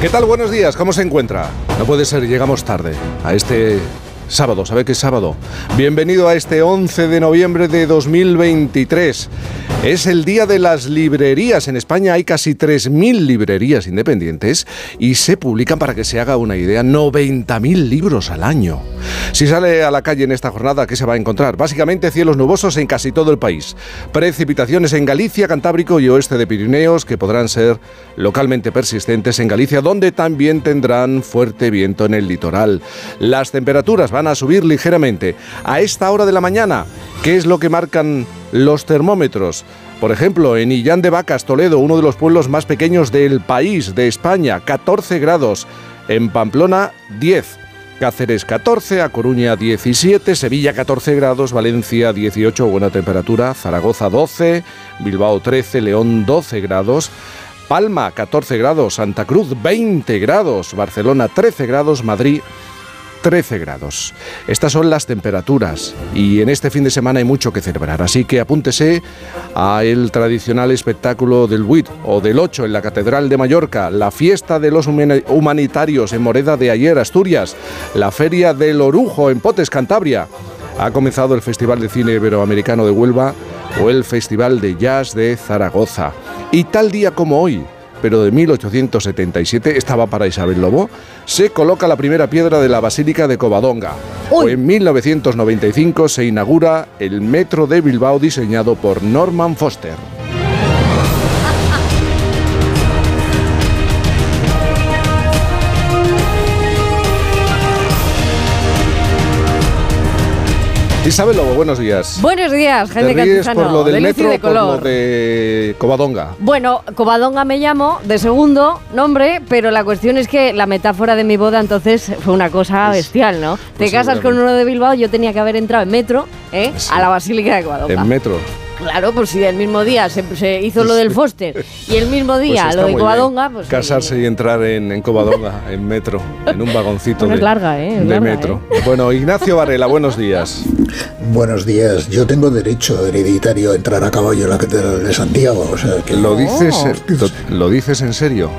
¿Qué tal? Buenos días, ¿cómo se encuentra? No puede ser, llegamos tarde a este sábado, ¿sabe qué es sábado? Bienvenido a este 11 de noviembre de 2023. Es el día de las librerías. En España hay casi 3.000 librerías independientes y se publican, para que se haga una idea, 90.000 libros al año. Si sale a la calle en esta jornada, ¿qué se va a encontrar? Básicamente cielos nubosos en casi todo el país. Precipitaciones en Galicia, Cantábrico y oeste de Pirineos que podrán ser localmente persistentes en Galicia, donde también tendrán fuerte viento en el litoral. Las temperaturas van a subir ligeramente. A esta hora de la mañana, ¿qué es lo que marcan los termómetros? Por ejemplo, en Illán de Vacas, Toledo, uno de los pueblos más pequeños del país, de España, 14 grados. En Pamplona, 10. Cáceres 14, A Coruña 17, Sevilla 14 grados, Valencia 18, buena temperatura, Zaragoza 12, Bilbao 13, León 12 grados, Palma 14 grados, Santa Cruz 20 grados, Barcelona 13 grados, Madrid 13 grados. Estas son las temperaturas y en este fin de semana hay mucho que celebrar, así que apúntese a el tradicional espectáculo del 8 o del 8 en la Catedral de Mallorca, la fiesta de los humanitarios en Moreda de ayer, Asturias, la Feria del Orujo en Potes, Cantabria. Ha comenzado el Festival de Cine Iberoamericano de Huelva o el Festival de Jazz de Zaragoza. Y tal día como hoy, pero de 1877, estaba para Isabel Lobo, se coloca la primera piedra de la Basílica de Covadonga. O en 1995 se inaugura el metro de Bilbao diseñado por Norman Foster. Isabel Lobo, buenos días. Buenos días, gente ¿Te ríes Cantizano. por lo del de metro de por lo de Covadonga? Bueno, Covadonga me llamo, de segundo nombre, pero la cuestión es que la metáfora de mi boda entonces fue una cosa bestial, ¿no? Te casas con uno de Bilbao, yo tenía que haber entrado en metro, ¿eh? Sí. A la Basílica de Covadonga. En metro. Claro, pues si el mismo día se, se hizo lo del Foster y el mismo Pues día lo de Covadonga, pues... Casarse y entrar en, en Covadonga, en metro, en un vagoncito Bueno, de, es larga, ¿eh? De larga, metro. Bueno, Ignacio Varela, buenos días. Buenos días. Yo tengo derecho hereditario a entrar a caballo en la Catedral de Santiago, o sea que ¿Lo dices, Oh. eh, lo dices en serio?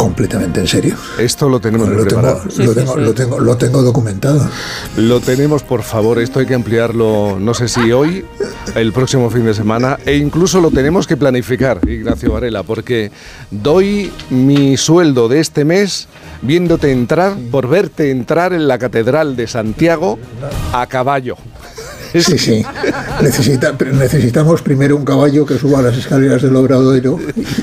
Completamente en serio. Esto lo tenemos Lo tengo, preparar. Sí, lo, sí, tengo, sí. lo tengo, lo tengo documentado. Lo tenemos, por favor. Esto hay que ampliarlo, no sé si hoy, el próximo fin de semana, e incluso lo tenemos que planificar, Ignacio Varela, porque doy mi sueldo de este mes viéndote entrar, por verte entrar en la Catedral de Santiago a caballo. Sí, sí. Necesita, necesitamos primero un caballo que suba las escaleras del Obradoiro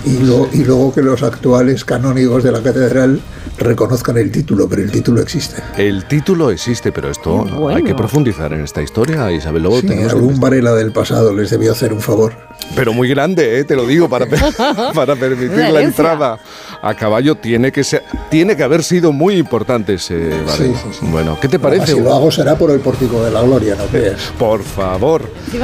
y, luego, y luego que los actuales canónigos de la catedral reconozcan el título, pero el título existe. El título existe, pero esto Bueno. hay que profundizar en esta historia, Isabel Lobo. Sí, algún Varela del pasado les debió hacer un favor. Pero muy grande, ¿eh? te lo digo, para, per- para permitir la entrada a caballo tiene que ser, tiene que haber sido muy importante ese Varela. Sí, sí, sí. Bueno, ¿qué te parece? Si lo hago será por el pórtico de la gloria, no creas. Por favor.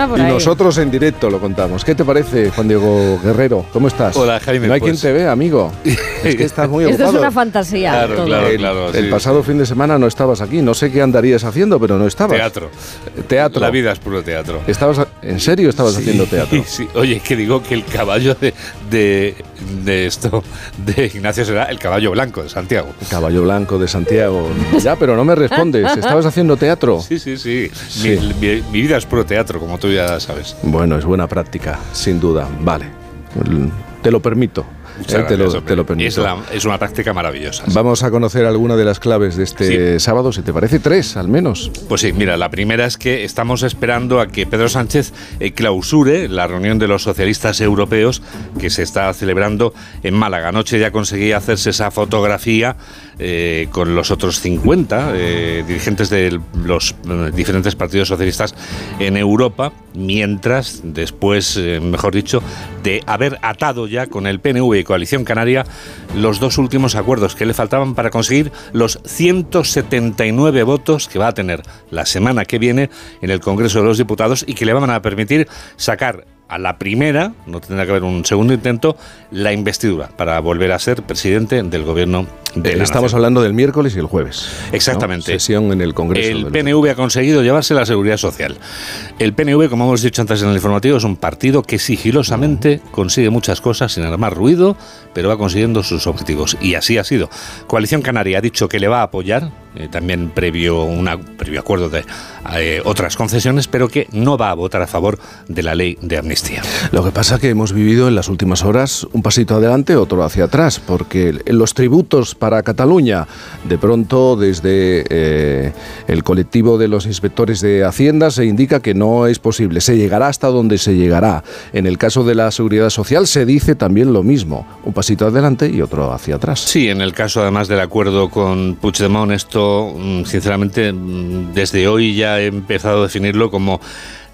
Por y nosotros en directo lo contamos. ¿Qué te parece, Juan Diego Guerrero? ¿Cómo estás? Hola, Jaime, No hay pues- quien te vea, amigo. Es que estás muy Esto es ocupado. una fantasía. Claro, todo. claro. El, el sí. pasado fin de semana no estabas aquí. No sé qué andarías haciendo, pero no estabas. Teatro. Teatro. La vida es puro teatro. Estabas, ¿En serio estabas Sí, haciendo teatro? Sí. Oye, que digo que el caballo de, de, de esto, de Ignacio será el caballo blanco de Santiago. Caballo Blanco de Santiago. Ya, pero no me respondes. ¿Estabas haciendo teatro? Sí, sí, sí. Sí. Mi, mi- mi vida es puro teatro, como tú ya sabes. Bueno, es buena práctica, sin duda. Vale. Te lo permito. Muchas te, lo, gracias, hombre. te lo permito. Es, la- es una práctica maravillosa. Vamos a conocer alguna de las claves de este Sí. sábado, si te parece, tres al menos. Pues sí, mira, la primera es que estamos esperando a que Pedro Sánchez eh, clausure la reunión de los socialistas europeos que se está celebrando en Málaga. Anoche ya conseguí hacerse esa fotografía eh, con los otros 50 eh, dirigentes de los eh, diferentes partidos socialistas en Europa, mientras después, mejor dicho, de haber atado ya con el PNV y Coalición Canaria los dos últimos acuerdos que le faltaban para conseguir los 179 votos que va a tener la semana que viene en el Congreso de los Diputados y que le van a permitir sacar a la primera, no tendrá que haber un segundo intento, la investidura para volver a ser presidente del gobierno de la Estamos nación. hablando del miércoles y el jueves. ¿no? Exactamente. Sesión en el Congreso. El los PNV ha conseguido llevarse la seguridad social. El PNV, como hemos dicho antes en el informativo, es un partido que sigilosamente consigue muchas cosas sin armar ruido, pero va consiguiendo sus objetivos. Y así ha sido. Coalición Canaria ha dicho que le va a apoyar, eh, también previo, una, previo acuerdo de eh, otras concesiones, pero que no va a votar a favor de la ley de amnistía. Lo que pasa es que hemos vivido en las últimas horas un pasito adelante, otro hacia atrás, porque los tributos para Cataluña, de pronto desde eh, el colectivo de los inspectores de Hacienda se indica que no es posible, se llegará hasta donde se llegará. En el caso de la seguridad social se dice también lo mismo, un pasito adelante y otro hacia atrás. Sí, en el caso además del acuerdo con Puigdemont, esto mm, sinceramente mm, desde hoy ya he empezado a definirlo como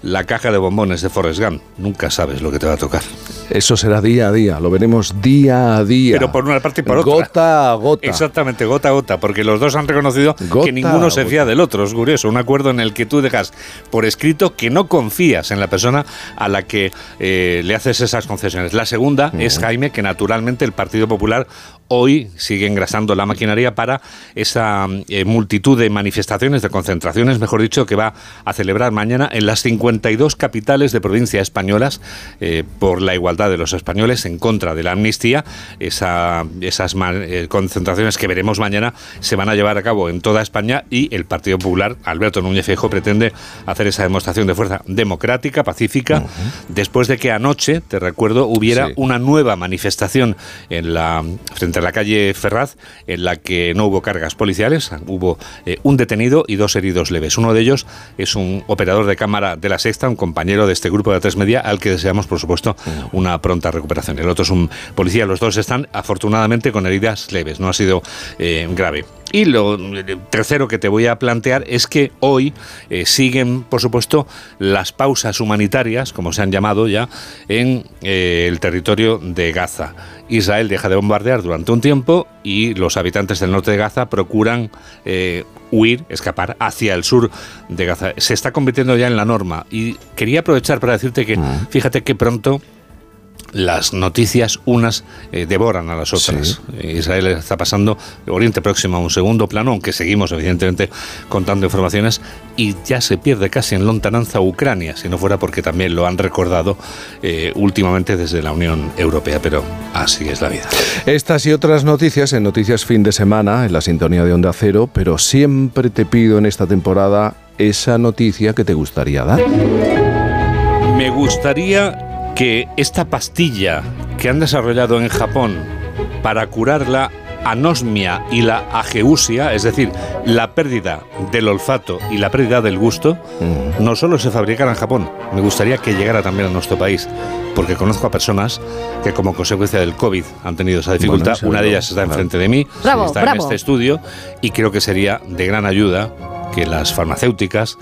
la caja de bombones de Forrest Gump. Nunca sabes lo que te va a tocar. Eso será día a día, lo veremos día a día. Pero por una parte y por otra. Gota a gota. Exactamente, gota a gota, porque los dos han reconocido Gota que ninguno se fía del otro. Es curioso, un acuerdo en el que tú dejas por escrito que no confías en la persona a la que eh, le haces esas concesiones. La segunda es Jaime, que naturalmente el Partido Popular hoy sigue engrasando la maquinaria para esa eh, multitud de manifestaciones, de concentraciones, mejor dicho, que va a celebrar mañana en las 52 capitales de provincia españolas eh, por la igualdad de los españoles en contra de la amnistía. Esa- esas eh, concentraciones que veremos mañana se van a llevar a cabo en toda España y el Partido Popular, Alberto Núñez Feijóo, pretende hacer esa demostración de fuerza democrática, pacífica, después de que anoche, te recuerdo, hubiera Sí. una nueva manifestación en la, frente a la calle Ferraz, en la que no hubo cargas policiales, hubo eh, un detenido y dos heridos leves. Uno de ellos es un operador de cámara de la Sexta, un compañero de este grupo de tres media, al que deseamos, por supuesto, una pronta recuperación. El otro es un policía, los dos están afortunadamente con heridas leves, no ha sido eh, grave. Y lo eh, tercero que te voy a plantear es que hoy eh, siguen, por supuesto, las pausas humanitarias, como se han llamado ya, en eh, el territorio de Gaza. Israel deja de bombardear durante un tiempo y los habitantes del norte de Gaza procuran eh, huir, escapar hacia el sur de Gaza. Se está convirtiendo ya en la norma. Y quería aprovechar para decirte que, fíjate que pronto las noticias unas eh, devoran a las otras. Eh, Israel está pasando Oriente Próximo a un segundo plano, aunque seguimos evidentemente contando informaciones y ya se pierde casi en lontananza Ucrania, si no fuera porque también lo han recordado eh, últimamente desde la Unión Europea, pero así es la vida. Estas y otras noticias en Noticias Fin de Semana, en la sintonía de Onda Cero, pero siempre te pido en esta temporada esa noticia que te gustaría dar. Me gustaría que esta pastilla que han desarrollado en Japón para curar la anosmia y la ageusia, es decir, la pérdida del olfato y la pérdida del gusto, no solo se fabricara en Japón, me gustaría que llegara también a nuestro país, porque conozco a personas que como consecuencia del COVID han tenido esa dificultad, Bueno, una de ellas está claro. enfrente de mí, Bravo, está en este estudio y creo que sería de gran ayuda que las farmacéuticas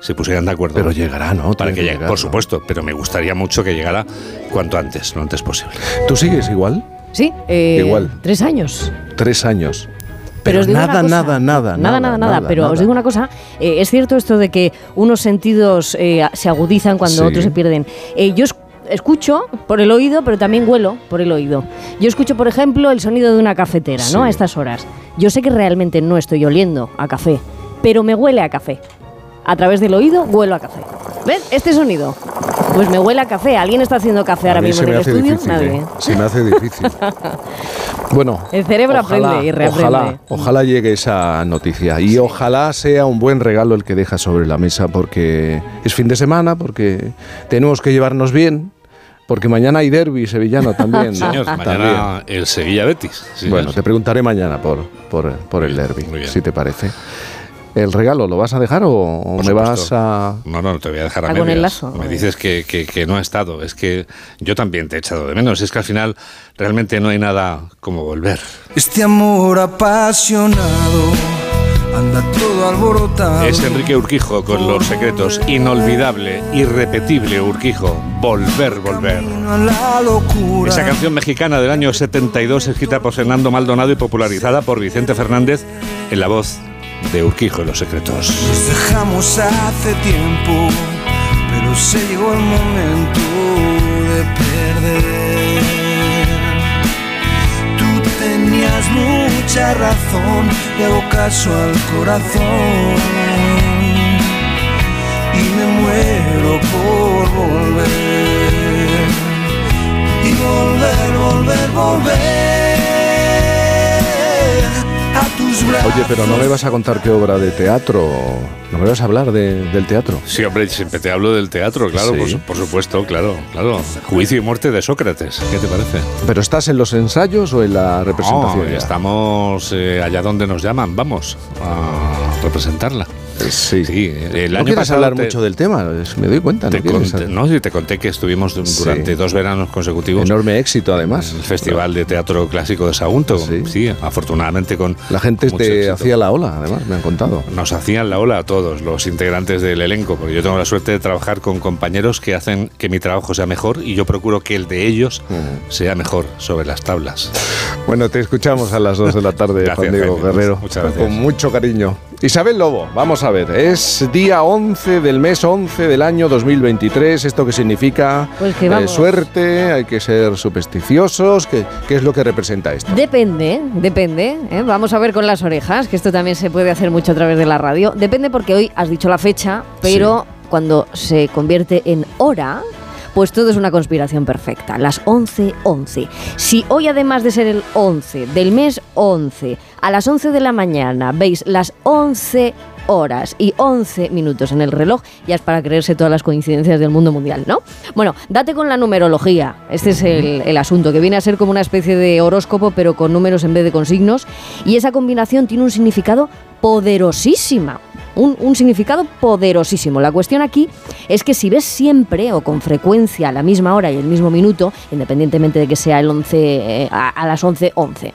se pusieran de acuerdo Pero llegará, ¿no? para que que llegue, por ¿no? supuesto, pero me gustaría mucho que llegara cuanto antes, lo antes posible. ¿Tú sigues igual? Sí, eh, Igual. Tres años. Tres años. Pero, digo nada, cosa, nada, nada, nada, nada, nada. Pero os digo una cosa, eh, es cierto esto de que unos sentidos eh, se agudizan cuando Sí. otros se pierden. Eh, yo es- escucho por el oído, pero también huelo por el oído. Yo escucho, por ejemplo, el sonido de una cafetera, ¿no? Sí. A estas horas. Yo sé que realmente no estoy oliendo a café, pero me huele a café. A través del oído huelo a café. ¿Ves? Este sonido. Pues me huele a café. ¿Alguien está haciendo café ahora A mismo en el estudio? difícil, Nadie. ¿eh? Se me hace difícil. Bueno. El cerebro aprende y reaprende. Ojalá, ojalá llegue esa noticia. Y ojalá sea un buen regalo el que deja sobre la mesa, porque es fin de semana, porque tenemos que llevarnos bien, porque mañana hay derby sevillano también. ¿no? Señor, También. mañana el Sevilla Betis. Bueno, te preguntaré mañana por, por, por el derby, Muy bien. si te parece. ¿El regalo lo vas a dejar o, Por me vas a...? No, no, no te voy a dejar a con el medias. lazo. Me dices que, que- que no ha estado. Es que yo también te he echado de menos. Es que al final realmente no hay nada como volver. Este amor apasionado anda todo alborotado. Es Enrique Urquijo con los secretos. Inolvidable, irrepetible Urquijo. Volver, volver. La. Esa canción mexicana del año 72, escrita por Fernando Maldonado y popularizada por Vicente Fernández en la voz de Urquijo y los secretos. Nos dejamos hace tiempo, pero se llegó el momento de perder. Tú tenías mucha razón, le hago caso al corazón y me muero por volver. Y volver, volver, volver. Oye, pero no me vas a contar qué obra de teatro, no me vas a hablar de- del teatro. Sí, hombre, siempre te hablo del teatro, claro, Sí. por, su- por supuesto, claro, claro. Juicio y muerte de Sócrates, ¿qué te parece? ¿Pero estás en los ensayos o en la representación? No, estamos eh, allá donde nos llaman, vamos a representarla. Sí. Sí, el no año quieres hablar te- mucho del tema, me doy cuenta. Te no conté, no, sí, te conté que estuvimos Sí. durante dos veranos consecutivos Enorme éxito, además. en el Festival de Teatro Clásico de Sagunto. Sí. Sí, afortunadamente con La gente te hacía la ola, además, me han contado. Nos hacían la ola a todos los integrantes del elenco, porque yo tengo la suerte de trabajar con compañeros que hacen que mi trabajo sea mejor y yo procuro que el de ellos Mm. sea mejor sobre las tablas. Bueno, te escuchamos a las 2 de la tarde, Gracias, Juan Diego Jaime. Guerrero. Muchas gracias. Con mucho cariño. Isabel Lobo, vamos a ver, es día 11 del mes 11 del año 2023. ¿Esto qué significa? Pues que Eh, suerte, hay que ser supersticiosos. ¿Qué, qué es lo que representa esto? Depende, depende. ¿eh? Vamos a ver con las orejas, que esto también se puede hacer mucho a través de la radio. Depende porque hoy has dicho la fecha, pero cuando se convierte en hora, pues todo es una conspiración perfecta. Las 11.11. Si hoy, además de ser el 11 del mes 11, a las 11 de la mañana veis las 11 horas y 11 minutos en el reloj, ya es para creerse todas las coincidencias del mundo mundial, ¿no? Bueno, date con la numerología. Este es el, el asunto, que viene a ser como una especie de horóscopo, pero con números en vez de con signos. Y esa combinación tiene un significado poderosísima. Un, significado poderosísimo. La cuestión aquí es que si ves siempre o con frecuencia a la misma hora y el mismo minuto, independientemente de que sea el 11 eh, a, las 11.11, 11, ¿eh?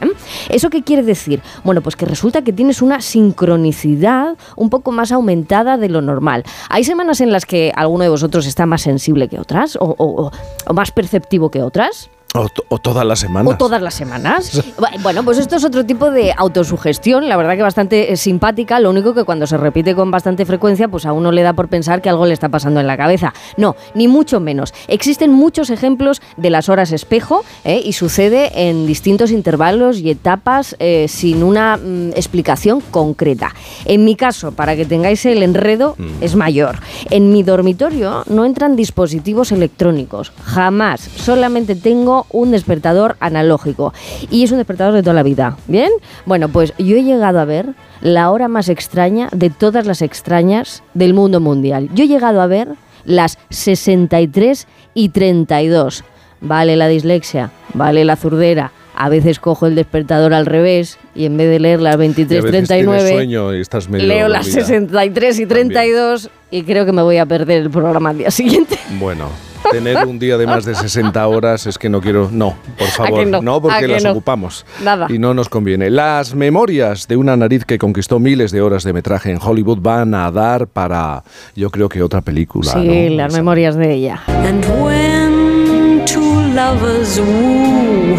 ¿eso qué quiere decir? Bueno, pues que resulta que tienes una sincronicidad un poco más aumentada de lo normal. Hay semanas en las que alguno de vosotros está más sensible que otras o más perceptivo que otras. O, to- o todas las semanas. O todas las semanas. Bu- Bueno, pues esto es otro tipo de autosugestión, la verdad que bastante eh, simpática, lo único que cuando se repite con bastante frecuencia, pues a uno le da por pensar que algo le está pasando en la cabeza. No, ni mucho menos. Existen muchos ejemplos de las horas espejo ¿eh? y sucede en distintos intervalos y etapas eh, sin una mm, explicación concreta. En mi caso, para que tengáis el enredo, es mayor. En mi dormitorio no entran dispositivos electrónicos, jamás. Solamente tengo un despertador analógico y es un despertador de toda la vida. ¿Bien? Bueno, pues yo he llegado a ver la hora más extraña de todas las extrañas del mundo mundial. Yo he llegado a ver las 63 y 32. Vale la dislexia, vale la zurdera. A veces cojo el despertador al revés y en vez de leer las Y a veces tienes 23.39 sueño y estás medio leo las dormida. 63 y 32 y creo que me voy a perder el programa al día siguiente. Bueno, tener un día de más de 60 horas es que no quiero. No, por favor. no? ¿A porque que las no? ocupamos. Nada. Y no nos conviene. Las memorias de una nariz que conquistó miles de horas de metraje en Hollywood van a dar para, yo creo que otra película. Sí, ¿no? las Esa- memorias de ella. And when two lovers woo.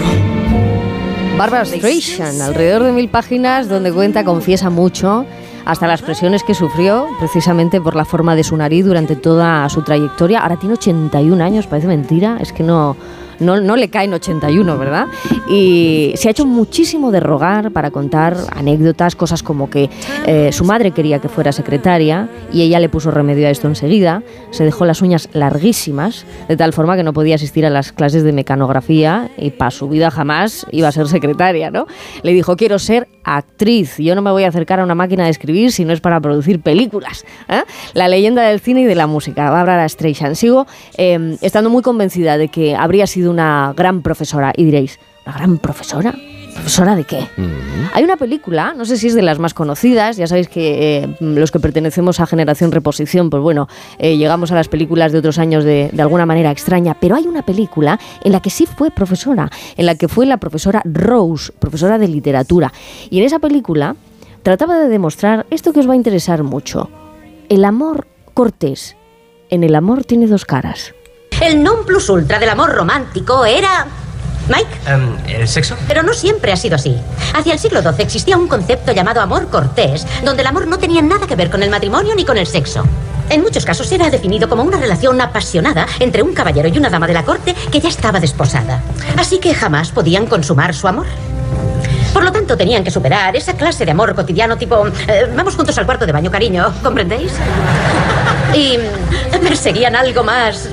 Barbara Streisand, alrededor de mil páginas donde cuenta, confiesa mucho, hasta las presiones que sufrió precisamente por la forma de su nariz durante toda su trayectoria. Ahora tiene 81 años, parece mentira, es que no, no, no le caen 81, ¿verdad? Y se ha hecho muchísimo de rogar para contar anécdotas, cosas como que eh, su madre quería que fuera secretaria y ella le puso remedio a esto enseguida, se dejó las uñas larguísimas, de tal forma que no podía asistir a las clases de mecanografía y para su vida jamás iba a ser secretaria, ¿no? Le dijo, quiero ser actriz, yo no me voy a acercar a una máquina de escribir si no es para producir películas. ¿eh? La leyenda del cine y de la música, Barbara Streisand. Sigo eh, estando muy convencida de que habría sido una gran profesora y diréis, ¿una gran profesora? ¿Profesora de qué? Hay una película, no sé si es de las más conocidas, ya sabéis que eh, los que pertenecemos a Generación Reposición, pues bueno, eh, llegamos a las películas de otros años de, de alguna manera extraña, pero hay una película en la que sí fue profesora, en la que fue la profesora Rose, profesora de literatura. Y en esa película trataba de demostrar esto que os va a interesar mucho. El amor cortés. En el amor tiene dos caras. El non plus ultra del amor romántico era... Mike. Em, ¿El sexo? Pero no siempre ha sido así. Hacia el siglo XII existía un concepto llamado amor cortés, donde el amor no tenía nada que ver con el matrimonio ni con el sexo. En muchos casos era definido como una relación apasionada entre un caballero y una dama de la corte que ya estaba desposada. Así que jamás podían consumar su amor. Por lo tanto, tenían que superar esa clase de amor cotidiano tipo, eh, vamos juntos al cuarto de baño, cariño, ¿comprendéis? Y perseguían algo más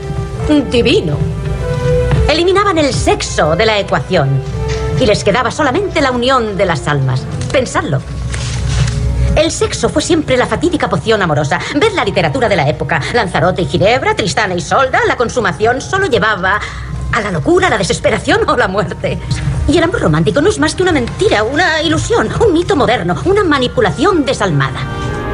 divino. Eliminaban el sexo de la ecuación y les quedaba solamente la unión de las almas. Pensadlo. El sexo fue siempre la fatídica poción amorosa. Ved la literatura de la época. Lanzarote y Ginebra, Tristana y Solda, la consumación solo llevaba a la locura, la desesperación o la muerte. Y el amor romántico no es más que una mentira, una ilusión, un mito moderno, una manipulación desalmada.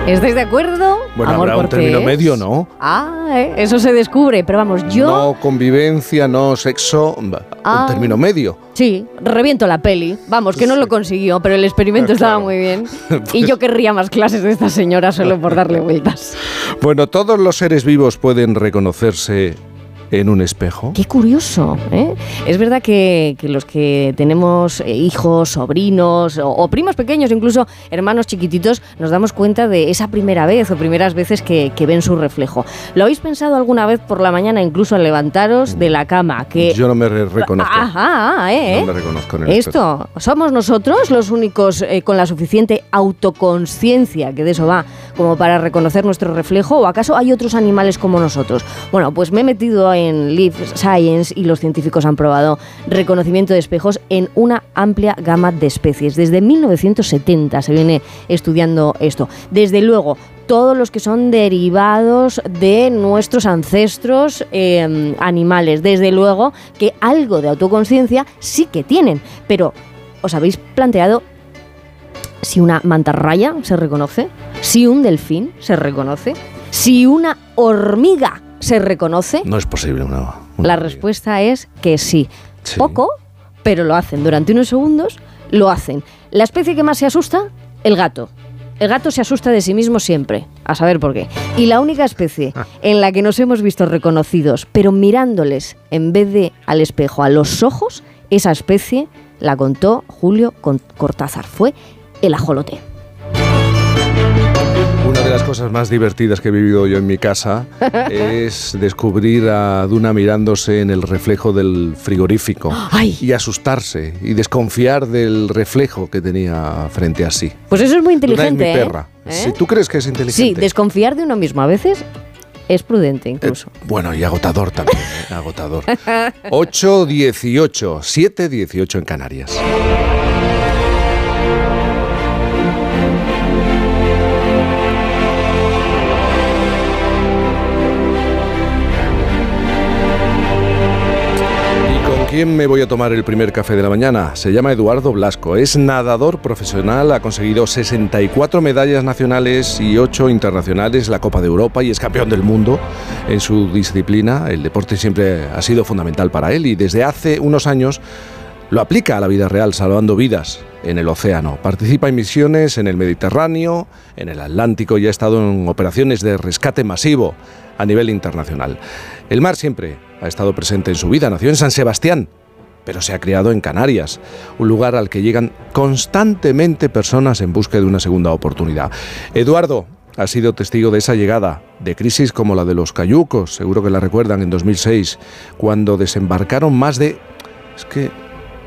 ¿Estáis de acuerdo? Bueno, Amor habrá un término medio, ¿no? Ah, eh, eso se descubre, pero vamos, yo... No convivencia, no sexo, Ah. un término medio. Sí, reviento la peli. Vamos, que no lo consiguió, pero el experimento Ah, estaba claro. muy bien. Pues- Y yo querría más clases de esta señora solo por darle vueltas. Bueno, todos los seres vivos pueden reconocerse en un espejo. Qué curioso, ¿eh? Es verdad que, que los que tenemos eh, hijos, sobrinos o, o primos pequeños, incluso hermanos chiquititos, nos damos cuenta de esa primera vez o primeras veces que, que ven su reflejo. ¿Lo habéis pensado alguna vez por la mañana, incluso al levantaros de la cama? Que Yo no me re- reconozco. Ajá, ¿eh? No me reconozco en el espejo. Esto, ¿somos nosotros los únicos eh, con la suficiente autoconsciencia, que de eso va, como para reconocer nuestro reflejo? ¿O acaso hay otros animales como nosotros? Bueno, pues me he metido en Live Science y los científicos han probado reconocimiento de espejos en una amplia gama de especies. Desde 1970 se viene estudiando esto. Desde luego, todos los que son derivados de nuestros ancestros eh, animales. Desde luego que algo de autoconciencia sí que tienen, pero ¿os habéis planteado si una mantarraya se reconoce? ¿Si un delfín se reconoce? ¿Si una hormiga se reconoce? No es posible una. una La respuesta es que sí. Sí. Poco, pero lo hacen. Durante unos segundos lo hacen. La especie que más se asusta, el gato. El gato se asusta de sí mismo siempre, a saber por qué. Y la única especie en la que nos hemos visto reconocidos, pero mirándoles en vez de al espejo, a los ojos, esa especie la contó Julio Cortázar. Fue el ajolote. De las cosas más divertidas que he vivido yo en mi casa es descubrir a Duna mirándose en el reflejo del frigorífico ¡Ay! y asustarse y desconfiar del reflejo que tenía frente a sí. Pues eso es muy Duna es mi inteligente. ¿eh? perra. ¿Eh? Si tú crees que es Sí, inteligente. desconfiar de uno mismo a veces es prudente Eh, incluso. bueno, y agotador también, ¿eh? agotador. 8.18, 7.18 en Canarias. Quién me voy a tomar el primer café de la mañana? Se llama Eduardo Blasco, es nadador profesional, ha conseguido 64 medallas nacionales y 8 internacionales, la Copa de Europa y es campeón del mundo en su disciplina. El deporte siempre ha sido fundamental para él y desde hace unos años lo aplica a la vida real, salvando vidas en el océano. Participa en misiones en el Mediterráneo, en el Atlántico y ha estado en operaciones de rescate masivo a nivel internacional. El mar siempre ha estado presente en su vida. Nació en San Sebastián, pero se ha criado en Canarias, un lugar al que llegan constantemente personas en busca de una segunda oportunidad. Eduardo ha sido testigo de esa llegada, de crisis como la de los cayucos, seguro que la recuerdan en 2006, cuando desembarcaron más de... Es que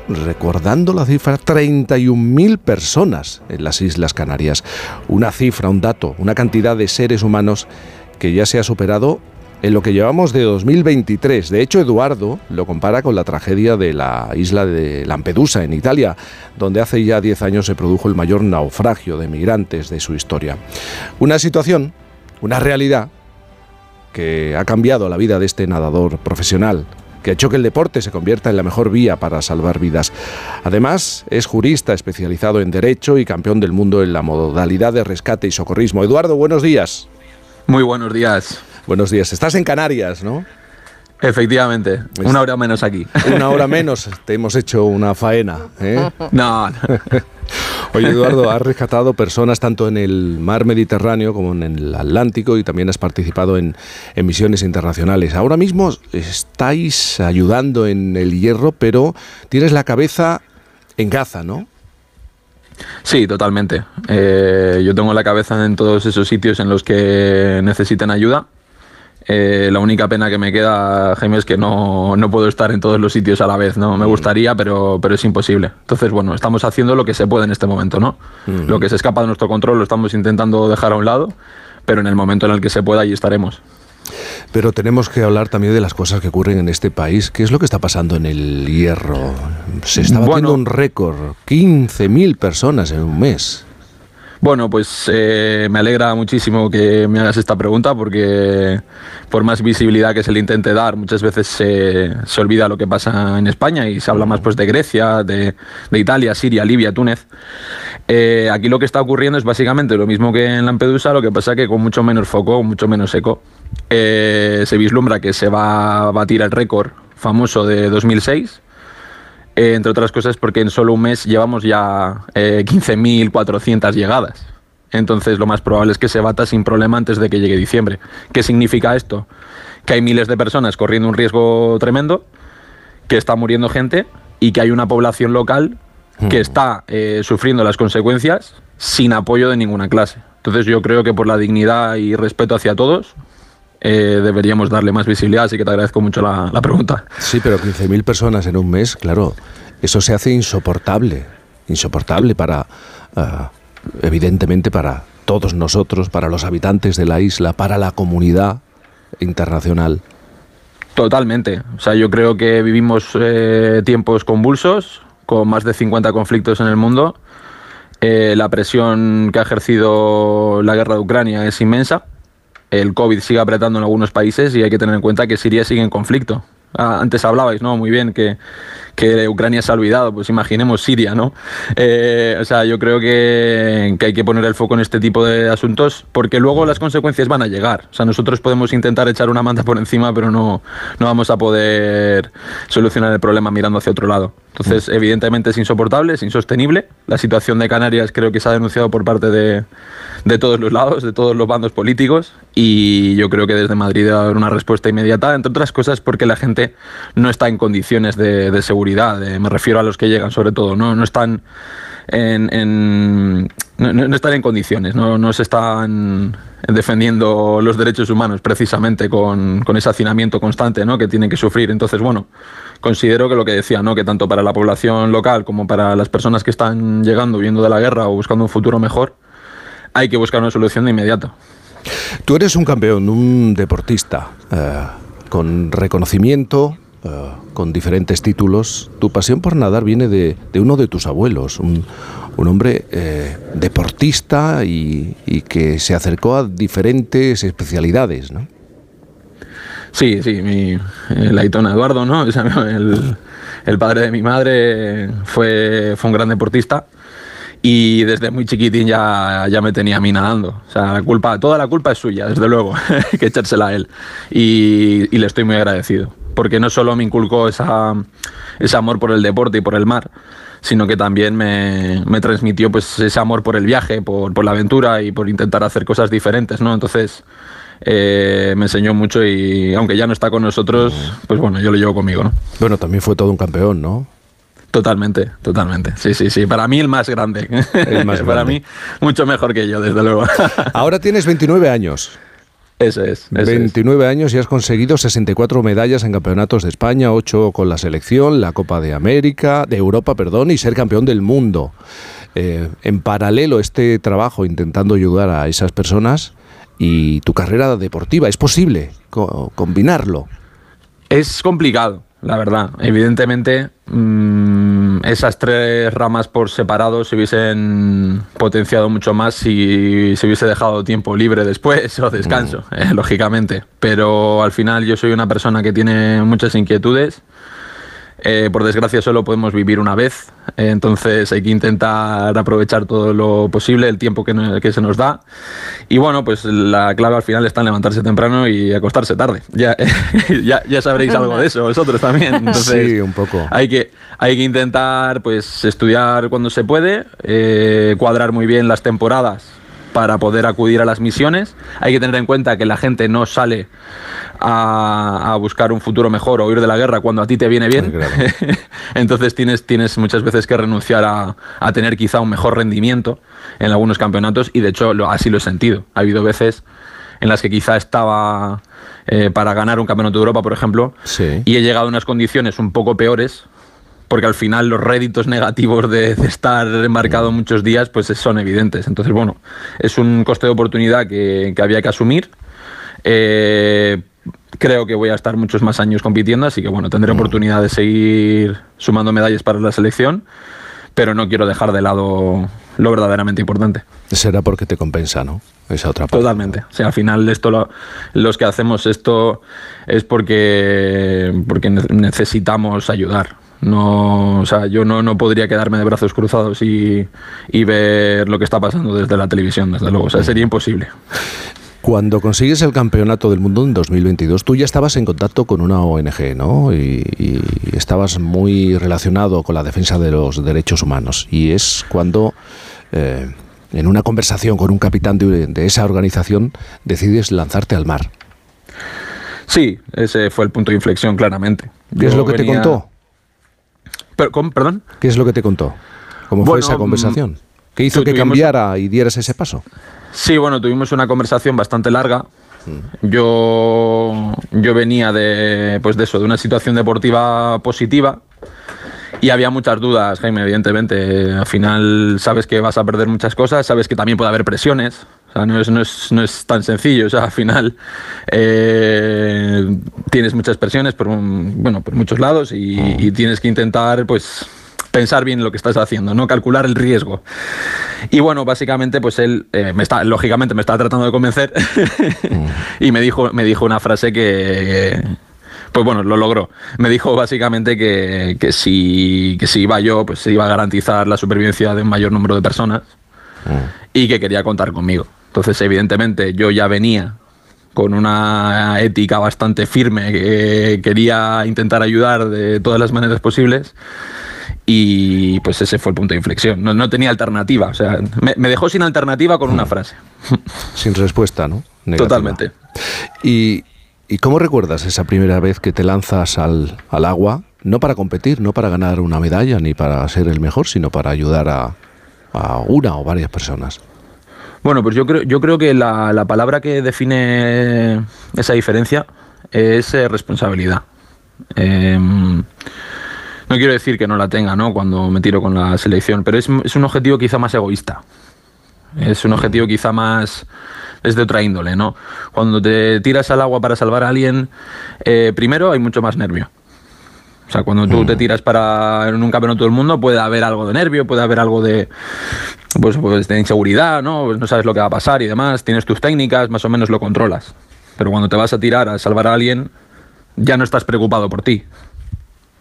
recordando la cifra, 31.000 personas en las Islas Canarias. Una cifra, un dato, una cantidad de seres humanos que ya se ha superado en lo que llevamos de 2023. De hecho, Eduardo lo compara con la tragedia de la isla de Lampedusa, en Italia, donde hace ya 10 años se produjo el mayor naufragio de migrantes de su historia. Una situación, una realidad que ha cambiado la vida de este nadador profesional, que ha hecho que el deporte se convierta en la mejor vía para salvar vidas. Además, es jurista especializado en Derecho y campeón del mundo en la modalidad de rescate y socorrismo. Eduardo, buenos días. Muy buenos días. Buenos días. Estás en Canarias, ¿no? Efectivamente, una hora menos aquí. Una hora menos te hemos hecho una faena. ¿eh? No, no. Oye, Eduardo, has rescatado personas tanto en el mar Mediterráneo como en el Atlántico y también has participado en, en misiones internacionales. Ahora mismo estáis ayudando en el hierro, pero tienes la cabeza en Gaza, ¿no? Sí, totalmente. Eh, yo tengo la cabeza en todos esos sitios en los que necesiten ayuda. Eh, la única pena que me queda, Jaime, es que no, no, puedo estar en todos los sitios a la vez, ¿no? Me gustaría, pero, pero es imposible. Entonces, bueno, estamos haciendo lo que se puede en este momento, ¿no? Lo que se escapa de nuestro control lo estamos intentando dejar a un lado, pero en el momento en el que se pueda, allí estaremos. Pero tenemos que hablar también de las cosas que ocurren en este país. ¿Qué es lo que está pasando en el hierro? Se está batiendo Bueno. un récord, 15.000 personas en un mes. Bueno, pues eh, me alegra muchísimo que me hagas esta pregunta porque por más visibilidad que se le intente dar, muchas veces se, se olvida lo que pasa en España y se habla más pues de Grecia, de, de Italia, Siria, Libia, Túnez. Eh, aquí lo que está ocurriendo es básicamente lo mismo que en Lampedusa, lo que pasa que con mucho menos foco, mucho menos eco. Eh, se vislumbra que se va a batir el récord famoso de 2006. Eh, entre otras cosas porque en solo un mes llevamos ya eh, 15.400 llegadas. Entonces lo más probable es que se bata sin problema antes de que llegue diciembre. ¿Qué significa esto? Que hay miles de personas corriendo un riesgo tremendo, que está muriendo gente y que hay una población local que está eh, sufriendo las consecuencias sin apoyo de ninguna clase. Entonces yo creo que por la dignidad y respeto hacia todos eh, deberíamos darle más visibilidad, así que te agradezco mucho la, la pregunta. Sí, pero 15.000 personas en un mes, claro, eso se hace insoportable. Insoportable para, ah, evidentemente, para todos nosotros, para los habitantes de la isla, para la comunidad internacional. Totalmente. O sea, yo creo que vivimos eh, tiempos convulsos, con más de 50 conflictos en el mundo. Eh, la presión que ha ejercido la guerra de Ucrania es inmensa. El COVID sigue apretando en algunos países y hay que tener en cuenta que Siria sigue en conflicto. Ah, antes hablabais, ¿no? Muy bien, que, que Ucrania se ha olvidado, pues imaginemos Siria, ¿no? Eh, o sea, yo creo que, que hay que poner el foco en este tipo de asuntos porque luego las consecuencias van a llegar. O sea, nosotros podemos intentar echar una manta por encima, pero no, no vamos a poder solucionar el problema mirando hacia otro lado. Entonces, evidentemente es insoportable, es insostenible. La situación de Canarias creo que se ha denunciado por parte de, de todos los lados, de todos los bandos políticos, y yo creo que desde Madrid debe haber una respuesta inmediata, entre otras cosas porque la gente no está en condiciones de, de seguridad, de- me refiero a los que llegan sobre todo, no, no están en, no, están en condiciones, no, no se están defendiendo los derechos humanos precisamente con, con ese hacinamiento constante ¿no? que tienen que sufrir. Entonces, bueno, considero que lo que decía, ¿no? que tanto para la población local como para las personas que están llegando, huyendo de la guerra o buscando un futuro mejor, hay que buscar una solución de inmediato. Tú eres un campeón, un deportista, eh, con reconocimiento, eh, con diferentes títulos. Tu pasión por nadar viene de, de uno de tus abuelos, un, un hombre eh, deportista y, y que se acercó a diferentes especialidades, ¿no? Sí, sí, mi, el Aitón Eduardo, ¿no? El, el padre de mi madre fue, fue un gran deportista y desde muy chiquitín ya, ya me tenía a mí nadando. O sea, la culpa, toda la culpa es suya, desde luego, que echársela a él. Y, y le estoy muy agradecido, porque no solo me inculcó esa, ese amor por el deporte y por el mar, sino que también me, me transmitió pues, ese amor por el viaje, por, por la aventura y por intentar hacer cosas diferentes, ¿no? Entonces eh, me enseñó mucho y aunque ya no está con nosotros, pues bueno, yo lo llevo conmigo, ¿no? Bueno, también fue todo un campeón, ¿no? Totalmente, totalmente. Sí, sí, sí. Para mí el más grande. El más Para mí mucho mejor que yo, desde luego. Ahora tienes 29 años. Eso es. Eso es. 29 años y has conseguido 64 medallas en campeonatos de España, 8 con la selección, la Copa de América, de Europa, perdón, y ser campeón del mundo. Eh, en paralelo este trabajo intentando ayudar a esas personas y tu carrera deportiva, ¿es posible co- combinarlo? Es complicado, la verdad. Evidentemente, mm, esas tres ramas por separado se hubiesen potenciado mucho más si se hubiese dejado tiempo libre después o descanso, eh, lógicamente. Pero al final yo soy una persona que tiene muchas inquietudes. Eh, por desgracia solo podemos vivir una vez, eh, entonces hay que intentar aprovechar todo lo posible, el tiempo que, no- que se nos da. Y bueno, pues la clave al final está en levantarse temprano y acostarse tarde. Ya, ya, ya sabréis algo de eso vosotros también. Entonces, Sí, un poco. hay que, hay que intentar pues estudiar cuando se puede, eh, cuadrar muy bien las temporadas para poder acudir a las misiones. Hay que tener en cuenta que la gente no sale a, a buscar un futuro mejor o huir de la guerra cuando a ti te viene bien. Entonces tienes, tienes muchas veces que renunciar a, a tener quizá un mejor rendimiento en algunos campeonatos y de hecho lo- así lo he sentido. Ha habido veces en las que quizá estaba eh, para ganar un campeonato de Europa, por ejemplo, Sí. y he llegado a unas condiciones un poco peores porque al final los réditos negativos de, de estar embarcado muchos días pues son evidentes. Entonces, bueno, es un coste de oportunidad que, que había que asumir. Eh, creo que voy a estar muchos más años compitiendo, así que bueno, tendré oportunidad de seguir sumando medallas para la selección, pero no quiero dejar de lado lo verdaderamente importante. Será porque te compensa, ¿no? Esa otra parte. Totalmente. O sea, al final esto lo- los que hacemos esto es porque, porque ne- necesitamos ayudar. No, o sea, yo no, no podría quedarme de brazos cruzados y, y ver lo que está pasando desde la televisión, desde luego. O sea, sería imposible. Cuando consigues el campeonato del mundo en 2022, tú ya estabas en contacto con una ONG, ¿no? Y, y estabas muy relacionado con la defensa de los derechos humanos. Y es cuando, eh, en una conversación con un capitán de, de esa organización, decides lanzarte al mar. Sí, ese fue el punto de inflexión, claramente. ¿Qué es lo que te contó? ¿Perdón? ¿Qué es lo que te contó? ¿Cómo fue esa conversación? ¿Qué hizo que cambiara y dieras ese paso? Sí, bueno, tuvimos una conversación bastante larga. Yo, yo venía de, pues de eso, de una situación deportiva positiva y había muchas dudas, Jaime, evidentemente. Al final sabes que vas a perder muchas cosas, sabes que también puede haber presiones. O sea, no es, no es, no es tan sencillo. O sea, al final eh, tienes muchas presiones por, bueno, por muchos lados y, y tienes que intentar, pues, pensar bien lo que estás haciendo, no calcular el riesgo. Y bueno, básicamente, pues él eh, me está, lógicamente me estaba tratando de convencer y me dijo, me dijo una frase que, pues bueno, lo logró. Me dijo básicamente que, que si, que si iba yo, pues se iba a garantizar la supervivencia de un mayor número de personas y que quería contar conmigo. Entonces, evidentemente, yo ya venía con una ética bastante firme, que quería intentar ayudar de todas las maneras posibles. Y pues ese fue el punto de inflexión. No, no tenía alternativa. O sea, me, me dejó sin alternativa con una frase. Sin respuesta, ¿no? Negativa. Totalmente. ¿Y, y cómo recuerdas esa primera vez que te lanzas al, al agua? No para competir, no para ganar una medalla ni para ser el mejor, sino para ayudar a, a una o varias personas. Bueno, pues yo creo, yo creo que la, la palabra que define esa diferencia es eh, responsabilidad. Em, no quiero decir que no la tenga, ¿no? Cuando me tiro con la selección, pero es, es un objetivo quizá más egoísta. Es un objetivo quizá más es de otra índole, ¿no? Cuando te tiras al agua para salvar a alguien, eh, primero hay mucho más nervio. O sea, cuando tú te tiras para en un campeonato del mundo puede haber algo de nervio, puede haber algo de pues, pues de inseguridad, ¿no? Pues no sabes lo que va a pasar y demás, tienes tus técnicas, más o menos lo controlas. Pero cuando te vas a tirar a salvar a alguien, ya no estás preocupado por ti.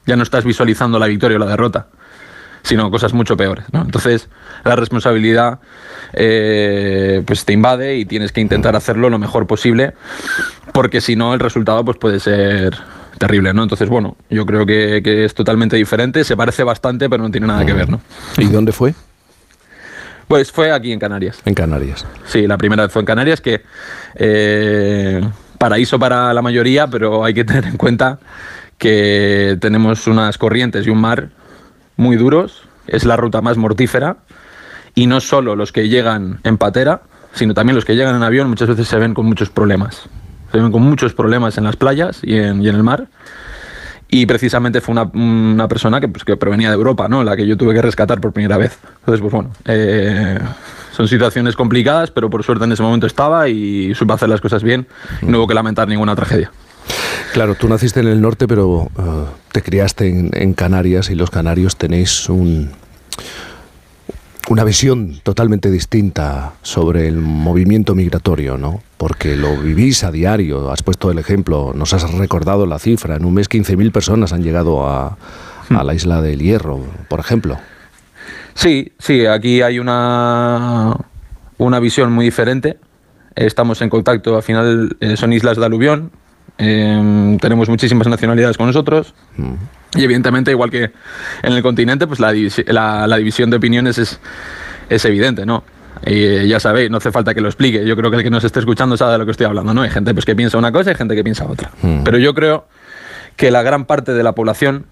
Ya no estás visualizando la victoria o la derrota, sino cosas mucho peores, ¿no? Entonces, la responsabilidad eh, pues te invade y tienes que intentar hacerlo lo mejor posible, porque si no el resultado pues puede ser terrible, ¿no? Entonces, bueno, yo creo que, que es totalmente diferente, se parece bastante, pero no tiene nada que ver, ¿no? ¿Y dónde fue? Pues fue aquí en Canarias. En Canarias. Sí, la primera vez fue en Canarias, que eh, paraíso para la mayoría, pero hay que tener en cuenta que tenemos unas corrientes y un mar muy duros, es la ruta más mortífera, y no solo los que llegan en patera, sino también los que llegan en avión muchas veces se ven con muchos problemas. Se con muchos problemas en las playas y en, y en el mar. Y precisamente fue una, una persona que, pues, que provenía de Europa, ¿no? La que yo tuve que rescatar por primera vez. Entonces, pues bueno, eh, son situaciones complicadas, pero por suerte en ese momento estaba y supe hacer las cosas bien y no hubo que lamentar ninguna tragedia. Claro, tú naciste en el norte, pero eh, te criaste en, en Canarias y los canarios tenéis un, una visión totalmente distinta sobre el movimiento migratorio, ¿no? Porque lo vivís a diario, has puesto el ejemplo, nos has recordado la cifra, en un mes 15.000 personas han llegado a, a la isla del Hierro, por ejemplo. Sí, sí, aquí hay una, una visión muy diferente. Estamos en contacto, al final eh, son islas de aluvión, eh, tenemos muchísimas nacionalidades con nosotros y evidentemente, igual que en el continente, pues la, la- la división de opiniones es, es evidente, ¿no? Y eh, ya sabéis, no hace falta que lo explique. Yo creo que el que nos esté escuchando sabe de lo que estoy hablando, ¿no? Hay gente pues, que piensa una cosa y gente que piensa otra. Pero yo creo que la gran parte de la población,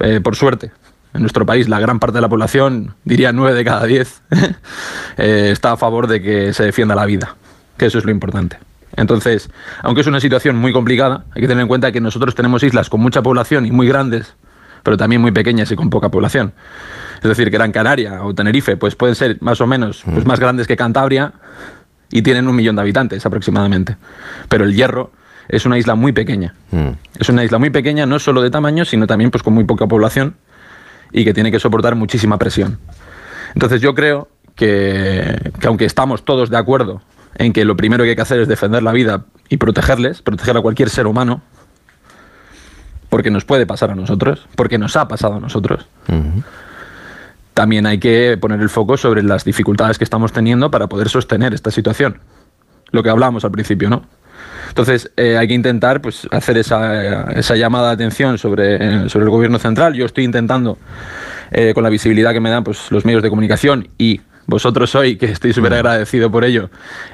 eh, por suerte, en nuestro país, la gran parte de la población, diría 9 de cada 10, eh, está a favor de que se defienda la vida, que eso es lo importante. Entonces, aunque es una situación muy complicada, hay que tener en cuenta que nosotros tenemos islas con mucha población y muy grandes, pero también muy pequeñas y con poca población. Es decir, Gran Canaria o Tenerife pues pueden ser más o menos pues, más grandes que Cantabria y tienen un millón de habitantes aproximadamente. Pero el Hierro es una isla muy pequeña. Es una isla muy pequeña, no solo de tamaño, sino también pues, con muy poca población y que tiene que soportar muchísima presión. Entonces yo creo que, que aunque estamos todos de acuerdo en que lo primero que hay que hacer es defender la vida y protegerles, proteger a cualquier ser humano, porque nos puede pasar a nosotros, porque nos ha pasado a nosotros, también hay que poner el foco sobre las dificultades que estamos teniendo para poder sostener esta situación. Lo que hablábamos al principio, ¿no? Entonces eh, hay que intentar pues, hacer esa, esa llamada de atención sobre, eh, sobre el gobierno central. Yo estoy intentando, eh, con la visibilidad que me dan pues, los medios de comunicación y vosotros hoy, que estoy súper agradecido por ello,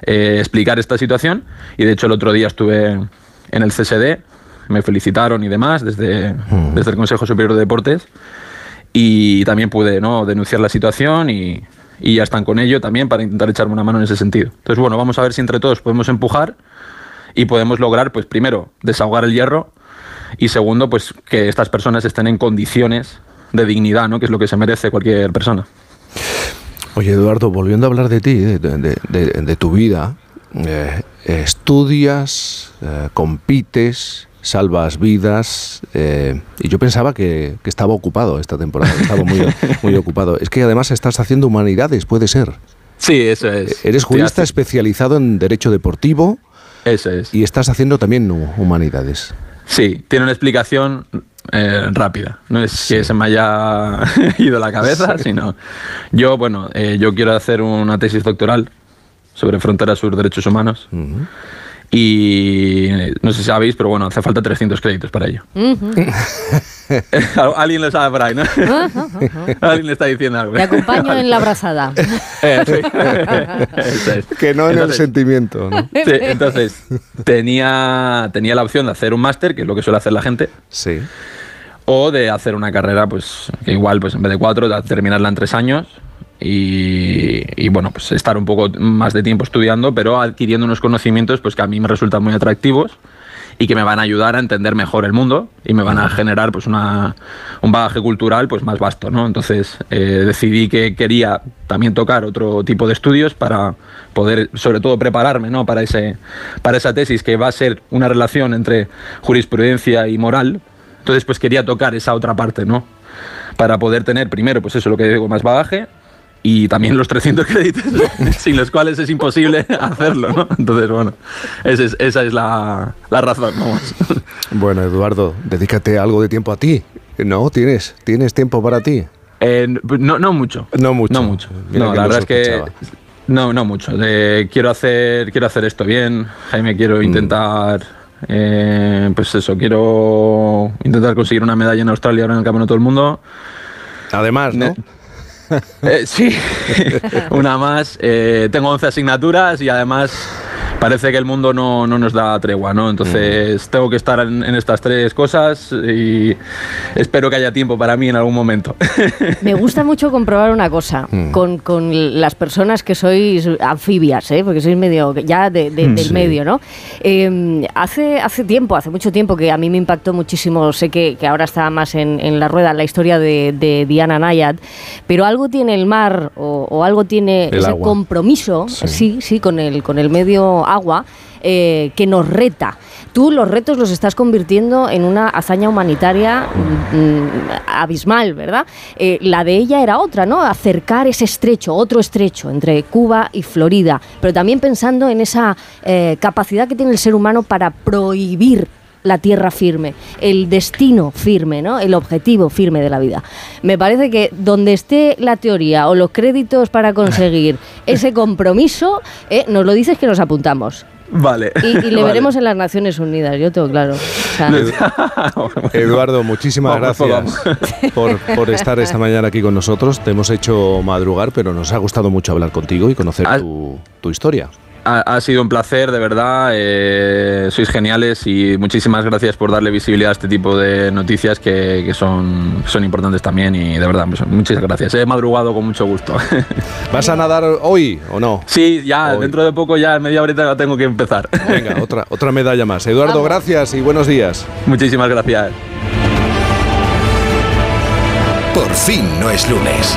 eh, explicar esta situación. Y de hecho el otro día estuve en el CSD, me felicitaron y demás desde, desde el Consejo Superior de Deportes y también pude ¿no? denunciar la situación y, y ya están con ello también para intentar echarme una mano en ese sentido. Entonces, bueno, vamos a ver si entre todos podemos empujar y podemos lograr, pues primero, desahogar el hierro y segundo, pues que estas personas estén en condiciones de dignidad, ¿no? que es lo que se merece cualquier persona. Oye, Eduardo, volviendo a hablar de ti, de, de- tu vida, eh, estudias, eh, compites, salvas vidas, eh, y yo pensaba que, que estaba ocupado esta temporada, que estaba muy, muy ocupado. Es que además estás haciendo humanidades, puede ser. Sí, eso es. Eres jurista especializado en derecho deportivo Eso es. y estás haciendo también hu- humanidades. Sí, tiene una explicación eh, rápida. No es que se me haya ido la cabeza, sino yo, bueno, eh, yo quiero hacer una tesis doctoral sobre fronteras sur derechos humanos. Y no sé si sabéis, pero bueno, hace falta 300 créditos para ello. Alguien lo sabe por ahí, ¿no? Alguien le está diciendo algo. Te acompaño en la abrazada. Eh, sí. Eso es. Que no en el sentimiento. ¿no? Sí, entonces, tenía, tenía la opción de hacer un máster, que es lo que suele hacer la gente, Sí. o de hacer una carrera, pues, que igual, pues en vez de cuatro, terminarla en tres años. Y, y, bueno, pues estar un poco más de tiempo estudiando, pero adquiriendo unos conocimientos pues que a mí me resultan muy atractivos y que me van a ayudar a entender mejor el mundo y me van a generar pues una, un bagaje cultural pues más vasto, ¿no? Entonces eh, decidí que quería también tocar otro tipo de estudios para poder sobre todo prepararme, ¿no? Para ese para esa tesis que va a ser una relación entre jurisprudencia y moral. Entonces pues quería tocar esa otra parte, ¿no? Para poder tener primero pues eso lo que digo más bagaje y también los 300 créditos, sin los cuales es imposible hacerlo, ¿no? Entonces, bueno, esa es, esa es la, la razón, vamos. Bueno, Eduardo, dedícate algo de tiempo a ti. ¿No? ¿Tienes, ¿tienes tiempo para ti? Eh, no, no mucho. No mucho. No mucho. Mira no, que la verdad es que... No, no mucho. Eh, quiero, hacer, quiero hacer esto bien, Jaime, quiero Mm. intentar... eh, pues eso, quiero intentar conseguir una medalla en Australia ahora en el Campeonato del Mundo. Además, ¿no? Eh, sí, una más. Eh, tengo 11 asignaturas y además parece que el mundo no, no nos da tregua, ¿no? Entonces tengo que estar en, en estas tres cosas y espero que haya tiempo para mí en algún momento. Me gusta mucho comprobar una cosa Mm. con, con las personas que sois anfibias, ¿eh? porque sois medio ya de- de- Mm, del sí. medio, ¿no? Eh, hace, hace tiempo, hace mucho tiempo que a mí me impactó muchísimo, sé que, que ahora está más en, en la rueda la historia de, de Diana Nayad, pero algo tiene el mar o, o algo tiene El ese agua. compromiso, Sí. sí, sí, con el, con el medio agua. eh, que nos reta. Tú los retos los estás convirtiendo en una hazaña humanitaria mm, mm, abismal, ¿verdad? Eh, la de ella era otra, ¿no? Acercar ese estrecho, otro estrecho entre Cuba y Florida, pero también pensando en esa eh, capacidad que tiene el ser humano para prohibir la tierra firme, el destino firme, ¿no? El objetivo firme de la vida. Me parece que donde esté la teoría o los créditos para conseguir ese compromiso, eh, nos lo dices que nos apuntamos. Vale. Y, y le Vale. veremos en las Naciones Unidas, yo tengo claro. O sea, Eduardo, muchísimas Vamos, gracias por, por estar esta mañana aquí con nosotros. Te hemos hecho madrugar, pero nos ha gustado mucho hablar contigo y conocer tu, tu historia. Ha, ha sido un placer, de verdad. eh, sois geniales y muchísimas gracias por darle visibilidad a este tipo de noticias que, que son, son importantes también. Y de verdad, pues, muchas gracias. He madrugado con mucho gusto. ¿Vas a nadar hoy o no? sí, ya, Hoy. dentro de poco, ya en media horita tengo que empezar. Venga, otra, otra medalla más. Eduardo, Vamos. gracias y buenos días. muchísimas gracias. Por fin no es lunes.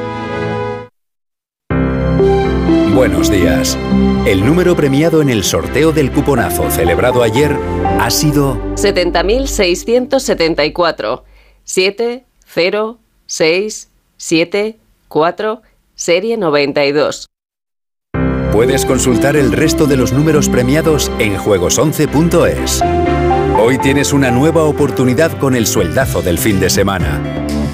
Buenos días. El número premiado en el sorteo del cuponazo celebrado ayer ha sido 70.674. 7, 0, 6, 7, 4, serie 92. Puedes consultar el resto de los números premiados en juegos11.es. Hoy tienes una nueva oportunidad con el sueldazo del fin de semana.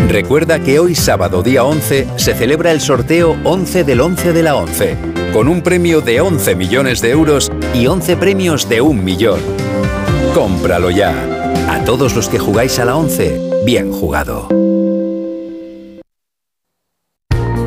Recuerda que hoy sábado día 11 se celebra el sorteo 11 del 11 de la 11, con un premio de 11 millones de euros y 11 premios de un millón. Cómpralo ya. A todos los que jugáis a la 11, bien jugado.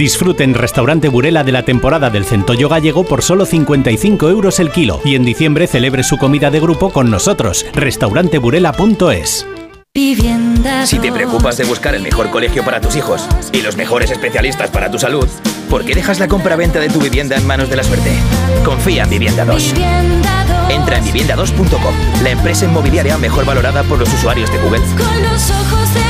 Disfruten Restaurante Burela de la temporada del centollo gallego por solo 55 euros el kilo y en diciembre celebre su comida de grupo con nosotros. Restauranteburela.es Si te preocupas de buscar el mejor colegio para tus hijos y los mejores especialistas para tu salud, ¿por qué dejas la compra-venta de tu vivienda en manos de la suerte? Confía en Vivienda 2. Entra en vivienda2.com, la empresa inmobiliaria mejor valorada por los usuarios de Google. Con los ojos 2.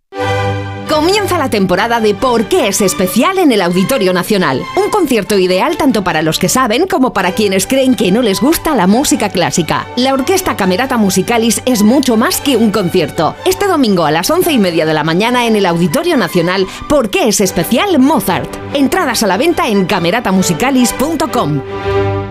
Comienza la temporada de ¿Por qué es especial en el Auditorio Nacional? Un concierto ideal tanto para los que saben como para quienes creen que no les gusta la música clásica. La Orquesta Camerata Musicalis es mucho más que un concierto. Este domingo a las once y media de la mañana en el Auditorio Nacional ¿Por qué es especial Mozart? Entradas a la venta en cameratamusicalis.com.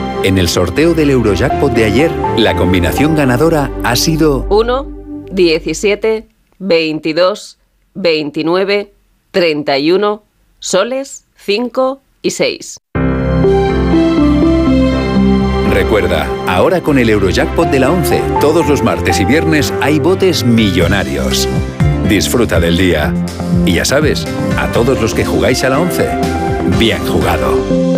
En el sorteo del Eurojackpot de ayer, la combinación ganadora ha sido 1, 17, 22, 29, 31, soles, 5 y 6. Recuerda, ahora con el Eurojackpot de la 11, todos los martes y viernes hay botes millonarios. Disfruta del día. Y ya sabes, a todos los que jugáis a la 11, bien jugado.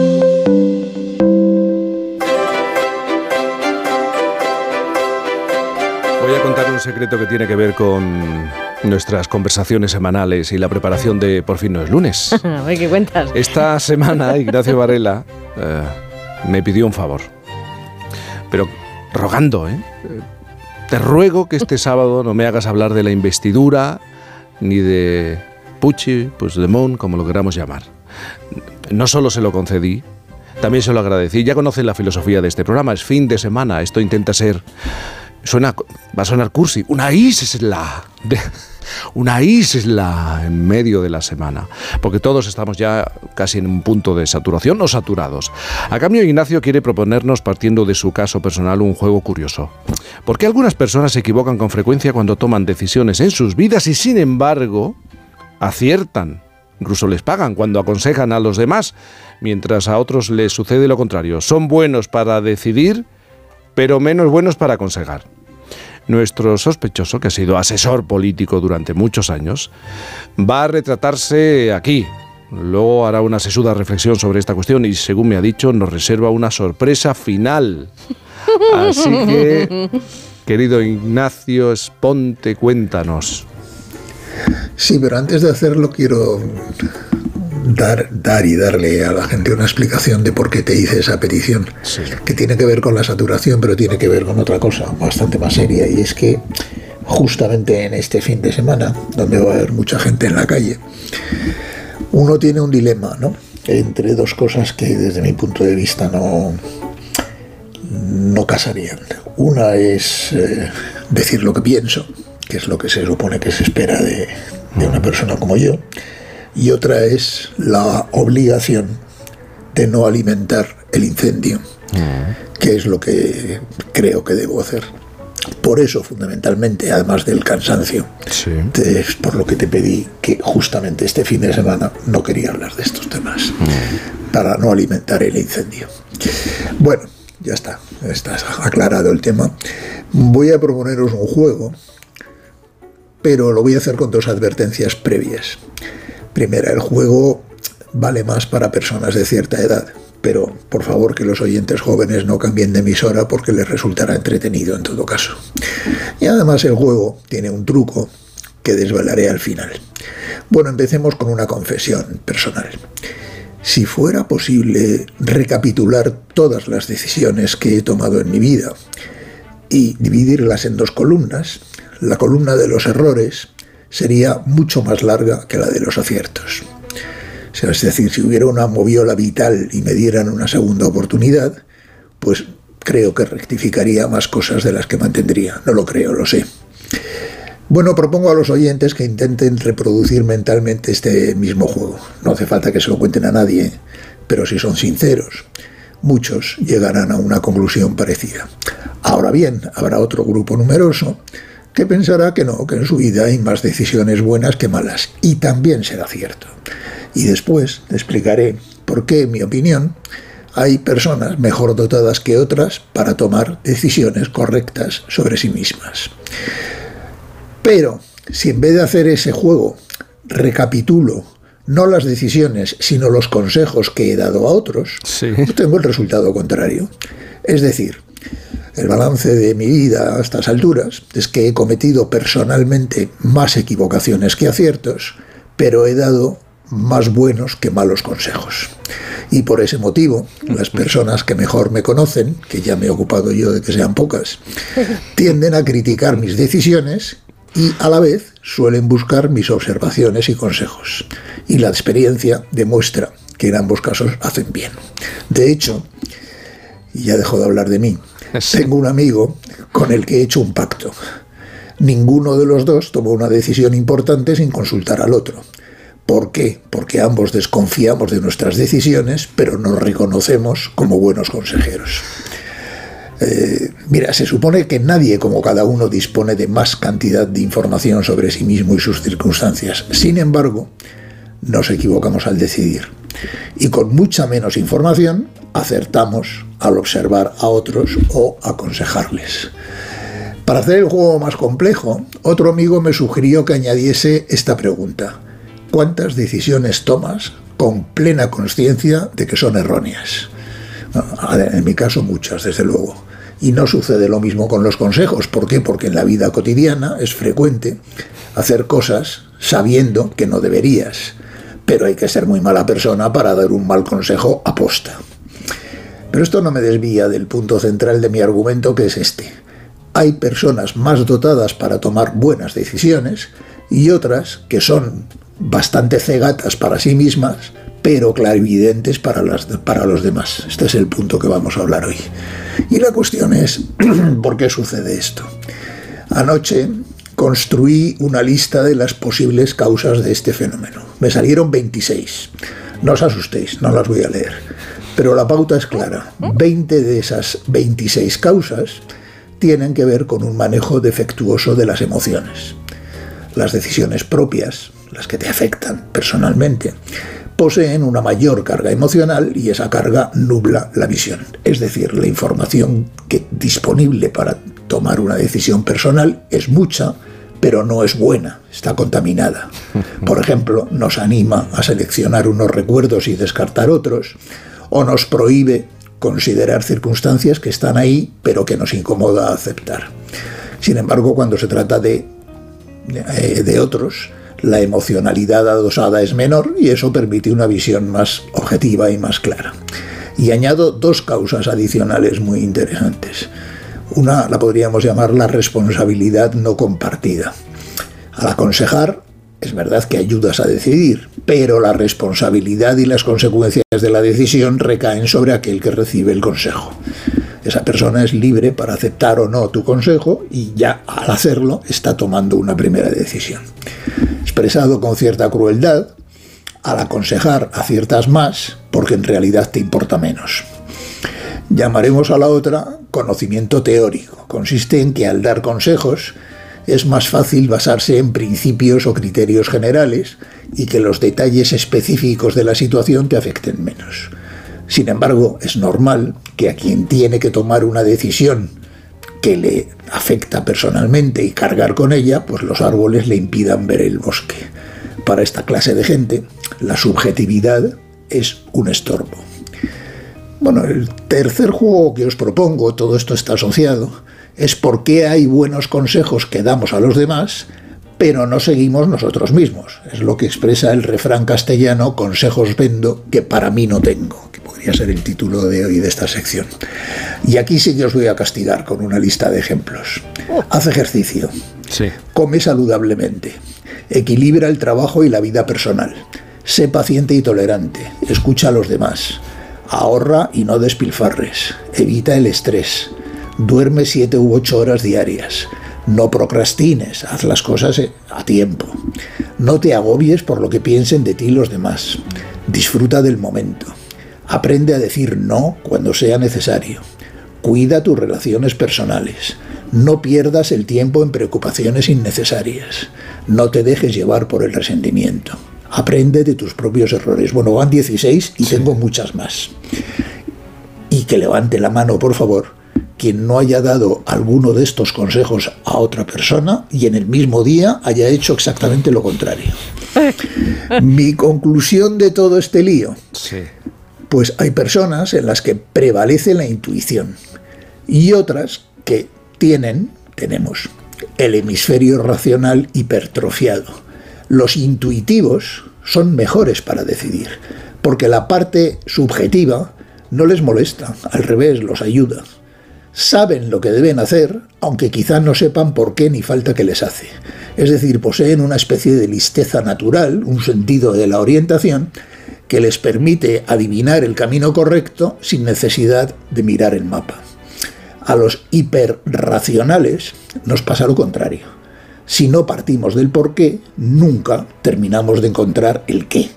Un secreto que tiene que ver con nuestras conversaciones semanales y la preparación de Por fin no es lunes. A ver, ¿qué cuentas? Esta semana Ignacio Varela eh, me pidió un favor, pero rogando, ¿eh? Te ruego que este sábado no me hagas hablar de la investidura ni de Pucci, Puigdemont, como lo queramos llamar. No solo se lo concedí, también se lo agradecí. Ya conocen la filosofía de este programa, es fin de semana, esto intenta ser Suena, va a sonar cursi, una isla, una isla en medio de la semana, porque todos estamos ya casi en un punto de saturación o saturados. A cambio, Ignacio quiere proponernos, partiendo de su caso personal, un juego curioso. Porque algunas personas se equivocan con frecuencia cuando toman decisiones en sus vidas y, sin embargo, aciertan. Incluso les pagan cuando aconsejan a los demás, mientras a otros les sucede lo contrario. Son buenos para decidir, pero menos buenos para aconsejar. Nuestro sospechoso, que ha sido asesor político durante muchos años, va a retratarse aquí. Luego hará una sesuda reflexión sobre esta cuestión y, según me ha dicho, nos reserva una sorpresa final. Así que, querido Ignacio Esponte, cuéntanos. Sí, pero antes de hacerlo quiero dar, dar y darle a la gente una explicación de por qué te hice esa petición, que tiene que ver con la saturación, pero tiene que ver con otra cosa bastante más seria, y es que justamente en este fin de semana, donde va a haber mucha gente en la calle, uno tiene un dilema, ¿no? Entre dos cosas que desde mi punto de vista no, no casarían. Una es eh, decir lo que pienso, que es lo que se supone que se espera de, de una persona como yo, y otra es la obligación de no alimentar el incendio, que es lo que creo que debo hacer. Por eso, fundamentalmente, además del cansancio, es por lo que te pedí que justamente este fin de semana no quería hablar de estos temas, para no alimentar el incendio. Bueno, ya está, está aclarado el tema. Voy a proponeros un juego, pero lo voy a hacer con dos advertencias previas. Primera, el juego vale más para personas de cierta edad, pero por favor que los oyentes jóvenes no cambien de emisora porque les resultará entretenido en todo caso. Y además el juego tiene un truco que desvelaré al final. Bueno, empecemos con una confesión personal. Si fuera posible recapitular todas las decisiones que he tomado en mi vida y dividirlas en dos columnas, la columna de los errores sería mucho más larga que la de los aciertos. O sea, es decir, si hubiera una moviola vital y me dieran una segunda oportunidad, pues creo que rectificaría más cosas de las que mantendría. No lo creo, lo sé. Bueno, propongo a los oyentes que intenten reproducir mentalmente este mismo juego. No hace falta que se lo cuenten a nadie, pero si son sinceros, muchos llegarán a una conclusión parecida. Ahora bien, habrá otro grupo numeroso que pensará que no, que en su vida hay más decisiones buenas que malas. Y también será cierto. Y después te explicaré por qué, en mi opinión, hay personas mejor dotadas que otras para tomar decisiones correctas sobre sí mismas. Pero si en vez de hacer ese juego recapitulo no las decisiones, sino los consejos que he dado a otros, tengo el resultado contrario. Es decir, el balance de mi vida a estas alturas es que he cometido personalmente más equivocaciones que aciertos, pero he dado más buenos que malos consejos. Y por ese motivo, las personas que mejor me conocen, que ya me he ocupado yo de que sean pocas, tienden a criticar mis decisiones y a la vez suelen buscar mis observaciones y consejos. Y la experiencia demuestra que en ambos casos hacen bien. De hecho, y ya dejo de hablar de mí, tengo un amigo con el que he hecho un pacto. Ninguno de los dos tomó una decisión importante sin consultar al otro. ¿Por qué? Porque ambos desconfiamos de nuestras decisiones, pero nos reconocemos como buenos consejeros. Eh, mira, se supone que nadie como cada uno dispone de más cantidad de información sobre sí mismo y sus circunstancias. Sin embargo, nos equivocamos al decidir. Y con mucha menos información acertamos al observar a otros o aconsejarles. Para hacer el juego más complejo, otro amigo me sugirió que añadiese esta pregunta. ¿Cuántas decisiones tomas con plena conciencia de que son erróneas? En mi caso muchas, desde luego. Y no sucede lo mismo con los consejos. ¿Por qué? Porque en la vida cotidiana es frecuente hacer cosas sabiendo que no deberías. Pero hay que ser muy mala persona para dar un mal consejo aposta. Pero esto no me desvía del punto central de mi argumento, que es este. Hay personas más dotadas para tomar buenas decisiones y otras que son bastante cegatas para sí mismas, pero clarividentes para, las, para los demás. Este es el punto que vamos a hablar hoy. Y la cuestión es, ¿por qué sucede esto? Anoche construí una lista de las posibles causas de este fenómeno. Me salieron 26. No os asustéis, no las voy a leer. Pero la pauta es clara. 20 de esas 26 causas tienen que ver con un manejo defectuoso de las emociones. Las decisiones propias, las que te afectan personalmente, poseen una mayor carga emocional y esa carga nubla la visión. Es decir, la información que disponible para tomar una decisión personal es mucha, pero no es buena, está contaminada. Por ejemplo, nos anima a seleccionar unos recuerdos y descartar otros, o nos prohíbe considerar circunstancias que están ahí, pero que nos incomoda aceptar. Sin embargo, cuando se trata de, eh, de otros, la emocionalidad adosada es menor y eso permite una visión más objetiva y más clara. Y añado dos causas adicionales muy interesantes. Una la podríamos llamar la responsabilidad no compartida. Al aconsejar, es verdad que ayudas a decidir, pero la responsabilidad y las consecuencias de la decisión recaen sobre aquel que recibe el consejo. Esa persona es libre para aceptar o no tu consejo y ya al hacerlo está tomando una primera decisión expresado con cierta crueldad, al aconsejar aciertas más porque en realidad te importa menos. Llamaremos a la otra conocimiento teórico. Consiste en que al dar consejos es más fácil basarse en principios o criterios generales y que los detalles específicos de la situación te afecten menos. Sin embargo, es normal que a quien tiene que tomar una decisión que le afecta personalmente y cargar con ella, pues los árboles le impidan ver el bosque. Para esta clase de gente, la subjetividad es un estorbo. Bueno, el tercer juego que os propongo, todo esto está asociado, es por qué hay buenos consejos que damos a los demás, pero no seguimos nosotros mismos. Es lo que expresa el refrán castellano, consejos vendo que para mí no tengo a ser el título de hoy de esta sección. Y aquí sí que os voy a castigar con una lista de ejemplos. Oh. Haz ejercicio. Come saludablemente. Equilibra el trabajo y la vida personal. Sé paciente y tolerante. Escucha a los demás. Ahorra y no despilfarres. Evita el estrés. Duerme 7 u 8 horas diarias. No procrastines, haz las cosas eh, a tiempo. No te agobies por lo que piensen de ti los demás. Disfruta del momento. Aprende a decir no cuando sea necesario. Cuida tus relaciones personales. No pierdas el tiempo en preocupaciones innecesarias. No te dejes llevar por el resentimiento. Aprende de tus propios errores. Bueno, van 16 y tengo muchas más. Y que levante la mano, por favor, quien no haya dado alguno de estos consejos a otra persona y en el mismo día haya hecho exactamente lo contrario. Mi conclusión de todo este lío. Pues hay personas en las que prevalece la intuición y otras que tienen, tenemos, el hemisferio racional hipertrofiado. Los intuitivos son mejores para decidir, porque la parte subjetiva no les molesta, al revés, los ayuda. Saben lo que deben hacer, aunque quizá no sepan por qué ni falta que les hace. Es decir, poseen una especie de listeza natural, un sentido de la orientación, que les permite adivinar el camino correcto sin necesidad de mirar el mapa. A los hiperracionales nos pasa lo contrario. Si no partimos del por qué, nunca terminamos de encontrar el qué.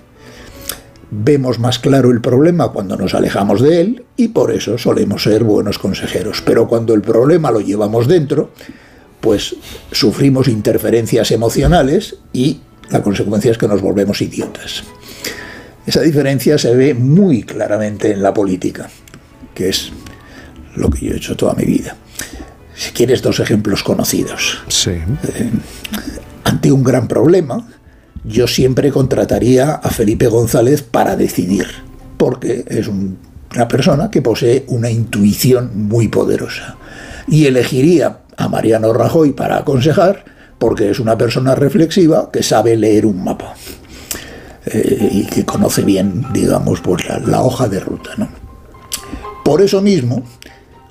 Vemos más claro el problema cuando nos alejamos de él y por eso solemos ser buenos consejeros. Pero cuando el problema lo llevamos dentro, pues sufrimos interferencias emocionales y la consecuencia es que nos volvemos idiotas. Esa diferencia se ve muy claramente en la política, que es lo que yo he hecho toda mi vida. Si quieres dos ejemplos conocidos. Sí. Eh, ante un gran problema, yo siempre contrataría a Felipe González para decidir, porque es un- una persona que posee una intuición muy poderosa. Y elegiría a Mariano Rajoy para aconsejar, porque es una persona reflexiva que sabe leer un mapa eh, y que conoce bien, digamos, pues la, la hoja de ruta. ¿no? Por eso mismo,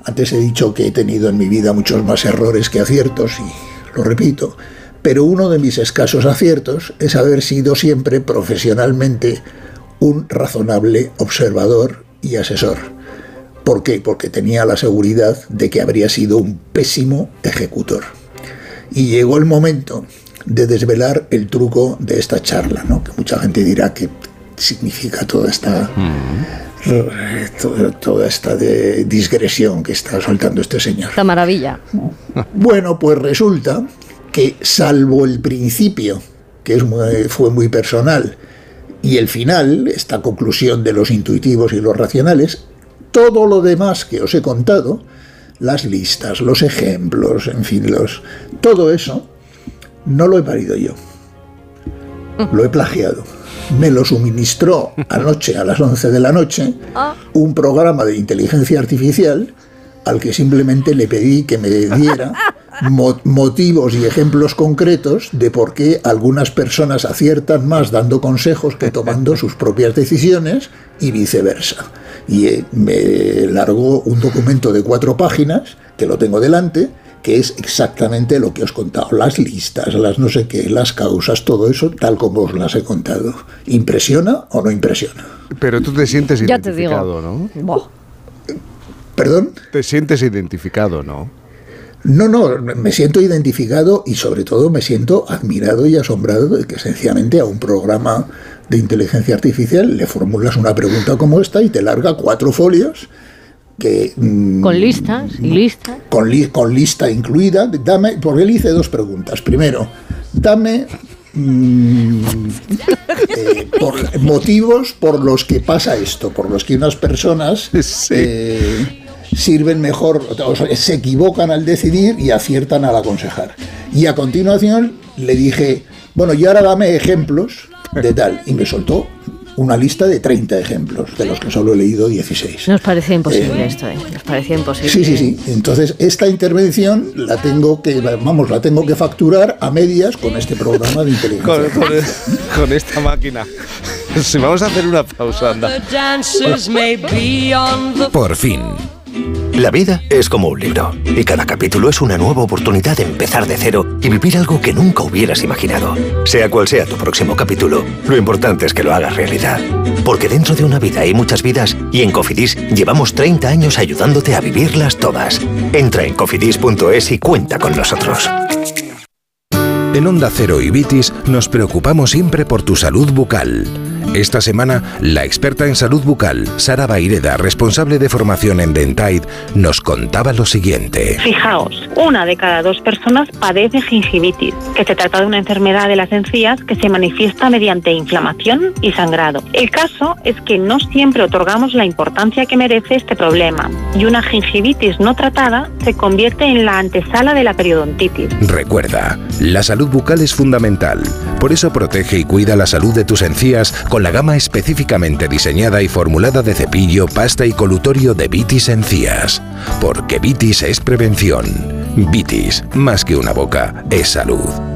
antes he dicho que he tenido en mi vida muchos más errores que aciertos, y lo repito, pero uno de mis escasos aciertos es haber sido siempre profesionalmente un razonable observador y asesor. ¿Por qué? Porque tenía la seguridad de que habría sido un pésimo ejecutor. Y llegó el momento de desvelar el truco de esta charla, ¿no? que mucha gente dirá que significa toda esta eh, toda, toda esta de digresión que está soltando este señor. Esta maravilla. Bueno, pues resulta que salvo el principio, que es muy- fue muy personal, y el final, esta conclusión de los intuitivos y los racionales, todo lo demás que os he contado, las listas, los ejemplos, en fin, los, todo eso, no lo he parido yo. Lo he plagiado. Me lo suministró anoche a las 11 de la noche un programa de inteligencia artificial al que simplemente le pedí que me diera mo- motivos y ejemplos concretos de por qué algunas personas aciertan más dando consejos que tomando sus propias decisiones y viceversa. Y eh, me largó un documento de cuatro páginas, que lo tengo delante, que es exactamente lo que os he contado, las listas, las no sé qué, las causas, todo eso, tal como os las he contado. ¿Impresiona o no impresiona? Pero tú te sientes Ya te digo. ¿no? Buah. ¿Perdón? Te sientes identificado, ¿no? No, no, me siento identificado y sobre todo me siento admirado y asombrado de que sencillamente a un programa de inteligencia artificial le formulas una pregunta como esta y te larga cuatro folios que mm, Con listas y listas. con, li- con lista incluida. Dame, porque le hice dos preguntas. Primero, dame mm, eh, por motivos por los que pasa esto, por los que unas personas eh, sirven mejor, o sea, se equivocan al decidir y aciertan al aconsejar. Y a continuación le dije, bueno, y ahora dame ejemplos de tal. Y me soltó una lista de 30 ejemplos, de los que solo he leído 16. Nos parecía imposible Eh, esto, ¿eh? Nos parecía imposible. Sí, sí, sí. Entonces, esta intervención la tengo que, vamos, la tengo que facturar a medias con este programa de inteligencia. Con, con- con esta máquina. Sí, vamos a hacer una pausa, anda. Por fin, La vida es como un libro y cada capítulo es una nueva oportunidad de empezar de cero y vivir algo que nunca hubieras imaginado. Sea cual sea tu próximo capítulo, lo importante es que lo hagas realidad. Porque dentro de una vida hay muchas vidas y en Cofidis llevamos 30 años ayudándote a vivirlas todas. Entra en cofidis.es y cuenta con nosotros. En Onda Cero y Vitis nos preocupamos siempre por tu salud bucal. Esta semana, la experta en salud bucal, Sara Baireda, responsable de formación en Dentaid, nos contaba lo siguiente. Fijaos, una de cada dos personas padece gingivitis, que se trata de una enfermedad de las encías que se manifiesta mediante inflamación y sangrado. El caso es que no siempre otorgamos la importancia que merece este problema y una gingivitis no tratada se convierte en la antesala de la periodontitis. Recuerda, la salud bucal es fundamental. Por eso protege y cuida la salud de tus encías con la gama específicamente diseñada y formulada de cepillo, pasta y colutorio de Vitis Encías. Porque Vitis es prevención. Vitis, más que una boca, es salud.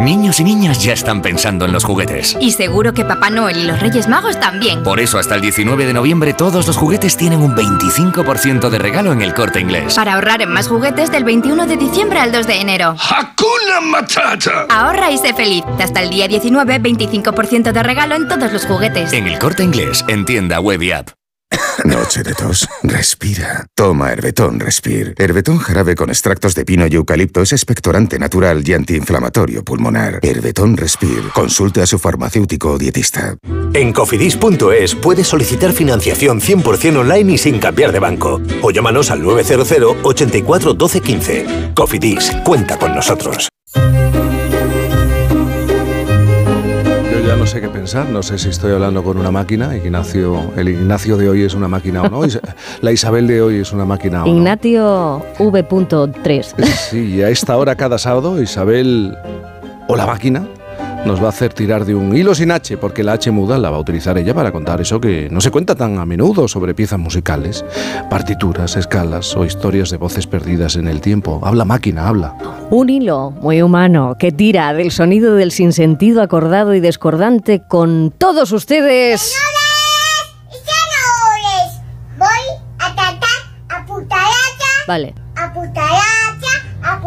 Niños y niñas ya están pensando en los juguetes. Y seguro que Papá Noel y los Reyes Magos también. Por eso hasta el 19 de noviembre todos los juguetes tienen un 25% de regalo en el corte inglés. Para ahorrar en más juguetes del 21 de diciembre al 2 de enero. ¡Hakuna Matata! Ahorra y sé feliz. Hasta el día 19, 25% de regalo en todos los juguetes. En el corte inglés, en tienda web y app. Noche de tos. Respira. Toma Herbetón Respir. Herbetón jarabe con extractos de pino y eucalipto es expectorante natural y antiinflamatorio pulmonar. Herbetón Respir. Consulte a su farmacéutico o dietista. En cofidis.es puedes solicitar financiación 100% online y sin cambiar de banco. O llámanos al 900 84 12 15. Cofidis, cuenta con nosotros. Sé qué pensar, no sé si estoy hablando con una máquina, Ignacio, el Ignacio de hoy es una máquina o no, la Isabel de hoy es una máquina o no. Ignacio V.3. Sí, y a esta hora cada sábado Isabel o la máquina nos va a hacer tirar de un hilo sin H, porque la H muda la va a utilizar ella para contar eso que no se cuenta tan a menudo sobre piezas musicales, partituras, escalas o historias de voces perdidas en el tiempo. Habla máquina, habla. Un hilo muy humano que tira del sonido del sinsentido acordado y discordante con todos ustedes. Voy a tratar a putaracha, Vale. a putaracha, a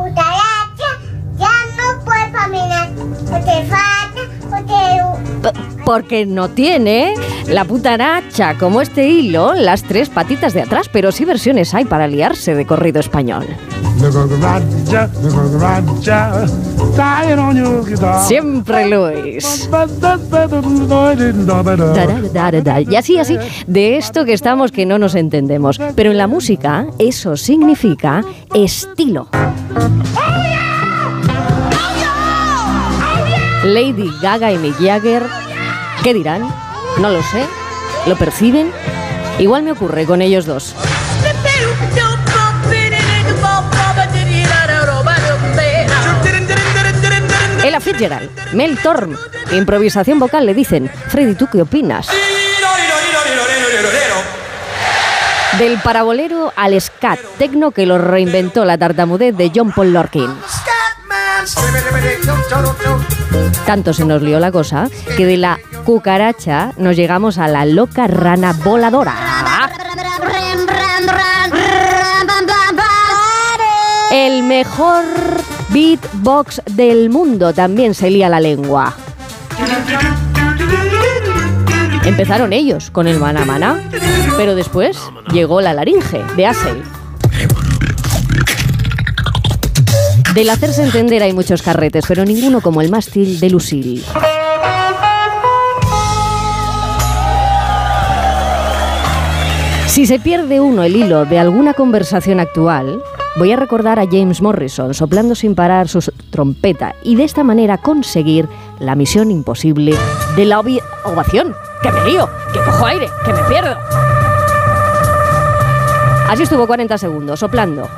te falta, o te... P- Porque no tiene la putaracha como este hilo las tres patitas de atrás, pero sí versiones hay para liarse de corrido español. Siempre Luis. Y así, así, de esto que estamos que no nos entendemos. Pero en la música eso significa estilo. Lady Gaga y Mick Jagger, ¿qué dirán? No lo sé. ¿Lo perciben? Igual me ocurre con ellos dos. Ella Fitzgerald, Mel Torm, improvisación vocal le dicen. Freddy, ¿tú qué opinas? Del parabolero al scat, tecno que lo reinventó la tartamudez de John Paul Lorkin. Tanto se nos lió la cosa que de la cucaracha nos llegamos a la loca rana voladora. El mejor beatbox del mundo también se lía la lengua. Empezaron ellos con el maná maná, pero después llegó la laringe de Asel. Del hacerse entender hay muchos carretes, pero ninguno como el mástil de Lucille. Si se pierde uno el hilo de alguna conversación actual, voy a recordar a James Morrison soplando sin parar su trompeta y de esta manera conseguir la misión imposible de la ovación. ¡Que me lío! ¡Que cojo aire! ¡Que me pierdo! Así estuvo 40 segundos, soplando,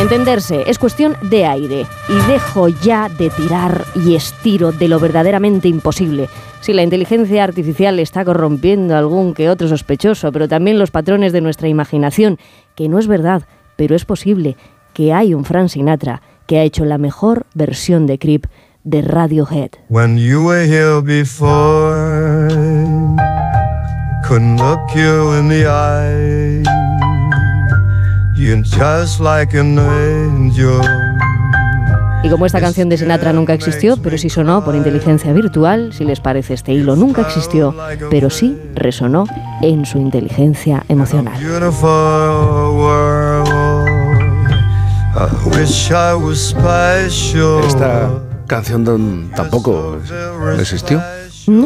Entenderse es cuestión de aire y dejo ya de tirar y estiro de lo verdaderamente imposible. Si la inteligencia artificial está corrompiendo a algún que otro sospechoso, pero también los patrones de nuestra imaginación, que no es verdad, pero es posible que hay un Frank Sinatra que ha hecho la mejor versión de Creep de Radiohead. When you were here before, couldn't look you in the eye. You're just like an angel. Y como esta canción de Sinatra nunca existió, pero sí sonó por inteligencia virtual, si les parece este hilo nunca existió, pero sí resonó en su inteligencia emocional. Beautiful world. I wish I was special. Esta canción tampoco existió.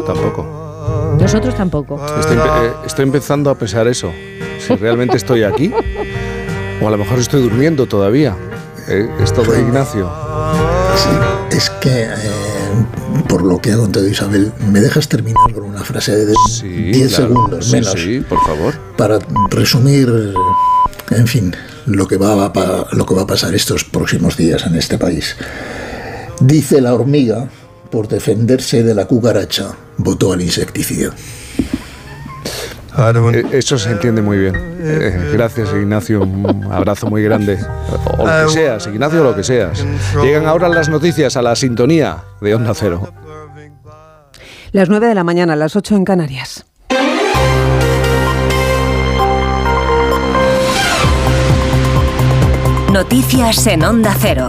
Tampoco. Nosotros tampoco. Estoy, empe- eh, estoy empezando a pensar eso. Si realmente estoy aquí. O a lo mejor estoy durmiendo todavía. Eh, es todo Ignacio. Sí, es que, eh, por lo que ha contado Isabel, ¿me dejas terminar con una frase de 10 claro. segundos Sí, menos? sí, por favor. Para resumir, en fin, lo que, va a, lo que va a pasar estos próximos días en este país. Dice la hormiga, por defenderse de la cucaracha, votó al insecticida. Eh, Eso se entiende muy bien. Eh, gracias, Ignacio. Un abrazo muy grande. O o lo que seas, Ignacio, lo que seas. Llegan ahora las noticias a la sintonía de Onda Cero. Las 9 de la mañana, las 8 en Canarias. Noticias en Onda Cero.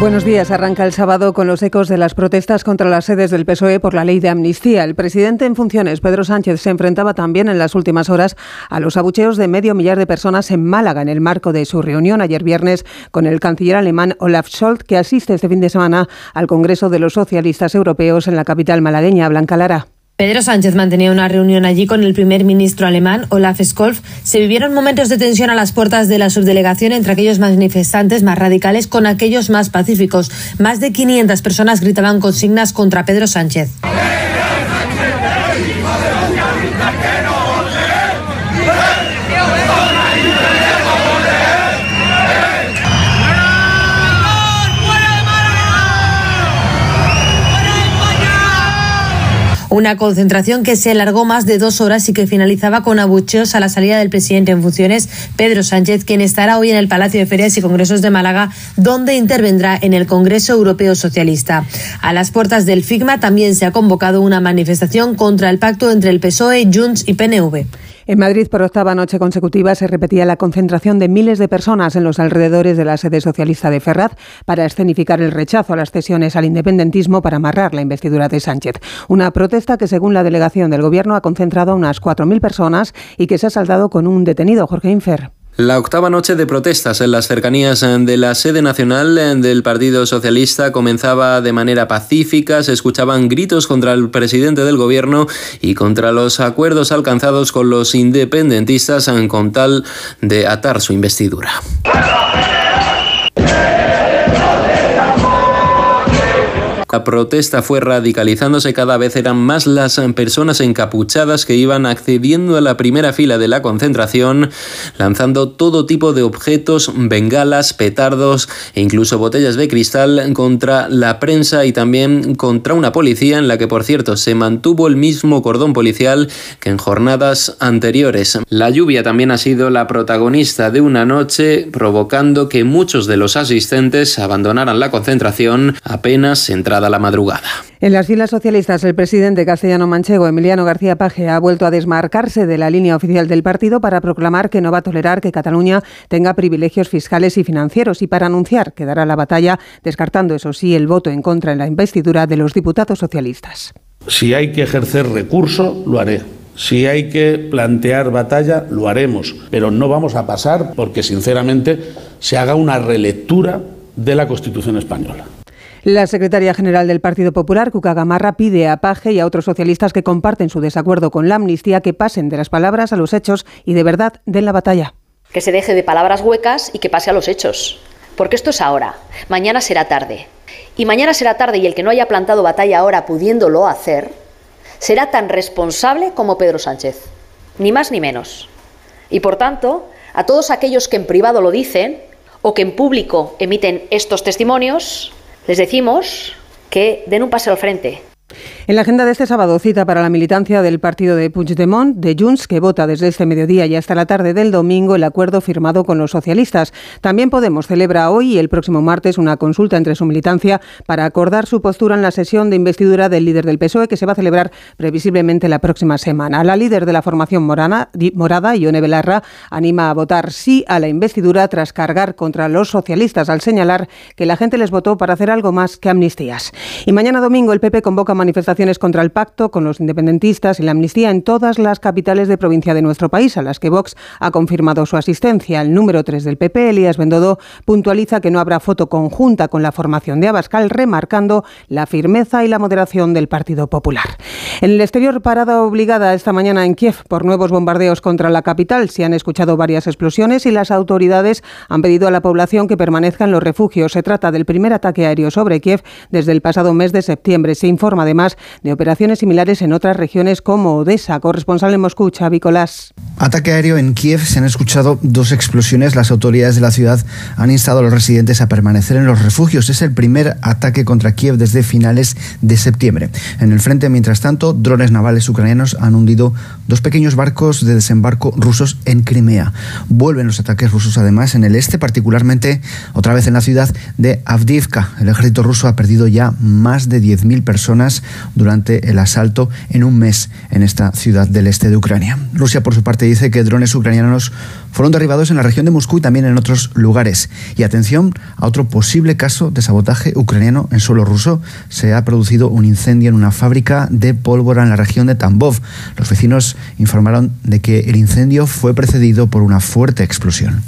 Buenos días. Arranca el sábado con los ecos de las protestas contra las sedes del PSOE por la ley de amnistía. El presidente en funciones, Pedro Sánchez, se enfrentaba también en las últimas horas a los abucheos de medio millar de personas en Málaga en el marco de su reunión ayer viernes con el canciller alemán Olaf Scholz, que asiste este fin de semana al Congreso de los Socialistas Europeos en la capital malagueña, Blanca Lara. Pedro Sánchez mantenía una reunión allí con el primer ministro alemán, Olaf Scholz. Se vivieron momentos de tensión a las puertas de la subdelegación entre aquellos manifestantes más radicales con aquellos más pacíficos. Más de 500 personas gritaban consignas contra Pedro Sánchez. Una concentración que se alargó más de dos horas y que finalizaba con abucheos a la salida del presidente en funciones, Pedro Sánchez, quien estará hoy en el Palacio de Ferias y Congresos de Málaga, donde intervendrá en el Congreso Europeo Socialista. A las puertas del FIGMA también se ha convocado una manifestación contra el pacto entre el PSOE, Junts y PNV. En Madrid, por octava noche consecutiva, se repetía la concentración de miles de personas en los alrededores de la sede socialista de Ferraz para escenificar el rechazo a las cesiones al independentismo para amarrar la investidura de Sánchez. Una protesta que, según la delegación del Gobierno, ha concentrado a unas 4.000 personas y que se ha saldado con un detenido, Jorge Infer. La octava noche de protestas en las cercanías de la sede nacional del Partido Socialista comenzaba de manera pacífica, se escuchaban gritos contra el presidente del gobierno y contra los acuerdos alcanzados con los independentistas con tal de atar su investidura. La protesta fue radicalizándose, cada vez eran más las personas encapuchadas que iban accediendo a la primera fila de la concentración, lanzando todo tipo de objetos, bengalas, petardos e incluso botellas de cristal contra la prensa y también contra una policía en la que, por cierto, se mantuvo el mismo cordón policial que en jornadas anteriores. La lluvia también ha sido la protagonista de una noche, provocando que muchos de los asistentes abandonaran la concentración apenas entrada la madrugada. En las filas socialistas, el presidente castellano manchego, Emiliano García Paje, ha vuelto a desmarcarse de la línea oficial del partido para proclamar que no va a tolerar que Cataluña tenga privilegios fiscales y financieros y para anunciar que dará la batalla, descartando, eso sí, el voto en contra en la investidura de los diputados socialistas. Si hay que ejercer recurso, lo haré. Si hay que plantear batalla, lo haremos. Pero no vamos a pasar porque, sinceramente, se haga una relectura de la Constitución española. La secretaria general del Partido Popular, Cuca Gamarra, pide a Paje y a otros socialistas que comparten su desacuerdo con la amnistía que pasen de las palabras a los hechos y de verdad den la batalla. Que se deje de palabras huecas y que pase a los hechos. Porque esto es ahora, mañana será tarde. Y mañana será tarde y el que no haya plantado batalla ahora pudiéndolo hacer, será tan responsable como Pedro Sánchez. Ni más ni menos. Y por tanto, A todos aquellos que en privado lo dicen o que en público emiten estos testimonios, les decimos que den un paso al frente, en la agenda de este sábado, cita para la militancia del partido de Puigdemont, de Junts, que vota desde este mediodía y hasta la tarde del domingo el acuerdo firmado con los socialistas. También Podemos celebra hoy y el próximo martes una consulta entre su militancia para acordar su postura en la sesión de investidura del líder del PSOE, que se va a celebrar previsiblemente la próxima semana. La líder de la formación morana, morada, Ione Belarra, anima a votar sí a la investidura tras cargar contra los socialistas al señalar que la gente les votó para hacer algo más que amnistías. Y mañana domingo el PP convoca manifestaciones contra el pacto con los independentistas y la amnistía en todas las capitales de provincia de nuestro país, a las que Vox ha confirmado su asistencia. El número 3 del PP, Elías Bendodo, puntualiza que no habrá foto conjunta con la formación de Abascal, remarcando la firmeza y la moderación del Partido Popular. En el exterior, parada obligada esta mañana en Kiev por nuevos bombardeos contra la capital. Se han escuchado varias explosiones y las autoridades han pedido a la población que permanezca en los refugios. Se trata del primer ataque aéreo sobre Kiev desde el pasado mes de septiembre. Se informa además de operaciones similares en otras regiones como Odessa. Corresponsal en Moscú, Xavi Colás. Ataque aéreo en Kiev. Se han escuchado dos explosiones. Las autoridades de la ciudad han instado a los residentes a permanecer en los refugios. Es el primer ataque contra Kiev desde finales de septiembre. En el frente, mientras tanto, drones navales ucranianos han hundido dos pequeños barcos de desembarco rusos en Crimea. Vuelven los ataques rusos además en el este, particularmente otra vez en la ciudad de Avdivka. El ejército ruso ha perdido ya más de 10.000 personas durante el asalto en un mes en esta ciudad del este de Ucrania. Rusia, por su parte, dice que drones ucranianos fueron derribados en la región de Moscú y también en otros lugares. Y atención a otro posible caso de sabotaje ucraniano en suelo ruso. Se ha producido un incendio en una fábrica de pólvora en la región de Tambov. Los vecinos informaron de que el incendio fue precedido por una fuerte explosión.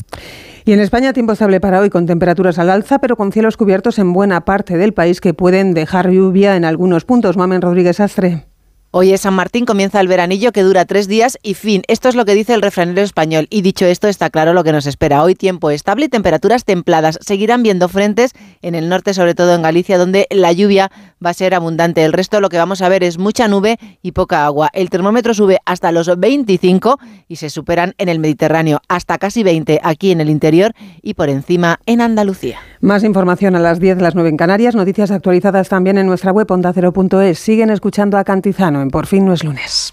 Y en España tiempo estable para hoy con temperaturas al alza, pero con cielos cubiertos en buena parte del país que pueden dejar lluvia en algunos puntos. Mamen Rodríguez Astre. Hoy es San Martín, comienza el veranillo que dura tres días y fin. Esto es lo que dice el refranero español. Y dicho esto, está claro lo que nos espera. Hoy tiempo estable y temperaturas templadas. Seguirán viendo frentes en el norte, sobre todo en Galicia, donde la lluvia va a ser abundante. El resto lo que vamos a ver es mucha nube y poca agua. El termómetro sube hasta los 25 y se superan en el Mediterráneo hasta casi 20 aquí en el interior y por encima en Andalucía. Más información a las 10, las 9 en Canarias. Noticias actualizadas también en nuestra web ondacero.es. Siguen escuchando a Cantizano en Por fin no es lunes.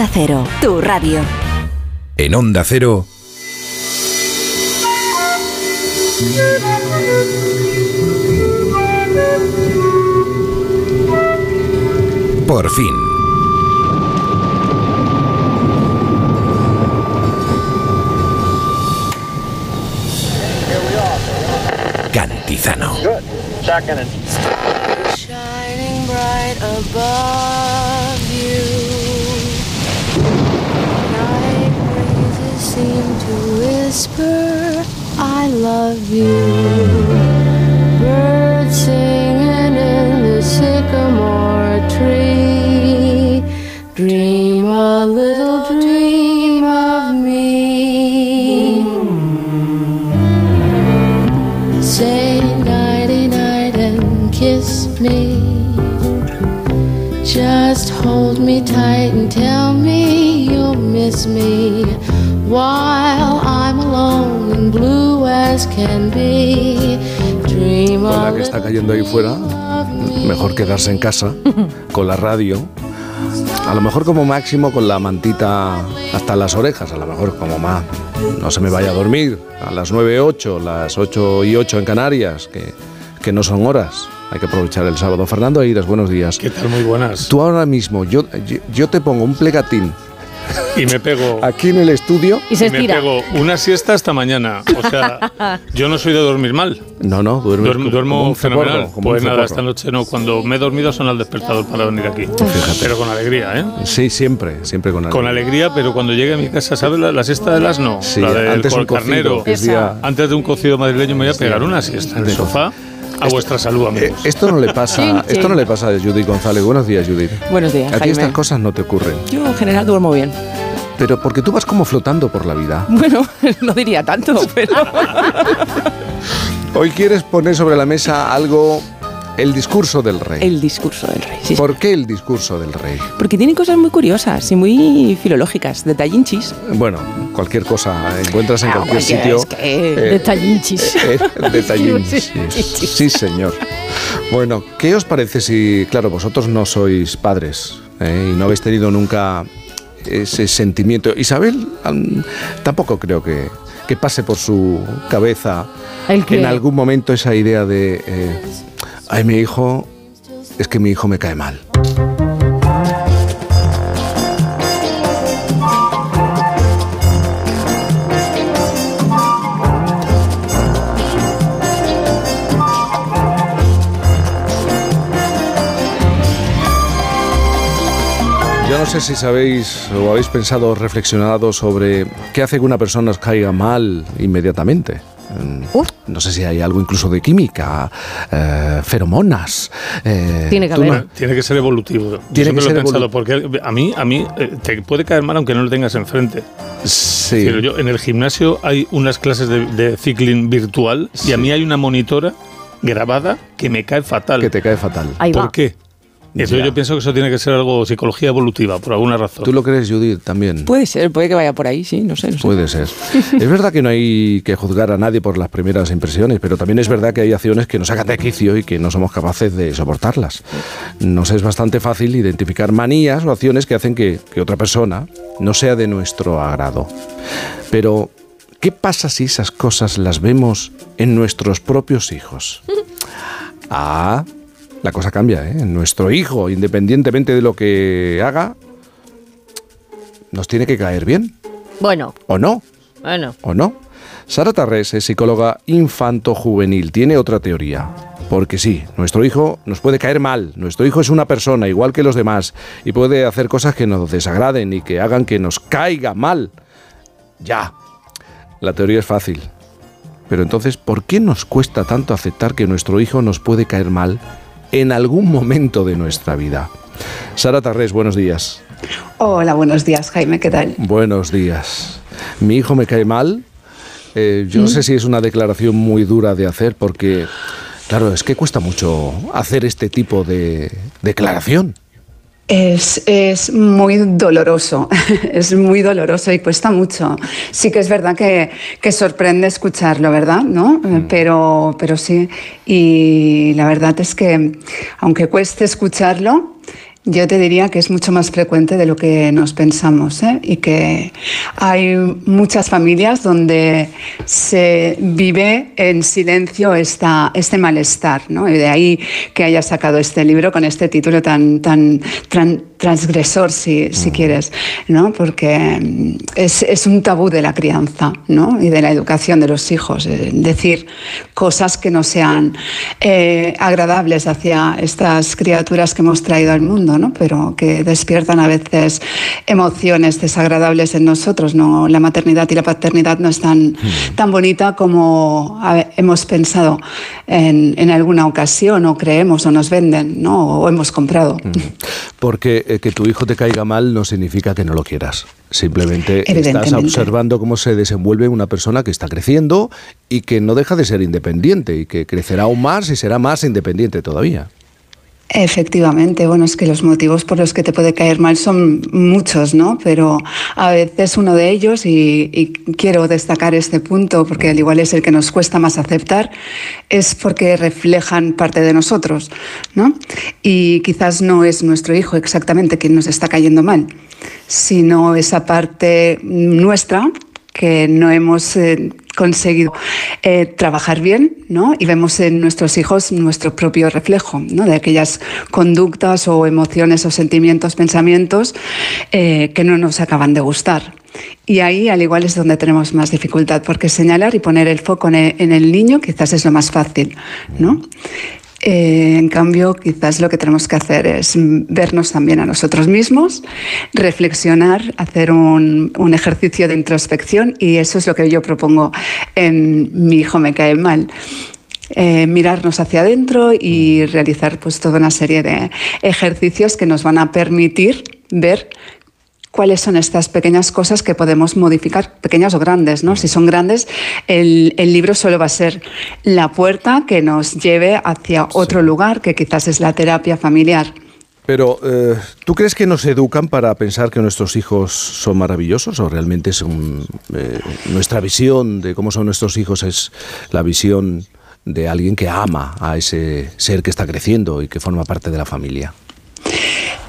Cero, tu radio. En Onda Cero. Por fin. Cantizano. Shining whisper, I love you. Con la que está cayendo ahí fuera, mejor quedarse en casa con la radio. A lo mejor como máximo con la mantita hasta las orejas, a lo mejor como más. No se me vaya a dormir a las 9, 8, las 8 y 8 en Canarias, que, que no son horas. Hay que aprovechar el sábado. Fernando Eiras, buenos días. ¿Qué tal? Muy buenas. Tú ahora mismo, yo, yo, yo te pongo un plegatín y me pego. Aquí en el estudio. Y se me estira. pego una siesta hasta mañana. O sea, yo no soy de dormir mal. No, no, duermes Duermo, duermo como un fenomenal. ceporro, como pues un nada, esta noche no. Cuando me he dormido son al despertador para venir aquí. Pero con alegría, ¿eh? Sí, siempre, siempre con alegría. Con alegría, pero cuando llegue a mi casa, ¿sabes la, la siesta del asno? Sí, la del antes un carnero. cocido, que es día- Antes de un cocido madrileño me voy a pegar una siesta en el sofá. A vuestra salud, amigos. Eh, esto no le pasa, Chin, esto chin. no le pasa a Judith González. Buenos días, Judith. Buenos días, A ti estas cosas no te ocurren. Yo en general duermo bien. Pero porque tú vas como flotando por la vida. Bueno, no diría tanto, pero... Hoy quieres poner sobre la mesa algo, el discurso del rey. El discurso del rey, sí. ¿Por qué el discurso del rey? Porque tiene cosas muy curiosas y muy filológicas, detallinchis. Bueno, cualquier cosa encuentras en Ah, cualquier sitio. es que- Detallinchis. eh, detallinchis. Sí, señor. Bueno, ¿qué os parece si, claro, vosotros no sois padres eh, y no habéis tenido nunca ese sentimiento? Isabel am, tampoco creo que, que pase por su cabeza en algún momento esa idea de, eh, ay, mi hijo, es que mi hijo me cae mal. Yo no sé si sabéis o habéis pensado o reflexionado sobre qué hace que una persona os caiga mal inmediatamente. Mm, No sé si hay algo incluso de química, eh, feromonas. eh, tú no- Tiene que ser evolutivo. Yo Tiene que siempre lo he ser pensado, porque a mí, a mí eh, te puede caer mal aunque no lo tengas enfrente. Sí. Pero yo, en el gimnasio hay unas clases de, de cycling virtual y a mí hay una monitora grabada que me cae fatal. Que te cae fatal. Ahí ¿Por va. qué? Ya. yo pienso que eso tiene que ser algo psicología evolutiva, por alguna razón. ¿Tú lo crees, Judith, también? Puede ser, puede que vaya por ahí, sí, no sé. No sé. Puede ser. es verdad que no hay que juzgar a nadie por las primeras impresiones, pero también es verdad que hay acciones que nos sacan de quicio y que no somos capaces de soportarlas. Nos es bastante fácil identificar manías o acciones que hacen que, que otra persona no sea de nuestro agrado. Pero, ¿qué pasa si esas cosas las vemos en nuestros propios hijos? Ah, la cosa cambia, ¿eh? Nuestro hijo, independientemente de lo que haga, nos tiene que caer bien, Bueno, ¿o no? bueno. ¿O no? Sara Tarrés es psicóloga infanto-juvenil. Tiene otra teoría. Porque sí, nuestro hijo nos puede caer mal. Nuestro hijo es una persona igual que los demás y puede hacer cosas que nos desagraden y que hagan que nos caiga mal. Ya. La teoría es fácil. Pero entonces, ¿por qué nos cuesta tanto aceptar que nuestro hijo nos puede caer mal en algún momento de nuestra vida? Sara Tarrés, buenos días. Hola, buenos días, Jaime, ¿qué tal? Buenos días. Mi hijo me cae mal. Eh, yo no sé si es una declaración muy dura de hacer porque, claro, es que cuesta mucho hacer este tipo de declaración. Es, es muy doloroso, es muy doloroso y cuesta mucho. Sí que es verdad que, que sorprende escucharlo, ¿verdad? ¿No? Eh, Pero, pero sí, y la verdad es que aunque cueste escucharlo, yo te diría que es mucho más frecuente de lo que nos pensamos ¿eh? y que hay muchas familias donde se vive en silencio esta, este malestar. ¿no? Y de ahí que haya sacado este libro con este título tan, tan, tran- transgresor, si, si quieres, ¿no? porque mm, es, es un tabú de la crianza ¿no? y de la educación de los hijos. eh, Decir cosas que no sean eh, agradables hacia estas criaturas que hemos traído al mundo, ¿no? pero que despiertan a veces emociones desagradables en nosotros. ¿no? La maternidad y la paternidad no es tan, tan bonita como a- hemos pensado en, en alguna ocasión o creemos o nos venden ¿no? o hemos comprado. Porque eh, que tu hijo te caiga mal no significa que no lo quieras. Simplemente estás observando cómo se desenvuelve una persona que está creciendo y que no deja de ser independiente y que crecerá aún más y será más independiente todavía. Efectivamente, bueno, es que los motivos por los que te puede caer mal son muchos, ¿no? Pero a veces uno de ellos, y, y quiero destacar este punto porque al igual es el que nos cuesta más aceptar, es porque reflejan parte de nosotros, ¿no? Y quizás no es nuestro hijo exactamente quien nos está cayendo mal, sino esa parte nuestra que no hemos eh, conseguido eh, trabajar bien, ¿no? Y vemos en nuestros hijos nuestro propio reflejo, ¿no? De aquellas conductas o emociones o sentimientos, pensamientos eh, que no nos acaban de gustar. Y ahí, al igual, es donde tenemos más dificultad, porque señalar y poner el foco en el, niño quizás es lo más fácil, ¿no? Eh, en cambio, quizás lo que tenemos que hacer es vernos también a nosotros mismos, reflexionar, hacer un, un ejercicio de introspección y eso es lo que yo propongo en Mi hijo me cae mal. Eh, mirarnos hacia adentro y realizar pues toda una serie de ejercicios que nos van a permitir ver cuáles son estas pequeñas cosas que podemos modificar, pequeñas o grandes, ¿no? Si son grandes, el, el libro solo va a ser la puerta que nos lleve hacia otro lugar, que quizás es la terapia familiar. Pero, eh, ¿tú crees que nos educan para pensar que nuestros hijos son maravillosos o realmente son, eh, nuestra visión de cómo son nuestros hijos es la visión de alguien que ama a ese ser que está creciendo y que forma parte de la familia?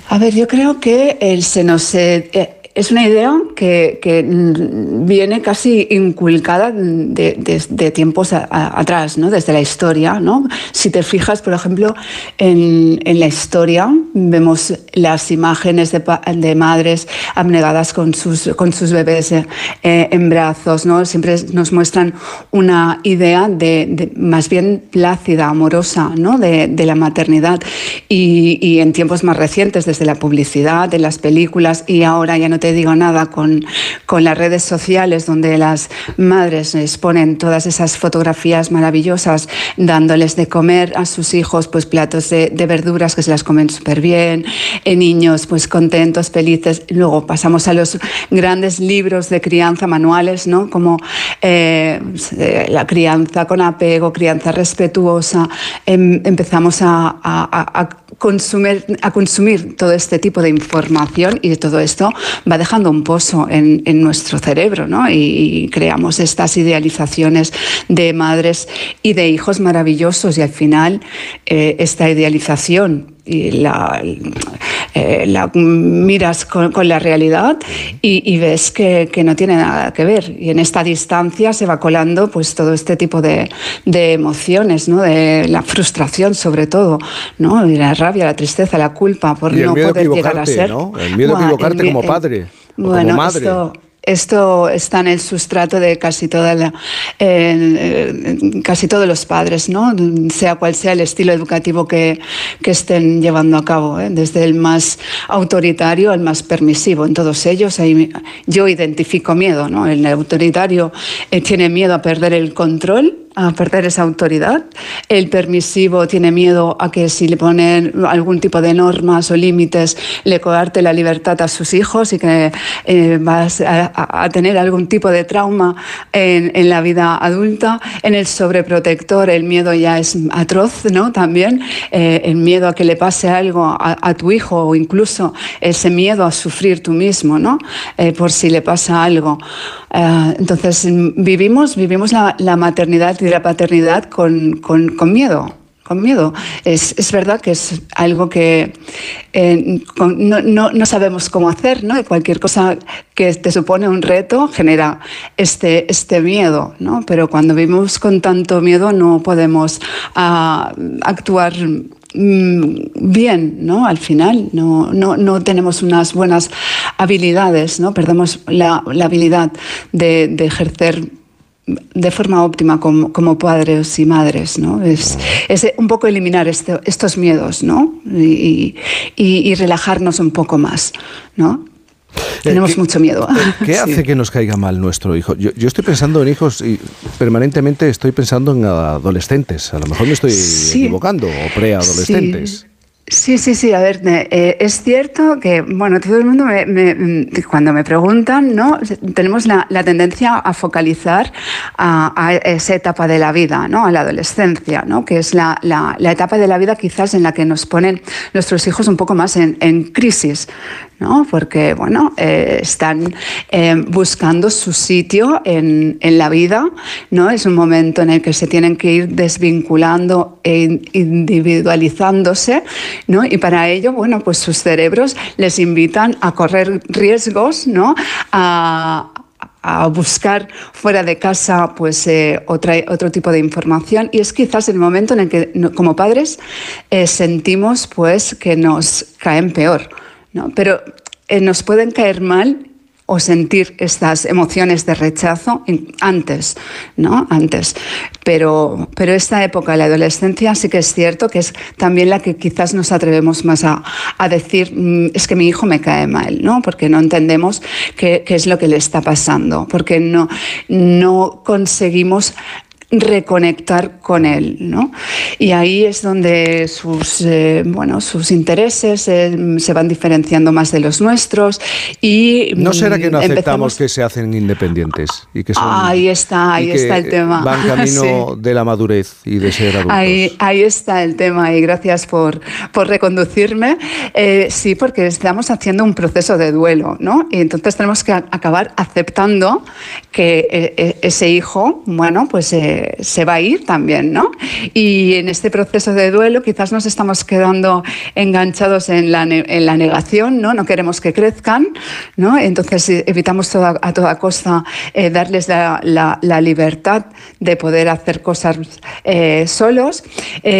A ver, yo creo que el se nos... eh, es una idea que, que, viene casi inculcada de, de- de tiempos a- a- atrás, ¿no? desde la historia. ¿no? Si te fijas, por ejemplo, en, en la historia, vemos las imágenes de, de madres abnegadas con sus, con sus bebés eh, en brazos. ¿no? Siempre nos muestran una idea de, más bien plácida, amorosa, ¿no? de la maternidad. Y, y en tiempos más recientes, desde la publicidad, de las películas, y ahora ya no te digo nada con, con las redes sociales, donde las madres exponen todas esas fotografías maravillosas, dándoles de comer a sus hijos pues platos de, de verduras que se las comen súper bien, eh, niños pues contentos, felices. Luego pasamos a los grandes libros de crianza, manuales, ¿no? Como eh, eh, la crianza con apego, crianza respetuosa. Em- empezamos a, a- a- consumir, a consumir todo este tipo de información y todo esto va dejando un pozo en, nuestro cerebro, ¿no? Y, y creamos estas idealizaciones de madres y de hijos maravillosos y al final eh, esta idealización y la, eh, la miras con, con la realidad y, y ves que, que no tiene nada que ver. Y en esta distancia se va colando pues todo este tipo de, de emociones, ¿no? De la frustración sobre todo, ¿no? Y la rabia, la tristeza, la culpa por no poder llegar a ser. ¿no? El miedo a equivocarte como padre Bueno, como madre. esto, esto está en el sustrato de casi toda casi todos los padres, ¿no? Sea cual sea el estilo educativo que, que estén llevando a cabo, ¿eh? desde el más autoritario al más permisivo. En todos ellos hay- yo identifico miedo, ¿no? El autoritario eh, tiene miedo a perder el control a perder esa autoridad. El permisivo tiene miedo a que si le ponen algún tipo de normas o límites, le coarte la libertad a sus hijos y que eh, vas a, tener algún tipo de trauma en, la vida adulta. En el sobreprotector el miedo ya es atroz, ¿no? También eh, el miedo a que le pase algo a, tu hijo o incluso ese miedo a sufrir tú mismo, ¿no? Eh, por si le pasa algo. Eh, entonces vivimos, vivimos la maternidad y la paternidad con, con- con miedo. Con miedo. Es, es verdad que es algo que eh, no, no- no sabemos cómo hacer, ¿no? Y cualquier cosa que te supone un reto genera este, este miedo, ¿no? Pero cuando vivimos con tanto miedo no podemos ah, actuar mm, bien, ¿no? Al final no, no, no tenemos unas buenas habilidades, ¿no? Perdemos la, la habilidad de, de ejercer de forma óptima como, como padres y madres, ¿no? Es, es un poco eliminar este- estos miedos, ¿no? Y, y- y relajarnos un poco más, ¿no? Tenemos mucho miedo. ¿Qué Sí. hace que nos caiga mal nuestro hijo? Yo, yo estoy pensando en hijos y permanentemente estoy pensando en adolescentes. A lo mejor me estoy Sí. equivocando, o preadolescentes. Sí, sí, sí. A ver, ne- eh, es cierto que, bueno, todo el mundo me- me- mm, cuando me preguntan, ¿no? Tenemos la, tendencia a focalizar a, a esa etapa de la vida, ¿no? A la adolescencia, ¿no? Que es la, la- la etapa de la vida quizás en la que nos ponen nuestros hijos un poco más en, en crisis, ¿no? Porque, bueno, eh, están eh, buscando su sitio en, en la vida, ¿no? Es un momento en el que se tienen que ir desvinculando e in- individualizándose, ¿no? Y para ello, bueno, pues sus cerebros les invitan a correr riesgos, ¿no? A, a buscar fuera de casa pues eh, otra, otro tipo de información y es quizás el momento en el que como padres eh, sentimos pues que nos caen peor, ¿no? pero eh, nos pueden caer mal o sentir estas emociones de rechazo antes, ¿no? Antes. Pero, pero esta época, la adolescencia, sí que es cierto que es también la que quizás nos atrevemos más a, a decir, "Mm, es que mi hijo me cae mal, ¿no? Porque no entendemos qué, qué es lo que le está pasando, porque no, no conseguimos reconectar con él, ¿no? Y ahí es donde sus, eh, bueno, sus intereses eh, se van diferenciando más de los nuestros y ¿No será que no mm, aceptamos empezamos- que se hacen independientes y que son Ahí está, ahí y que está el tema. Van camino de la madurez y de ser adultos. Ahí, ahí está el tema y gracias por, por reconducirme. Eh, sí, porque estamos haciendo un proceso de duelo, ¿no? Y entonces tenemos que acabar aceptando que ese hijo, bueno, pues se va a ir también, ¿no? Y en este proceso de duelo quizás nos estamos quedando enganchados en la, negación, ¿no? No queremos que crezcan, ¿no? Entonces eh, evitamos a toda costa eh, darles la, libertad de poder hacer cosas eh, solos.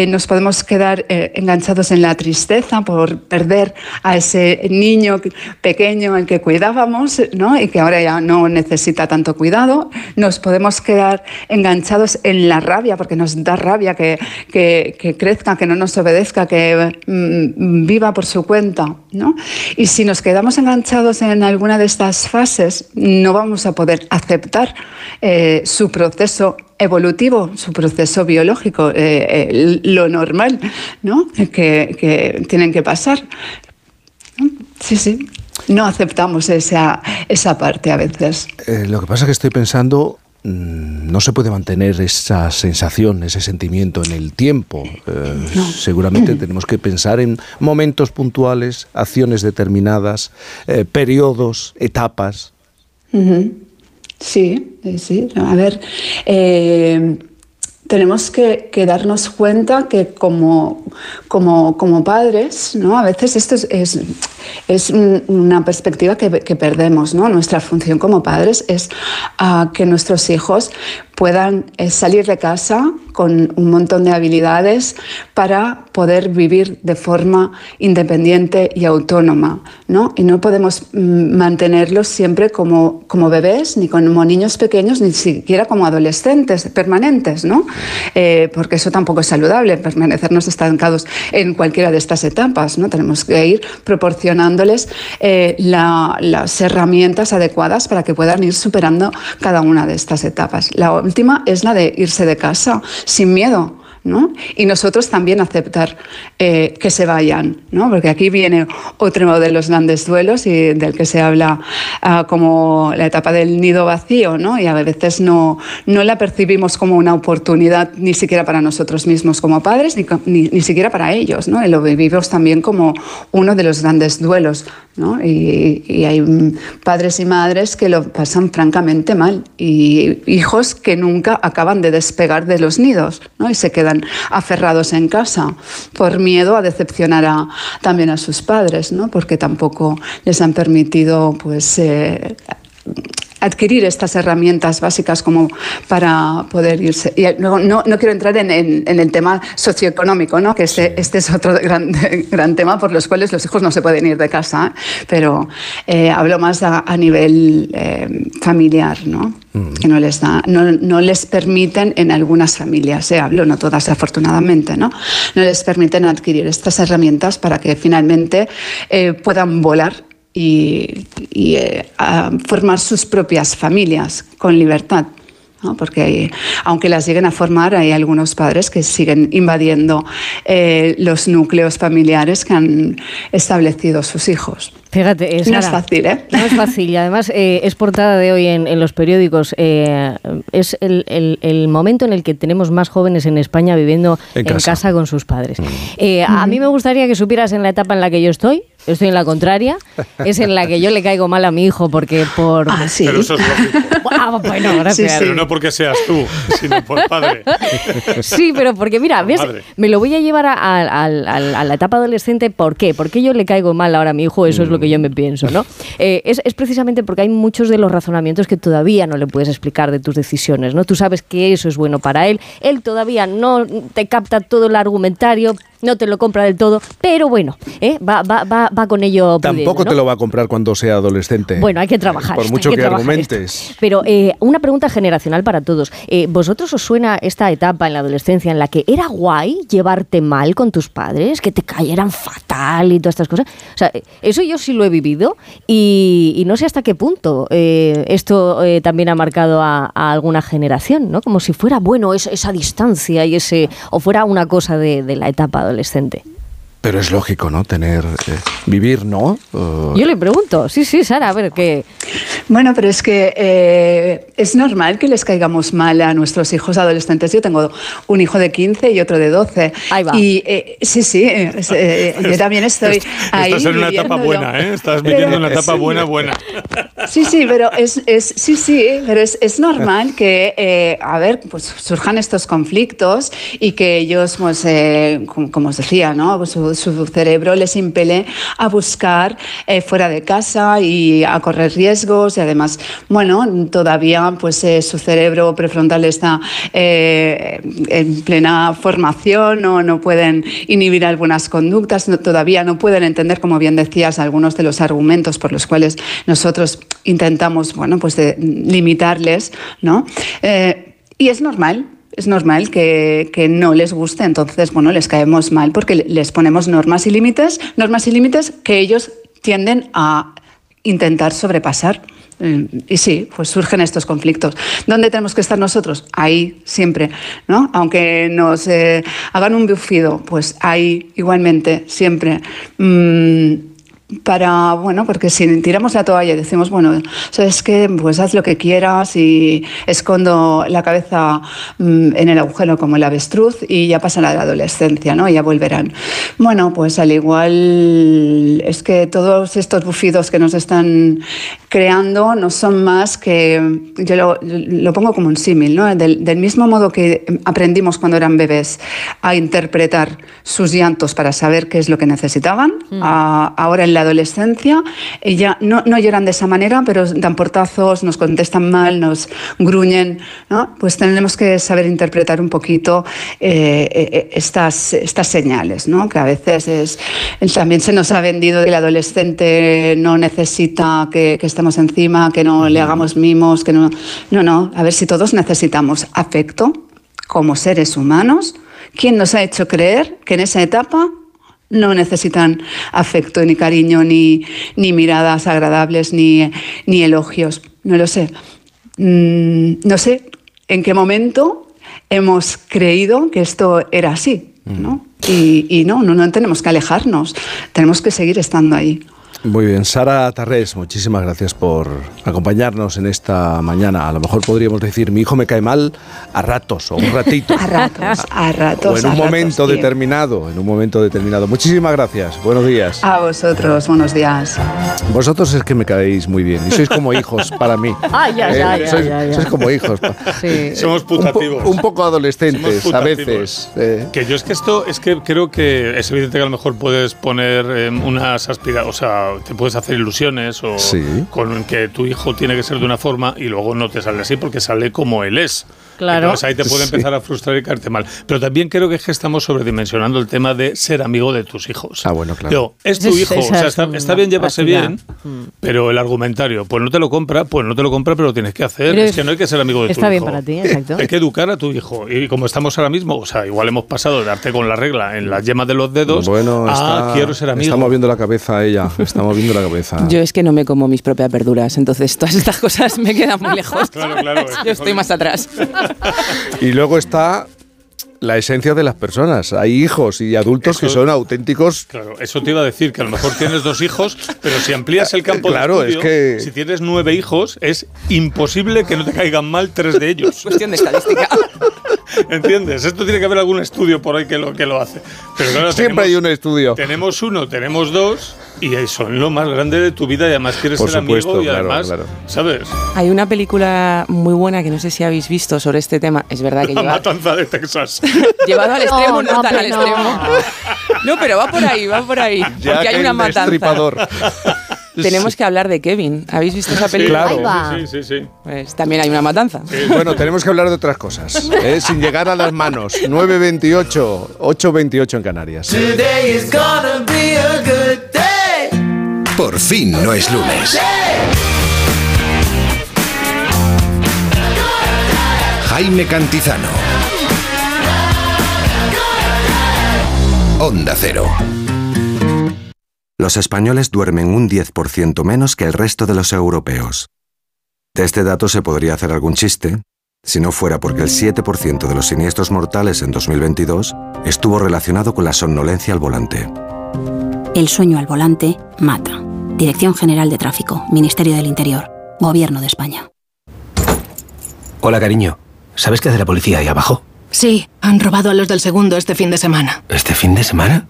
Nos podemos quedar enganchados en la tristeza por perder a ese niño pequeño al que cuidábamos, ¿no? Y que ahora ya no necesita tanto cuidado. Nos podemos quedar enganchados en la rabia, porque nos da rabia que, que- crezca, que no nos obedezca, que mm, viva por su cuenta, ¿no? Y si nos quedamos enganchados en alguna de estas fases, no vamos a poder aceptar eh, su proceso evolutivo, su proceso biológico, eh, eh, lo normal, ¿no? Que, que tienen que pasar. Sí, sí. No aceptamos esa, esa parte a veces. Lo que pasa es que estoy pensando, no se puede mantener esa sensación, ese sentimiento en el tiempo. Eh, Seguramente tenemos que pensar en momentos puntuales, acciones determinadas, eh, periodos, etapas. Sí, sí. A ver, eh, tenemos que, darnos cuenta que como, como, como padres, ¿no? A veces esto es, es, es un- una perspectiva que, que perdemos, ¿no? Nuestra función como padres es ah, que nuestros hijos puedan eh, salir de casa con un montón de habilidades para poder vivir de forma independiente y autónoma, ¿no? Y no podemos mm, mantenerlos siempre como, como bebés, ni como niños pequeños, ni siquiera como adolescentes permanentes, ¿no? Eh, porque eso tampoco es saludable, permanecernos estancados en cualquiera de estas etapas, ¿no? Tenemos que ir proporcionándoles eh, la- las herramientas adecuadas para que puedan ir superando cada una de estas etapas. Última es la de irse de casa sin miedo. ¿no? Y nosotros también aceptar eh, que se vayan, ¿no? porque aquí viene otro de los grandes duelos y del que se habla ah, como la etapa del nido vacío, ¿no? y a veces no, no la percibimos como una oportunidad ni siquiera para nosotros mismos como padres, ni, ni, ni siquiera para ellos, ¿no? y lo vivimos también como uno de los grandes duelos. ¿no? Y, y hay padres y madres que lo pasan francamente mal y hijos que nunca acaban de despegar de los nidos ¿no? y se quedan aferrados en casa por miedo a decepcionar a- también a sus padres, ¿no? porque tampoco les han permitido pues, eh, adquirir estas herramientas básicas como para poder irse. Y luego no, no quiero entrar en, en- en el tema socioeconómico, ¿no? que este, este es otro gran, gran tema por los cuales los hijos no se pueden ir de casa, ¿eh? pero eh, hablo más a, a nivel eh, familiar, ¿no? que no les, da, no, no les permiten en algunas familias, eh, hablo, no todas afortunadamente, ¿no? no les permiten adquirir estas herramientas para que finalmente eh, puedan volar y, y, eh, a formar sus propias familias con libertad. ¿no? Porque hay- aunque las lleguen a formar, hay algunos padres que siguen invadiendo eh, los núcleos familiares que han establecido sus hijos. Fíjate, es No es fácil, ¿eh? No es fácil y además eh, es portada de hoy en, en los periódicos. eh, es el, el- el momento en el que tenemos más jóvenes en España viviendo En en, casa. casa. con sus padres. Eh, A mí me gustaría que supieras en la etapa en la que yo estoy, estoy en la contraria. Es en la que yo le caigo mal a mi hijo porque por... Ah, sí. Pero eso es lógico. Ah, bueno, gracias. Pero no porque seas tú, sino por padre. Sí, pero porque mira. Me lo voy a llevar a, a- a- a- a la etapa adolescente. ¿Por qué? ¿Por qué yo le caigo mal ahora a mi hijo? Eso es lo que yo me pienso, ¿no? Eh, es, es precisamente porque hay muchos de los razonamientos que todavía no le puedes explicar de tus decisiones, ¿no? Tú sabes que eso es bueno para él. Él todavía no te capta todo el argumentario, no te lo compra del todo, pero bueno, ¿eh? va, va, va, va con ello pudiendo, Tampoco ¿no? te lo va a comprar cuando sea adolescente. Bueno, hay que trabajar. Por mucho que, argumentes. esto. Pero eh, una pregunta generacional para todos. Eh, ¿Vosotros os suena esta etapa en la adolescencia en la que era guay llevarte mal con tus padres, que te cayeran fatal y todas estas cosas? O sea, eh, eso yo sí lo he vivido y, y no sé hasta qué punto eh, esto eh, también ha marcado a, a alguna generación, ¿no? Como si fuera bueno es- esa distancia y ese o fuera una cosa de, de la etapa adolescente. Pero es lógico, ¿no? Tener. eh, vivir, ¿no? Yo le pregunto, sí, sí, Sara, a ver qué. Bueno, pero es que eh, es normal que les caigamos mal a nuestros hijos adolescentes. Yo tengo un hijo de 15 y otro de 12. Ahí va. Y eh, sí, sí, eh, es, eh, yo también estoy ahí. Estás en una etapa buena, ¿eh? Estás viviendo una etapa buena, buena. Sí, sí, pero es, es sí, sí, pero es, es normal que, eh, a ver, pues surjan estos conflictos y que ellos, pues, eh, como, como os decía, ¿no? Pues su, su cerebro les impele a buscar eh, fuera de casa y a correr riesgos y además, bueno, todavía, pues, eh, su cerebro prefrontal está eh, en plena formación, no, no pueden inhibir algunas conductas, no- todavía no pueden entender, como bien decías, algunos de los argumentos por los cuales nosotros intentamos, bueno, pues de limitarles, ¿no? Eh, y es normal. Es normal que, que no les guste, entonces, bueno, les caemos mal porque le- les ponemos normas y límites, normas y límites que ellos tienden a intentar sobrepasar. Eh, Y sí, pues surgen estos conflictos. ¿Dónde tenemos que estar nosotros? Ahí, siempre, ¿no? Aunque nos eh, hagan un bufido, pues ahí, igualmente, siempre. Mm, para, bueno, porque si tiramos la toalla y decimos, bueno, sabes que pues haz lo que quieras y escondo la cabeza mm, en el agujero como el avestruz y ya pasa la adolescencia, ¿no? Y ya volverán. Bueno, pues al igual es que todos estos bufidos que nos están creando no son más que, yo lo, lo pongo como un símil, ¿no? Del, del mismo modo que aprendimos cuando eran bebés a interpretar sus llantos para saber qué es lo que necesitaban, a- ahora en la adolescencia eh, ya no, no lloran de esa manera, pero dan portazos, nos contestan mal, nos gruñen, ¿no? Pues tenemos que saber interpretar un poquito eh, eh, estas, estas señales, ¿no? Que a veces es, también se nos ha vendido que el adolescente no necesita que, que estemos encima, que no le hagamos mimos, que no... No, no, a ver si todos necesitamos afecto como seres humanos. ¿Quién nos ha hecho creer que en esa etapa no necesitan afecto, ni cariño, ni, ni miradas agradables, ni, ni elogios? No lo sé. Mm, no sé en qué momento hemos creído que esto era así, ¿no? Y, y no, no, no tenemos que alejarnos, tenemos que seguir estando ahí. Muy bien, Sara Tarrés, muchísimas gracias por acompañarnos en esta mañana. A lo mejor podríamos decir, mi hijo me cae mal a ratos o un ratito. A ratos, a ratos. o en a un ratos, momento sí. determinado, en un momento determinado. Muchísimas gracias, buenos días. A vosotros, buenos días. Vosotros es que me caéis muy bien y sois como hijos para mí. Ay, ay, Eh, sois, ay, ay. sois como hijos. Sí. Somos Un, po- putativos. un poco adolescentes Somos a veces. eh. Que yo es que esto, es que creo que es evidente que a lo mejor puedes poner eh, unas o sea, te puedes hacer ilusiones o Sí. con que tu hijo tiene que ser de una forma y luego no te sale así porque sale como él es. Claro. Entonces ahí te puede Sí. empezar a frustrar y caerte mal. Pero también creo que es que estamos sobredimensionando el tema de ser amigo de tus hijos. Ah, bueno, claro. Yo, es tu hijo, o sea, está, está bien llevarse bien, pero el argumentario, pues no te lo compra, pues no te lo compra, pero lo tienes que hacer. Pero es que no hay que ser amigo de tu está bien hijo. para ti, exacto. Hay que educar a tu hijo. Y como estamos ahora mismo, o sea, igual hemos pasado de darte con la regla en las yemas de los dedos Bueno, a está, quiero ser amigo. está moviendo la cabeza ella, está moviendo la cabeza. Yo es que no me como mis propias verduras, entonces todas estas cosas me quedan muy lejos. Claro, claro, es que Yo estoy más atrás. Y luego está la esencia de las personas. Hay hijos y adultos que Eso- son auténticos. Claro, eso te iba a decir, que a lo mejor tienes dos hijos, pero si amplías el campo Claro, de es estudio, que- si tienes nueve hijos, es imposible que no te caigan mal tres de ellos. Cuestión de estadística. ¿Entiendes? Esto tiene que haber algún estudio por ahí que lo, que lo hace. Pero claro, Siempre tenemos- hay un estudio. Tenemos uno, tenemos dos, y son lo más grande de tu vida, y además quieres Por ser supuesto, amigo, y claro, además, claro. ¿sabes? Hay una película muy buena que no sé si habéis visto sobre este tema. Es verdad que La lleva, matanza de Texas. llevado al extremo, no, No, no, tan al extremo. No, pero va por ahí, va por ahí. Ya porque hay una el matanza. Tenemos que hablar de Kevin. ¿Habéis visto esa película? claro. Ahí va. Sí, sí, sí. Pues también hay una matanza. Bueno, tenemos que hablar de otras cosas, ¿eh? sin llegar a las manos. 9.28, 8.28 en Canarias. Por fin no es lunes. Jaime Cantizano. Onda Cero. Los españoles duermen un 10% menos que el resto de los europeos. De este dato se podría hacer algún chiste, si no fuera porque el 7% de los siniestros mortales en 2022 estuvo relacionado con la somnolencia al volante. El sueño al volante mata. Dirección General de Tráfico, Ministerio del Interior, Gobierno de España. Hola, cariño. ¿Sabes qué hace la policía ahí abajo? Sí, han robado a los del segundo este fin de semana. ¿Este fin de semana?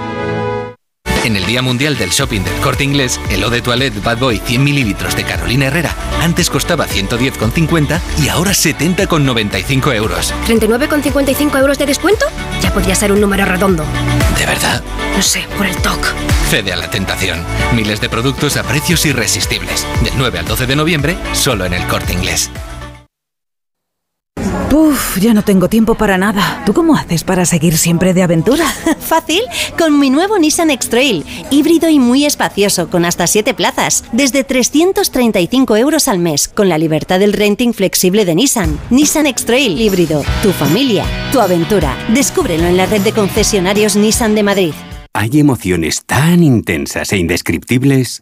En el Día Mundial del Shopping del Corte Inglés, el Eau de Toilette Bad Boy 100 mililitros de Carolina Herrera antes costaba 110,50 y ahora 70,95 euros. ¿39,55 euros de descuento? Ya podría ser un número redondo. ¿De verdad? No sé, por el TOC. Cede a la tentación. Miles de productos a precios irresistibles. Del 9 al 12 de noviembre, solo en el Corte Inglés. Uf, ya no tengo tiempo para nada. ¿Tú cómo haces para seguir siempre de aventura? Fácil, con mi nuevo Nissan X-Trail, híbrido y muy espacioso, con hasta 7 plazas, desde 335 euros al mes, con la libertad del renting flexible de Nissan. Nissan X-Trail híbrido, tu familia, tu aventura. Descúbrelo en la red de concesionarios Nissan de Madrid. Hay emociones tan intensas e indescriptibles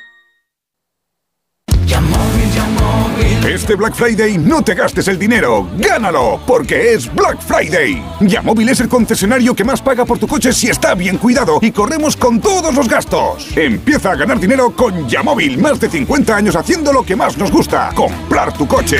Este Black Friday no te gastes el dinero, gánalo, porque es Black Friday. Yamóvil es el concesionario que más paga por tu coche si está bien cuidado y corremos con todos los gastos. Empieza a ganar dinero con Yamóvil, más de 50 años haciendo lo que más nos gusta, comprar tu coche.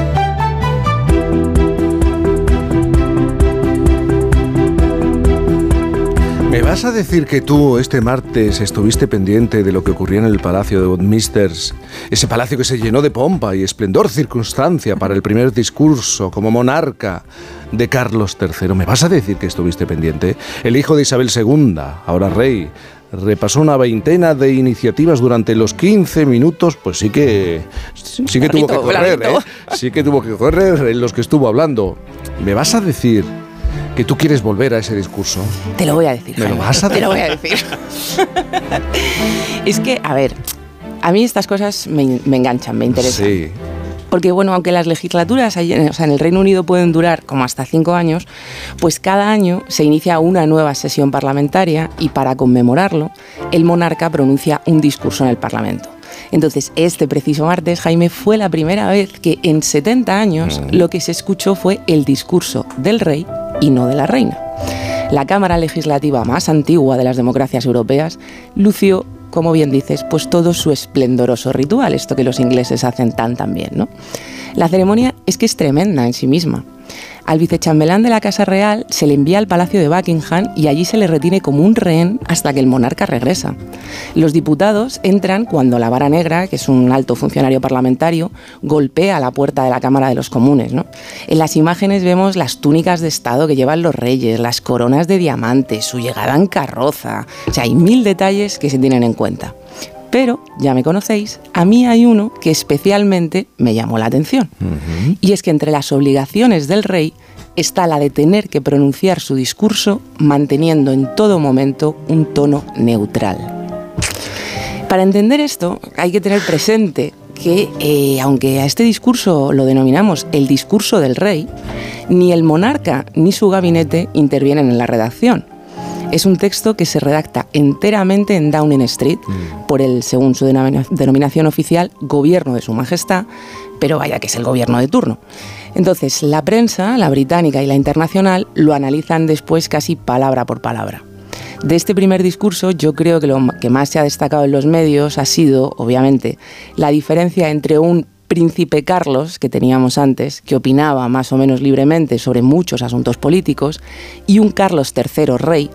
¿Me vas a decir que tú este martes estuviste pendiente de lo que ocurría en el Palacio de Westminster? Ese palacio que se llenó de pompa y esplendor circunstancia para el primer discurso como monarca de Carlos III. ¿Me vas a decir que estuviste pendiente? El hijo de Isabel II, ahora rey, repasó una veintena de iniciativas durante los 15 minutos, pues sí que sí que tuvo que correr, ¿eh? Sí que tuvo que correr en los que estuvo hablando. ¿Me vas a decir que tú quieres volver a ese discurso? Te lo voy a decir. ¿Me lo vas a Te lo voy decir? a decir. es que, a ver, a mí estas cosas me, me enganchan, me interesan. Sí. Porque, bueno, aunque las legislaturas o sea, en el Reino Unido pueden durar como hasta cinco años, pues cada año se inicia una nueva sesión parlamentaria y para conmemorarlo, el monarca pronuncia un discurso en el Parlamento. Entonces, este preciso martes, Jaime, fue la primera vez que en 70 años lo que se escuchó fue el discurso del rey y no de la reina. La Cámara Legislativa más antigua de las democracias europeas lució, como bien dices, pues todo su esplendoroso ritual, esto que los ingleses hacen tan tan bien, ¿no? La ceremonia es que es tremenda en sí misma. Al vicechambelán de la Casa Real se le envía al Palacio de Buckingham y allí se le retiene como un rehén hasta que el monarca regresa. Los diputados entran cuando la vara negra, que es un alto funcionario parlamentario, golpea la puerta de la Cámara de los Comunes. En las imágenes vemos las túnicas de Estado que llevan los reyes, las coronas de diamantes, su llegada en carroza. O sea, hay mil detalles que se tienen en cuenta. Pero, ya me conocéis, a mí hay uno que especialmente me llamó la atención. Y es que entre las obligaciones del rey está la de tener que pronunciar su discurso manteniendo en todo momento un tono neutral. Para entender esto hay que tener presente que, eh, aunque a este discurso lo denominamos el discurso del rey, ni el monarca ni su gabinete intervienen en la redacción. Es un texto que se redacta enteramente en Downing Street por el, según su denomina- denominación oficial, gobierno de su majestad, pero vaya que es el gobierno de turno. Entonces, la prensa, la británica y la internacional, lo analizan después casi palabra por palabra. De este primer discurso, yo creo que lo que más se ha destacado en los medios ha sido, obviamente, la diferencia entre un príncipe Carlos, que teníamos antes, que opinaba más o menos libremente sobre muchos asuntos políticos, y un Carlos III rey,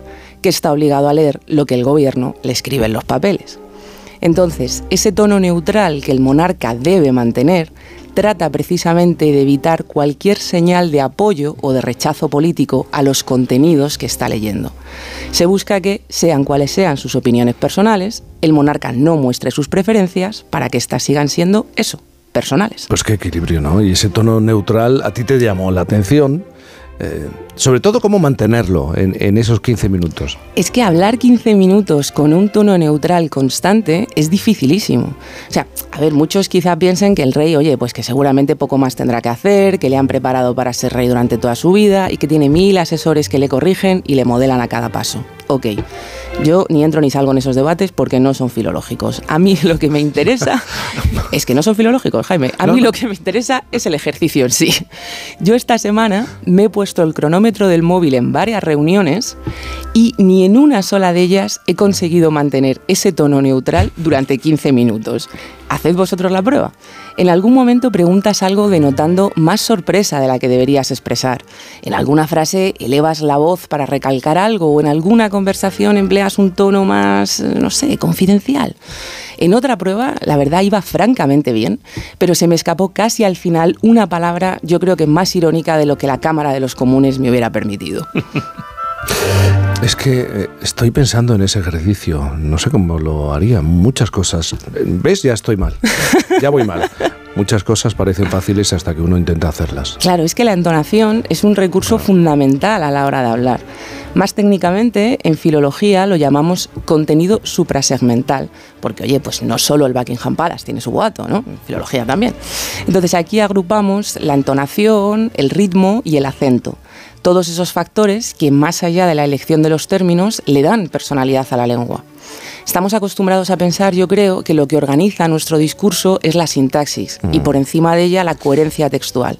que está obligado a leer lo que el gobierno le escribe en los papeles. Entonces, ese tono neutral que el monarca debe mantener trata precisamente de evitar cualquier señal de apoyo o de rechazo político a los contenidos que está leyendo. Se busca que, sean cuales sean sus opiniones personales, el monarca no muestre sus preferencias para que éstas sigan siendo eso, personales. Pues qué equilibrio, ¿no? Y ese tono neutral a ti te llamó la atención. eh, sobre todo cómo mantenerlo en, en esos 15 minutos. Es que hablar 15 minutos con un tono neutral constante es dificilísimo. O sea, a ver, muchos quizá piensen que el rey, oye, pues que seguramente poco más tendrá que hacer, que le han preparado para ser rey durante toda su vida y que tiene mil asesores que le corrigen y le modelan a cada paso. Ok, yo ni entro ni salgo en esos debates porque no son filológicos. A mí lo que me interesa es que no son filológicos, Jaime. A No, mí no. lo que me interesa es el ejercicio en sí. Yo esta semana me he puesto el cronómetro del móvil en varias reuniones y ni en una sola de ellas he conseguido mantener ese tono neutral durante 15 minutos. Haced vosotros la prueba. En algún momento preguntas algo denotando más sorpresa de la que deberías expresar. En alguna frase elevas la voz para recalcar algo o en alguna conversación empleas un tono más, no sé, confidencial. En otra prueba, la verdad iba francamente bien, pero se me escapó casi al final una palabra, yo creo que más irónica de lo que la Cámara de los Comunes me hubiera permitido. Es que eh, estoy pensando en ese ejercicio. No sé cómo lo haría. Muchas cosas. ¿Ves? Ya estoy mal. Ya voy mal. Muchas cosas parecen fáciles hasta que uno intenta hacerlas. Claro, es que la entonación es un recurso fundamental a la hora de hablar. Más técnicamente, en filología lo llamamos contenido suprasegmental, porque oye, pues no solo el Buckingham Palace tiene su boato, ¿no? En filología también. Entonces aquí agrupamos la entonación, el ritmo y el acento. Todos esos factores que, más allá de la elección de los términos, le dan personalidad a la lengua. Estamos acostumbrados a pensar, yo creo, que lo que organiza nuestro discurso es la sintaxis y por encima de ella la coherencia textual.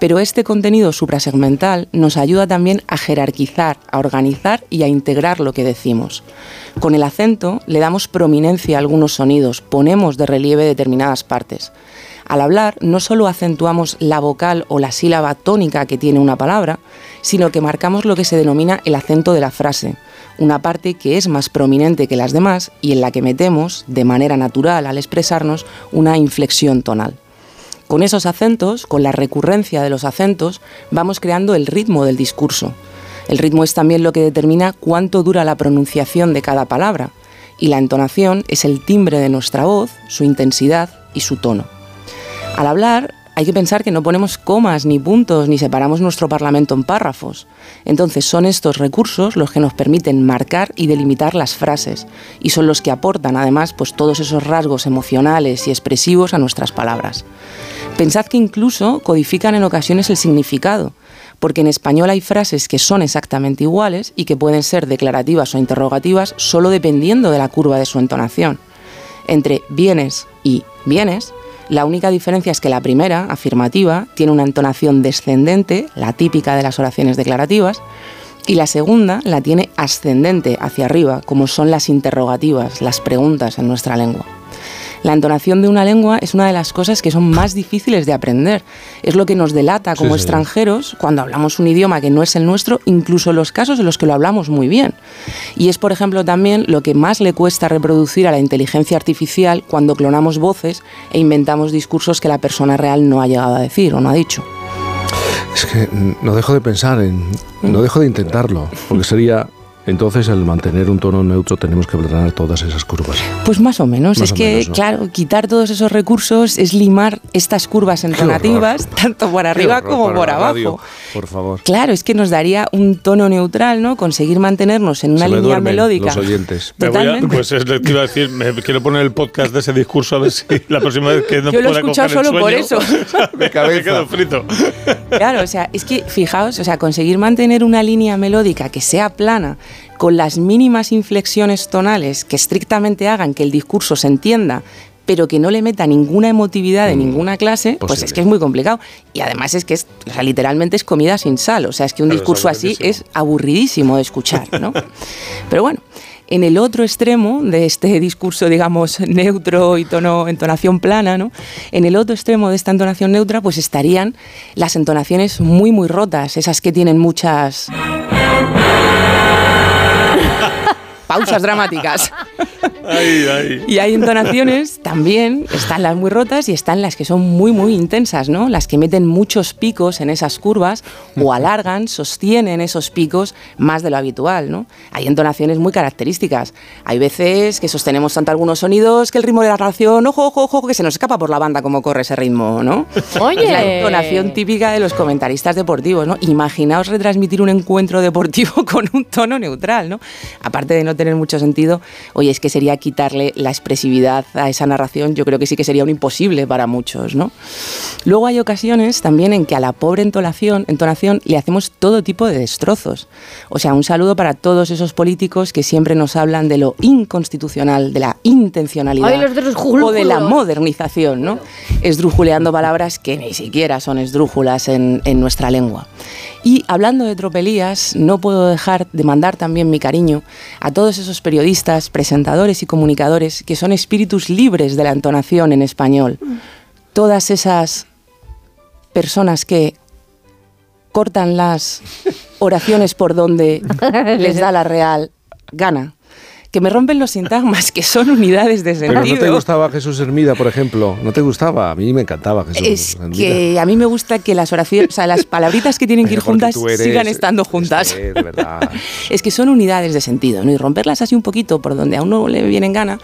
Pero este contenido suprasegmental nos ayuda también a jerarquizar, a organizar y a integrar lo que decimos. Con el acento le damos prominencia a algunos sonidos, ponemos de relieve determinadas partes. Al hablar no solo acentuamos la vocal o la sílaba tónica que tiene una palabra, sino que marcamos lo que se denomina el acento de la frase, una parte que es más prominente que las demás y en la que metemos, de manera natural al expresarnos, una inflexión tonal. Con esos acentos, con la recurrencia de los acentos, vamos creando el ritmo del discurso. El ritmo es también lo que determina cuánto dura la pronunciación de cada palabra, y la entonación es el timbre de nuestra voz, su intensidad y su tono. Al hablar, hay que pensar que no ponemos comas ni puntos ni separamos nuestro Parlamento en párrafos. Entonces son estos recursos los que nos permiten marcar y delimitar las frases y son los que aportan además pues todos esos rasgos emocionales y expresivos a nuestras palabras. Pensad que incluso codifican en ocasiones el significado, porque en español hay frases que son exactamente iguales y que pueden ser declarativas o interrogativas solo dependiendo de la curva de su entonación. Entre bienes y bienes la única diferencia es que la primera, afirmativa, tiene una entonación descendente, la típica de las oraciones declarativas, y la segunda la tiene ascendente hacia arriba, como son las interrogativas, las preguntas en nuestra lengua. La entonación de una lengua es una de las cosas que son más difíciles de aprender. Es lo que nos delata como extranjeros cuando hablamos un idioma que no es el nuestro, incluso en los casos en los que lo hablamos muy bien. Y es, por ejemplo, también lo que más le cuesta reproducir a la inteligencia artificial cuando clonamos voces e inventamos discursos que la persona real no ha llegado a decir o no ha dicho. Es que no dejo de pensar en, no dejo de intentarlo, porque sería entonces, al mantener un tono neutro, tenemos que aplanar todas esas curvas. Pues más o menos. es que, claro, quitar todos esos recursos es limar estas curvas entonativas, tanto por arriba como por abajo. por favor. Claro, es que nos daría un tono neutral, ¿no? Conseguir mantenernos en una línea melódica. Los oyentes. pues es lo que iba a decir, me quiero poner el podcast de ese discurso a ver si la próxima vez que no Yo lo he escuchado solo por eso. me, me quedo frito. Claro, o sea, es que fijaos, o sea, conseguir mantener una línea melódica que sea plana con las mínimas inflexiones tonales que estrictamente hagan que el discurso se entienda, pero que no le meta ninguna emotividad de mm, ninguna clase, pues es que es muy complicado. Y además es que es, o sea, literalmente es comida sin sal. O sea, es que un discurso así es aburridísimo de escuchar, ¿no? pero bueno. En el otro extremo de este discurso, digamos, neutro y tono, entonación plana, ¿no? En el otro extremo de esta entonación neutra, pues estarían las entonaciones muy, muy rotas, esas que tienen muchas pausas dramáticas. Y hay entonaciones también, están las muy rotas y están las que son muy, muy intensas, ¿no? Las que meten muchos picos en esas curvas o alargan, sostienen esos picos más de lo habitual, ¿no? Hay entonaciones muy características. Hay veces que sostenemos tanto algunos sonidos que el ritmo de la narración, ojo, ojo, ojo, que se nos escapa por la banda como corre ese ritmo, ¿no? Oye. Es la entonación típica de los comentaristas deportivos, ¿no? Imaginaos retransmitir un encuentro deportivo con un tono neutral, ¿no? Aparte de no tener mucho sentido, oye, es que sería quitarle la expresividad a esa narración, yo creo que sí que sería un imposible para muchos, ¿no? Luego hay ocasiones también en que a la pobre entonación, entonación le hacemos todo tipo de destrozos. O sea, un saludo para todos esos políticos que siempre nos hablan de lo inconstitucional, de la intencionalidad o de la modernización, ¿no? Esdrujuleando palabras que ni siquiera son esdrújulas en, en nuestra lengua. Y hablando de tropelías, no puedo dejar de mandar también mi cariño a todos esos periodistas, presentadores y comunicadores que son espíritus libres de la entonación en español. Todas esas personas que cortan las oraciones por donde les da la real gana que me rompen los sintagmas, que son unidades de sentido. Pero no te gustaba Jesús Hermida, por ejemplo. ¿No te gustaba? A mí me encantaba Jesús Es que a mí me gusta que las oraciones, o sea, las palabritas que tienen que ir juntas sigan estando juntas. Es, verdad. es que son unidades de sentido, ¿no? Y romperlas así un poquito por donde a uno le viene en gana.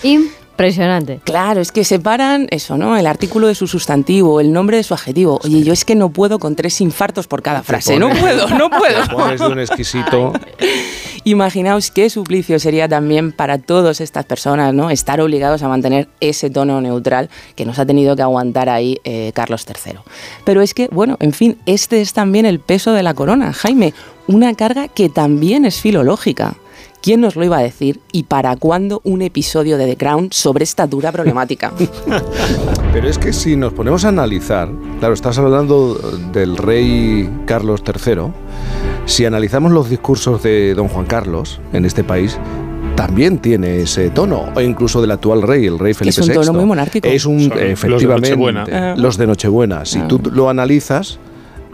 Impresionante. Claro, es que separan eso, ¿no? El artículo de su sustantivo, el nombre de su adjetivo. Oye, yo es que no puedo con tres infartos por cada frase. no puedo, no puedo. pones de un exquisito. Imaginaos qué suplicio sería también para todas estas personas, ¿no? Estar obligados a mantener ese tono neutral que nos ha tenido que aguantar ahí eh, Carlos III. Pero es que, bueno, en fin, este es también el peso de la corona. Jaime, una carga que también es filológica. ¿Quién nos lo iba a decir? ¿Y para cuándo un episodio de The Crown sobre esta dura problemática? Pero es que si nos ponemos a analizar, claro, estás hablando del rey Carlos III, si analizamos los discursos de don Juan Carlos en este país, también tiene ese tono, o incluso del actual rey, el rey Felipe es un VI. tono muy monárquico. Es un, Son los de efectivamente, Nochebuena. los de Nochebuena. Si Ah. tú lo analizas,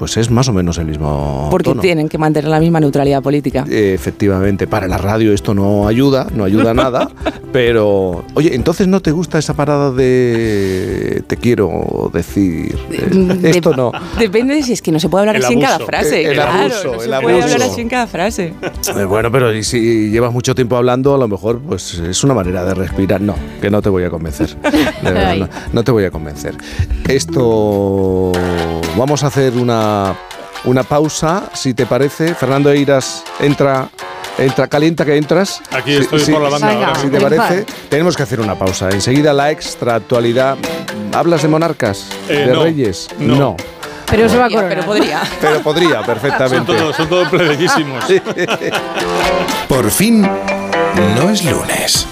pues es más o menos el mismo Porque tono. tienen que mantener la misma neutralidad política. Eh, Efectivamente, para la radio esto no ayuda, no ayuda nada, pero oye, entonces no te gusta esa parada de te quiero decir eh, De- esto no. Depende de si es que no se puede hablar El así en cada frase. El claro, abuso, no el se puede abuso. hablar así en cada frase. Eh, Bueno, pero y si llevas mucho tiempo hablando, a lo mejor pues es una manera de respirar. No, que no te voy a convencer. De verdad, Ay. no, no te voy a convencer. Esto vamos a hacer una una pausa, si te parece. Fernando Eiras entra entra calienta que entras. Aquí estoy por la banda Venga, ahora. Si te parece, tenemos que hacer una pausa. Enseguida la extra actualidad. ¿Hablas de monarcas? Eh, ¿De no. reyes? No. Pero se va a Podría, coronar. pero podría. Pero podría, Son perfectamente. todos, son todos plebeyísimos. Por fin, no es lunes.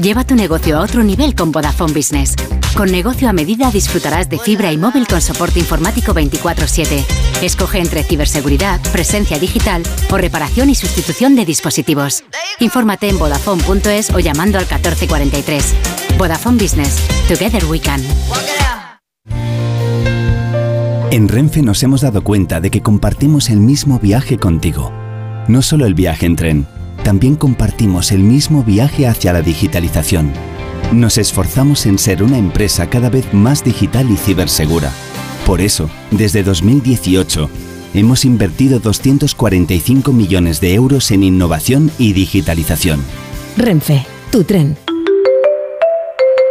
Lleva tu negocio a otro nivel con Vodafone Business. Con negocio a medida disfrutarás de fibra y móvil con soporte informático 24/7. Escoge entre ciberseguridad, presencia digital o reparación y sustitución de dispositivos. Infórmate en vodafone.es o llamando al 1443. Vodafone Business. Together we can. En Renfe nos hemos dado cuenta de que compartimos el mismo viaje contigo. No solo el viaje en tren, también compartimos el mismo viaje hacia la digitalización. Nos esforzamos en ser una empresa cada vez más digital y cibersegura. Por eso, desde 2018, hemos invertido 245 millones de euros en innovación y digitalización. Renfe, tu tren.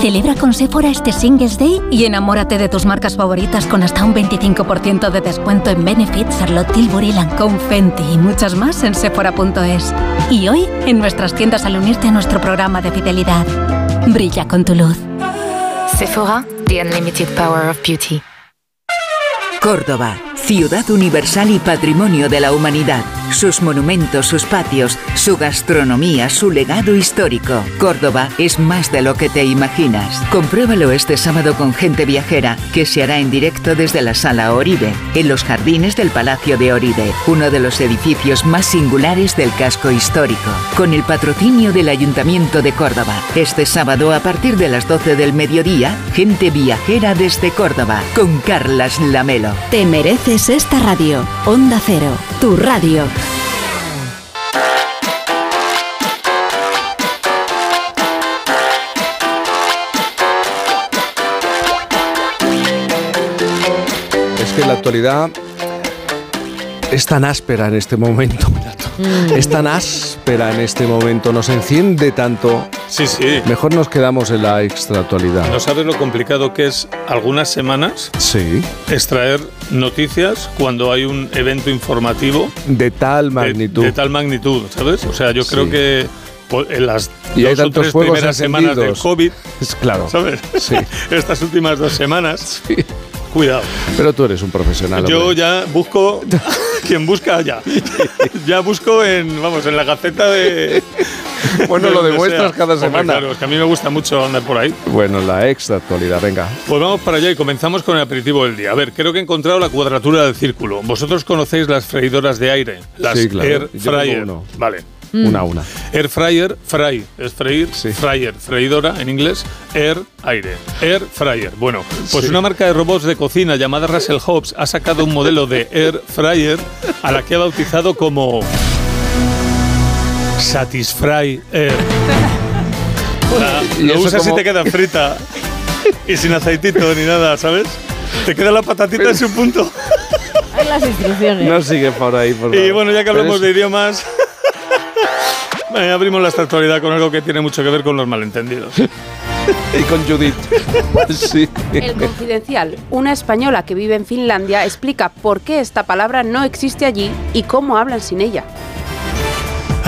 Celebra con Sephora este Singles Day y enamórate de tus marcas favoritas con hasta un 25% de descuento en Benefit, Charlotte Tilbury, Lancôme, Fenty y muchas más en sephora.es. Y hoy en nuestras tiendas al unirte a nuestro programa de fidelidad. Brilla con tu luz. Sephora, the unlimited power of beauty. Córdoba, ciudad universal y patrimonio de la humanidad. Sus monumentos, sus patios, su gastronomía, su legado histórico. Córdoba es más de lo que te imaginas. Compruébalo este sábado con gente viajera, que se hará en directo desde la Sala Oribe, en los jardines del Palacio de Oribe, uno de los edificios más singulares del casco histórico. Con el patrocinio del Ayuntamiento de Córdoba. Este sábado a partir de las 12 del mediodía, gente viajera desde Córdoba, con Carlas Lamelo. Te mereces esta radio. Onda Cero, tu radio. Que la actualidad es tan áspera en este momento. Es tan áspera en este momento, nos enciende tanto. Sí, sí. Mejor nos quedamos en la extra actualidad. ¿No sabes lo complicado que es algunas semanas Sí. extraer noticias cuando hay un evento informativo De tal de- magnitud. De, tal magnitud, ¿sabes? O sea, yo Sí. creo que po- en las Y hay dos o tantos tres fuegos primeras semanas del encendidos. COVID, Es claro. ¿sabes? Sí. Estas últimas dos semanas, cuidado. Pero tú eres un profesional. Yo hombre. ya busco, quien busca ya. ya busco en, vamos, en la gaceta de... Bueno, de lo demuestras sea. cada Hombre, semana. claro, es que a mí me gusta mucho andar por ahí. Bueno, la extra actualidad, venga. Pues vamos para allá y comenzamos con el aperitivo del día. A ver, creo que he encontrado la cuadratura del círculo. Vosotros conocéis las freidoras de aire, las Sí, claro. air fryer. uno. Vale. Una a una. Air fryer, fry, es freír, fryer, freidora en inglés, air, aire, air fryer. Bueno, pues Sí. una marca de robots de cocina llamada Russell Hobbs ha sacado un modelo de air fryer a la que ha bautizado como Satisfry Air. Ah, ¿Y lo usas cómo? y te queda frita y sin aceitito ni nada, ¿sabes? Te queda la patatita en su punto. Hay las instrucciones. No sigue por ahí, por Y favor. bueno, ya que hablamos es- de idiomas, Abrimos la actualidad con algo que tiene mucho que ver con los malentendidos. y con Judith. sí. El Confidencial, una española que vive en Finlandia, explica por qué esta palabra no existe allí y cómo hablan sin ella.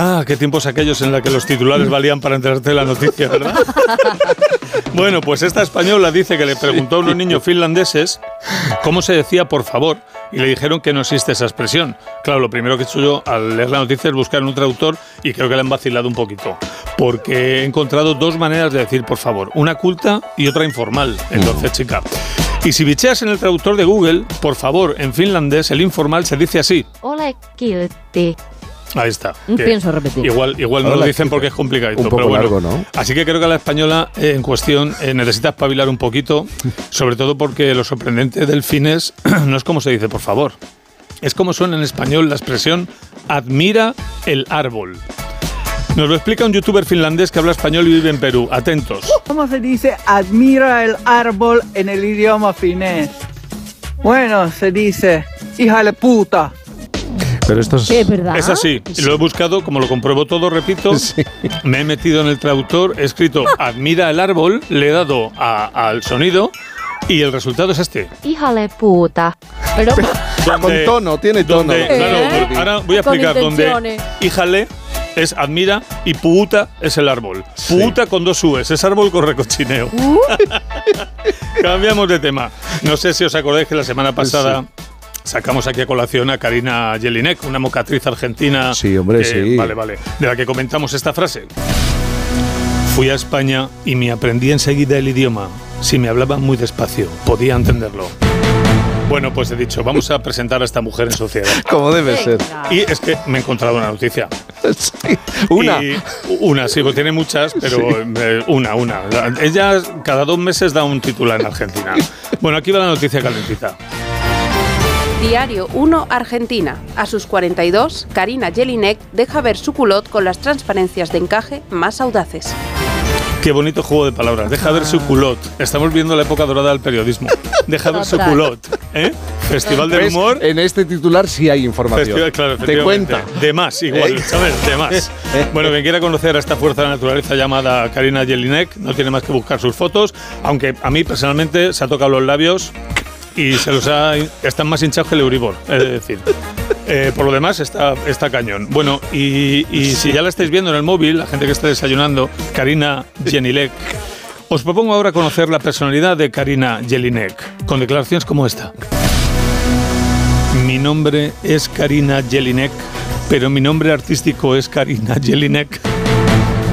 Ah, qué tiempos aquellos en los que los titulares valían para enterarte de la noticia, ¿verdad? bueno, pues esta española dice que le preguntó a unos niños finlandeses cómo se decía por favor y le dijeron que no existe esa expresión. Claro, lo primero que he hecho yo al leer la noticia es buscar un traductor y creo que le han vacilado un poquito, porque he encontrado dos maneras de decir por favor, una culta y otra informal. Entonces, chica. Y si bicheas en el traductor de Google, por favor, en finlandés el informal se dice así. Kiltti. Ahí está. Pienso repetir. Igual, igual no lo dicen chica. porque es complicadito. Un poco pero bueno. largo, ¿no? Así que creo que la española eh, en cuestión eh, necesita espabilar un poquito, sobre todo porque lo sorprendente del finés no es como se dice, por favor. Es como suena en español la expresión admira el árbol. Nos lo explica un youtuber finlandés que habla español y vive en Perú. Atentos. ¿Cómo se dice admira el árbol en el idioma finés? Bueno, se dice hija de puta. Pero esto es... Es así. Y Lo he buscado, como lo compruebo todo, repito. Me he metido en el traductor, he escrito admira el árbol, le he dado a- al sonido y el resultado es este. Ihale puta. Pero Con tono, tiene tono. Donde- claro, ahora voy a explicar donde intenciones. híjale es admira y puta es el árbol. Puta con dos U's, es árbol con recochineo. Cambiamos de tema. No sé si os acordáis que la semana pasada sacamos aquí a colación a Karina Jelinek, una mocatriz argentina. Sí, hombre, que- sí. Vale, vale. De la que comentamos esta frase. Fui a España y me aprendí enseguida el idioma. Si me hablaban muy despacio, podía entenderlo. Bueno, pues he dicho, vamos a presentar a esta mujer en sociedad. Como debe ser. Y es que me he encontrado una noticia. Una. Y- una, sí, pues tiene muchas, pero Sí. eh, una, una. La- Ella cada dos meses da un titular en Argentina. Bueno, aquí va la noticia calentita. Diario 1 Argentina. A sus 42, Karina Jelinek deja ver su culot con las transparencias de encaje más audaces. Qué bonito juego de palabras. Deja ver su culot. Estamos viendo la época dorada del periodismo. Deja ver su culot. ¿eh? Festival del humor. En este titular sí hay información. Festival, claro, Te cuenta. De más, igual, ¿Eh? ¿sabes? De más. Bueno, quien quiera conocer a esta fuerza de la naturaleza llamada Karina Jelinek, no tiene más que buscar sus fotos, aunque a mí personalmente se ha tocado los labios y se los ha, están más hinchados que el Euribor, es decir. Eh, por lo demás, está, está cañón. Bueno, y, y si ya la estáis viendo en el móvil, la gente que está desayunando, Karina Jelinek, os propongo ahora conocer la personalidad de Karina Jelinek, con declaraciones como esta. Mi nombre es Karina Jelinek, pero mi nombre artístico es Karina Jelinek.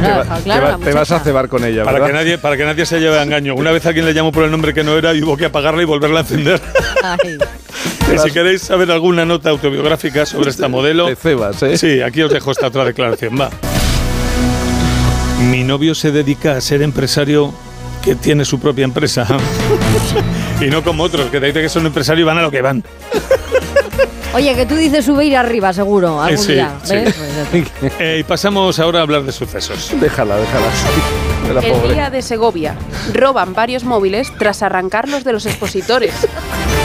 Te, va- te va- te vas a cebar con ella, Para ¿verdad? que, nadie, para que nadie se lleve a engaño. Una vez alguien le llamó por el nombre que no era y hubo que apagarla y volverla a encender. Y si queréis saber alguna nota autobiográfica sobre esta modelo, Te cebas, ¿eh? sí, aquí os dejo esta otra declaración. Va. Mi novio se dedica a ser empresario que tiene su propia empresa. y no como otros que te dicen que son empresarios y van a lo que van. Oye, que tú dices sube ir arriba, seguro, Eh, algún sí, día. sí. ¿ves? Pues. Eh, y pasamos ahora a hablar de sucesos. Déjala, déjala. De la El pobre. día de Segovia. Roban varios móviles tras arrancarlos de los expositores.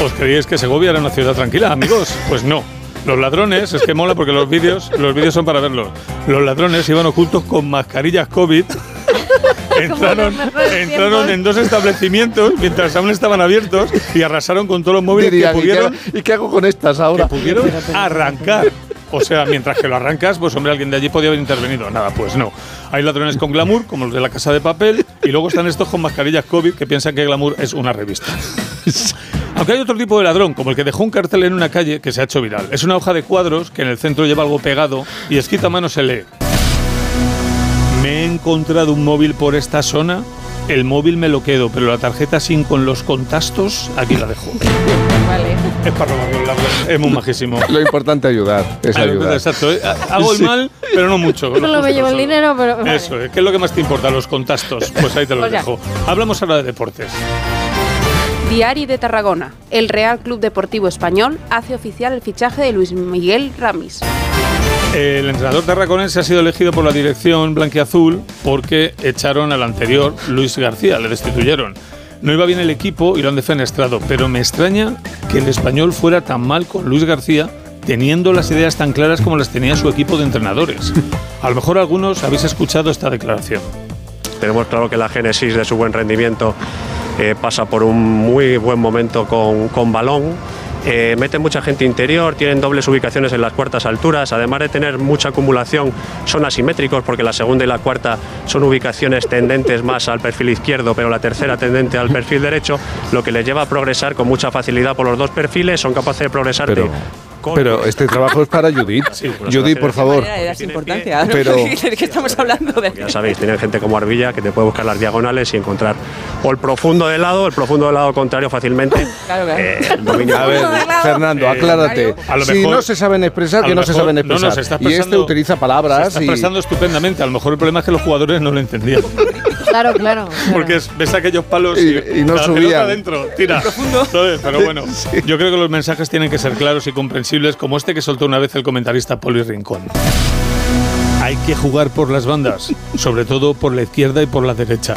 ¿Os creíais que Segovia era una ciudad tranquila, amigos? Pues no. Los ladrones, es que mola porque los vídeos, los vídeos son para verlos. Los ladrones iban ocultos con mascarillas COVID. Entraron, entraron en dos establecimientos mientras aún estaban abiertos y arrasaron con todos los móviles que ¿y qué pudieron. ¿Y qué hago con estas ahora? Que pudieron arrancar. O sea, mientras que lo arrancas, pues hombre, alguien de allí podía haber intervenido. Nada, pues no. Hay ladrones con glamour, como los de la casa de papel, y luego están estos con mascarillas COVID que piensan que glamour es una revista. Aunque hay otro tipo de ladrón, como el que dejó un cartel en una calle que se ha hecho viral. Es una hoja de cuadros que en el centro lleva algo pegado y escrita a mano se lee. Encontrado un móvil por esta zona. El móvil me lo quedo, pero la tarjeta sin con los contactos, aquí la dejo. Es para. Es muy majísimo. Lo importante ayudar es ayudar. Exacto. eh, Hago Sí. el mal, pero no mucho. lo Solo me justo, llevo el dinero, pero. vale. Eso, eh, ¿qué es lo que más te importa? Los contactos. Pues ahí te los Pues ya. dejo. Hablamos ahora de deportes. Diari de Tarragona. El Real Club Deportivo Español hace oficial el fichaje de Luis Miguel Ramis. El entrenador tarraconense ha sido elegido por la dirección blanquiazul porque echaron al anterior, Luis García, le destituyeron. No iba bien el equipo y lo han defenestrado, pero me extraña que el español fuera tan mal con Luis García teniendo las ideas tan claras como las tenía su equipo de entrenadores. A lo mejor algunos habéis escuchado esta declaración. Tenemos claro que la génesis de su buen rendimiento eh, pasa por un muy buen momento con, con balón. Eh, meten mucha gente interior, tienen dobles ubicaciones en las cuartas alturas, además de tener mucha acumulación, son asimétricos porque la segunda y la cuarta son ubicaciones tendentes más al perfil izquierdo, pero la tercera tendente al perfil derecho, lo que les lleva a progresar con mucha facilidad por los dos perfiles, son capaces de progresar Pero, pero este trabajo es para Judith. Judith, por favor. Es importancia. Pero- ¿De qué estamos hablando? De... Ya sabéis, tienen gente como Arbilla que te puede buscar las diagonales y encontrar o el profundo del lado o el profundo del lado contrario fácilmente. Claro, claro. Eh, el A ver, Fernando, aclárate. a lo si mejor- no se saben expresar, que no se saben no, no, expresar. se está y este utiliza Se palabras está y... expresando estupendamente. A lo mejor el problema es que los jugadores no lo entendían. Claro, claro. Porque es- ves aquellos palos y, Y- y no pelota adentro, tira. ¿Sabes? Pero bueno, yo creo que los mensajes tienen que ser claros y comprensibles, como este que soltó una vez el comentarista Poli Rincón. Hay que jugar por las bandas, sobre todo por la izquierda y por la derecha.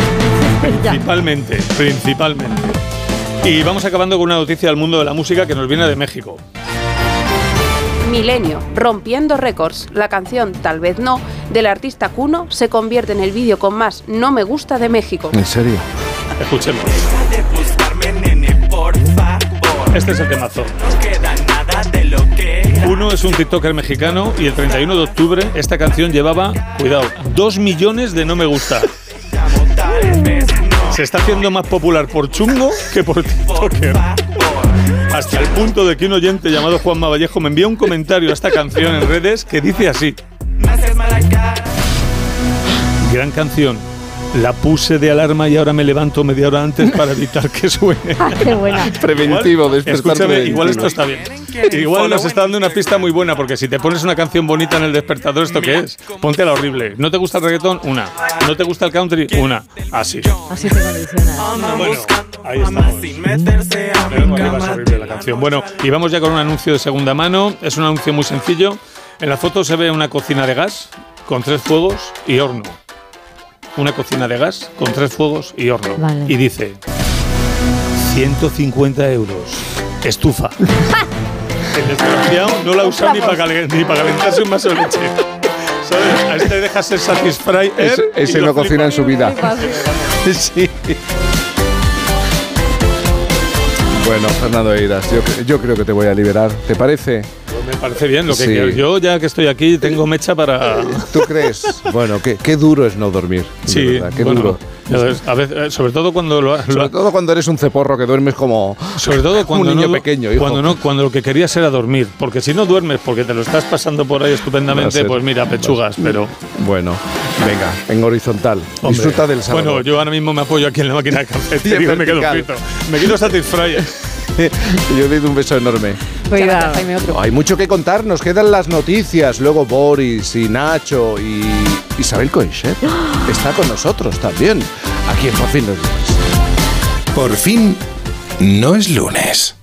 Principalmente, principalmente. Y vamos acabando con una noticia del mundo de la música que nos viene de México. Milenio, rompiendo récords. La canción Tal vez no del artista Cuno se convierte en el vídeo con más no me gusta de México. ¿En serio? Escuchemos. Este es el temazo. Uno es un TikToker mexicano y el 31 de octubre esta canción llevaba, cuidado, 2 millones de no me gusta. Se está haciendo más popular por chungo que por TikToker. Hasta el punto de que un oyente llamado Juanma Vallejo me envía un comentario a esta canción en redes que dice así. Gran canción. La puse de alarma y ahora me levanto media hora antes para evitar que suene. Ah, qué buena. Preventivo, Igual- despertar Escúchame, preventivo. igual esto está bien. Igual nos está dando una pista muy buena, porque si te pones una canción bonita en el despertador, ¿esto qué es? Ponte la horrible. ¿No te gusta el reggaetón? Una. ¿No te gusta el country? Una. Así. Así te condiciona. Bueno, ahí estamos. Horrible la canción. Bueno, y vamos ya con un anuncio de segunda mano. Es un anuncio muy sencillo. En la foto se ve una cocina de gas con tres fuegos y horno. Una cocina de gas con tres fuegos y horno. Vale. Y dice 150 euros. Estufa. El desgraciado no la usa ni para calentarse un vaso de leche. ¿Sabes? A este deja ser satisfry Ese, ese no cocina en su vida. Sí. Bueno, Fernando Eiras, yo, yo creo que te voy a liberar. ¿Te parece? Me parece bien lo que Sí. Yo ya que estoy aquí tengo mecha para... ¿Tú crees? Bueno, qué, qué duro es no dormir. Sí, verdad, qué bueno, duro. ves, a veces, eh, sobre todo cuando lo, lo- Sobre todo cuando eres un ceporro que duermes como sobre todo cuando un niño no, pequeño, hijo. cuando no cuando lo que querías era dormir, porque si no duermes porque te lo estás pasando por ahí estupendamente, pues mira, pechugas, pero Bueno, venga, en horizontal. hombre, Disfruta del sábado. Bueno, yo ahora mismo me apoyo aquí en la máquina de café, te Y digo, me quedo frito. Me quedo satisfyer. yo doy un beso enorme. Cuidado. Jaime, otro. Hay mucho que contar, nos quedan las noticias, luego Boris y Nacho y Isabel Coixet está con nosotros también, aquí en Por fin los lunes. Por fin, no es lunes.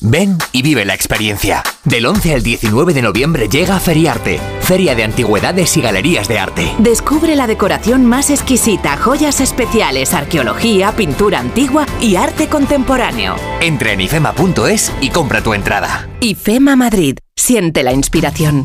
Ven y vive la experiencia. Del 11 al 19 de noviembre llega Feriarte, Feria de Antigüedades y Galerías de Arte. Descubre la decoración más exquisita, joyas especiales, arqueología, pintura antigua y arte contemporáneo. Entra en ifema.es y compra tu entrada. IFEMA Madrid. Siente la inspiración.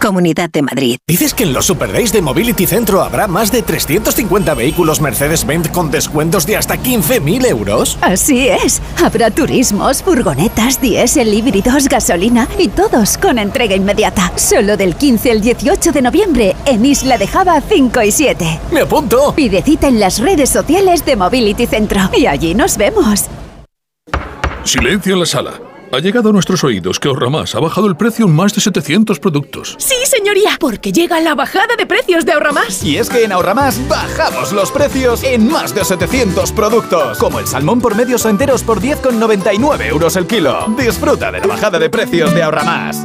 Comunidad de Madrid. ¿Dices que en los Super Days de Mobility Centro habrá más de 350 vehículos Mercedes-Benz con descuentos de hasta 15.000 euros? Así es. Habrá turismos, furgonetas, diésel, híbridos, gasolina y todos con entrega inmediata. Solo del 15 al 18 de noviembre en Isla de Java 5 y 7. ¡Me apunto! Pide cita en las redes sociales de Mobility Centro y allí nos vemos. Silencio en la sala. Ha llegado a nuestros oídos que Ahorramás ha bajado el precio en más de 700 productos. Sí, señoría, porque llega la bajada de precios de Ahorramás. Y es que en Ahorramás bajamos los precios en más de 700 productos. Como el salmón por medios o enteros por 10,99 euros el kilo. Disfruta de la bajada de precios de Ahorramás.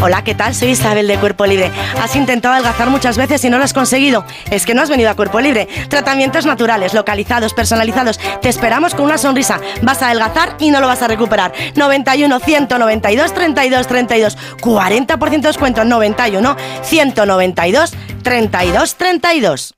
Hola, ¿qué tal? Soy Isabel de Cuerpo Libre. Has intentado adelgazar muchas veces y no lo has conseguido. Es que no has venido a Cuerpo Libre. Tratamientos naturales, localizados, personalizados. Te esperamos con una sonrisa. Vas a adelgazar y no lo vas a recuperar. 91 192 32 32. 40% de descuento. 91 192 32 32.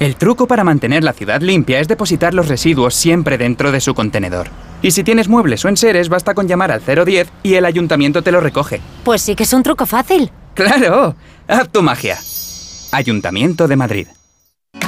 El truco para mantener la ciudad limpia es depositar los residuos siempre dentro de su contenedor. Y si tienes muebles o enseres, basta con llamar al 010 y el ayuntamiento te lo recoge. Pues sí que es un truco fácil. ¡Claro! ¡Haz tu magia! Ayuntamiento de Madrid.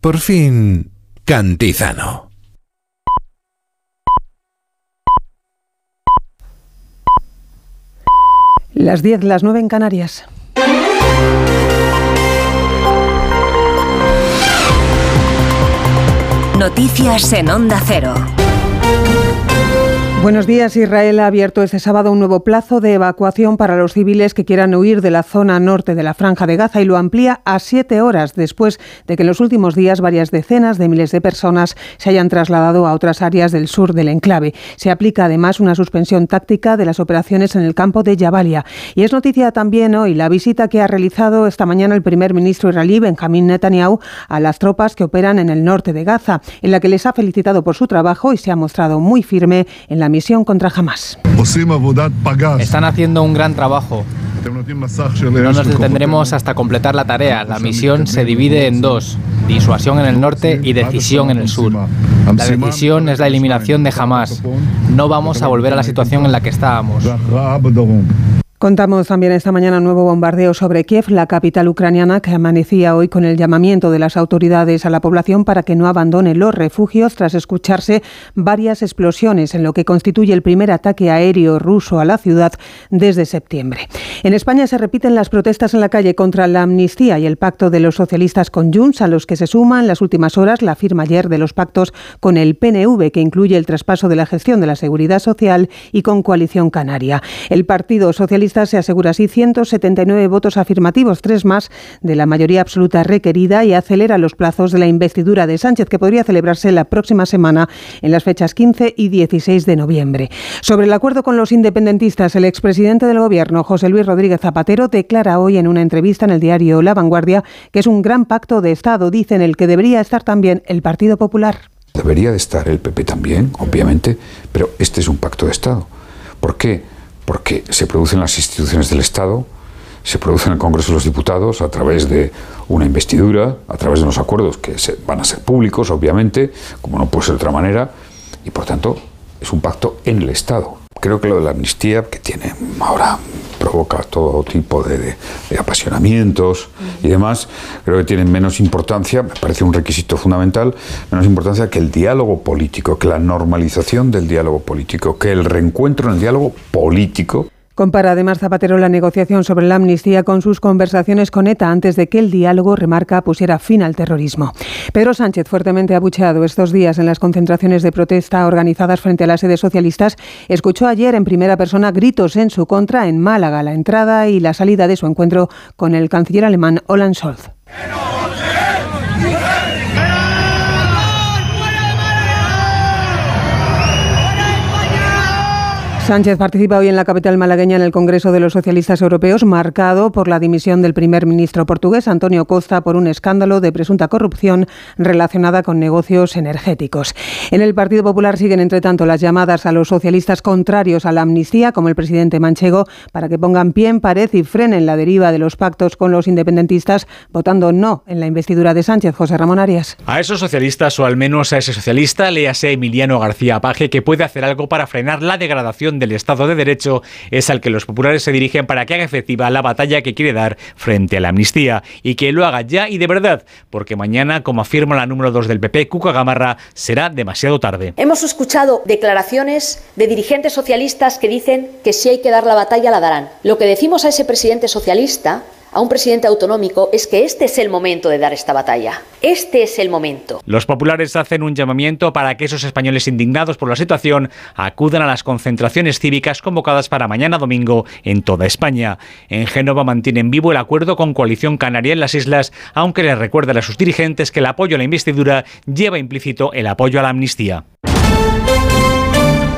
por fin, Cantizano. Las 10, las 9 en Canarias. Noticias en Onda Cero. Buenos días. Israel ha abierto este sábado un nuevo plazo de evacuación para los civiles que quieran huir de la zona norte de la Franja de Gaza y lo amplía a siete horas después de que en los últimos días varias decenas de miles de personas se hayan trasladado a otras áreas del sur del enclave. Se aplica además una suspensión táctica de las operaciones en el campo de Jabalia. Y es noticia también hoy la visita que ha realizado esta mañana el primer ministro israelí Benjamín Netanyahu a las tropas que operan en el norte de Gaza, en la que les ha felicitado por su trabajo y se ha mostrado muy firme en la misión contra Hamas. Están haciendo un gran trabajo. No nos detendremos hasta completar la tarea. La misión se divide en dos, disuasión en el norte y decisión en el sur. La decisión es la eliminación de Hamas. No vamos a volver a la situación en la que estábamos. Contamos también esta mañana un nuevo bombardeo sobre Kiev, la capital ucraniana, que amanecía hoy con el llamamiento de las autoridades a la población para que no abandone los refugios tras escucharse varias explosiones en lo que constituye el primer ataque aéreo ruso a la ciudad desde septiembre. En España se repiten las protestas en la calle contra la amnistía y el pacto de los socialistas con Junts, a los que se suma en las últimas horas la firma ayer de los pactos con el PNV, que incluye el traspaso de la gestión de la seguridad social y con Coalición Canaria. El Partido Socialista se asegura así 179 votos afirmativos, tres más de la mayoría absoluta requerida y acelera los plazos de la investidura de Sánchez, que podría celebrarse la próxima semana en las fechas 15 y 16 de noviembre. Sobre el acuerdo con los independentistas, el expresidente del Gobierno, José Luis Rodríguez Zapatero, declara hoy en una entrevista en el diario La Vanguardia que es un gran pacto de Estado, dice en el que debería estar también el Partido Popular. Debería de estar el PP también, obviamente, pero este es un pacto de Estado. ¿Por qué? Porque se produce en las instituciones del Estado, se produce en el Congreso de los Diputados a través de una investidura, a través de unos acuerdos que se, van a ser públicos, obviamente, como no puede ser de otra manera, y por tanto es un pacto en el Estado. Creo que lo de la amnistía, que tiene ahora provoca todo tipo de, apasionamientos y demás, creo que tiene menos importancia, me parece un requisito fundamental, menos importancia que el diálogo político, que la normalización del diálogo político, que el reencuentro en el diálogo político Compara además Zapatero la negociación sobre la amnistía con sus conversaciones con ETA antes de que el diálogo, remarca, pusiera fin al terrorismo. Pedro Sánchez, fuertemente abucheado estos días en las concentraciones de protesta organizadas frente a las sedes socialistas, escuchó ayer en primera persona gritos en su contra en Málaga, la entrada y la salida de su encuentro con el canciller alemán Olaf Scholz. Sánchez participa hoy en la capital malagueña en el Congreso de los Socialistas Europeos, marcado por la dimisión del primer ministro portugués Antonio Costa por un escándalo de presunta corrupción relacionada con negocios energéticos. En el Partido Popular siguen, entre tanto, las llamadas a los socialistas contrarios a la amnistía, como el presidente Manchego, para que pongan pie en pared y frenen la deriva de los pactos con los independentistas, votando no en la investidura de Sánchez. José Ramón Arias. A esos socialistas, o al menos a ese socialista, léase Emiliano García Paje, que puede hacer algo para frenar la degradación del Estado de Derecho es al que los populares se dirigen para que haga efectiva la batalla que quiere dar frente a la amnistía y que lo haga ya y de verdad, porque mañana, como afirma la número 2 del PP, Cuca Gamarra, será demasiado tarde. Hemos escuchado declaraciones de dirigentes socialistas que dicen que si hay que dar la batalla la darán. Lo que decimos a ese presidente socialista a un presidente autonómico es que este es el momento de dar esta batalla. Este es el momento. Los populares hacen un llamamiento para que esos españoles indignados por la situación acudan a las concentraciones cívicas convocadas para mañana domingo en toda España. En Génova mantienen vivo el acuerdo con Coalición Canaria en las islas, aunque les recuerdan a sus dirigentes que el apoyo a la investidura lleva implícito el apoyo a la amnistía.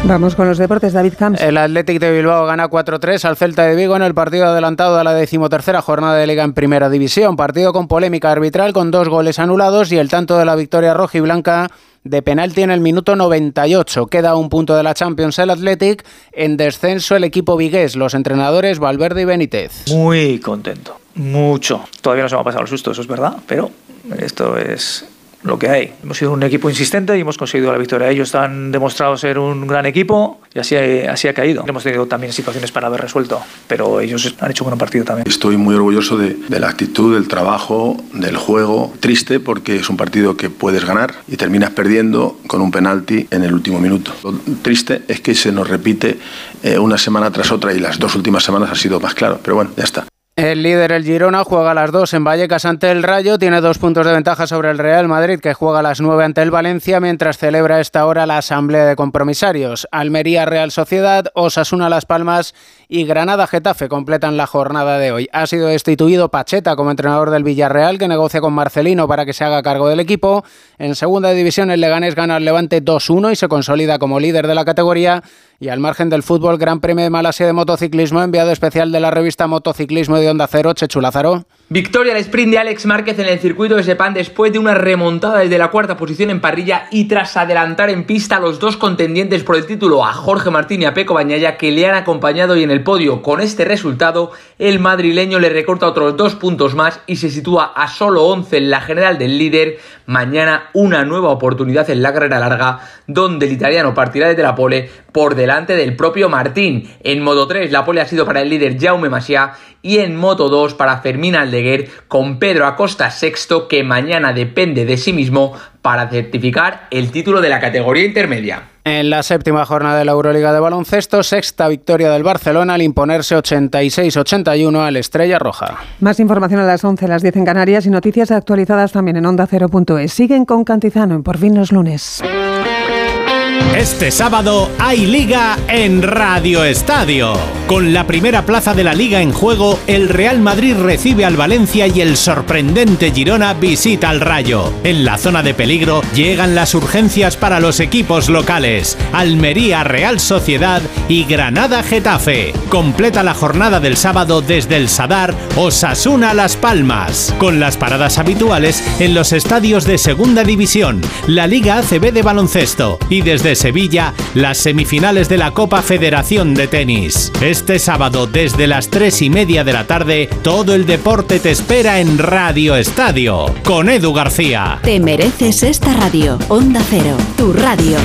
Vamos con los deportes, David Camps. El Athletic de Bilbao gana 4-3 al Celta de Vigo en el partido adelantado a la decimotercera jornada de Liga en Primera División. Partido con polémica arbitral, con dos goles anulados y el tanto de la victoria roja y blanca de penalti en el minuto 98. Queda un punto de la Champions el Athletic. En descenso el equipo vigués, los entrenadores Valverde y Benítez. Muy contento, mucho. Todavía no se me ha pasado el susto, eso es verdad, pero esto es lo que hay. Hemos sido un equipo insistente y hemos conseguido la victoria. Ellos han demostrado ser un gran equipo y así, así ha caído. Hemos tenido también situaciones para haber resuelto, pero ellos han hecho un buen partido también. Estoy muy orgulloso de, de la actitud, del trabajo, del juego. Triste porque es un partido que puedes ganar y terminas perdiendo con un penalti en el último minuto. Lo triste es que se nos repite eh, una semana tras otra y las dos últimas semanas ha sido más claro, pero bueno, ya está. El líder, el Girona, juega a las 2 en Vallecas ante el Rayo. Tiene dos puntos de ventaja sobre el Real Madrid, que juega a las 9 ante el Valencia, mientras celebra esta hora la Asamblea de Compromisarios. Almería, Real Sociedad, Osasuna, Las Palmas y Granada, Getafe completan la jornada de hoy. Ha sido destituido Pacheta como entrenador del Villarreal, que negocia con Marcelino para que se haga cargo del equipo. En segunda división, el Leganés gana al Levante 2-1 y se consolida como líder de la categoría. Y al margen del fútbol, Gran Premio de Malasia de Motociclismo, enviado especial de la revista Motociclismo de Onda Cero, Chechu Lázaro. Victoria al sprint de Alex Márquez en el circuito de Sepán después de una remontada desde la cuarta posición en parrilla y tras adelantar en pista a los dos contendientes por el título, a Jorge Martín y a Peco Bañaya, que le han acompañado y en el podio. Con este resultado, el madrileño le recorta otros dos puntos más y se sitúa a solo 11 en la general del líder. Mañana una nueva oportunidad en la carrera larga, donde el italiano partirá desde la pole por delante del propio Martín. En modo 3 la pole ha sido para el líder Jaume Masia y en moto 2 para Fermín Aldeguer con Pedro Acosta sexto que mañana depende de sí mismo para certificar el título de la categoría intermedia. En la séptima jornada de la Euroliga de baloncesto, sexta victoria del Barcelona al imponerse 86-81 al Estrella Roja. Más información a las 11, las 10 en Canarias y noticias actualizadas también en onda 0.es. Siguen con Cantizano en Por fin los lunes. Este sábado hay liga en Radio Estadio. Con la primera plaza de la liga en juego, el Real Madrid recibe al Valencia y el sorprendente Girona visita al Rayo. En la zona de peligro llegan las urgencias para los equipos locales. Almería Real Sociedad y Granada Getafe. Completa la jornada del sábado desde el Sadar Osasuna Las Palmas. Con las paradas habituales en los estadios de Segunda División, la Liga ACB de baloncesto y desde Sevilla las semifinales de la Copa Federación de Tenis. Este sábado desde las 3 y media de la tarde, todo el deporte te espera en Radio Estadio con Edu García. Te mereces esta radio. Onda Cero, tu radio.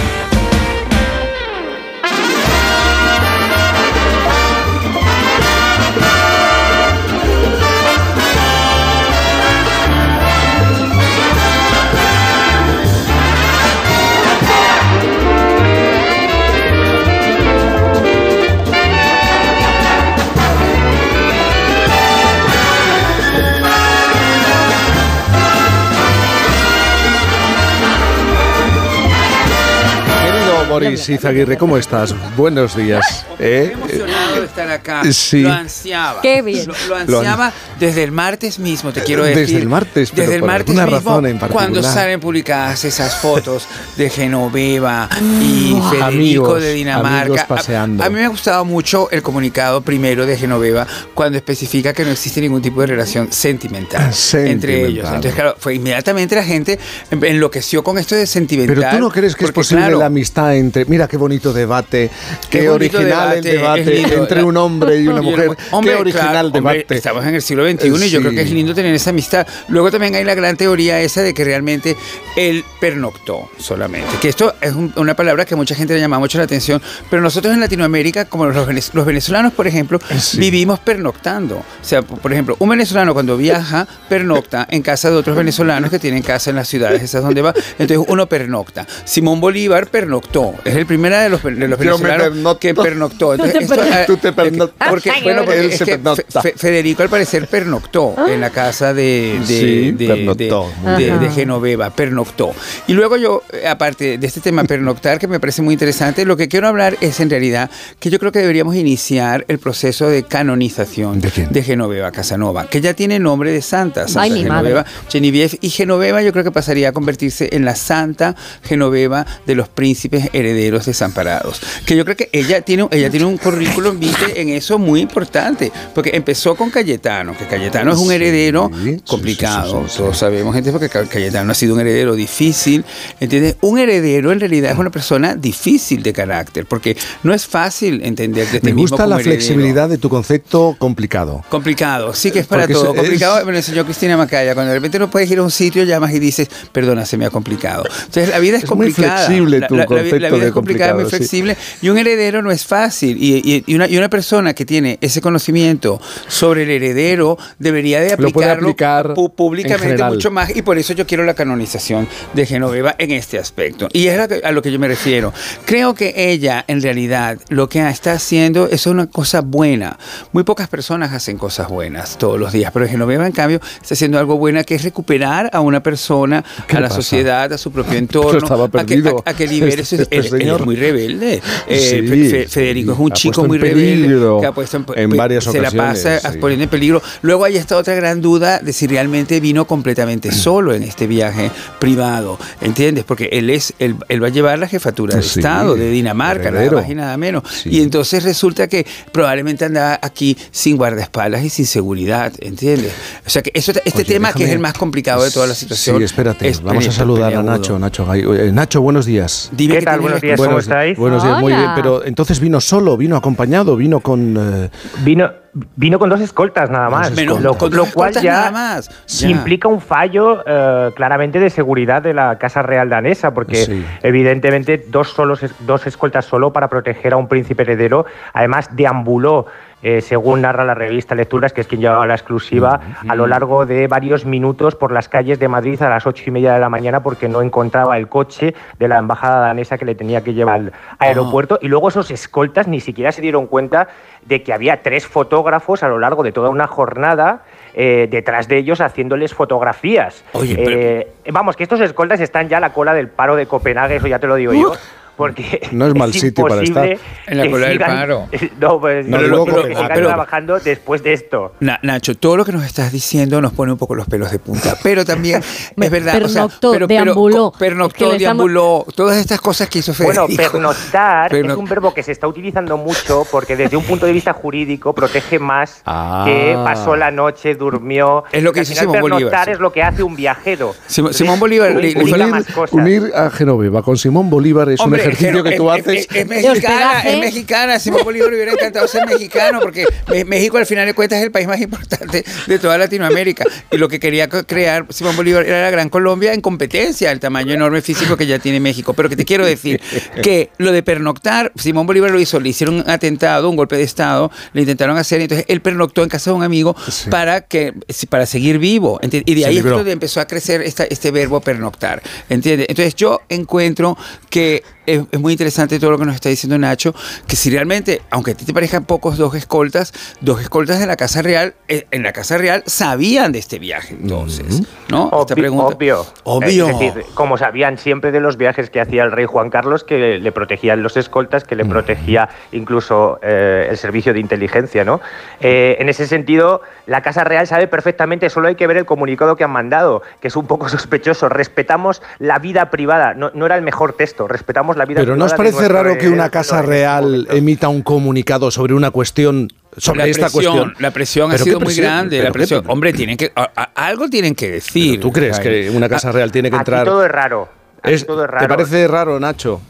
Boris Izaguirre, ¿cómo estás? Buenos días. ¿Eh? emocionado de estar acá. Sí. Lo ansiaba. Qué bien. Lo, lo ansiaba desde el martes mismo, te quiero decir. Desde el martes, pero Desde el por martes alguna mismo, razón en particular. cuando salen publicadas esas fotos de Genoveva y Federico Amigos, de Dinamarca. amigos A- paseando. A, mí me ha gustado mucho el comunicado primero de Genoveva cuando especifica que no existe ningún tipo de relación sentimental, entre ellos. Entonces, claro, fue inmediatamente la gente enloqueció con esto de sentimental. Pero tú no crees que es porque, posible claro, la amistad entre. Mira qué bonito debate, qué, Qué bonito original el debate, es debate lindo. entre un hombre y una mujer. Hombre, qué original claro, hombre, debate. estamos en el siglo XXI y yo creo que es lindo tener esa amistad. Luego también hay la gran teoría esa de que realmente él pernoctó solamente. Que esto es un- una palabra que a mucha gente le llama mucho la atención, pero nosotros en Latinoamérica, como los, los venezolanos, por ejemplo, vivimos pernoctando. O sea, por ejemplo, un venezolano cuando viaja, pernocta en casa de otros venezolanos que tienen casa en las ciudades esas donde va. Entonces uno pernocta. Simón Bolívar pernoctó. Es el primero de los, de los venezolanos que pernoctó. Tú te Entonces, esto, per- tú te pernoctas. Porque, Ay, bueno, porque él es se que pernocta. Fe- Federico al parecer pernoctó en la casa de, de, Sí, de- pernoctó, de- muy de- bien. de Genoveva, pernoctó. Y luego yo, eh, aparte de este tema pernoctar, que me parece muy interesante, lo que quiero hablar es en realidad que yo creo que deberíamos iniciar el proceso de canonización de, Genoveva Casanova, que ya tiene nombre de santa, Santa Ay, mi Genoveva. Genevieve, y Genoveva yo creo que pasaría a convertirse en la santa Genoveva de los príncipes herederos desamparados. Que yo creo que ella tiene, ella tiene un currículum en eso muy importante, porque empezó con Cayetano, que Cayetano es un heredero complicado, todos sabemos, gente, porque Ca- Cayetano ha sido un heredero difícil, ¿entiendes? Un heredero en realidad es una persona difícil de carácter, porque no es fácil entender de ti Me gusta la heredero. flexibilidad de tu concepto complicado. Complicado, sí que es para Porque todo. es- complicado me lo enseñó Cristina Macaya. Cuando de repente no puedes ir a un sitio, llamas y dices, perdona, se me ha complicado. Entonces la vida es, Es muy complicada. flexible La- tu la, concepto la vida es complicada, muy sí. flexible. Y un heredero no es fácil. Y, y- y una, y una persona que tiene ese conocimiento sobre el heredero debería de aplicarlo aplicar públicamente mucho más. Y por eso yo quiero la canonización de Genoveva en este aspecto. Y es a, lo que yo me refiero. Creo que ella, en realidad, lo que está haciendo es una cosa buena. Muy pocas personas hacen cosas buenas todos los días, pero Genoveva, en cambio, está haciendo algo bueno, que es recuperar a una persona, ¿Qué a la pasa? sociedad, a su propio entorno, a, que, a- a que libere Este- él señor. es muy rebelde. Eh, Sí, Fe- Fe- Federico es un chico muy rebelde que ha puesto en, en varias se la ocasiones, pasa sí. poniendo en peligro. Luego hay esta otra gran duda de si realmente vino completamente solo en este viaje privado, ¿entiendes? Porque él es él, él va a llevar la jefatura de Sí, Estado de Dinamarca, nada más y nada menos. Y entonces resulta que probablemente andaba aquí sin guardaespaldas y sin seguridad, ¿entiendes? O sea que eso, este Oye, tema que es el más complicado de toda la situación. Sí, espérate, es vamos a saludar a. Nacho, Nacho Gay. Oye, Nacho, buenos días. Dime ¿Qué que tal? Buenos días, ¿cómo buenos, estáis? Buenos días, muy bien, pero entonces vino solo, vino acompañado, vino con... eh, Vino, vino con dos escoltas nada más, Menos- lo, con lo dos cual escoltas ya, nada más, ya. implica un fallo eh, claramente de seguridad de la Casa Real danesa, porque Sí. evidentemente dos, solos, dos escoltas solo para proteger a un príncipe heredero, además deambuló. Eh, según narra la revista Lecturas, que es quien llevaba la exclusiva, a lo largo de varios minutos por las calles de Madrid a las ocho y media de la mañana porque no encontraba el coche de la embajada danesa que le tenía que llevar al aeropuerto. Y luego esos escoltas ni siquiera se dieron cuenta de que había tres fotógrafos a lo largo de toda una jornada eh, detrás de ellos haciéndoles fotografías. Eh, vamos, que estos escoltas están ya a la cola del paro de Copenhague, eso ya te lo digo yo. Porque No es mal sitio para estar. En la que cola del sigan- paro. No, pues, No, que pero- pero- sigan pero- trabajando después de esto. Na- Nacho, todo lo que nos estás diciendo nos pone un poco los pelos de punta, pero también es verdad. o sea, Pernoctó, pero, pero- deambuló. pernoctó, Es que le estamos- deambuló, todas estas cosas que hizo Federico. Bueno, pernoctar Perno- es un verbo que se está utilizando mucho porque desde un punto de vista jurídico protege más Ah. que pasó la noche, durmió. Es lo que final, Simón Bolívar, Pernoctar es lo que hace un viajero. Simón- Simón Bolívar le- le- implica unir- más cosas. unir a Genoveva con Simón Bolívar es Hombre, un ejercicio pero que tú es- haces. Es, es mexicana, es mexicana. Simón Bolívar le hubiera encantado ser mexicano porque México al final de cuentas es el país más importante de toda Latinoamérica. Y lo que quería crear Simón Bolívar era la Gran Colombia en competencia, el tamaño enorme físico que ya tiene México. Pero que te quiero decir que lo de pernoctar, Simón Bolívar lo hizo, le hicieron un atentado, un golpe de Estado, le intentaron hacer, entonces él pernoctó en casa de un amigo para que para seguir vivo. ¿entiendes? Y de ahí es donde empezó a crecer esta- este verbo pernoctar. ¿Entiendes? Entonces yo encuentro que es, es muy interesante todo lo que nos está diciendo Nacho, que si realmente, aunque a ti te parezcan pocos dos escoltas, dos escoltas de la Casa Real, eh, en la Casa Real sabían de este viaje, entonces, ¿no? Esta Obvio, pregunta- obvio. Obvio. Es decir, como sabían siempre de los viajes que hacía el rey Juan Carlos, que le protegían los escoltas, que le protegía incluso eh, el servicio de inteligencia, ¿no? Eh, en ese sentido, la Casa Real sabe perfectamente, solo hay que ver el comunicado que han mandado, que es un poco sospechoso. Respetamos la vida privada. No, no era el mejor texto, respetamos la vida Pero. ¿no os parece raro que una casa real emita un comunicado sobre una cuestión, sobre la esta presión, cuestión? La presión ha ¿Pero sido muy grande. ¿Pero La qué presión. Hombre, tienen que, a- a- algo tienen que decir. ¿Tú crees que una casa real tiene que Aquí entrar? todo es raro. Aquí Es- todo es ¿Te raro. parece raro, Nacho?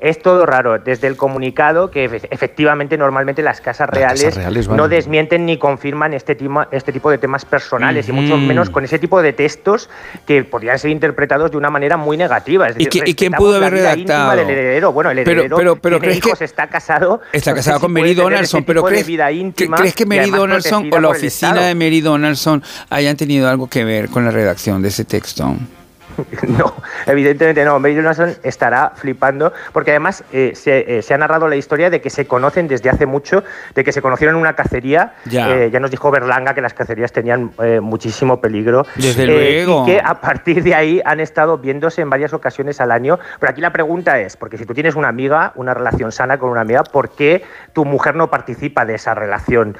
Es todo raro, desde el comunicado que efe- efectivamente normalmente las casas Las reales, casas reales van- no desmienten ni confirman este, tema, este tipo de temas personales y mucho menos con ese tipo de textos que podrían ser interpretados de una manera muy negativa. Es ¿Y y quién pudo haber redactado? del heredero. Bueno, el Pero- heredero pero- pero tiene ¿crees que- hijos, está casado. Está no sé casado si con puede Mary Donaldson, pero ¿crees, vida que- íntima ¿crees que Mary Donaldson o la oficina de Mary Donaldson hayan tenido algo que ver con la redacción de ese texto? No, evidentemente no. Mary Donaldson estará flipando porque además eh, se, eh, se ha narrado la historia de que se conocen desde hace mucho, de que se conocieron en una cacería. Ya. Eh, ya nos dijo Berlanga que las cacerías tenían muchísimo peligro. Desde luego. Y que a partir de ahí han estado viéndose en varias ocasiones al año. Pero aquí la pregunta es, porque si tú tienes una amiga, una relación sana con una amiga, ¿por qué tu mujer no participa de esa relación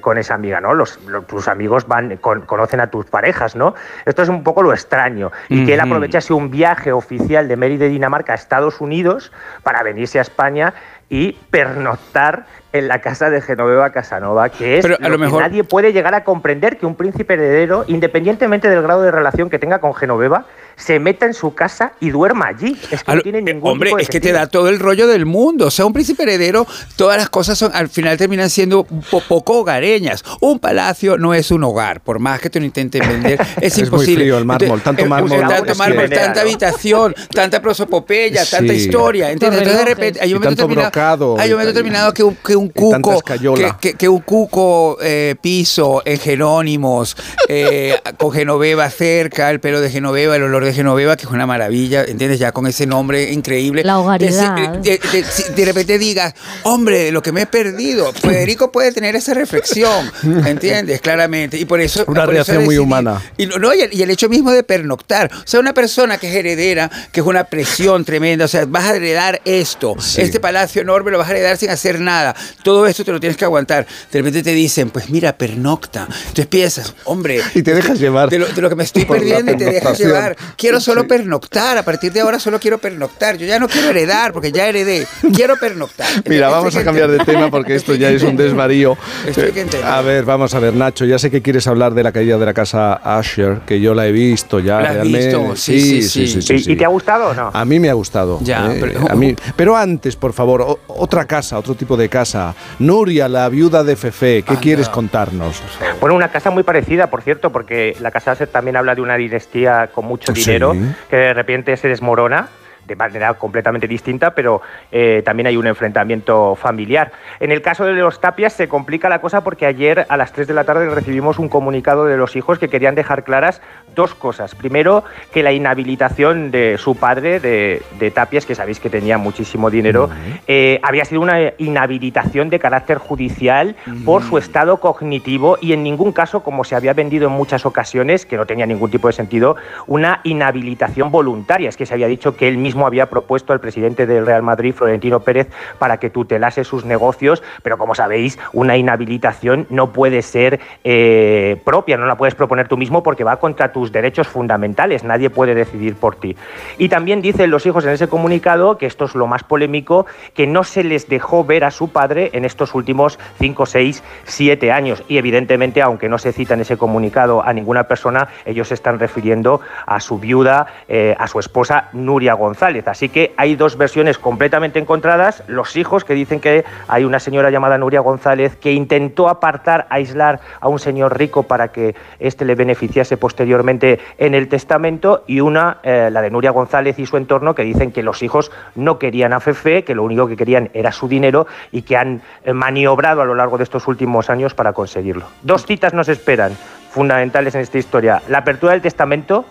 con esa amiga? ¿no? Los, los- tus amigos van, con- conocen a tus parejas, ¿no? Esto es un poco lo extraño. Y que él aprovechase un viaje oficial de Mary de Dinamarca a Estados Unidos para venirse a España y pernoctar en la casa de Genoveva Casanova, que es Pero a lo que mejor- nadie puede llegar a comprender que un príncipe heredero, independientemente del grado de relación que tenga con Genoveva, se meta en su casa y duerma allí. Es que A no lo- tiene ningún Hombre, tipo de es que te da todo el rollo del mundo. O sea, un príncipe heredero, todas las cosas son, al final terminan siendo po- poco hogareñas. Un palacio no es un hogar, por más que te lo intenten vender, es, Es muy imposible. frío el mármol, tanto eh, mármol tanto, mármol, que- tanta habitación, tanta prosopopeya, tanta historia. Entonces, de repente, hay un momento tanto determinado, brocado hay un momento que un, que un Cuco, que, que- que un cuco eh, piso en Jerónimos, eh, con Genoveva cerca, el pelo de Genoveva, el olor de Genoveva, que es una maravilla, ¿entiendes? Ya con ese nombre increíble. La hogaridad. De, de- de- si de repente digas, hombre, lo que me he perdido. Federico puede tener esa reflexión, ¿entiendes? Claramente. Y por eso. Una por eso reacción muy humana. Y, no, no, y, el, y el hecho mismo de pernoctar. O sea, una persona que es heredera, que es una presión tremenda. O sea, vas a heredar esto. Este palacio enorme lo vas a heredar sin hacer nada. Todo esto te lo tienes que aguantar. De repente te dicen, pues mira, pernocta. Entonces piensas, hombre. Y te dejas llevar. De lo, de lo que me estoy perdiendo y te dejas llevar. Quiero solo pernoctar. A partir de ahora solo quiero pernoctar. Yo ya no quiero heredar porque ya heredé. Quiero pernoctar. Mira, vamos a cambiar de tema porque esto ya es un desvarío. Esto hay que entender. A ver, vamos a ver, Nacho, ya sé que quieres hablar de la caída de la casa Asher, que yo la he visto ya ¿La has visto? Sí, sí, sí. sí, ¿Y, sí. y te ha gustado o no? A mí me ha gustado. Ya, eh, pero- a mí- pero antes, por favor, otra casa, otro tipo de casa. Nuria, la viuda de Fefe, ¿qué quieres contarnos? Bueno, una casa muy parecida, por cierto, porque la casa también habla de una dinastía con mucho Sí. dinero que de repente se desmorona de manera completamente distinta, pero eh, también hay un enfrentamiento familiar. En el caso de los Tapias se complica la cosa porque ayer a las 3 de la tarde recibimos un comunicado de los hijos que querían dejar claras dos cosas. Primero, que la inhabilitación de su padre, de, de Tapias, que sabéis que tenía muchísimo dinero, eh, había sido una inhabilitación de carácter judicial por su estado cognitivo y en ningún caso, como se había vendido en muchas ocasiones, que no tenía ningún tipo de sentido, una inhabilitación voluntaria. Es que se había dicho que él mismo había propuesto al presidente del Real Madrid, Florentino Pérez, para que tutelase sus negocios, pero como sabéis, una inhabilitación no puede ser eh, propia, no la puedes proponer tú mismo porque va contra tus derechos fundamentales, nadie puede decidir por ti. Y también dicen los hijos en ese comunicado, que esto es lo más polémico, que no se les dejó ver a su padre en estos últimos 5, 6, 7 años. Y evidentemente, aunque no se cita en ese comunicado a ninguna persona, ellos se están refiriendo a su viuda, eh, a su esposa Nuria González. Así que hay dos versiones completamente encontradas. Los hijos que dicen que hay una señora llamada Nuria González que intentó apartar, aislar a un señor rico para que éste le beneficiase posteriormente en el testamento y una, eh, la de Nuria González y su entorno, que dicen que los hijos no querían a Fefe, que lo único que querían era su dinero y que han eh, maniobrado a lo largo de estos últimos años para conseguirlo. Dos citas nos esperan fundamentales en esta historia. La apertura del testamento,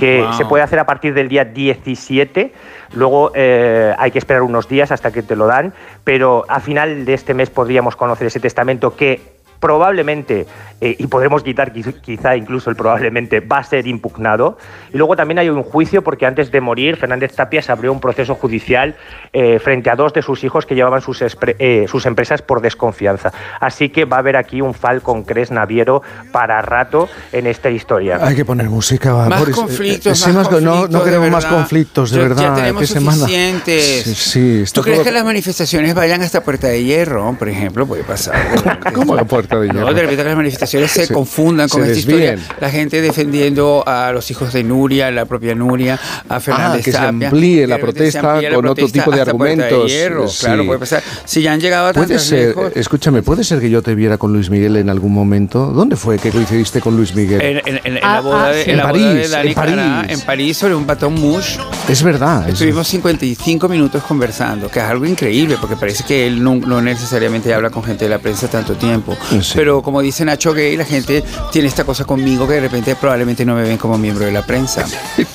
que Wow. se puede hacer a partir del día 17, Luego eh, hay que esperar unos días hasta que te lo dan, pero a final de este mes podríamos conocer ese testamento que probablemente, eh, y podremos quitar quizá incluso el probablemente, va a ser impugnado. Y luego también hay un juicio porque antes de morir Fernández Tapia se abrió un proceso judicial eh, frente a dos de sus hijos que llevaban sus, eh, sus empresas por desconfianza. Así que va a haber aquí un Falcon Cres Naviero para rato en esta historia. Hay que poner música. Más conflictos, más conflictos, no, queremos más conflictos, de verdad. Ya tenemos suficientes. Sí, ¿Tú crees que las manifestaciones vayan hasta Puerta de Hierro, por ejemplo? Puede pasar. ¿Cómo la Puerta de Hierro? No, de repente las manifestaciones se, confundan con esta historia. La gente defendiendo a los hijos de Nuria, la propia Nuria, a Fernández ah, que se amplíe la protesta con otro tipo de argumentos. Claro, puede pasar. Si ya han llegado a puede ser, Escúchame, ¿puede ser que yo te viera con Luis Miguel en algún momento? ¿Dónde fue que coincidiste con Luis Miguel? En, la boda de, en, París, en París. en París, sobre un batón mouche. Es verdad. Estuvimos 55 minutos conversando, que es algo increíble, porque parece que él no, no necesariamente habla con gente de la prensa tanto tiempo. Pero como dice Nacho Gay, la gente tiene esta cosa conmigo que de repente probablemente no me ven como miembro de la prensa.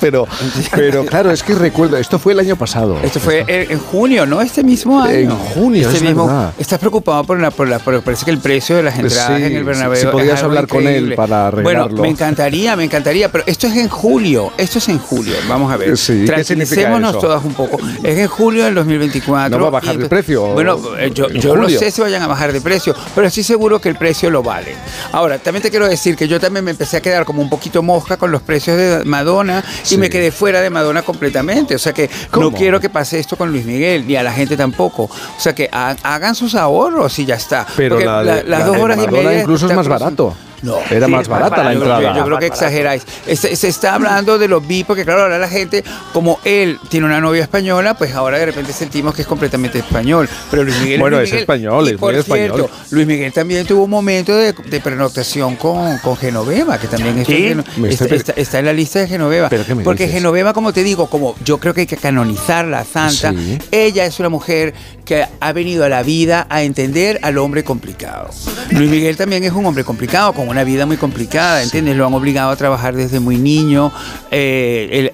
pero, pero claro, es que recuerdo, esto fue el año pasado. Esto fue en junio, ¿no? Este mismo año. En junio, este es mismo, verdad. Estás preocupado por la, por la, por, parece que el precio de las entradas en el Bernabéu. Si podías hablar con él para arreglarlo. Bueno, me encantaría, me encantaría, pero esto es en julio, esto es en julio, vamos a ver. Sí, Tranquilicémonos todas un poco. Es en julio del 2024. ¿No va a bajar de precio? Bueno, eh, yo, yo no sé si vayan a bajar de precio, pero estoy seguro que el precio lo vale. Ahora, también te quiero decir que yo también me empecé a quedar como un poquito mosca con los precios de Madonna y me quedé fuera de Madonna completamente. O sea que no quiero que pase esto con Luis Miguel, ni a la gente tampoco. O sea que hagan sus ahorros y ya está. Pero las dos horas y media. incluso es más barato. No, era más barata la entrada. Yo, creo que exageráis. Se, está hablando de los bi, porque claro, ahora la gente, como él tiene una novia española, pues ahora de repente sentimos que es completamente español. Pero Luis Miguel. Bueno, es, español, es muy español. Luis Miguel también tuvo un momento de, de con, con, Genoveva, que también está, en la lista de Genoveva. porque Genoveva, como te digo, como yo creo que hay que canonizarla la santa, ella es una mujer que ha venido a la vida a entender al hombre complicado. Luis Miguel también es un hombre complicado, con una vida muy complicada, ¿entiendes? Lo han obligado a trabajar desde muy niño, eh,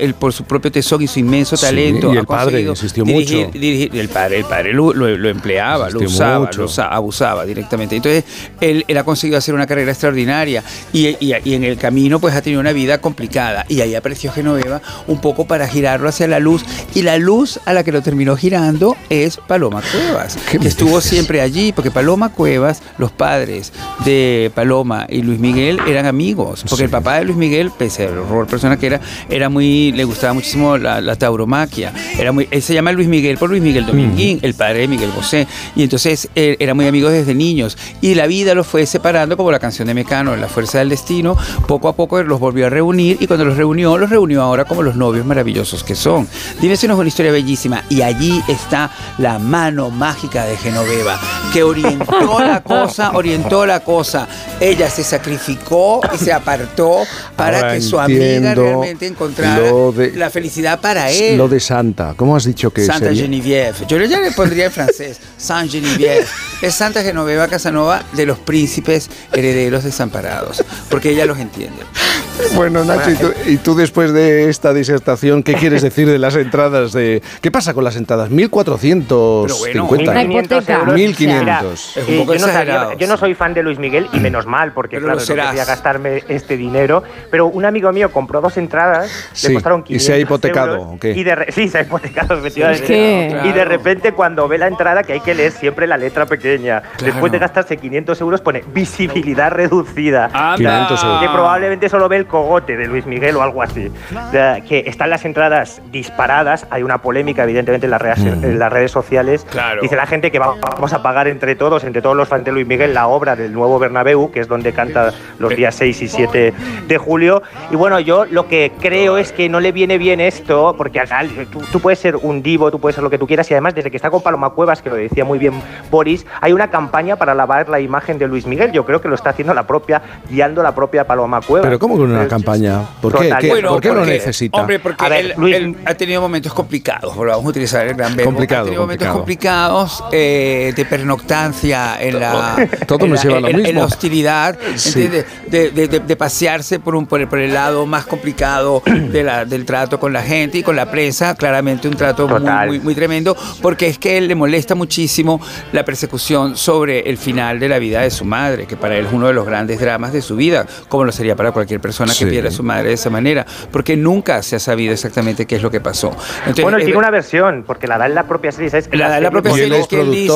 él, por su propio tesón y su inmenso talento. y el padre insistió mucho. el padre, el padre lo, empleaba, lo usaba, lo abusaba directamente. Entonces, él, ha conseguido hacer una carrera extraordinaria y, y, en el camino pues ha tenido una vida complicada. Y ahí apareció Genoveva un poco para girarlo hacia la luz. Y la luz a la que lo terminó girando es Paloma Cuevas, que estuvo siempre allí, porque Paloma Cuevas, los padres de Paloma y Luis Miguel eran amigos, porque el papá de Luis Miguel, pese al horror persona que era, era muy, le gustaba muchísimo la, tauromaquia, era muy, él se llama Luis Miguel por Luis Miguel Dominguín, el padre de Miguel Bosé, y entonces él, era muy amigo desde niños, y la vida los fue separando como la canción de Mecano, La Fuerza del Destino, poco a poco los volvió a reunir, y cuando los reunió, los reunió ahora como los novios maravillosos que son. Dime si no es una historia bellísima, y allí está la mano mágica de Genoveva, que orientó la cosa, orientó la cosa. Ella se sacrificó y se apartó para que su amiga realmente encontrara la felicidad para él. Lo de Santa, ¿cómo has dicho que Santa Genevieve. Yo ya le pondría en francés, Saint Genevieve. Es Santa Genoveva Casanova de los príncipes herederos desamparados, porque ella los entiende. Bueno, Nacho, ¿y tú, después de esta disertación, qué quieres decir de las entradas? de ¿Qué pasa con las entradas? 1.450. 1.500. Es un poco yo, yo, no soy fan de Luis Miguel y menos mal, porque claro, no quería gastarme este dinero. Pero un amigo mío compró dos entradas, le costaron 500 ¿Y se ha hipotecado? Y de, sí, se ha hipotecado, efectivamente. Y de repente, cuando ve la entrada, que hay que leer siempre la letra pequeña, después de gastarse 500 euros, pone visibilidad reducida. 500 euros. Que probablemente solo ve el cogote de Luis Miguel o algo así. que están las entradas disparadas, hay una polémica evidentemente en las redes, mm. en las redes sociales. Dice la gente que vamos a pagar entre todos, entre todos los fans de Luis Miguel, la obra del nuevo Bernabéu, que es donde canta los días 6 y 7 de julio. Y bueno, yo lo que creo es que no le viene bien esto, porque al final tú, puedes ser un divo, tú puedes ser lo que tú quieras, y además desde que está con Paloma Cuevas, que lo decía muy bien Boris, hay una campaña para lavar la imagen de Luis Miguel. Yo creo que lo está haciendo la propia, guiando la propia Paloma Cuevas. Pero ¿cómo con una campaña? ¿Por qué? ¿Por qué lo necesita? Hombre, porque él, ha tenido momentos complicados, vamos a utilizar el gran verbo. Complicado, ha tenido momentos complicados eh, de pernoctancia en la, Todo nos lleva a lo mismo. En la hostilidad De, de- de- de pasearse por, un, por, el, por el lado más complicado de la- del trato con la gente y con la prensa, claramente un trato muy, muy, muy tremendo, porque es que él le molesta muchísimo la persecución sobre el final de la vida de su madre, que para él es uno de los grandes dramas de su vida, como lo sería para cualquier persona Sí. que pierda a su madre de esa manera, porque nunca se ha sabido exactamente qué es lo que pasó. Entonces, bueno, él tiene una versión, porque la da en la propia serie, ¿sabes? La da en la propia serie, es que él dice-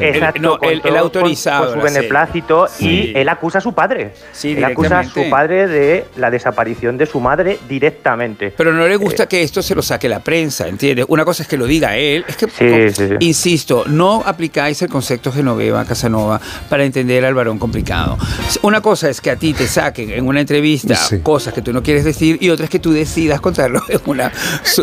Exacto, Él- no, con él- autorizado Con, con la su serie. beneplácito Sí. y él acusa a su padre. Sí, él acusa a su padre de la desaparición de su madre directamente. Pero no le gusta que esto se lo saque la prensa, ¿entiendes? Una cosa es que lo diga él. Es que, Sí, sí, sí. insisto, no aplicáis el concepto Genoveva, Casanova, para entender al varón complicado. Una cosa es que a ti te saquen en una entrevista cosas que tú no quieres decir y otra es que tú decidas contarlo en una,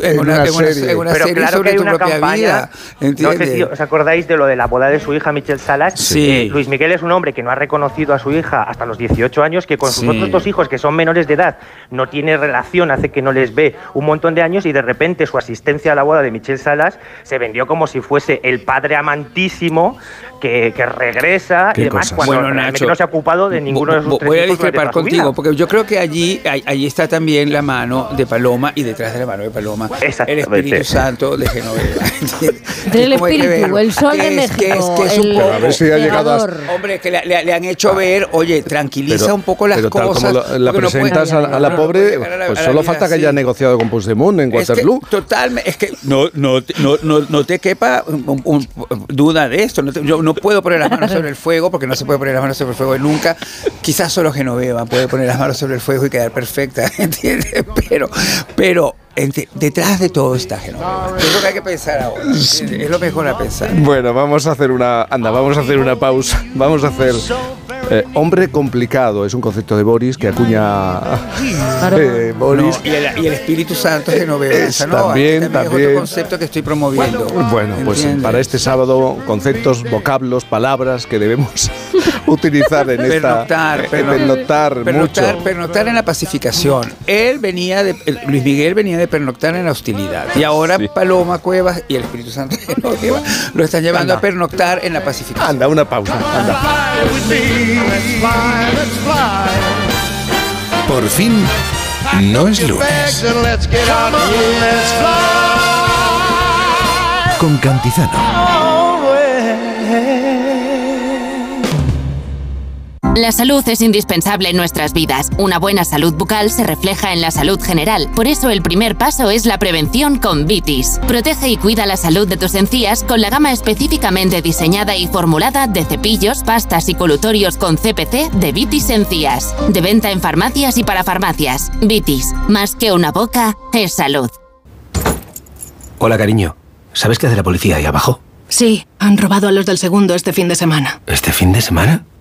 en una, en una- en una Pero serie claro sobre que hay tu una propia campaña. vida. No ¿entiendes? sé si os acordáis de lo de la boda de su hija Michelle Salas. Sí. Eh, Luis Miguel es un hombre que no ha reconocido a su hija hasta los 18 años, que con sus Sí. otros dos hijos, que son menores de edad, no tiene relación, hace que no les ve un montón de años y de repente su asistencia a la boda de Michelle Salas se vendió como si fuese el padre amantísimo que, que regresa Qué y demás, cosas. cuando Bueno, realmente Nacho, no se ha ocupado de ninguno de sus tres Voy a discrepar contigo, porque yo creo que allí, allí está también la mano de Paloma y detrás de la mano de Paloma el Espíritu Santo de Genoveva. Del ¿Cómo hay que espíritu, el sol de Que es- que es- México, que es un el poco- a ver si ha llegado a-. Hombre, que le, le- le han hecho ver, oye, tranquiliza un poco las pero tal cosas. como lo- la porque no puede- presentas a, la- a la no, no pobre, a la- pues solo falta que haya negociado con Puigdemont en Es que, Waterloo. totalmente, es que no, no, no, no, no te quepa un- un- duda de esto. No te- yo no puedo poner las manos sobre el fuego porque no se puede poner las manos sobre el fuego nunca. Quizás solo Genoveva puede poner las manos sobre el fuego y quedar perfecta, ¿entiendes? Pero, pero detrás de todo está Genoveva. Es lo que hay que pensar ahora. Es lo mejor a pensar. Bueno, vamos a hacer una. Anda, vamos a hacer una pausa. Vamos a hacer. Eh, hombre complicado es un concepto de Boris que acuña eh, Boris. No, y, el, y el Espíritu Santo es. Es no, también, este es también. otro concepto que estoy promoviendo. Bueno, pues para este sábado, conceptos, vocablos, palabras que debemos utilizar en esta. Pernoctar, eh, perno- pernoctar pernoctar, mucho. pernoctar en la pacificación. Él venía de, Luis Miguel venía de pernoctar en la hostilidad. Y ahora Paloma Cuevas y el Espíritu Santo de Genoveva lo están llevando Anda. a pernoctar en la pacificación. Anda, una pausa. Anda. Por fin, no es lunes. Con Cantizano. La salud es indispensable en nuestras vidas. Una buena salud bucal se refleja en la salud general. Por eso el primer paso es la prevención con Vitis. Protege y cuida la salud de tus encías con la gama específicamente diseñada y formulada de cepillos, pastas y colutorios con CPC de Vitis Encías. De venta en farmacias y para farmacias. Vitis, más que una boca, es salud. Hola, cariño. ¿Sabes qué hace la policía ahí abajo? Sí, han robado a los del segundo este fin de semana. ¿Este fin de semana?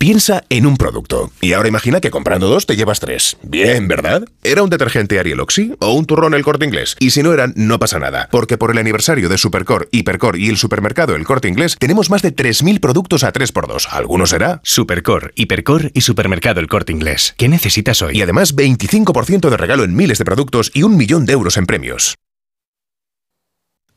Piensa en un producto. Y ahora imagina que comprando dos te llevas tres. Bien, ¿verdad? ¿Era un detergente Ariel Oxy o un turrón el corte inglés? Y si no eran, no pasa nada. Porque por el aniversario de Supercore, Hipercore y el supermercado El Corte Inglés, tenemos más de 3.000 productos a 3x2. ¿Alguno será? Supercore, Hipercore y Supermercado El Corte Inglés. ¿Qué necesitas hoy? Y además 25% de regalo en miles de productos y un millón de euros en premios.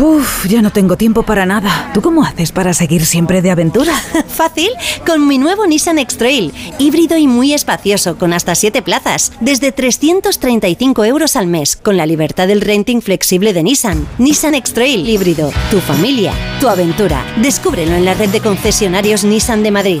Uf, ya no tengo tiempo para nada. ¿Tú cómo haces para seguir siempre de aventura? Fácil, con mi nuevo Nissan X-Trail, híbrido y muy espacioso, con hasta 7 plazas, desde 335 euros al mes, con la libertad del renting flexible de Nissan. Nissan X-Trail híbrido, tu familia, tu aventura. Descúbrelo en la red de concesionarios Nissan de Madrid.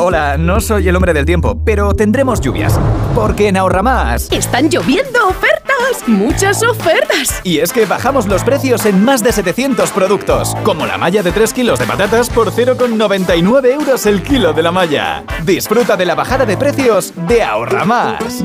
Hola, no soy el hombre del tiempo, pero tendremos lluvias. Porque en Ahorra Más. ¡Están lloviendo ofertas! ¡Muchas ofertas! Y es que bajamos los precios en más de 700 productos. Como la malla de 3 kilos de patatas por 0,99 euros el kilo de la malla. Disfruta de la bajada de precios de Ahorra Más.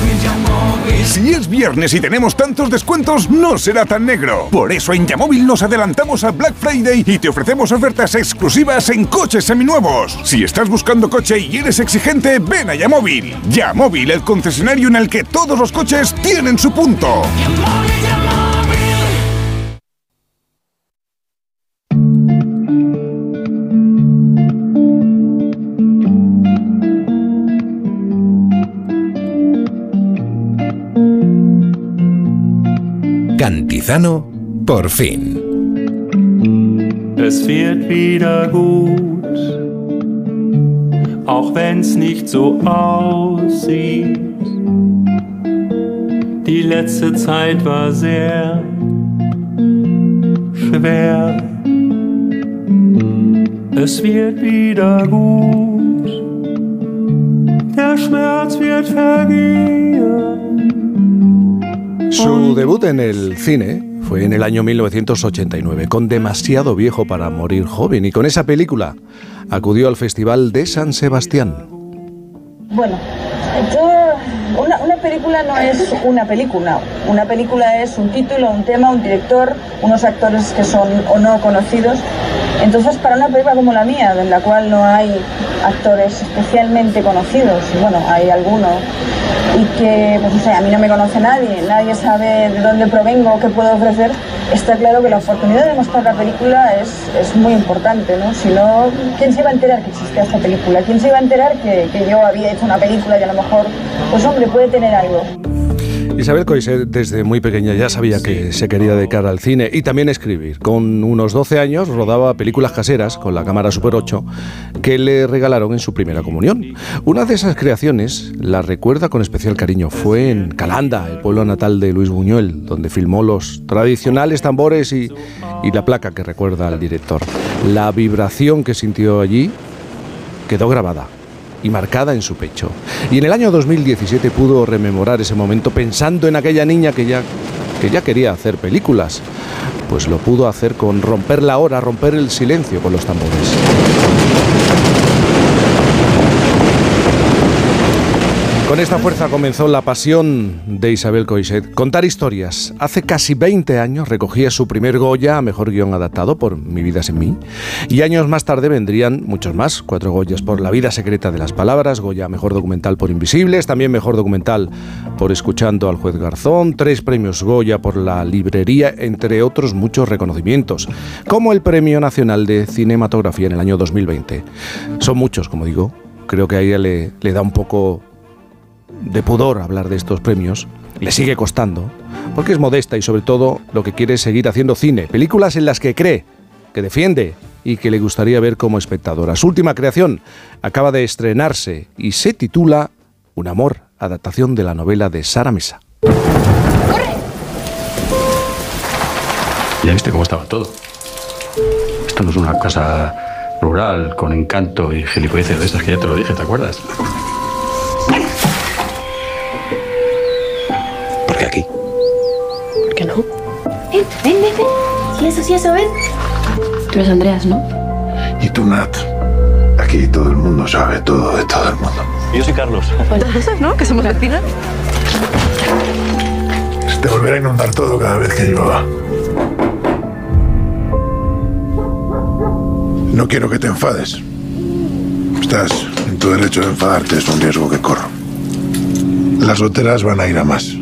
Si es viernes y tenemos tantos descuentos, no será tan negro. Por eso en Yamóvil nos adelantamos a Black Friday y te ofrecemos ofertas exclusivas en coches seminuevos. Si estás buscando coche y eres exigente, ven a Yamóvil. Yamóvil, el concesionario en el que todos los coches tienen su punto. Cantizano, por fin. Es wird wieder gut, auch wenn's nicht so aussieht. Die letzte Zeit war sehr schwer. Es wird wieder gut, der Schmerz wird vergehen. Su debut en el cine fue en el año 1989, con demasiado viejo para morir joven, y con esa película acudió al Festival de San Sebastián. Bueno, yo, una, una película no es una película. Una película es un título, un tema, un director, unos actores que son o no conocidos. Entonces, para una película como la mía, en la cual no hay actores especialmente conocidos, bueno, hay algunos, y que, pues no sé, a mí no me conoce nadie, nadie sabe de dónde provengo, qué puedo ofrecer, está claro que la oportunidad de mostrar la película es, es muy importante, ¿no? Si no, ¿quién se iba a enterar que existía esta película? ¿Quién se iba a enterar que, que yo había hecho una película y a lo mejor, pues hombre, puede tener algo? Isabel Coiset desde muy pequeña ya sabía que se quería dedicar al cine y también escribir. Con unos 12 años rodaba películas caseras con la cámara Super 8 que le regalaron en su primera comunión. Una de esas creaciones la recuerda con especial cariño. Fue en Calanda, el pueblo natal de Luis Buñuel, donde filmó los tradicionales tambores y, y la placa que recuerda al director. La vibración que sintió allí quedó grabada y marcada en su pecho. Y en el año 2017 pudo rememorar ese momento pensando en aquella niña que ya, que ya quería hacer películas. Pues lo pudo hacer con romper la hora, romper el silencio con los tambores. Con esta fuerza comenzó la pasión de Isabel Coixet. Contar historias. Hace casi 20 años recogía su primer Goya a Mejor Guión Adaptado por Mi Vida Sin Mí. Y años más tarde vendrían muchos más. Cuatro Goyas por La Vida Secreta de las Palabras, Goya Mejor Documental por Invisibles, también Mejor Documental por Escuchando al Juez Garzón, tres premios Goya por La Librería, entre otros muchos reconocimientos, como el Premio Nacional de Cinematografía en el año 2020. Son muchos, como digo. Creo que a ella le, le da un poco de pudor hablar de estos premios, le sigue costando, porque es modesta y sobre todo lo que quiere es seguir haciendo cine, películas en las que cree, que defiende y que le gustaría ver como espectadora. Su última creación acaba de estrenarse y se titula Un amor, adaptación de la novela de Sara Mesa. Ya viste cómo estaba todo. Esto no es una casa rural con encanto y gilipolleces de esas que ya te lo dije, ¿te acuerdas? Qué no? Ven, ven, ven, ven. Sí, eso, sí, eso, ven. Tú eres Andreas, ¿no? Y tú, Nat. Aquí todo el mundo sabe todo de todo el mundo. Yo soy Carlos. Pues eso, ¿no? Que somos vecinos. Se te volverá a inundar todo cada vez que llueva. No quiero que te enfades. Estás en tu derecho de enfadarte, es un riesgo que corro. Las loteras van a ir a más.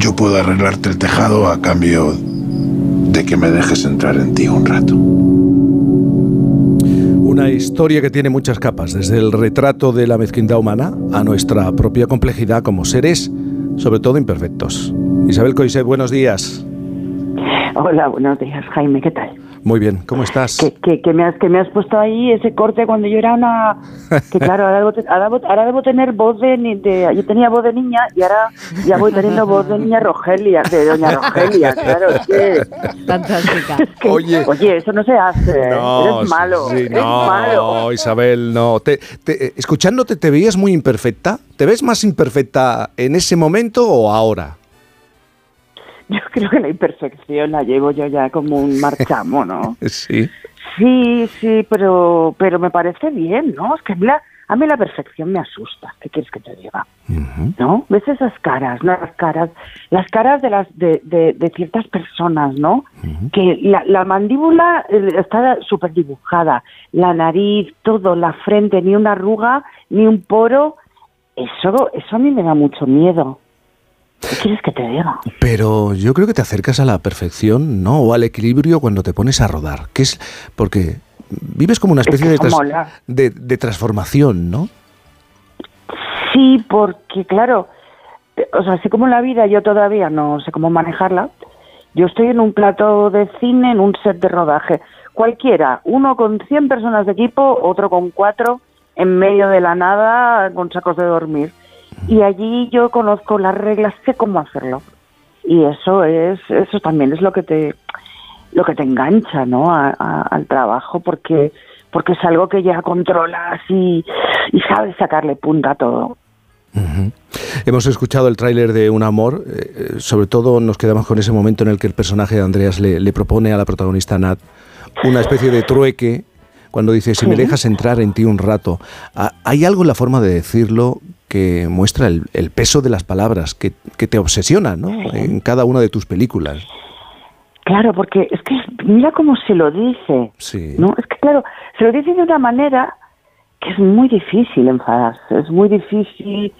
Yo puedo arreglarte el tejado a cambio de que me dejes entrar en ti un rato. Una historia que tiene muchas capas, desde el retrato de la mezquindad humana a nuestra propia complejidad como seres, sobre todo imperfectos. Isabel Coiset, buenos días. Hola, buenos días, Jaime, ¿qué tal? Muy bien, ¿cómo estás? Que, que, que me has, que me has puesto ahí ese corte cuando yo era una... Que claro, ahora debo, te- ahora debo- ahora debo tener voz de, de... Yo tenía voz de niña y ahora ya voy teniendo voz de niña Rogelia, de doña Rogelia, claro, es que... Fantástica. Oye, oye, eso no se hace. No, Eres malo, sí, sí, eres no, malo. Isabel, no. Te- te- eh, escuchándote, ¿te veías muy imperfecta? ¿Te ves más imperfecta en ese momento o ahora? Yo creo que la imperfección la llevo yo ya como un marchamo, ¿no? Sí. Sí, sí, pero, pero me parece bien, ¿no? Es que a mí, la, a mí la perfección me asusta. ¿Qué quieres que te diga? ¿No? ¿Ves esas caras, no? Las caras, las caras de las de, de, de ciertas personas, ¿no? Que la, la mandíbula eh, está súper dibujada, la nariz, todo, la frente, ni una arruga, ni un poro. Eso, eso a mí me da mucho miedo. ¿Qué quieres que te diga? Pero yo creo que te acercas a la perfección, ¿no? O al equilibrio cuando te pones a rodar. Que es porque vives como una Es especie que de, transformación, ¿no? Sí, porque claro, eh, o sea, así como en la vida yo todavía no sé cómo manejarla, yo estoy en un plato de cine, en un set de rodaje, cualquiera, uno con 100 personas de equipo, otro con cuatro, en medio de la nada, con sacos de dormir. Y allí yo conozco las reglas, sé cómo hacerlo. Y eso es, eso también es lo que te, lo que te engancha, ¿no? A- al trabajo, porque, porque es algo que ya controlas y, y sabes sacarle punta a todo. Hemos escuchado el tráiler de Un Amor, eh, eh, sobre todo nos quedamos con ese momento en el que el personaje de Andreas le propone a la protagonista Nat una especie de trueque cuando dice, si me dejas entrar en ti un rato. Ah, Hay algo en la forma de decirlo que muestra el, el peso de las palabras, que, que te obsesiona ¿no? en cada una de tus películas. Claro, porque es que mira cómo se lo dice. Sí. ¿no? Es que claro, se lo dice de una manera que es muy difícil enfadarse, es muy difícil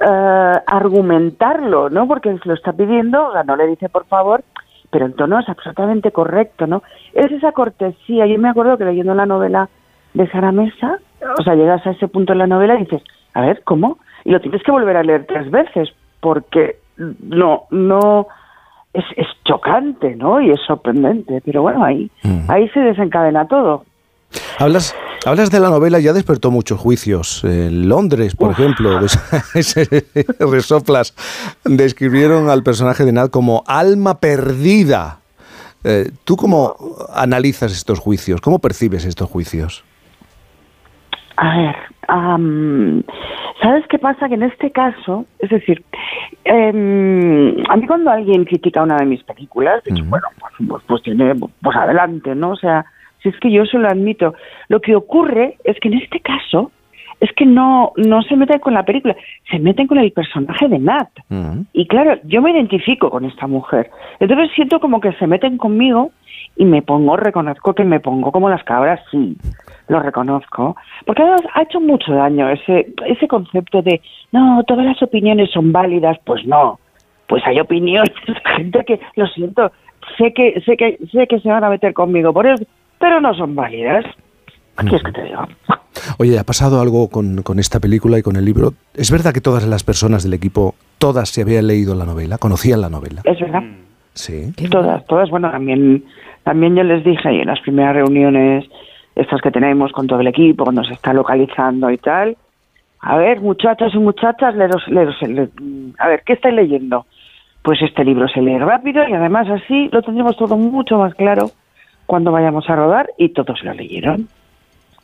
eh, argumentarlo, ¿no? Porque se lo está pidiendo, no le dice por favor, pero el tono es absolutamente correcto, ¿no? Es esa cortesía. Yo me acuerdo que leyendo la novela de Sara Mesa, o sea, llegas a ese punto en la novela y dices, a ver, ¿cómo? Y lo tienes que volver a leer tres veces, porque no, no, es, es chocante, ¿no? Y es sorprendente, pero bueno, ahí, ahí se desencadena todo. Hablas, hablas de la novela, ya despertó muchos juicios. En Londres, por ejemplo, de ese- resoplas, describieron al personaje de Nat como alma perdida. Eh, ¿Tú cómo analizas estos juicios? ¿Cómo percibes estos juicios? A ver, am, ¿sabes qué pasa? Que en este caso, es decir, em, a mí cuando alguien critica una de mis películas, digo, bueno, pues, pues, pues tiene, pues adelante, ¿no? O sea, si es que yo se lo admito. Lo que ocurre es que en este caso es que no, no se meten con la película, se meten con el personaje de Nat. Y claro, yo me identifico con esta mujer. Entonces siento como que se meten conmigo y me pongo, reconozco que me pongo como las cabras, sí, lo reconozco. Porque además ha hecho mucho daño ese, ese concepto de, no, todas las opiniones son válidas, pues no. Pues hay opiniones, gente que, lo siento, sé que, sé que, sé que se van a meter conmigo por eso, pero no son válidas. ¿Qué quieres que te diga? Oye, ¿ha pasado algo con, con esta película y con el libro? ¿Es verdad que todas las personas del equipo, todas se habían leído la novela, conocían la novela? Es verdad. Sí. Todas, todas, bueno, también también yo les dije en las primeras reuniones, estas que tenemos con todo el equipo, cuando se está localizando y tal, a ver, muchachos y muchachas, leeros- leeros el- a ver, ¿qué estáis leyendo? Pues este libro se lee rápido y además así lo tendremos todo mucho más claro cuando vayamos a rodar y todos lo leyeron.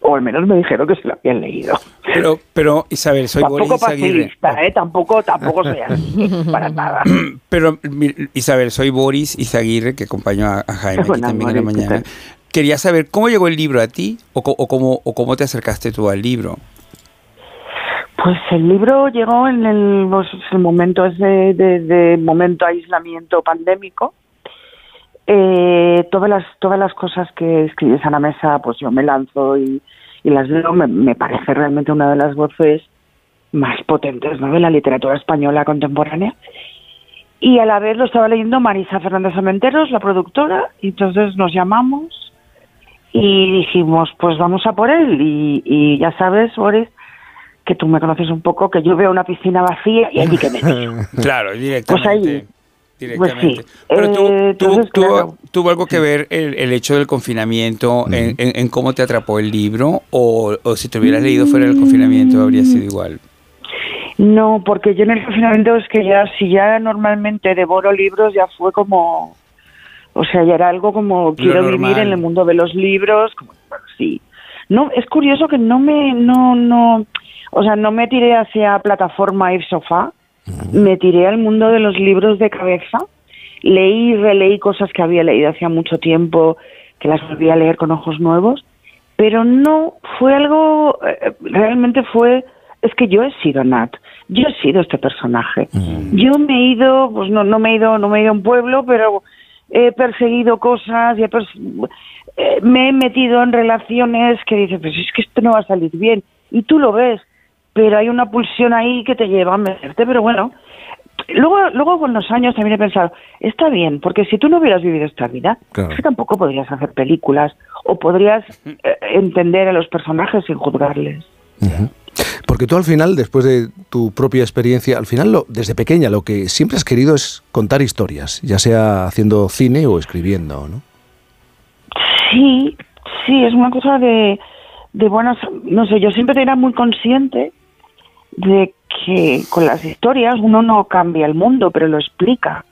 O al menos me dijeron que se lo habían leído. Pero, pero Isabel, soy tampoco Boris ¿eh? Tampoco, tampoco soy así, para nada. Pero, Isabel, soy Boris Izaguirre, que acompañó a, a Jaime aquí también en la Boris, ¿qué mañana. Quería saber cómo llegó el libro a ti o cómo, o cómo te acercaste tú al libro. Pues el libro llegó en el, pues, el momento ese de, de momento aislamiento pandémico. Eh, todas las todas las cosas que escribes a la mesa, pues yo me lanzo y, y las leo. Me, me parece realmente una de las voces más potentes ¿no? de la literatura española contemporánea. Y a la vez lo estaba leyendo Marisa Fernández Cementeros, la productora, y entonces nos llamamos y dijimos, pues vamos a por él. Y, y ya sabes, Boris, que tú me conoces un poco, que yo veo una piscina vacía y allí que me tiro. Claro, directamente. Pues ahí. Pues sí. directamente. Pero tú, Eh, tuvo, entonces, tuvo- claro. tuvo algo que ver el, el hecho del confinamiento en, en- en cómo te atrapó el libro o, o si te hubieras leído fuera del confinamiento habría sido igual. No, porque yo en el confinamiento es que ya, si ya normalmente devoro libros, ya fue como, o sea, ya era algo como quiero vivir en el mundo de los libros, como, bueno, sí. No, es curioso que no me, no, no, o sea, no me tiré hacia plataforma y sofá, me tiré al mundo de los libros de cabeza, leí y releí cosas que había leído hacía mucho tiempo, que las volví a leer con ojos nuevos, pero no fue algo, eh, realmente fue, es que yo he sido Nat, yo he sido este personaje. Yo me he ido, pues no, no me he ido, no me he ido a un pueblo, pero he perseguido cosas y he eh, me he metido en relaciones que dices, pues es que esto no va a salir bien. Y tú lo ves, pero hay una pulsión ahí que te lleva a meterte, pero bueno. Luego, luego con los años también he pensado, está bien, porque si tú no hubieras vivido esta vida, que tampoco podrías hacer películas o podrías eh, entender a los personajes sin juzgarles. Porque tú al final, después de tu propia experiencia, al final, lo, desde pequeña, lo que siempre has querido es contar historias, ya sea haciendo cine o escribiendo, ¿no? Sí, sí, es una cosa de, de buenas, no sé, yo siempre era muy consciente de que con las historias uno no cambia el mundo, pero lo explica.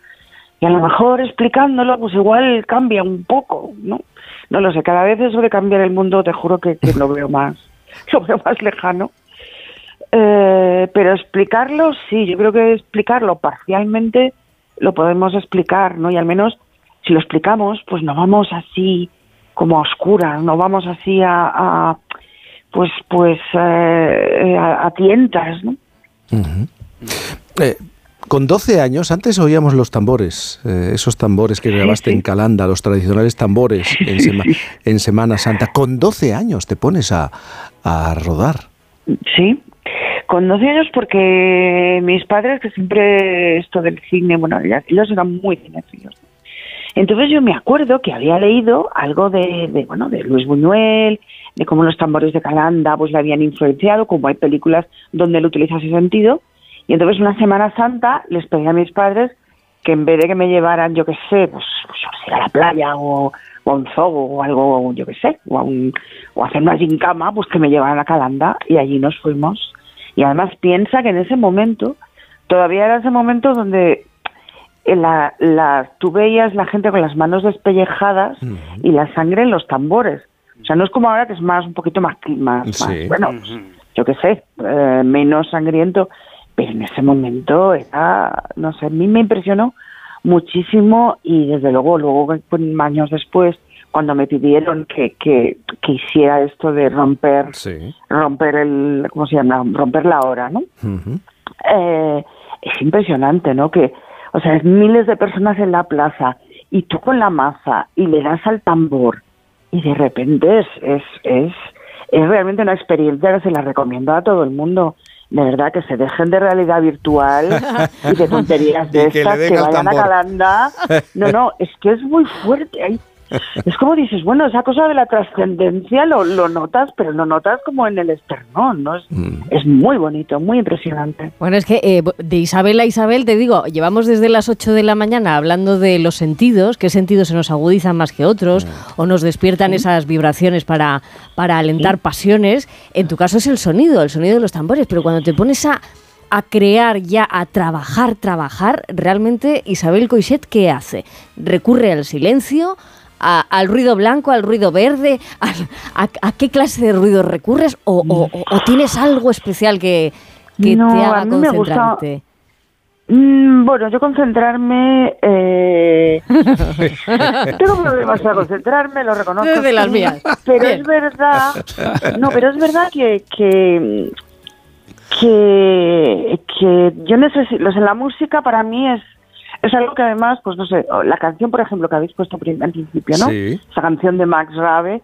Y a lo mejor explicándolo, pues igual cambia un poco, ¿no? No lo sé, cada vez eso de cambiar el mundo, te juro que, que lo veo más, lo veo más lejano. Eh, pero explicarlo, sí, yo creo que explicarlo parcialmente lo podemos explicar, ¿no? Y al menos si lo explicamos, pues no vamos así como a oscuras, no vamos así a, a, pues, pues eh, a, a tientas, ¿no? Eh, con 12 años, antes oíamos los tambores, eh, esos tambores que grabaste en Calanda, los tradicionales tambores en, Sema- en Semana Santa. Con 12 años te pones a, a rodar. Sí, con 12 años porque mis padres, que siempre esto del cine, bueno, ellos eran muy cinéfilos. Entonces yo me acuerdo que había leído algo de, de, bueno, de Luis Buñuel, de cómo los tambores de Calanda pues le habían influenciado, como hay películas donde él utiliza ese sentido. Y entonces una Semana Santa les pedí a mis padres que en vez de que me llevaran, yo qué sé, pues, pues, a la playa o, o a un zoo o algo, yo qué sé, o a, un, o a hacer una gincama, pues que me llevaran a Calanda y allí nos fuimos. Y además piensa que en ese momento, todavía era ese momento donde en la, la, tú veías la gente con las manos despellejadas y la sangre en los tambores. O sea, no es como ahora que es más un poquito más, más, más, Sí. bueno, pues, yo qué sé, eh, menos sangriento, pero en ese momento era, no sé, a mí me impresionó muchísimo y desde luego, luego años después, cuando me pidieron que, que, que hiciera esto de romper, romper el, ¿cómo se llama? Romper la hora, ¿no? eh, es impresionante, ¿no? Que, o sea, es miles de personas en la plaza y tú con la maza y le das al tambor y de repente es, es, es, es realmente una experiencia que se la recomiendo a todo el mundo. De verdad, que se dejen de realidad virtual y de tonterías de que estas, que vayan a. Calanda. No, no, es que es muy fuerte. Hay, es como dices, bueno, esa cosa de la trascendencia lo, lo notas, pero lo notas como en el esternón, ¿no? Es, es muy bonito, muy impresionante. Bueno, es que eh, de Isabel a Isabel, te digo, llevamos desde las 8 de la mañana hablando de los sentidos, qué sentidos se nos agudizan más que otros, o nos despiertan esas vibraciones para, para alentar pasiones. En tu caso es el sonido, el sonido de los tambores, pero cuando te pones a, a crear ya, a trabajar, trabajar, realmente Isabel Coixet, ¿qué hace? ¿Recurre al silencio? A- al ruido blanco, al ruido verde, a, a qué clase de ruido recurres o, o- o- o tienes algo especial que, que No, te a haga mí me gusta- concentrarte? Mm, bueno, yo concentrarme... Eh... Tengo problemas para concentrarme, lo reconozco. Es de las mías. Pero Bien. es verdad... No, pero es verdad que... que que, que yo necesito, sea, la música para mí es, es algo que además, pues no sé, la canción, por ejemplo, que habéis puesto al principio, ¿no? Sí. Esa canción de Max Rabe,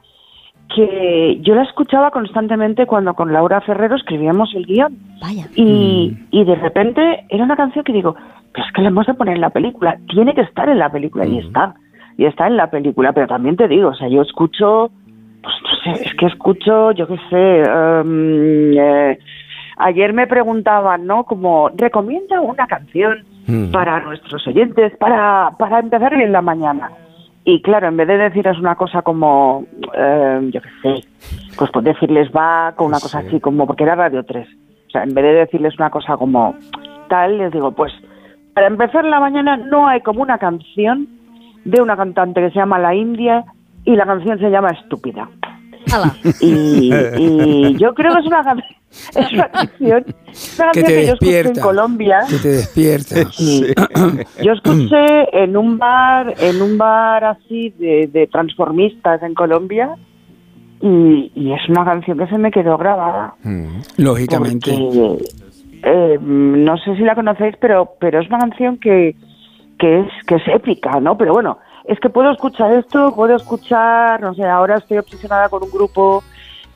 que yo la escuchaba constantemente cuando con Laura Ferrero escribíamos el guion. Vaya. Y, y de repente era una canción que digo, pero es que la hemos de poner en la película, tiene que estar en la película, y está, y está en la película, pero también te digo, o sea, yo escucho, pues no sé, es que escucho, yo qué sé, eh, ayer me preguntaban, ¿no? Como, recomienda una canción Mm. para nuestros oyentes, para, para empezar bien la mañana. Y claro, en vez de deciros una cosa como, eh, yo qué sé, pues pues decirles va con una cosa así como, porque era Radio 3. O sea, en vez de decirles una cosa como tal, les digo, pues para empezar la mañana no hay como una canción de una cantante que se llama La India y la canción se llama Estúpida. Y, y yo creo que es una, can- es una canción, es una Que canción te que yo escuché en. Colombia. Que te despierta. Sí. Yo escuché en un bar, en un bar así de, de transformistas en Colombia y, y es una canción que se me quedó grabada. Lógicamente. Porque, eh, no sé si la conocéis, pero pero es una canción que, que es que es épica, ¿no? Pero bueno, es que puedo escuchar esto, puedo escuchar, no sé, ahora estoy obsesionada con un grupo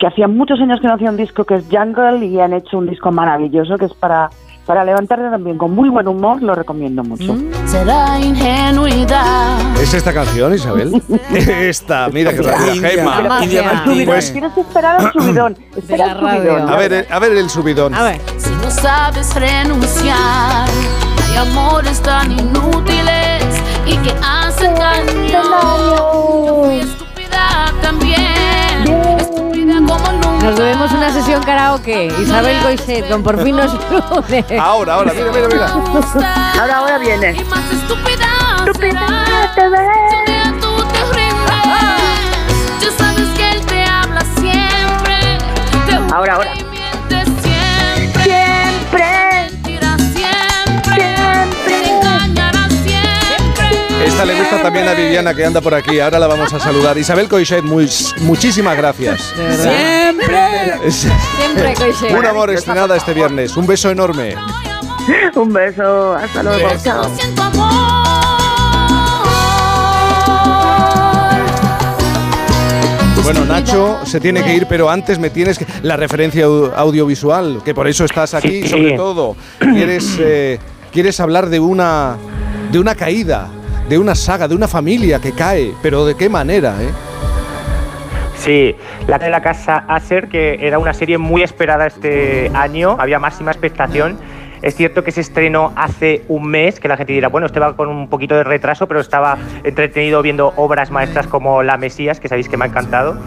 que hacía muchos años que no hacía un disco que es Jungle y han hecho un disco maravilloso que es para para levantarte también con muy buen humor, lo recomiendo mucho. Será ingenuidad. ¿Es esta canción, Isabel? esta, mira que rápida, Martínez. Pues, Tienes que esperar al subidón. Espera al subidón. a ver, eh, a ver el subidón. Si no sabes renunciar, hay amores tan inútiles y que hacen daño. Yo fui estúpida también. Nos debemos una sesión karaoke. Isabel Coixet con Por fin nos lunes. Ahora, ahora, mira, mira, mira. Ahora, ahora viene. Y más estúpida te ya sabes le gusta también a Viviana que anda por aquí. Ahora la vamos a saludar. Isabel Coixet, muy, muchísimas gracias. Siempre. Siempre Coixet. Un amor estrenada este viernes. Un beso enorme. Un beso. Hasta luego. Chao. Siento amor. Bueno, Nacho se tiene que ir, pero antes me tienes que. La referencia au- audiovisual, que por eso estás aquí, Sí. sobre todo. Quieres, eh, quieres hablar de una, de una caída, de una saga, de una familia que cae, pero ¿de qué manera? Eh? Sí, la de la casa Acer, que era una serie muy esperada este año, había máxima expectación. Es cierto que se estrenó hace un mes, que la gente dirá, bueno, este va con un poquito de retraso, pero estaba entretenido viendo obras maestras como La Mesías, que sabéis que me ha encantado.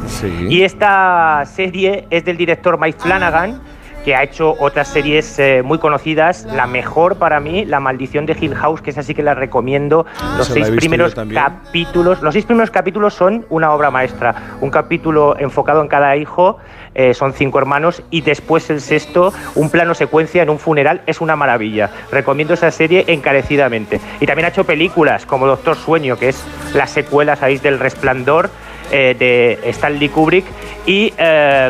Y esta serie es del director Mike Flanagan, que ha hecho otras series eh, muy conocidas. La mejor para mí, La Maldición de Hill House, que es así que la recomiendo. Los Esa la he seis primeros capítulos, los seis primeros capítulos son una obra maestra. Un capítulo enfocado en cada hijo, eh, son cinco hermanos, y después el sexto, un plano secuencia en un funeral, es una maravilla. Recomiendo esa serie encarecidamente. Y también ha hecho películas como Doctor Sueño, que es la secuela, sabéis, del Resplandor eh, de Stanley Kubrick, y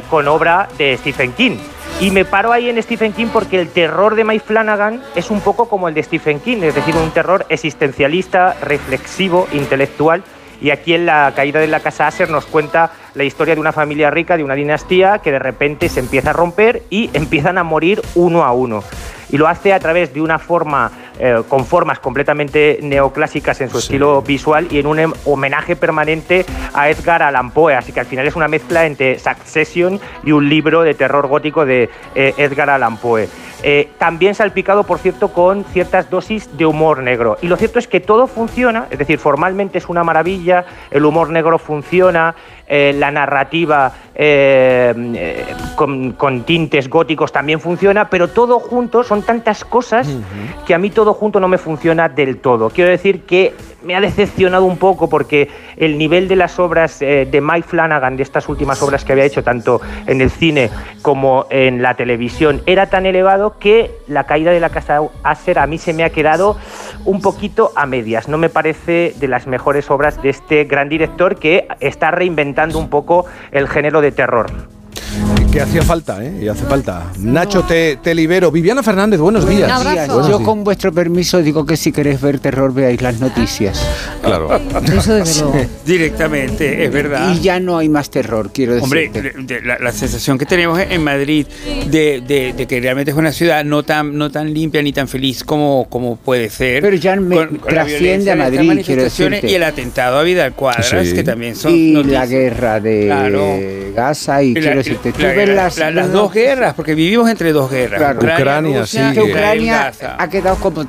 con obra de Stephen King. Y me paro ahí en Stephen King porque el terror de Mike Flanagan es un poco como el de Stephen King, es decir, un terror existencialista, reflexivo, intelectual. Y aquí en La caída de la casa Aser nos cuenta la historia de una familia rica, de una dinastía que de repente se empieza a romper y empiezan a morir uno a uno. Y lo hace a través de una forma eh, con formas completamente neoclásicas en su estilo visual y en un em- homenaje permanente a Edgar Allan Poe. Así que al final es una mezcla entre Succession y un libro de terror gótico de eh, Edgar Allan Poe. Eh, también salpicado, por cierto, con ciertas dosis de humor negro. Y lo cierto es que todo funciona, es decir, formalmente es una maravilla, el humor negro funciona, eh, la narrativa eh, con, con tintes góticos también funciona, pero todo junto son tantas cosas que a mí todo junto no me funciona del todo. Quiero decir que me ha decepcionado un poco porque el nivel de las obras eh, de Mike Flanagan, de estas últimas obras que había hecho tanto en el cine como en la televisión, era tan elevado que la caída de la casa Acer a mí se me ha quedado un poquito a medias. No me parece de las mejores obras de este gran director que está reinventando un poco el género de terror. Que hacía falta, ¿eh? Y hace falta. Nacho, te, te libero. Viviana Fernández, buenos días. Buenos Yo días. con vuestro permiso digo que si queréis ver terror veáis las noticias. Claro. Eso desde luego. Directamente, es verdad. Y ya no hay más terror, quiero decir. Hombre, de- la, la sensación que tenemos en Madrid de, de- de que realmente es una ciudad no tan, no tan limpia ni tan feliz como, como puede ser. Pero ya me la trasciende violencia a Madrid, quiero manifestaciones decirte. Y el atentado a Vidal Cuadras, Sí. que también son y noticias. la guerra de Claro. Gaza y, Y la- quiero decirte, la- las, la- las dos guerras, porque vivimos entre dos guerras. Claro. Rusia, que Israel, Ucrania ha quedado como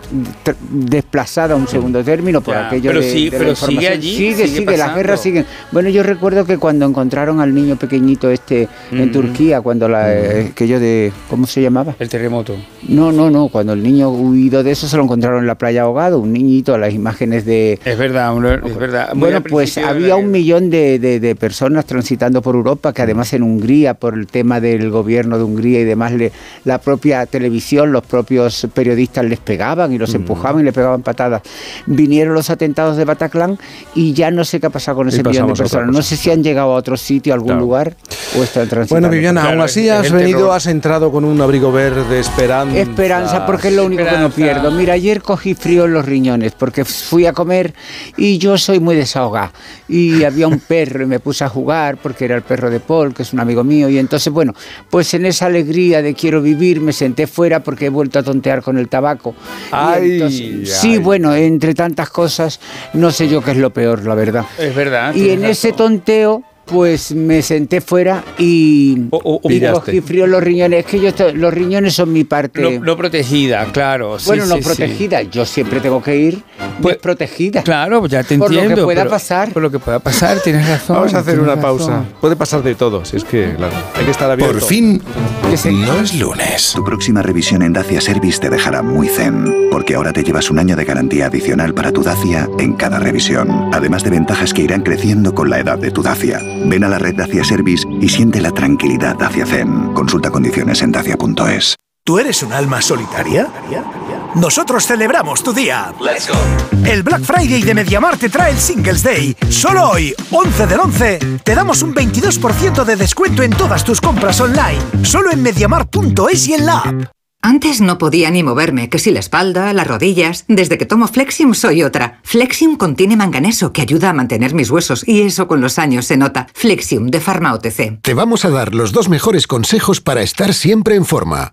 desplazada a un segundo término por Ya, aquello pero de, sí- de la pero sigue allí, sigue, sigue sigue, las guerras siguen. Bueno, yo recuerdo que cuando encontraron al niño pequeñito este en Mm. Turquía, cuando la eh, aquello de ¿cómo se llamaba? El terremoto. No, no, no, cuando el niño huido de eso se lo encontraron en la playa ahogado, un niñito, las imágenes de Es verdad, es verdad. Muy bueno, pues había un millón de, de- de personas transitando por Europa, que además en Hungría, por el tema del gobierno de Hungría y demás, le- la propia televisión, los propios periodistas les pegaban y los empujaban y le pegaban patadas. Vinieron los atentados de Bataclan y ya no sé qué ha pasado con ese millón de personas. No sé si han llegado a otro sitio, a algún lugar, o están transitando. Bueno, Viviana, aún así has venido, has entrado con un abrigo verde, esperanza. Esperanza, porque es lo único que no pierdo. Mira, ayer cogí frío en los riñones porque fui a comer y yo soy muy desahogada. Y había un perro y me puse a jugar porque era el perro de Paul, que es un amigo mío. Y entonces, bueno, pues en esa alegría de quiero vivir me senté fuera porque he vuelto a tontear con el tabaco. Ay, entonces- sí, bueno, entre tantas cosas, no sé yo qué es lo peor, la verdad. Es verdad. Y en ese tonteo, pues me senté fuera y, y pillaste. cogí frío en los riñones. Es que yo estoy- los riñones son mi parte. No, no protegida, claro. sí, bueno, no sí, sí. protegida. Yo siempre tengo que ir desprotegida. Claro, pues ya te Por lo que entiendo. pueda pero- pasar. Por lo que pueda pasar, tienes razón. Vamos a hacer una pausa. Puede pasar de todo, si es que, claro, hay que estar abierto. Por fin, no es lunes. Tu próxima revisión en Dacia Service te dejará muy zen, porque ahora te llevas un año de garantía adicional para tu Dacia en cada revisión, además de ventajas que irán creciendo con la edad de tu Dacia. Ven a la red Dacia Service y siente la tranquilidad Dacia Zen. Consulta condiciones en dacia.es. ¿Tú eres un alma solitaria? Nosotros celebramos tu día. El Black Friday de Mediamar te trae el Singles Day. Solo hoy, 11 del 11, te damos un 22% de descuento en todas tus compras online. Solo en mediamar.es y en la app. Antes no podía ni moverme, que si la espalda, las rodillas. Desde que tomo Flexium soy otra. Flexium contiene manganeso que ayuda a mantener mis huesos y eso con los años se nota. Flexium de Pharma OTC. Te vamos a dar los dos mejores consejos para estar siempre en forma.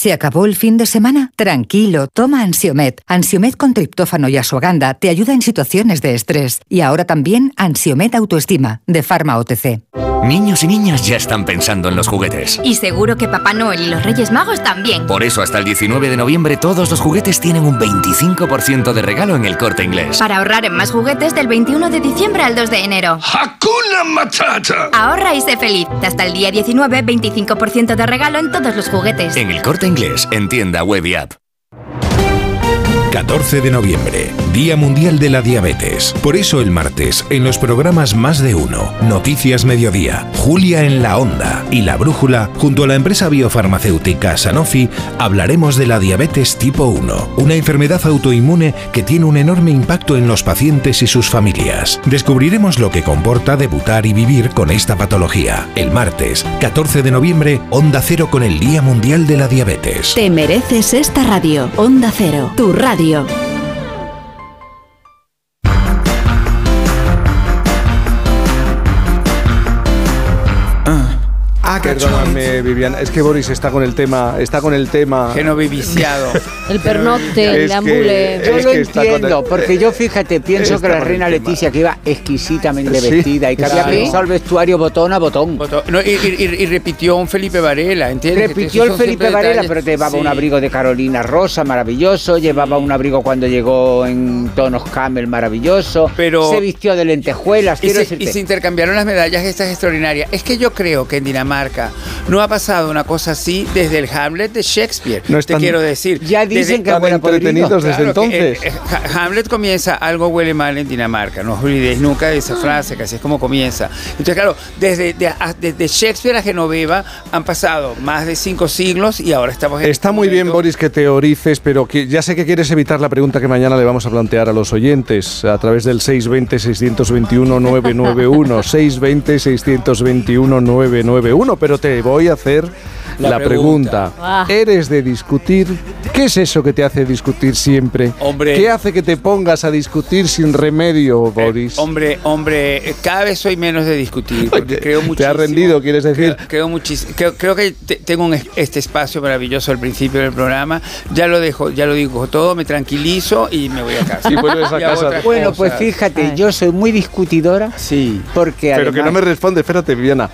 ¿Se acabó el fin de semana? Tranquilo, toma Ansiomet. Ansiomet con triptófano y asuaganda te ayuda en situaciones de estrés. Y ahora también Ansiomet Autoestima, de Pharma OTC. Niños y niñas ya están pensando en los juguetes. Y seguro que Papá Noel y los Reyes Magos también. Por eso hasta el 19 de noviembre todos los juguetes tienen un 25% de regalo en el corte inglés. Para ahorrar en más juguetes del 21 de diciembre al 2 de enero. ¡Hakuna Matata! Ahorra y sé feliz. Hasta el día 19, 25% de regalo en todos los juguetes. En el corte inglés, en tienda web y app. 14 de noviembre, Día Mundial de la Diabetes. Por eso el martes, en los programas Más de Uno, Noticias Mediodía, Julia en la Onda y La Brújula, junto a la empresa biofarmacéutica Sanofi, hablaremos de la diabetes tipo 1, una enfermedad autoinmune que tiene un enorme impacto en los pacientes y sus familias. Descubriremos lo que comporta debutar y vivir con esta patología. El martes, 14 de noviembre, Onda Cero con el Día Mundial de la Diabetes. Te mereces esta radio. Onda Cero, tu radio. Radio. Perdóname, Viviana, es que Boris está con el tema, está con el tema. Genoviviciado. El pernocte, el ambule. Yo lo entiendo, el- porque yo fíjate, pienso que la reina. Leticia, que iba exquisitamente Sí. vestida y que había pensado el vestuario botón a botón. No, y, y- y- y repitió un Felipe Varela, ¿entiendes? Repitió el Felipe Varela, detalles- pero te llevaba Sí. un abrigo de Carolina Rosa maravilloso, llevaba un abrigo cuando llegó en tonos camel maravilloso, Pero- se vistió de lentejuelas, Y quiero se, decirte. y se intercambiaron las medallas estas extraordinarias. Es que yo creo que en Dinamarca no ha pasado una cosa así desde el Hamlet de Shakespeare. No te están- quiero decir. Ya dicen Desde- que a podrido. entretenidos desde Claro entonces. eh, eh, Ha- Hamlet comienza, algo huele mal en Dinamarca, no os olvidéis nunca de esa frase, que así es como comienza. Entonces, claro, desde, de- a- desde Shakespeare a Genoveva han pasado más de cinco siglos y ahora estamos en Está muy bien, Boris, que teorices, pero que ya sé que quieres evitar la pregunta que mañana le vamos a plantear a los oyentes a través del 620-621-991. 620-621-991. Pero te voy a hacer la, La pregunta. pregunta. Ah. ¿Eres de discutir? ¿Qué es eso que te hace discutir siempre? Hombre. ¿Qué hace que te pongas a discutir sin remedio, Boris? Hombre, hombre, eh, cada vez soy menos de discutir, porque creo muchísimo. ¿Te has rendido, quieres decir? Creo, creo muchísimo. Creo, creo que te- tengo un es- este espacio maravilloso al principio del programa. Ya lo dejo, ya lo digo todo, me tranquilizo y me voy a casa. Y vuelves a Y casa. Bueno, pues fíjate, yo soy muy discutidora Sí. porque Pero que no me responde, espérate, Viviana.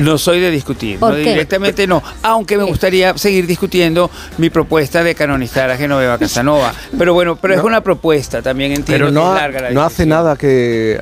No soy de discutir, ¿Por no, qué? directamente no. Aunque me gustaría seguir discutiendo mi propuesta de canonizar a Genoveva Casanova. Pero bueno, pero es una propuesta también, entiendo Pero no, que es ha- larga la no hace nada que.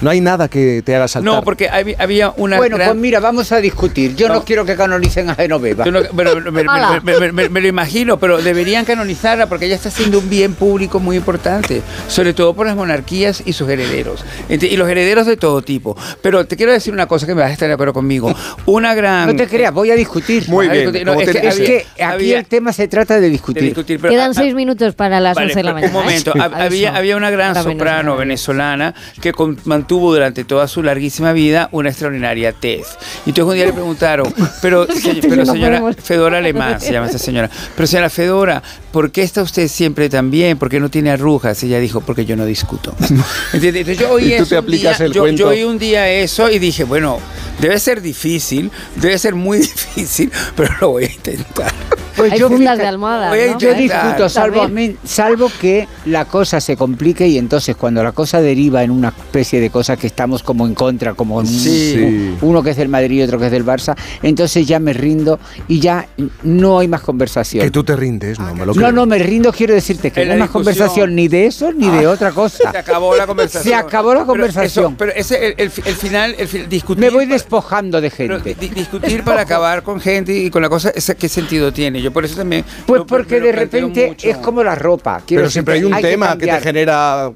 No hay nada que te haga saltar. No, porque hab- había una Bueno, gran- pues mira, vamos a discutir. Yo no, No. quiero que canonicen a Genoveva. No- pero me, me- Hala. me- me- me- me lo imagino, pero deberían canonizarla porque ella está haciendo un bien público muy importante, sobre todo por las monarquías y sus herederos, y los herederos de todo tipo. Pero te quiero decir una cosa que me vas a estar de acuerdo conmigo. Una gran... No te creas, voy a discutir. Muy bien, discutir. No, como es que Es había- que aquí había- el tema se trata de de discutir. pero- Quedan seis minutos para las Vale, 11 de la mañana. Un momento, ¿eh? había, había una gran soprano venezolana que con- mantuvo durante toda su larguísima vida una extraordinaria tez. Y entonces un día le preguntaron, pero, pero señora. Fedora Alemán, se llama esta señora, pero señora Fedora, ¿por qué está usted siempre tan bien? ¿Por qué no tiene arrugas? Ella dijo, porque yo no discuto. ¿Entiendes? Entonces yo oí Y tú eso te un aplicas día, el yo, cuento. yo oí un día eso y dije, bueno, debe ser difícil, debe ser muy difícil, pero lo voy a intentar. Pues Hay yo, fundas de almohada. Voy a ¿no? yo discuto, salvo, a También. mí- salvo que la cosa se complique y entonces cuando la cosa deriva en una especie de cosa que estamos como en contra, como en un- Sí. uno que es del Madrid y otro que es del Barça, entonces ya me rindo y ya no hay más conversación. Que tú te rindes, no me lo creo. No, me rindo, quiero decirte que En no hay la más conversación ni de eso ni de Ah, otra cosa. Se acabó la conversación. Se acabó la Pero conversación. eso- Pero, ese, el, el, el final, el discutir. Me voy para- despojando de pero gente. di- discutir para acabar con gente y con la cosa, ¿ese ¿qué sentido tiene? Yo por eso también. Pues porque de repente mucho. es como la ropa. quiero Pero siempre hay un tema que, te genera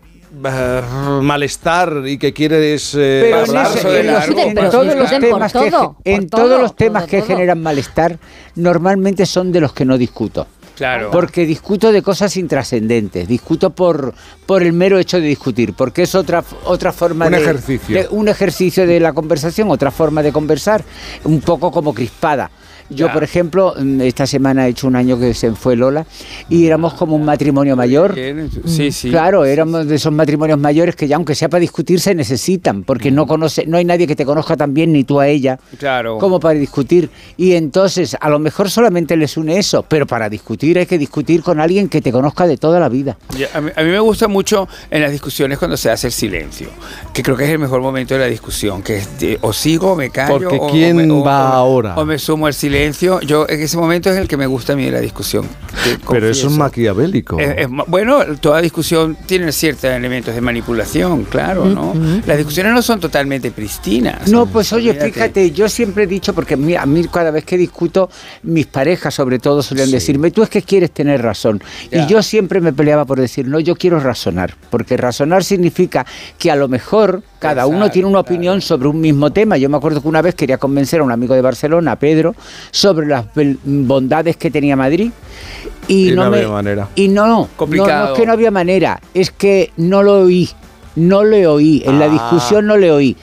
eh, malestar y que quieres eh, Pero en, hablar ese- sobre en en todos los temas que, todo, en por todos todo, los temas todo, que todo. generan malestar, normalmente son de los que no discuto. Claro. Porque discuto de cosas intrascendentes, discuto por, por el mero hecho de discutir, porque es otra, otra forma Un de, ejercicio. de- un ejercicio de la conversación, otra forma de conversar, un poco como crispada. Yo, Ya. por ejemplo, mm, esta semana he hecho un año que se fue Lola y éramos como un matrimonio mayor. Sí, sí. Claro, éramos de esos matrimonios mayores que ya aunque sea para discutir se necesitan, porque no conoce, no hay nadie que te conozca tan bien ni tú a ella Claro. como para discutir. Y entonces, a lo mejor solamente les une eso, pero para discutir hay que discutir con alguien que te conozca de toda la vida. Ya, A mí, a mí me gusta mucho en las discusiones cuando se hace el silencio, que creo que es el mejor momento de la discusión, que es de, o sigo o me callo. Porque o- o ¿quién me- o- va o- ahora? O me sumo al silencio. Silencio. Yo en ese momento es el que me gusta a mí de la discusión. Pero eso es maquiavélico. Es- es ma- bueno, toda discusión tiene ciertos elementos de manipulación, claro, ¿no? Las discusiones no son totalmente pristinas. No, pues oye, Olvídate. fíjate, yo siempre he dicho, porque a mí cada vez que discuto, mis parejas sobre todo suelen decirme, tú es que quieres tener razón. Ya. Y yo siempre me peleaba por decir, no, yo quiero razonar, porque razonar significa que a lo mejor cada uno tiene una opinión sobre un mismo tema. Yo me acuerdo que una vez quería convencer a un amigo de Barcelona, a Pedro, sobre las bondades que tenía Madrid. Y, Y no me- había manera. Y no, no, Complicado. no es que no había manera, es que no lo oí, no le oí, en la Ah. discusión no le oí.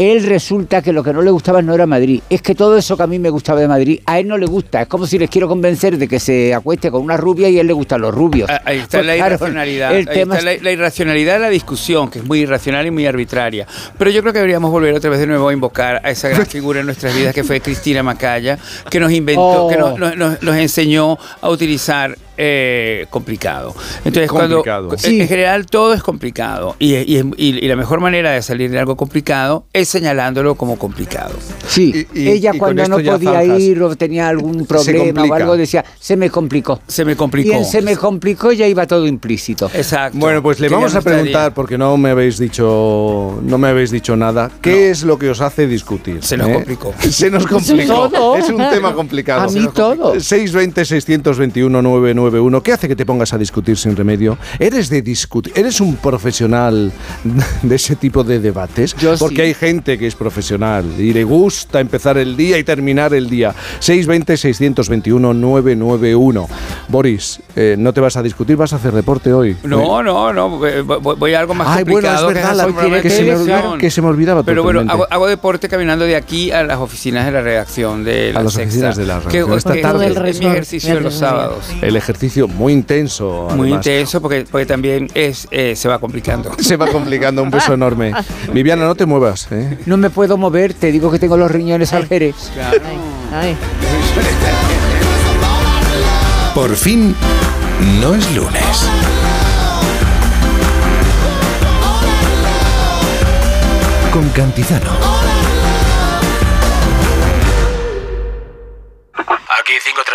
Él resulta que lo que no le gustaba no era Madrid. Es que todo eso que a mí me gustaba de Madrid, a él no le gusta. Es como si les quiero convencer de que se acueste con una rubia y a él le gustan los rubios. Ah, Ahí está Pues la claro, irracionalidad. el ahí tema está es- la, la irracionalidad de la discusión, que es muy irracional y muy arbitraria. Pero yo creo que deberíamos volver otra vez de nuevo a invocar a esa gran figura en nuestras vidas que fue Cristina Macaya, que nos inventó, Oh. que nos, nos- nos- nos enseñó a utilizar eh, complicado. Entonces, Complicado. cuando Sí. en general todo es complicado y, y- y- y la mejor manera de salir de algo complicado es señalándolo como complicado. Sí, Y- y- ella cuando no podía zanjas. ir o tenía algún problema o algo, decía, se me complicó. Se me complicó. Y en se me complicó ya iba todo implícito. Exacto. Bueno, pues le vamos no a preguntar, estaría. porque no me habéis dicho, no me habéis dicho nada. ¿Qué es lo que os hace discutir? Se nos ¿Eh? complicó. Se nos complicó. Todo. Es un tema complicado. A mí todo. 620 621 991. ¿Qué hace que te pongas a discutir sin remedio? ¿Eres de discutir? ¿Eres un profesional de ese tipo de debates? Yo porque sí. hay gente que es profesional y le gusta empezar el día y terminar el día. 620 621 991. Boris, eh, no te vas a discutir, vas a hacer deporte hoy. No, no, no, voy, a algo más Ay, bueno, complicado. es verdad, que la- que se me que se me olvidaba Pero bueno, hago, hago deporte caminando de aquí a las oficinas de la redacción de la A las Sexta, oficinas de la que- redacción. Esta tarde. es mi ejercicio de los sábados. El ejercicio muy intenso. Muy intenso porque, porque también es, eh, se va complicando. Se va complicando, un beso enorme. Viviana, no te muevas. ¿eh? No me puedo mover, te digo que tengo los riñones al jerez. Ay. Por fin, no es lunes. Con Cantizano.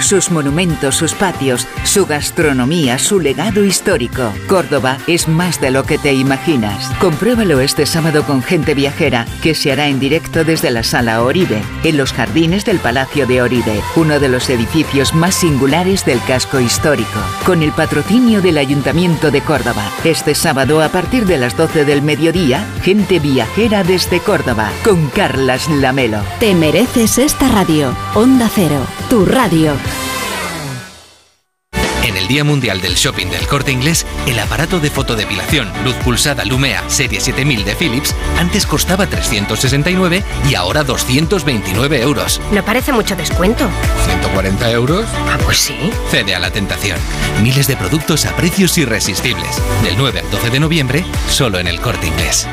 Sus monumentos, sus patios, su gastronomía, su legado histórico. Córdoba es más de lo que te imaginas. Compruébalo este sábado con gente viajera, que se hará en directo desde la Sala Oribe, en los jardines del Palacio de Oribe, uno de los edificios más singulares del casco histórico. Con el patrocinio del Ayuntamiento de Córdoba. Este sábado a partir de las 12 del mediodía, gente viajera desde Córdoba, con Carlas Lamelo. Te mereces esta radio. Onda Cero, tu radio. Día Mundial del Shopping del Corte Inglés, el aparato de fotodepilación luz pulsada Lumea Serie 7000 de Philips antes costaba 369 y ahora 229 euros. No parece mucho descuento. ¿140 euros? Ah, pues sí. Cede a la tentación. Miles de productos a precios irresistibles. Del 9 al 12 de noviembre, solo en el Corte Inglés.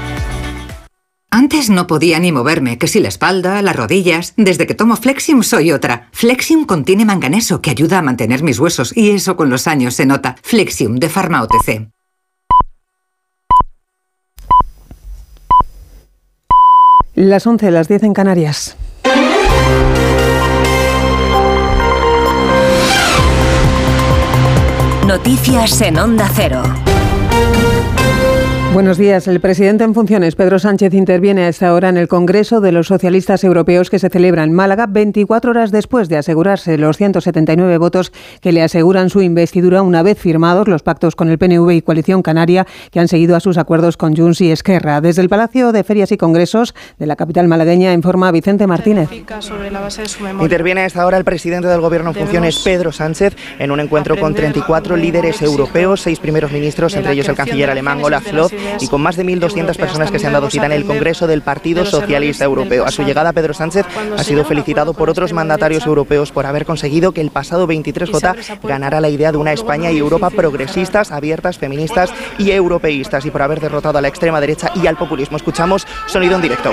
Antes no podía ni moverme, que si la espalda, las rodillas. Desde que tomo Flexium soy otra. Flexium contiene manganeso que ayuda a mantener mis huesos y eso con los años se nota. Flexium de Pharma OTC. Las 11, las 10 en Canarias. Noticias en Onda Cero. Buenos días. El presidente en funciones, Pedro Sánchez, interviene a esta hora en el Congreso de los Socialistas Europeos que se celebra en Málaga 24 horas después de asegurarse los 179 votos que le aseguran su investidura una vez firmados los pactos con el PNV y Coalición Canaria que han seguido a sus acuerdos con Junts y Esquerra. Desde el Palacio de Ferias y Congresos de la capital malagueña informa Vicente Martínez. Interviene a esta hora el presidente del Gobierno en funciones, Pedro Sánchez, en un encuentro con 34 líderes europeos, seis primeros ministros, entre ellos el canciller alemán Olaf Scholz, y con más de 1.200 personas que se han dado cita en el Congreso del Partido Socialista Europeo. A su llegada, Pedro Sánchez ha sido felicitado por otros mandatarios europeos por haber conseguido que el pasado 23J ganara la idea de una España y Europa progresistas, abiertas, feministas y europeístas y por haber derrotado a la extrema derecha y al populismo. Escuchamos sonido en directo.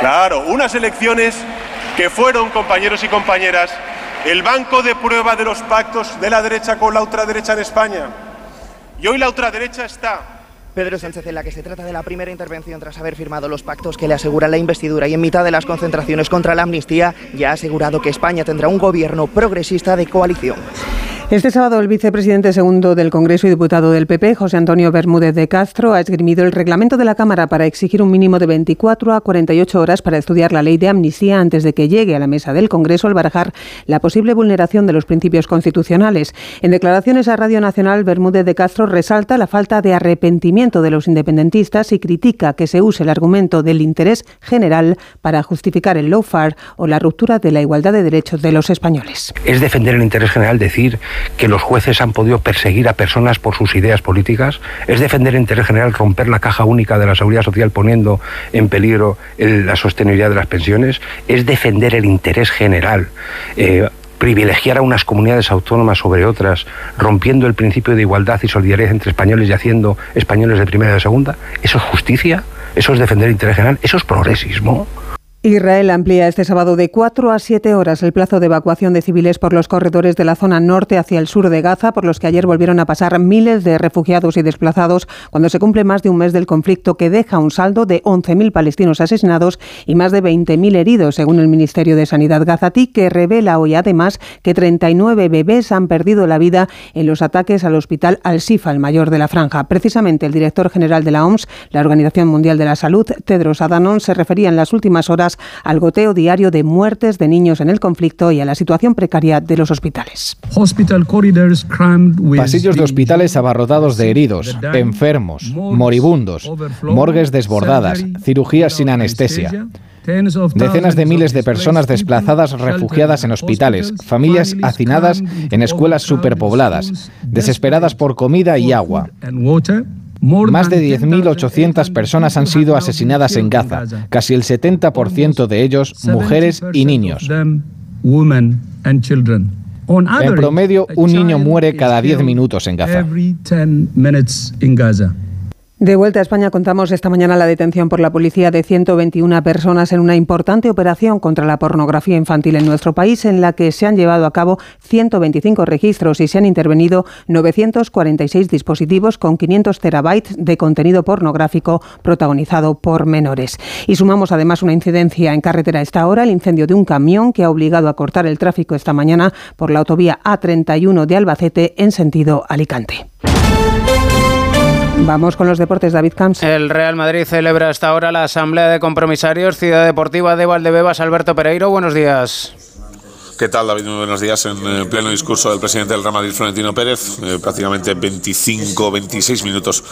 Claro, unas elecciones que fueron, compañeros y compañeras, el banco de prueba de los pactos de la derecha con la ultraderecha en España. Y hoy la ultraderecha está Pedro Sánchez, en la que se trata de la primera intervención tras haber firmado los pactos que le aseguran la investidura y en mitad de las concentraciones contra la amnistía, ya ha asegurado que España tendrá un gobierno progresista de coalición. Este sábado el vicepresidente segundo del Congreso y diputado del PP, José Antonio Bermúdez de Castro, ha esgrimido el reglamento de la Cámara para exigir un mínimo de 24 a 48 horas para estudiar la ley de amnistía antes de que llegue a la mesa del Congreso al barajar la posible vulneración de los principios constitucionales. En declaraciones a Radio Nacional, Bermúdez de Castro resalta la falta de arrepentimiento de los independentistas y critica que se use el argumento del interés general para justificar el lawfare o la ruptura de la igualdad de derechos de los españoles. Es defender el interés general decir que los jueces han podido perseguir a personas por sus ideas políticas? ¿Es defender el interés general romper la caja única de la seguridad social poniendo en peligro el, la sostenibilidad de las pensiones? ¿Es defender el interés general? Eh, privilegiar a unas comunidades autónomas sobre otras, rompiendo el principio de igualdad y solidaridad entre españoles y haciendo españoles de primera y de segunda? ¿Eso es justicia? ¿Eso es defender el interés general? ¿Eso es progresismo? Israel amplía este sábado de 4 a 7 horas el plazo de evacuación de civiles por los corredores de la zona norte hacia el sur de Gaza, por los que ayer volvieron a pasar miles de refugiados y desplazados cuando se cumple más de un mes del conflicto que deja un saldo de 11.000 palestinos asesinados y más de 20.000 heridos, según el Ministerio de Sanidad gazatí, que revela hoy además que 39 bebés han perdido la vida en los ataques al hospital Al-Sifa, el mayor de la franja. Precisamente el director general de la OMS, la Organización Mundial de la Salud, Tedros Adhanom, se refería en las últimas horas al goteo diario de muertes de niños en el conflicto y a la situación precaria de los hospitales. Pasillos de hospitales abarrotados de heridos, enfermos, moribundos, morgues desbordadas, cirugías sin anestesia. Decenas de miles de personas desplazadas refugiadas en hospitales, familias hacinadas en escuelas superpobladas, desesperadas por comida y agua. Más de 10.800 personas han sido asesinadas en Gaza, casi el 70% de ellos mujeres y niños. En promedio, un niño muere cada 10 minutos en Gaza. De vuelta a España contamos esta mañana la detención por la policía de 121 personas en una importante operación contra la pornografía infantil en nuestro país en la que se han llevado a cabo 125 registros y se han intervenido 946 dispositivos con 500 terabytes de contenido pornográfico protagonizado por menores. Y sumamos además una incidencia en carretera a esta hora, el incendio de un camión que ha obligado a cortar el tráfico esta mañana por la autovía A31 de Albacete en sentido Alicante. Vamos con los deportes, David Camps. El Real Madrid celebra hasta ahora la Asamblea de Compromisarios Ciudad Deportiva de Valdebebas. Alberto Pereiro, buenos días. ¿Qué tal, David? Muy buenos días. En eh, pleno discurso del presidente del Real Madrid, Florentino Pérez, eh, prácticamente 25, 26 minutos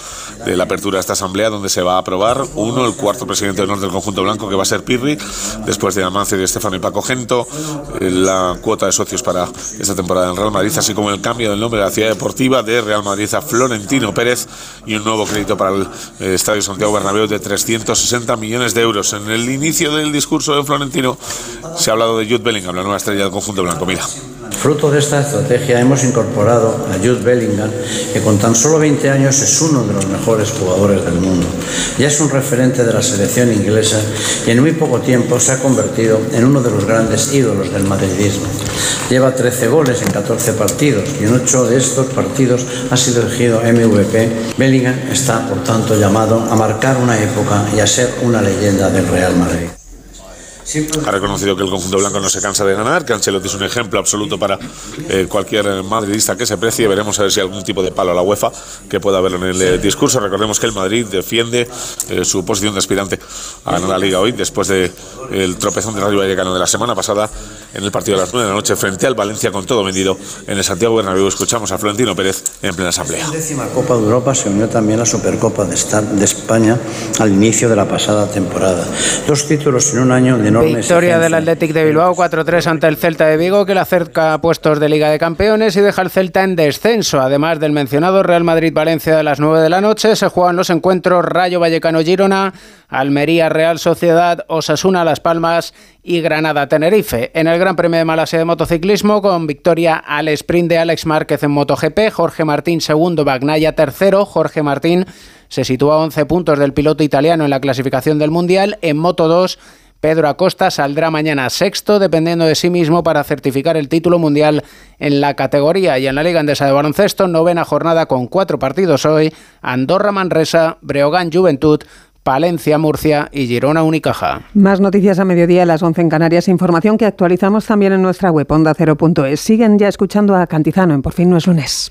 de la apertura de esta asamblea, donde se va a aprobar, uno, el cuarto presidente de honor del conjunto blanco, que va a ser Pirri, después de Amancio, de Estefano y Paco Gento, eh, la cuota de socios para esta temporada en Real Madrid, así como el cambio del nombre de la ciudad deportiva de Real Madrid a Florentino Pérez y un nuevo crédito para el Estadio Santiago Bernabéu de 360 millones de euros. En el inicio del discurso de Florentino se ha hablado de Jude Bellingham, la nueva estrella del conjunto blanco. Mira. Fruto de esta estrategia hemos incorporado a Jude Bellingham, que con tan solo 20 años es uno de los mejores jugadores del mundo. Ya es un referente de la selección inglesa y en muy poco tiempo se ha convertido en uno de los grandes ídolos del madridismo. Lleva 13 goles en 14 partidos y en 8 de estos partidos ha sido elegido MVP. Bellingham está, por tanto, llamado a marcar una época y a ser una leyenda del Real Madrid. Ha reconocido que el conjunto blanco no se cansa de ganar, que Ancelotti es un ejemplo absoluto para eh, cualquier madridista que se precie. Veremos a ver si hay algún tipo de palo a la UEFA que pueda haber en el eh, discurso. Recordemos que el Madrid defiende eh, su posición de aspirante a ganar la liga hoy después del el tropezón de Rayo Vallecano de la semana pasada en el partido de las 9 de la noche frente al Valencia con todo vendido en el Santiago Bernabéu. Escuchamos a Florentino Pérez en plena asamblea. En la décima Copa de Europa se unió también la Supercopa de, de España al inicio de la pasada temporada. Dos títulos en un año de Victoria del. Athletic de Bilbao 4-3 ante el Celta de Vigo que le acerca a puestos de Liga de Campeones y deja al Celta en descenso. Además del mencionado Real Madrid-Valencia de las 9 de la noche, se juegan los encuentros Rayo Vallecano-Girona, Almería Real Sociedad, Osasuna Las Palmas y Granada Tenerife. En el Gran Premio de Malasia de motociclismo con victoria al sprint de Alex Márquez en MotoGP, Jorge Martín segundo, Bagnaya tercero, Jorge Martín se sitúa a 11 puntos del piloto italiano en la clasificación del Mundial. En Moto 2, Pedro Acosta saldrá mañana sexto, dependiendo de sí mismo, para certificar el título mundial en la categoría. Y en la Liga Andesa de Baloncesto, novena jornada con cuatro partidos hoy. Andorra Manresa, Breogán Juventud, Palencia Murcia y Girona Unicaja. Más noticias a mediodía a las 11 en Canarias. Información que actualizamos también en nuestra web onda0.es. Siguen ya escuchando a Cantizano en Por fin no es lunes.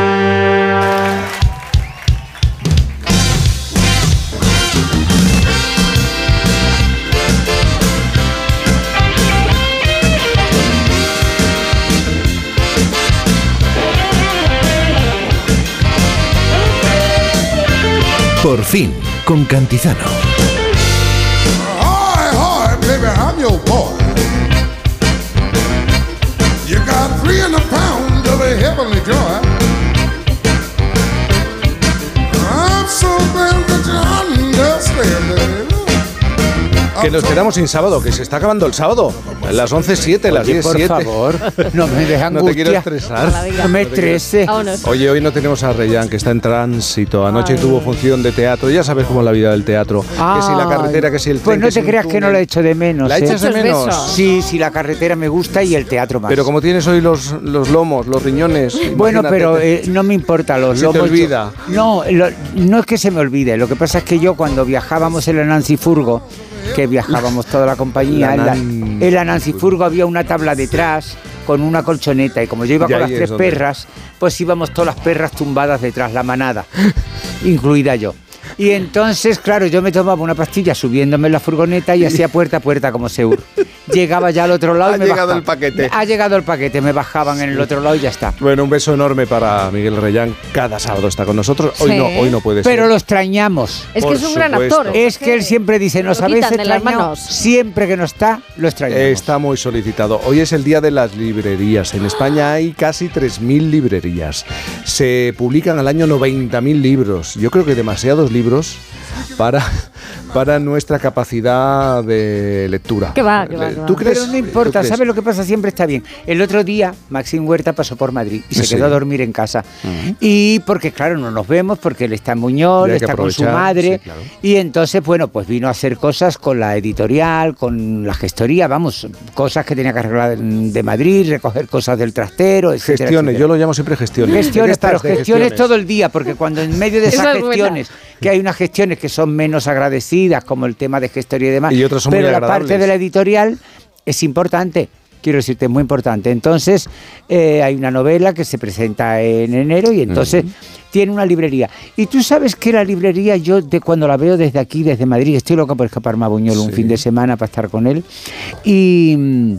Por fin, con Cantizano. Hi, hi, baby, I'm your boy. You got three and a pound of a heavenly joy. Que nos quedamos sin sábado, que se está acabando el sábado. Las 11.07, las Oye, por 10.07. favor, no me deja No te quiero estresar. No me estrese. Oye, hoy no tenemos a Reyán, que está en tránsito. Anoche tuvo función de teatro. Ya sabes cómo es la vida del teatro. que si la carretera, que si el tren. Pues no que te si un creas que no túnel. la echo de menos. ¿La ¿eh? echas de Muchos menos? besos. Sí, sí, la carretera me gusta y el teatro más. Pero como tienes hoy los, los lomos, los riñones. Bueno, imagínate, pero te- eh, no me importa los Se te lomos. olvida. No, lo- no es que se me olvide. Lo que pasa es que yo cuando viajábamos en la Nancy Furgo, que viajábamos toda la compañía, La en la, en la Nancy Furgo había una tabla detrás con una colchoneta y como yo iba con las tres perras, pues íbamos todas las perras tumbadas detrás, la manada, incluida yo. Y entonces, claro, yo me tomaba una pastilla subiéndome en la furgoneta y hacía puerta a puerta como Seur. Llegaba ya al otro lado y Ha me llegado bajaba. el paquete. Ha llegado el paquete, me bajaban en el otro lado y ya está. Bueno, un beso enorme para Miguel Reyán. Cada sábado está con nosotros. Hoy Sí. no, hoy no puede ser. Pero lo extrañamos. Es que Por es un gran actor. Es que él siempre dice, nos habéis extrañado. manos. Siempre que no está, lo extrañamos. Está muy solicitado. Hoy es el día de las librerías. En España hay casi 3.000 librerías. Se publican al año 90.000 libros. Yo creo que demasiados libros para, para nuestra capacidad de lectura. Que va, que va, Le- que va. ¿Tú crees? Pero no importa. ¿sabes lo que pasa? Siempre está bien. El otro día, Maxim Huerta pasó por Madrid y se Sí. quedó a dormir en casa. Y porque, claro, no nos vemos, porque él está en Muñoz, está con su madre. sí, claro. Y entonces, bueno, pues vino a hacer cosas con la editorial, con la gestoría, vamos, cosas que tenía que arreglar de Madrid, recoger cosas del trastero, etcétera, Gestiones, etcétera. yo lo llamo siempre gestiones. Gestiones, ¿De qué pero gestiones todo el día, porque cuando en medio de Esa esas es buena. gestiones, que hay unas gestiones que son menos agradecidas, como el tema de gestoría y demás, Y otras son muy pero la parte de la editorial es importante. Quiero decirte, es muy importante. Entonces, eh, hay una novela que se presenta en enero y entonces tiene una librería. Y tú sabes que la librería, yo de cuando la veo desde aquí, desde Madrid, estoy loca por escaparme a Buñol un fin de semana para estar con él. Y.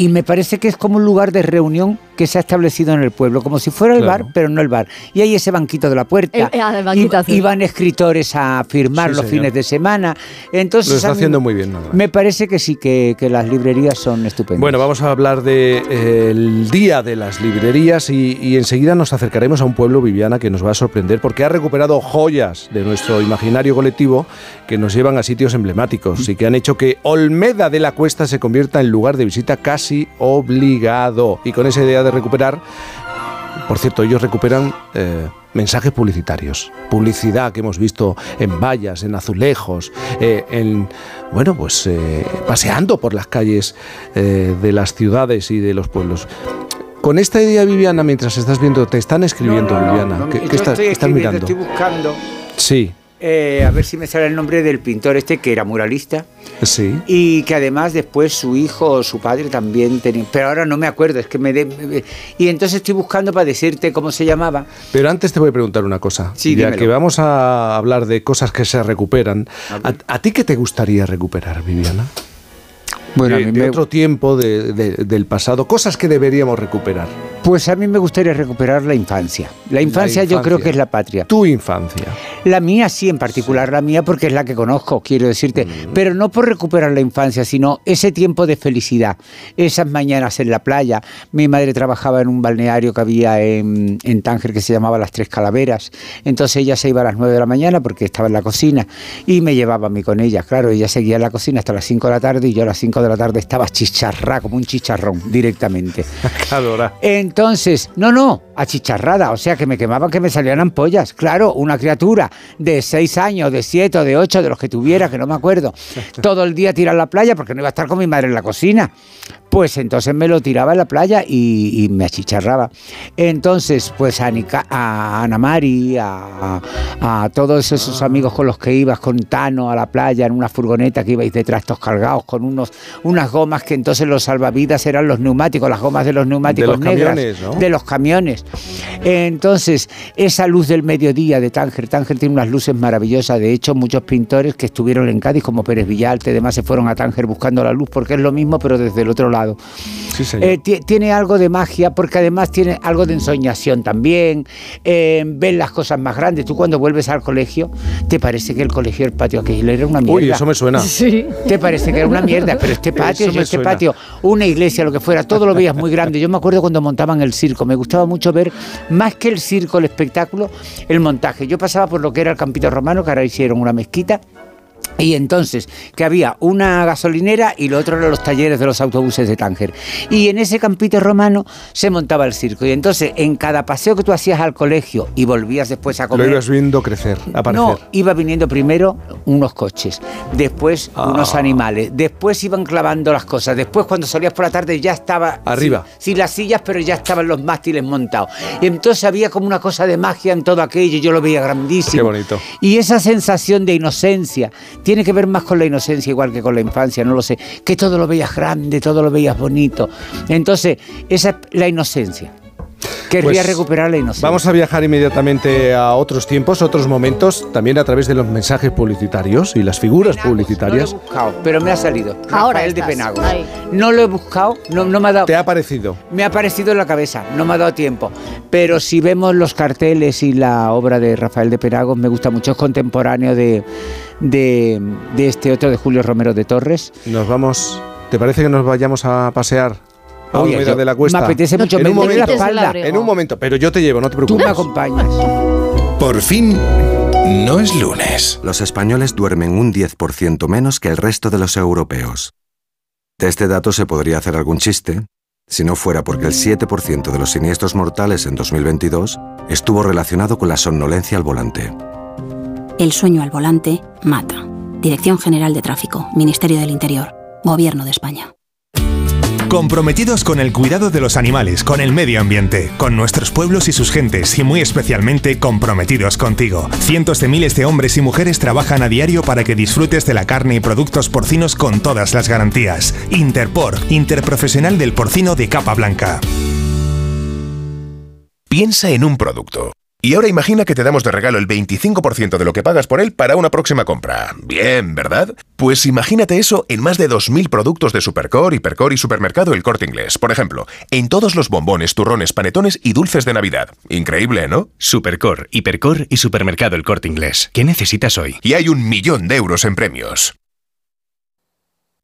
y me parece que es como un lugar de reunión que se ha establecido en el pueblo, como si fuera el Claro. bar, pero no el bar. Y hay ese banquito de la puerta. El- ah, el banquito y, van escritores a firmar Sí, los señor. fines de semana. Entonces, Lo está haciendo muy bien. Me parece que sí, que, que las librerías son estupendas. Bueno, vamos a hablar del Día de las Librerías y, y enseguida nos acercaremos a un pueblo, Viviana, que nos va a sorprender porque ha recuperado joyas de nuestro imaginario colectivo que nos llevan a sitios emblemáticos y que han hecho que Olmeda de la Cuesta se convierta en lugar de visita casi obligado. Y con esa idea de recuperar, por cierto, ellos recuperan eh, mensajes publicitarios, publicidad que hemos visto en vallas, en azulejos, eh, en bueno, pues eh, paseando por las calles eh, de las ciudades y de los pueblos. Con esta idea, Viviana, mientras estás viendo, te están escribiendo, Viviana. ¿Qué, yo qué estás, estoy estás mirando? estoy buscando. Sí. Eh, a ver si me sale el nombre del pintor este que era muralista Sí. y que además después su hijo o su padre también tenía, pero ahora no me acuerdo, es que me, de- me- y entonces estoy buscando para decirte cómo se llamaba. Pero antes te voy a preguntar una cosa. Sí, ya dímelo. que vamos a hablar de cosas que se recuperan, ¿a, a ti qué te gustaría recuperar, Viviana? Bueno, de, a mí de me- otro tiempo de- de- del pasado, cosas que deberíamos recuperar. Pues a mí me gustaría recuperar la infancia. La infancia, yo creo infancia. que es la patria. Tu infancia. La mía sí, en particular la mía, porque es la que conozco, quiero decirte. Pero no por recuperar la infancia, sino ese tiempo de felicidad. Esas mañanas en la playa. Mi madre trabajaba en un balneario que había en, en Tánger que se llamaba Las Tres Calaveras. Entonces ella se iba a las 9 de la mañana porque estaba en la cocina y me llevaba a mí con ella. Claro, ella seguía en la cocina hasta las 5 de la tarde y yo a las 5 de la tarde estaba chicharrá, como un chicharrón, directamente. Entonces, no, no, achicharrada, o sea que me quemaban que me salían ampollas. Claro, una criatura de 6 años, de 7 o de 8, de los que tuviera, que no me acuerdo, todo el día tirar a la playa porque no iba a estar con mi madre en la cocina. Pues entonces me lo tiraba en la playa y, y me achicharraba. Entonces, pues a, Nica- a Ana Mari, a, a todos esos amigos con los que ibas, con Tano a la playa en una furgoneta que ibais de trastos cargados, con unos, unas gomas que entonces los salvavidas eran los neumáticos, las gomas de los neumáticos los negras, camiones, ¿no? de los camiones. Entonces, esa luz del mediodía de Tánger, Tánger tiene unas luces maravillosas. De hecho, muchos pintores que estuvieron en Cádiz, como Pérez Villalte, demás, se fueron a Tánger buscando la luz, porque es lo mismo, pero desde el otro lado. Sí, señor. Eh, ti- tiene algo de magia, porque además tiene algo de ensoñación también. Eh, ven las cosas más grandes. Tú cuando vuelves al colegio, te parece que el colegio, el patio aquello era una mierda. Uy, eso me suena. Sí. Te parece que era una mierda, pero este patio, este suena. patio, una iglesia, lo que fuera, todo lo veías muy grande. Yo me acuerdo cuando montaban el circo, me gustaba mucho ver, más que el circo, el espectáculo, el montaje. Yo pasaba por lo que era el Campito Romano, que ahora hicieron una mezquita. Y entonces, que había una gasolinera y lo otro eran los talleres de los autobuses de Tánger. Y en ese campito romano se montaba el circo. Y entonces, en cada paseo que tú hacías al colegio y volvías después a Lo comer. ibas viendo crecer, aparecer. No, iba viniendo primero unos coches, después Ah. unos animales, después iban clavando las cosas, después cuando salías por la tarde ya estaba... Arriba. Sin, sin las sillas, pero ya estaban los mástiles montados. Y entonces había como una cosa de magia en todo aquello, yo lo veía grandísimo. Qué bonito. Y esa sensación de inocencia tiene que ver más con la inocencia, igual que con la infancia, no lo sé, que todo lo veías grande, todo lo veías bonito. Entonces, esa es la inocencia. Querría Pues, recuperar la inocencia. Vamos a viajar inmediatamente a otros tiempos, otros momentos, también a través de los mensajes publicitarios y las figuras publicitarias. No lo he buscado, pero me ha salido. Ahora Rafael de Penagos. ahí. No lo he buscado, no, no me ha dado. ¿Te ha parecido? Me ha aparecido en la cabeza, no me ha dado tiempo. Pero si vemos los carteles y la obra de Rafael de Penagos, me gusta mucho, es contemporáneo de, de, de este otro de Julio Romero de Torres. Nos vamos. ¿Te parece que nos vayamos a pasear a Oye, de la Cuesta? me apetece mucho, en me un duele la momento. espalda. En un momento, pero yo te llevo, no te Tú preocupes. me acompañas. Por fin, no es lunes. Los españoles duermen un 10% menos que el resto de los europeos. De este dato se podría hacer algún chiste, si no fuera porque el 7% de los siniestros mortales en 2022 estuvo relacionado con la somnolencia al volante. El sueño al volante mata. Dirección General de Tráfico, Ministerio del Interior, Gobierno de España. Comprometidos con el cuidado de los animales, con el medio ambiente, con nuestros pueblos y sus gentes y muy especialmente comprometidos contigo. Cientos de miles de hombres y mujeres trabajan a diario para que disfrutes de la carne y productos porcinos con todas las garantías. Interpor, interprofesional del porcino de capa blanca. Piensa en un producto. Y ahora imagina que te damos de regalo el 25% de lo que pagas por él para una próxima compra. Bien, ¿verdad? Pues imagínate eso en más de 2.000 productos de Supercore, Hipercore y Supermercado El Corte Inglés. Por ejemplo, en todos los bombones, turrones, panetones y dulces de Navidad. Increíble, ¿no? Supercore, Hipercore y Supermercado El Corte Inglés. ¿Qué necesitas hoy? Y hay un millón de euros en premios.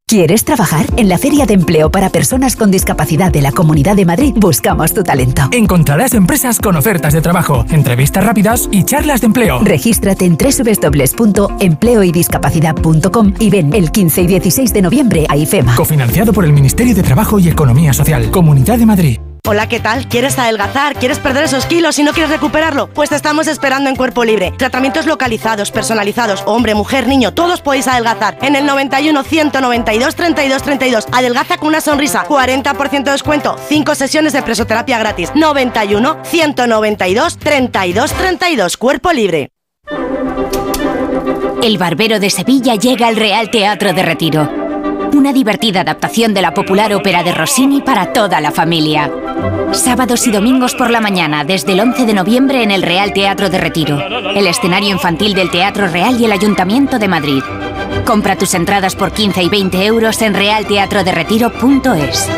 ¿Quieres trabajar? En la Feria de Empleo para Personas con Discapacidad de la Comunidad de Madrid buscamos tu talento. Encontrarás empresas con ofertas de trabajo, entrevistas rápidas y charlas de empleo. Regístrate en www.empleoydiscapacidad.com y ven el 15 y 16 de noviembre a IFEMA. Cofinanciado por el Ministerio de Trabajo y Economía Social, Comunidad de Madrid. Hola, ¿qué tal? ¿Quieres adelgazar? ¿Quieres perder esos kilos y no quieres recuperarlo? Pues te estamos esperando en Cuerpo Libre. Tratamientos localizados, personalizados, hombre, mujer, niño, todos podéis adelgazar. En el 91 192 32 32. Adelgaza con una sonrisa. 40% de descuento. 5 sesiones de presoterapia gratis. 91 192 32 32. Cuerpo Libre. El Barbero de Sevilla llega al Real Teatro de Retiro. Una divertida adaptación de la popular ópera de Rossini para toda la familia. Sábados y domingos por la mañana, desde el 11 de noviembre en el Real Teatro de Retiro, el escenario infantil del Teatro Real y el Ayuntamiento de Madrid. Compra tus entradas por 15 y 20 euros en realteatroderetiro.es.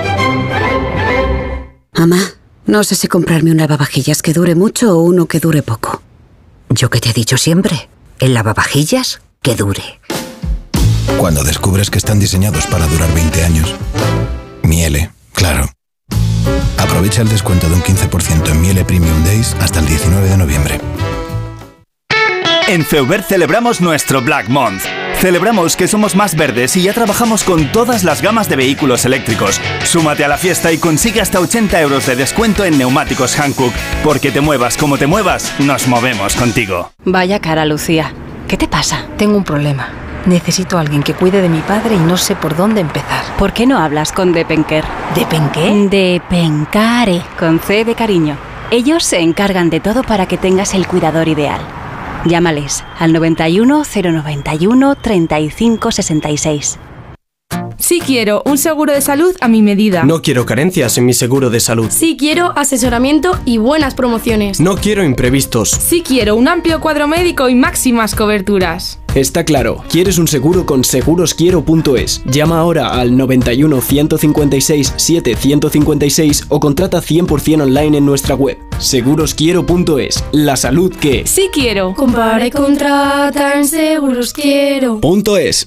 Mamá, no sé si comprarme un lavavajillas que dure mucho o uno que dure poco. Yo que te he dicho siempre, el lavavajillas que dure. Cuando descubres que están diseñados para durar 20 años. Miele, claro. Aprovecha el descuento de un 15% en Miele Premium Days hasta el 19 de noviembre. En Feuber celebramos nuestro Black Month. Celebramos que somos más verdes y ya trabajamos con todas las gamas de vehículos eléctricos. Súmate a la fiesta y consigue hasta 80 euros de descuento en neumáticos Hankook. Porque te muevas como te muevas, nos movemos contigo. Vaya cara, Lucía. ¿Qué te pasa? Tengo un problema. Necesito a alguien que cuide de mi padre y no sé por dónde empezar. ¿Por qué no hablas con Depenker? ¿Depenqué? Depencare, con C de cariño. Ellos se encargan de todo para que tengas el cuidador ideal. Llámales al 91 091 35 66. Sí quiero un seguro de salud a mi medida. No quiero carencias en mi seguro de salud. Sí quiero asesoramiento y buenas promociones. No quiero imprevistos. Sí quiero un amplio cuadro médico y máximas coberturas. Está claro, quieres un seguro con segurosquiero.es. Llama ahora al 91 156 7156 o contrata 100% online en nuestra web. Segurosquiero.es. La salud que Sí quiero. Compare, contrata en seguros quiero. Punto es.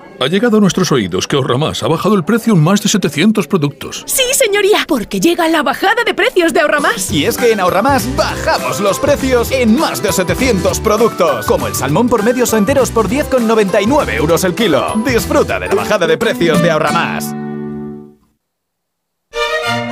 Ha llegado a nuestros oídos que Ahorramás ha bajado el precio en más de 700 productos. Sí, señoría, porque llega la bajada de precios de Ahorramás. Y es que en Ahorramás bajamos los precios en más de 700 productos, como el salmón por medios o enteros por 10,99 euros el kilo. Disfruta de la bajada de precios de Ahorramás.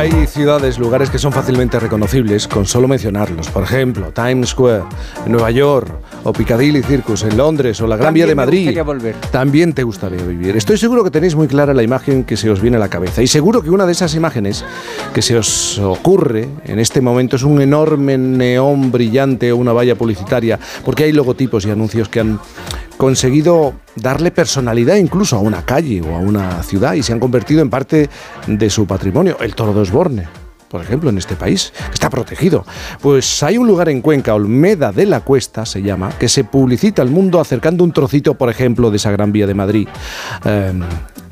Hay ciudades, lugares que son fácilmente reconocibles con solo mencionarlos. Por ejemplo, Times Square en Nueva York, o Piccadilly Circus en Londres, o la Gran Vía de me Madrid. volver. También te gustaría vivir. Estoy seguro que tenéis muy clara la imagen que se os viene a la cabeza. Y seguro que una de esas imágenes que se os ocurre en este momento es un enorme neón brillante o una valla publicitaria, porque hay logotipos y anuncios que han conseguido darle personalidad incluso a una calle o a una ciudad y se han convertido en parte de su patrimonio. El Toro de Osborne, por ejemplo, en este país, está protegido. Pues hay un lugar en Cuenca, Olmeda de la Cuesta se llama, que se publicita al mundo acercando un trocito, por ejemplo, de esa Gran Vía de Madrid, eh,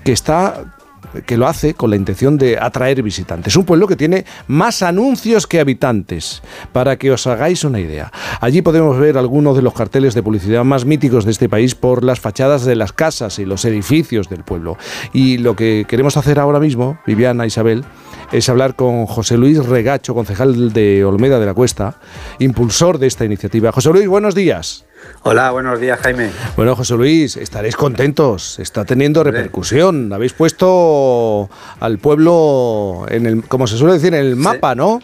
que está que lo hace con la intención de atraer visitantes. Un pueblo que tiene más anuncios que habitantes, para que os hagáis una idea. Allí podemos ver algunos de los carteles de publicidad más míticos de este país por las fachadas de las casas y los edificios del pueblo. Y lo que queremos hacer ahora mismo, Viviana, Isabel, es hablar con José Luis Regacho, concejal de Olmeda de la Cuesta, impulsor de esta iniciativa. José Luis, buenos días. Hola, buenos días, Jaime. Bueno, José Luis, estaréis contentos, está teniendo repercusión. Habéis puesto al pueblo en el, como se suele decir, en el mapa, ¿no?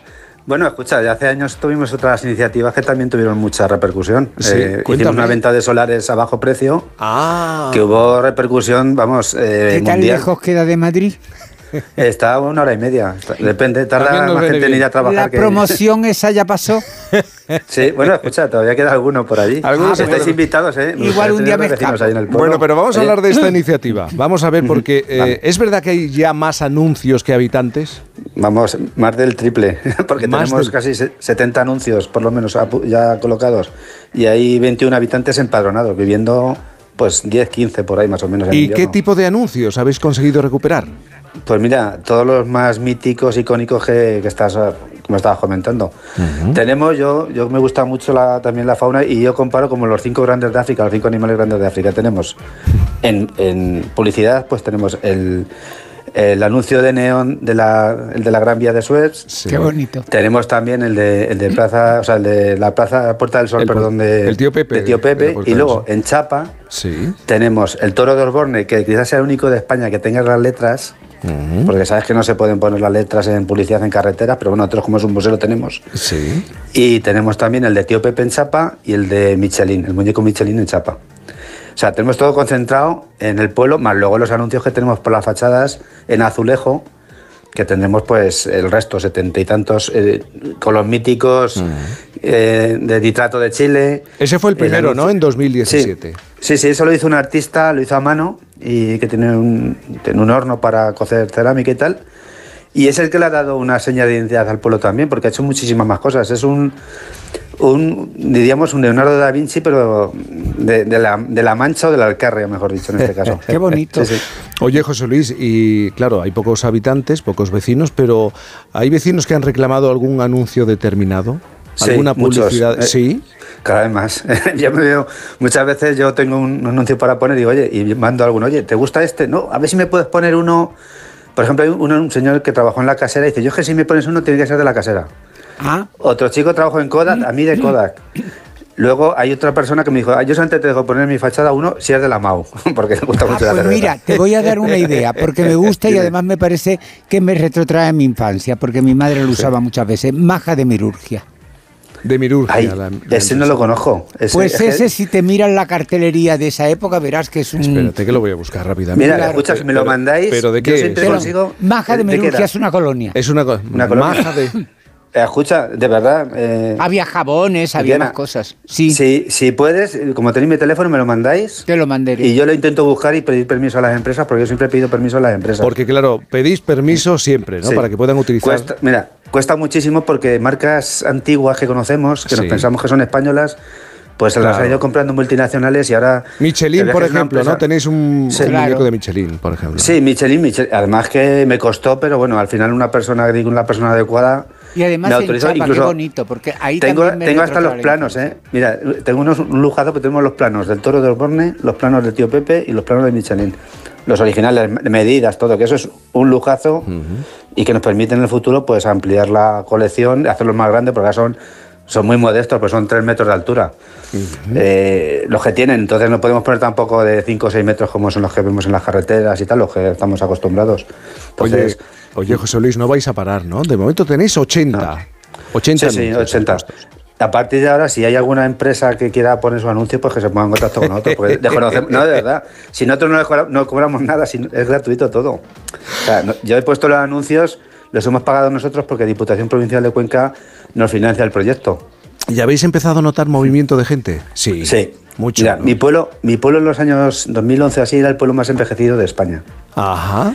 Bueno, escucha, ya hace años tuvimos otras iniciativas que también tuvieron mucha repercusión. Sí, Eh, hicimos una venta de solares a bajo precio Ah. que hubo repercusión, vamos, eh, ¿Qué tan mundial. lejos queda de Madrid? Está una hora y media. Depende, tarda más gente en ir a trabajar. La que- promoción esa ya pasó. Sí, bueno, escucha, todavía queda alguno por allí. Algunos Estáis por- invitados, ¿eh? Igual un día me. Bueno, pero vamos a hablar de esta iniciativa. Vamos a ver, porque eh, ¿es verdad que hay ya más anuncios que habitantes? Vamos, más del triple, porque Más tenemos del- casi se- 70 anuncios, por lo menos, ya colocados. Y hay 21 habitantes empadronados, viviendo pues 10, 15 por ahí más o menos. en ¿Y qué tipo de anuncios habéis conseguido recuperar? Pues mira, todos los más míticos, icónicos que, que estás, como estabas comentando. Tenemos, yo, yo me gusta mucho la, también la fauna y yo comparo como los cinco grandes de África, los cinco animales grandes de África. Tenemos en, en publicidad, pues tenemos el, el anuncio de neón de la, el de la Gran Vía de Suez. Qué bonito. Tenemos también el de, el de plaza, o sea, el de la plaza Puerta del Sol, El perdón, de, el tío Pepe de Tío Y luego en Chapa Sí. tenemos el toro de Osborne, que quizás sea el único de España que tenga las letras, porque sabes que no se pueden poner las letras en publicidad en carreteras, pero bueno, nosotros como es un museo lo tenemos. Sí. Y tenemos también el de Tío Pepe en Chapa y el de Michelin, el muñeco Michelin en Chapa. O sea, tenemos todo concentrado en el pueblo, más luego los anuncios que tenemos por las fachadas en azulejo, que tendremos pues el resto, setenta y tantos, eh, con los míticos eh, de Nitrato de Chile. Ese fue el primero, anuncio- ¿no? En 2017. Sí, sí, eso lo hizo un artista, lo hizo a mano y que tiene un, tiene un horno para cocer cerámica y tal. Y es el que le ha dado una seña de identidad al pueblo también, porque ha hecho muchísimas más cosas. Es un, un diríamos, un Leonardo da Vinci, pero de, de la, de la Mancha o de la Alcarria, mejor dicho, en este caso. Qué bonito. Sí, sí. Oye, José Luis, y claro, hay pocos habitantes, pocos vecinos, pero ¿hay vecinos que han reclamado algún anuncio determinado? ¿Alguna publicidad? Eh, Sí. Cada vez más. yo me veo, muchas veces yo tengo un anuncio para poner y digo, oye, y mando a alguno, oye, ¿te gusta este? No, a ver si me puedes poner uno. Por ejemplo, hay un, un señor que trabajó en la casera y dice, yo es que si me pones uno tiene que ser de la casera. Ah, Otro chico trabajó en Kodak, a mí de Kodak. Luego hay otra persona que me dijo, "Ah, yo antes te dejo poner mi fachada uno si es de la MAU, porque me gusta ah, mucho la pues cerveza. mira, te voy a dar una idea, porque me gusta y además me parece que me retrotrae a mi infancia, porque mi madre lo usaba muchas veces. Maja de mirurgia. De Mirurgia. Ay, la- la ese no lo conozco. Ese- Pues ese, si te miras la cartelería de esa época, verás que es un... Espérate que lo voy a buscar rápidamente. Mira, escucha, si me lo mandáis, ¿Pero de yo qué siempre es? consigo- Maja de ¿de qué Mirurgia es una colonia. Es una, Una colonia. maja de... Eh, escucha, de verdad. eh, Había jabones, había Diana, más cosas. Sí, Si, si puedes, eh, como tenéis mi teléfono, me lo mandáis. te lo mandaré. Y yo lo intento buscar y pedir permiso a las empresas, porque yo siempre he pedido permiso a las empresas. Porque claro, pedís permiso siempre, ¿no? Sí. Para que puedan utilizar... Cuesta, mira, cuesta muchísimo porque marcas antiguas que conocemos, que Sí. nos pensamos que son españolas, pues se las Claro. han ido comprando multinacionales y ahora... Michelin, por ejemplo, ¿no? Tenéis un, Sí. un Claro. muñeco de Michelin, por ejemplo. Sí, Michelin, Michelin. Además que me costó, pero bueno, al final una persona, digo, una persona adecuada... Y además me en autorizó, Chapa, qué incluso bonito, porque ahí tengo, también me tengo hasta los planos, ¿eh? Mira, tengo unos, un lujazo, pero tenemos los planos del Toro de Osborne, los planos del Tío Pepe y los planos de Michelin. Los originales, medidas, todo, que eso es un lujazo y que nos permite en el futuro pues ampliar la colección, hacerlos más grandes, porque ahora son, son muy modestos, pues son 3 metros de altura. Eh, los que tienen, entonces no podemos poner tampoco de 5 o 6 metros como son los que vemos en las carreteras y tal, los que estamos acostumbrados. Oye, Entonces, oye, José Luis, no vais a parar, ¿no? De momento tenéis 80. 80 Sí, sí, anuncios 80. puestos. A partir de ahora, si hay alguna empresa que quiera poner su anuncio, pues que se ponga en contacto con nosotros. Porque desconocemos- no, de verdad. Si nosotros no, no cobramos nada, no- es gratuito todo. O sea, no- yo he puesto los anuncios, los hemos pagado nosotros porque Diputación Provincial de Cuenca nos financia el proyecto. ¿Y habéis empezado a notar movimiento de gente? Sí. Sí. Mucho. Mira, ¿no? mi pueblo, mi pueblo en los años 2011 así era el pueblo más envejecido de España. Ajá.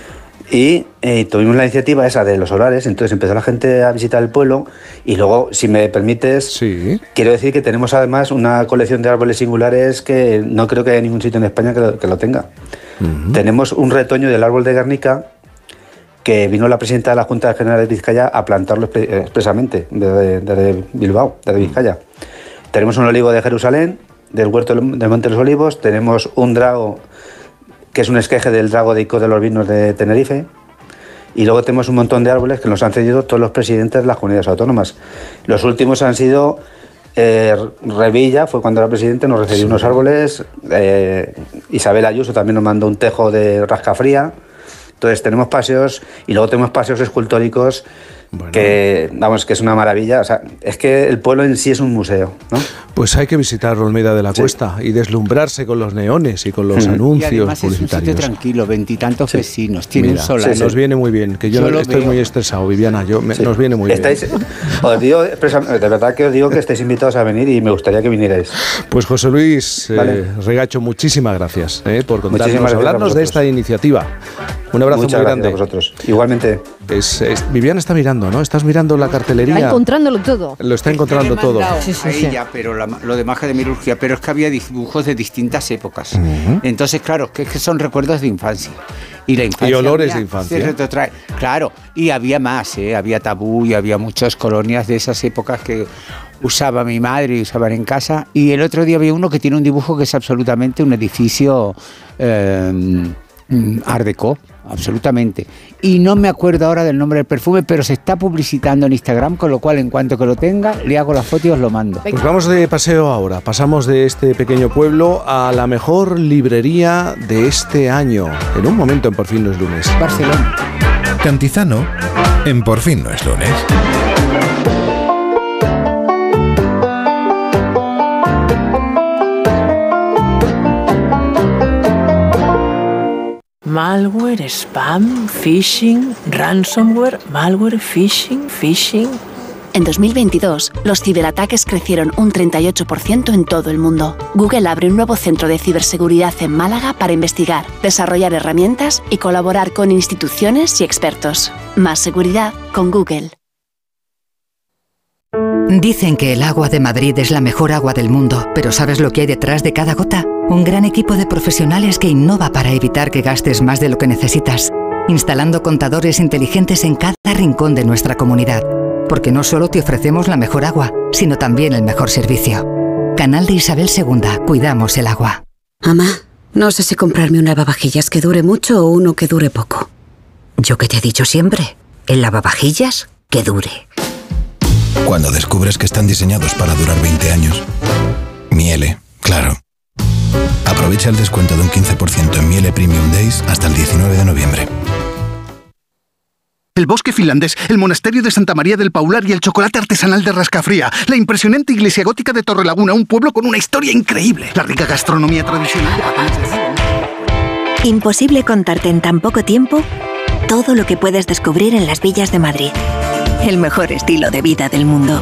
Y eh, tuvimos la iniciativa esa de los solares, entonces empezó la gente a visitar el pueblo y luego, si me permites, quiero decir que tenemos además una colección de árboles singulares que no creo que haya ningún sitio en España que lo, que lo tenga. Tenemos un retoño del árbol de Guernica que vino la presidenta de la Junta General de Vizcaya a plantarlo eh, expresamente desde, desde Bilbao, desde Vizcaya. Tenemos un olivo de Jerusalén, del huerto del Monte de los Olivos, tenemos un drago que es un esqueje del drago de Ico de los Vinos de Tenerife. Y luego tenemos un montón de árboles que nos han cedido todos los presidentes de las comunidades autónomas. Los últimos han sido eh, Revilla, fue cuando era presidente, nos recibió unos árboles. eh, Isabel Ayuso también nos mandó un tejo de rascafría. Entonces tenemos paseos y luego tenemos paseos escultóricos que, vamos, que es una maravilla. O sea, es que el pueblo en sí es un museo, ¿no? Pues hay que visitar Olmeda de la Cuesta y deslumbrarse con los neones y con los anuncios y además publicitarios. Es un sitio tranquilo, veintitantos vecinos, tiene un Mira, solar. Nos viene muy bien, que yo, Yo lo estoy veo. muy estresado, Viviana, yo, me- nos viene muy Estáis- bien. os digo, de verdad que os digo que estáis invitados a venir y me gustaría que vinierais. Pues José Luis eh, Vale. Regacho, muchísimas gracias eh, por contarnos, gracias hablarnos de esta iniciativa. Un abrazo Muchas muy gracias grande. a vosotros. Igualmente. Es, es- Viviana está mirando, ¿no? Estás mirando la cartelería. Va encontrándolo todo. Lo está encontrando todo. Sí, sí, a sí. ella, pero la- lo de magia de Mirurgia, pero es que había dibujos de distintas épocas. Entonces, claro, que, es que son recuerdos de infancia. Y la infancia. Y olores de infancia. se retrotrae. Claro, y había más, ¿eh? había tabú y había muchas colonias de esas épocas que usaba mi madre y usaban en casa. Y el otro día había uno que tiene un dibujo que es absolutamente un edificio eh, mm, Art Deco, absolutamente. Y no me acuerdo ahora del nombre del perfume, pero se está publicitando en Instagram, con lo cual en cuanto que lo tenga, le hago la foto y os lo mando. Pues vamos de paseo ahora. Pasamos de este pequeño pueblo a la mejor librería de este año. En un momento en Por fin no es lunes. Barcelona. Cantizano en Por fin no es lunes. Malware, spam, phishing, ransomware, malware, phishing, phishing. En 2022, los ciberataques crecieron un 38% en todo el mundo. Google abre un nuevo centro de ciberseguridad en Málaga para investigar, desarrollar herramientas y colaborar con instituciones y expertos. Más seguridad con Google. Dicen que el agua de Madrid es la mejor agua del mundo, pero ¿sabes lo que hay detrás de cada gota? Un gran equipo de profesionales que innova para evitar que gastes más de lo que necesitas, instalando contadores inteligentes en cada rincón de nuestra comunidad. Porque no solo te ofrecemos la mejor agua, sino también el mejor servicio. Canal de Isabel II, cuidamos el agua. Mamá, no sé si comprarme un lavavajillas que dure mucho o uno que dure poco. Yo que te he dicho siempre, el lavavajillas que dure. Cuando descubres que están diseñados para durar 20 años. Miele, claro. Aprovecha el descuento de un 15% en Miele Premium Days hasta el 19 de noviembre. El bosque finlandés, el monasterio de Santa María del Paular y el chocolate artesanal de Rascafría, la impresionante iglesia gótica de Torrelaguna, un pueblo con una historia increíble, la rica gastronomía tradicional. Imposible contarte en tan poco tiempo todo lo que puedes descubrir en las villas de Madrid. El mejor estilo de vida del mundo.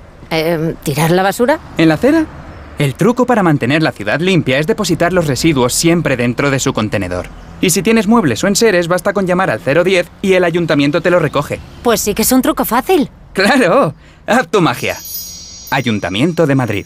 Eh, ¿Tirar la basura? ¿En la acera? El truco para mantener la ciudad limpia es depositar los residuos siempre dentro de su contenedor. Y si tienes muebles o enseres, basta con llamar al 010 y el ayuntamiento te lo recoge. Pues sí que es un truco fácil. ¡Claro! ¡Haz tu magia! Ayuntamiento de Madrid.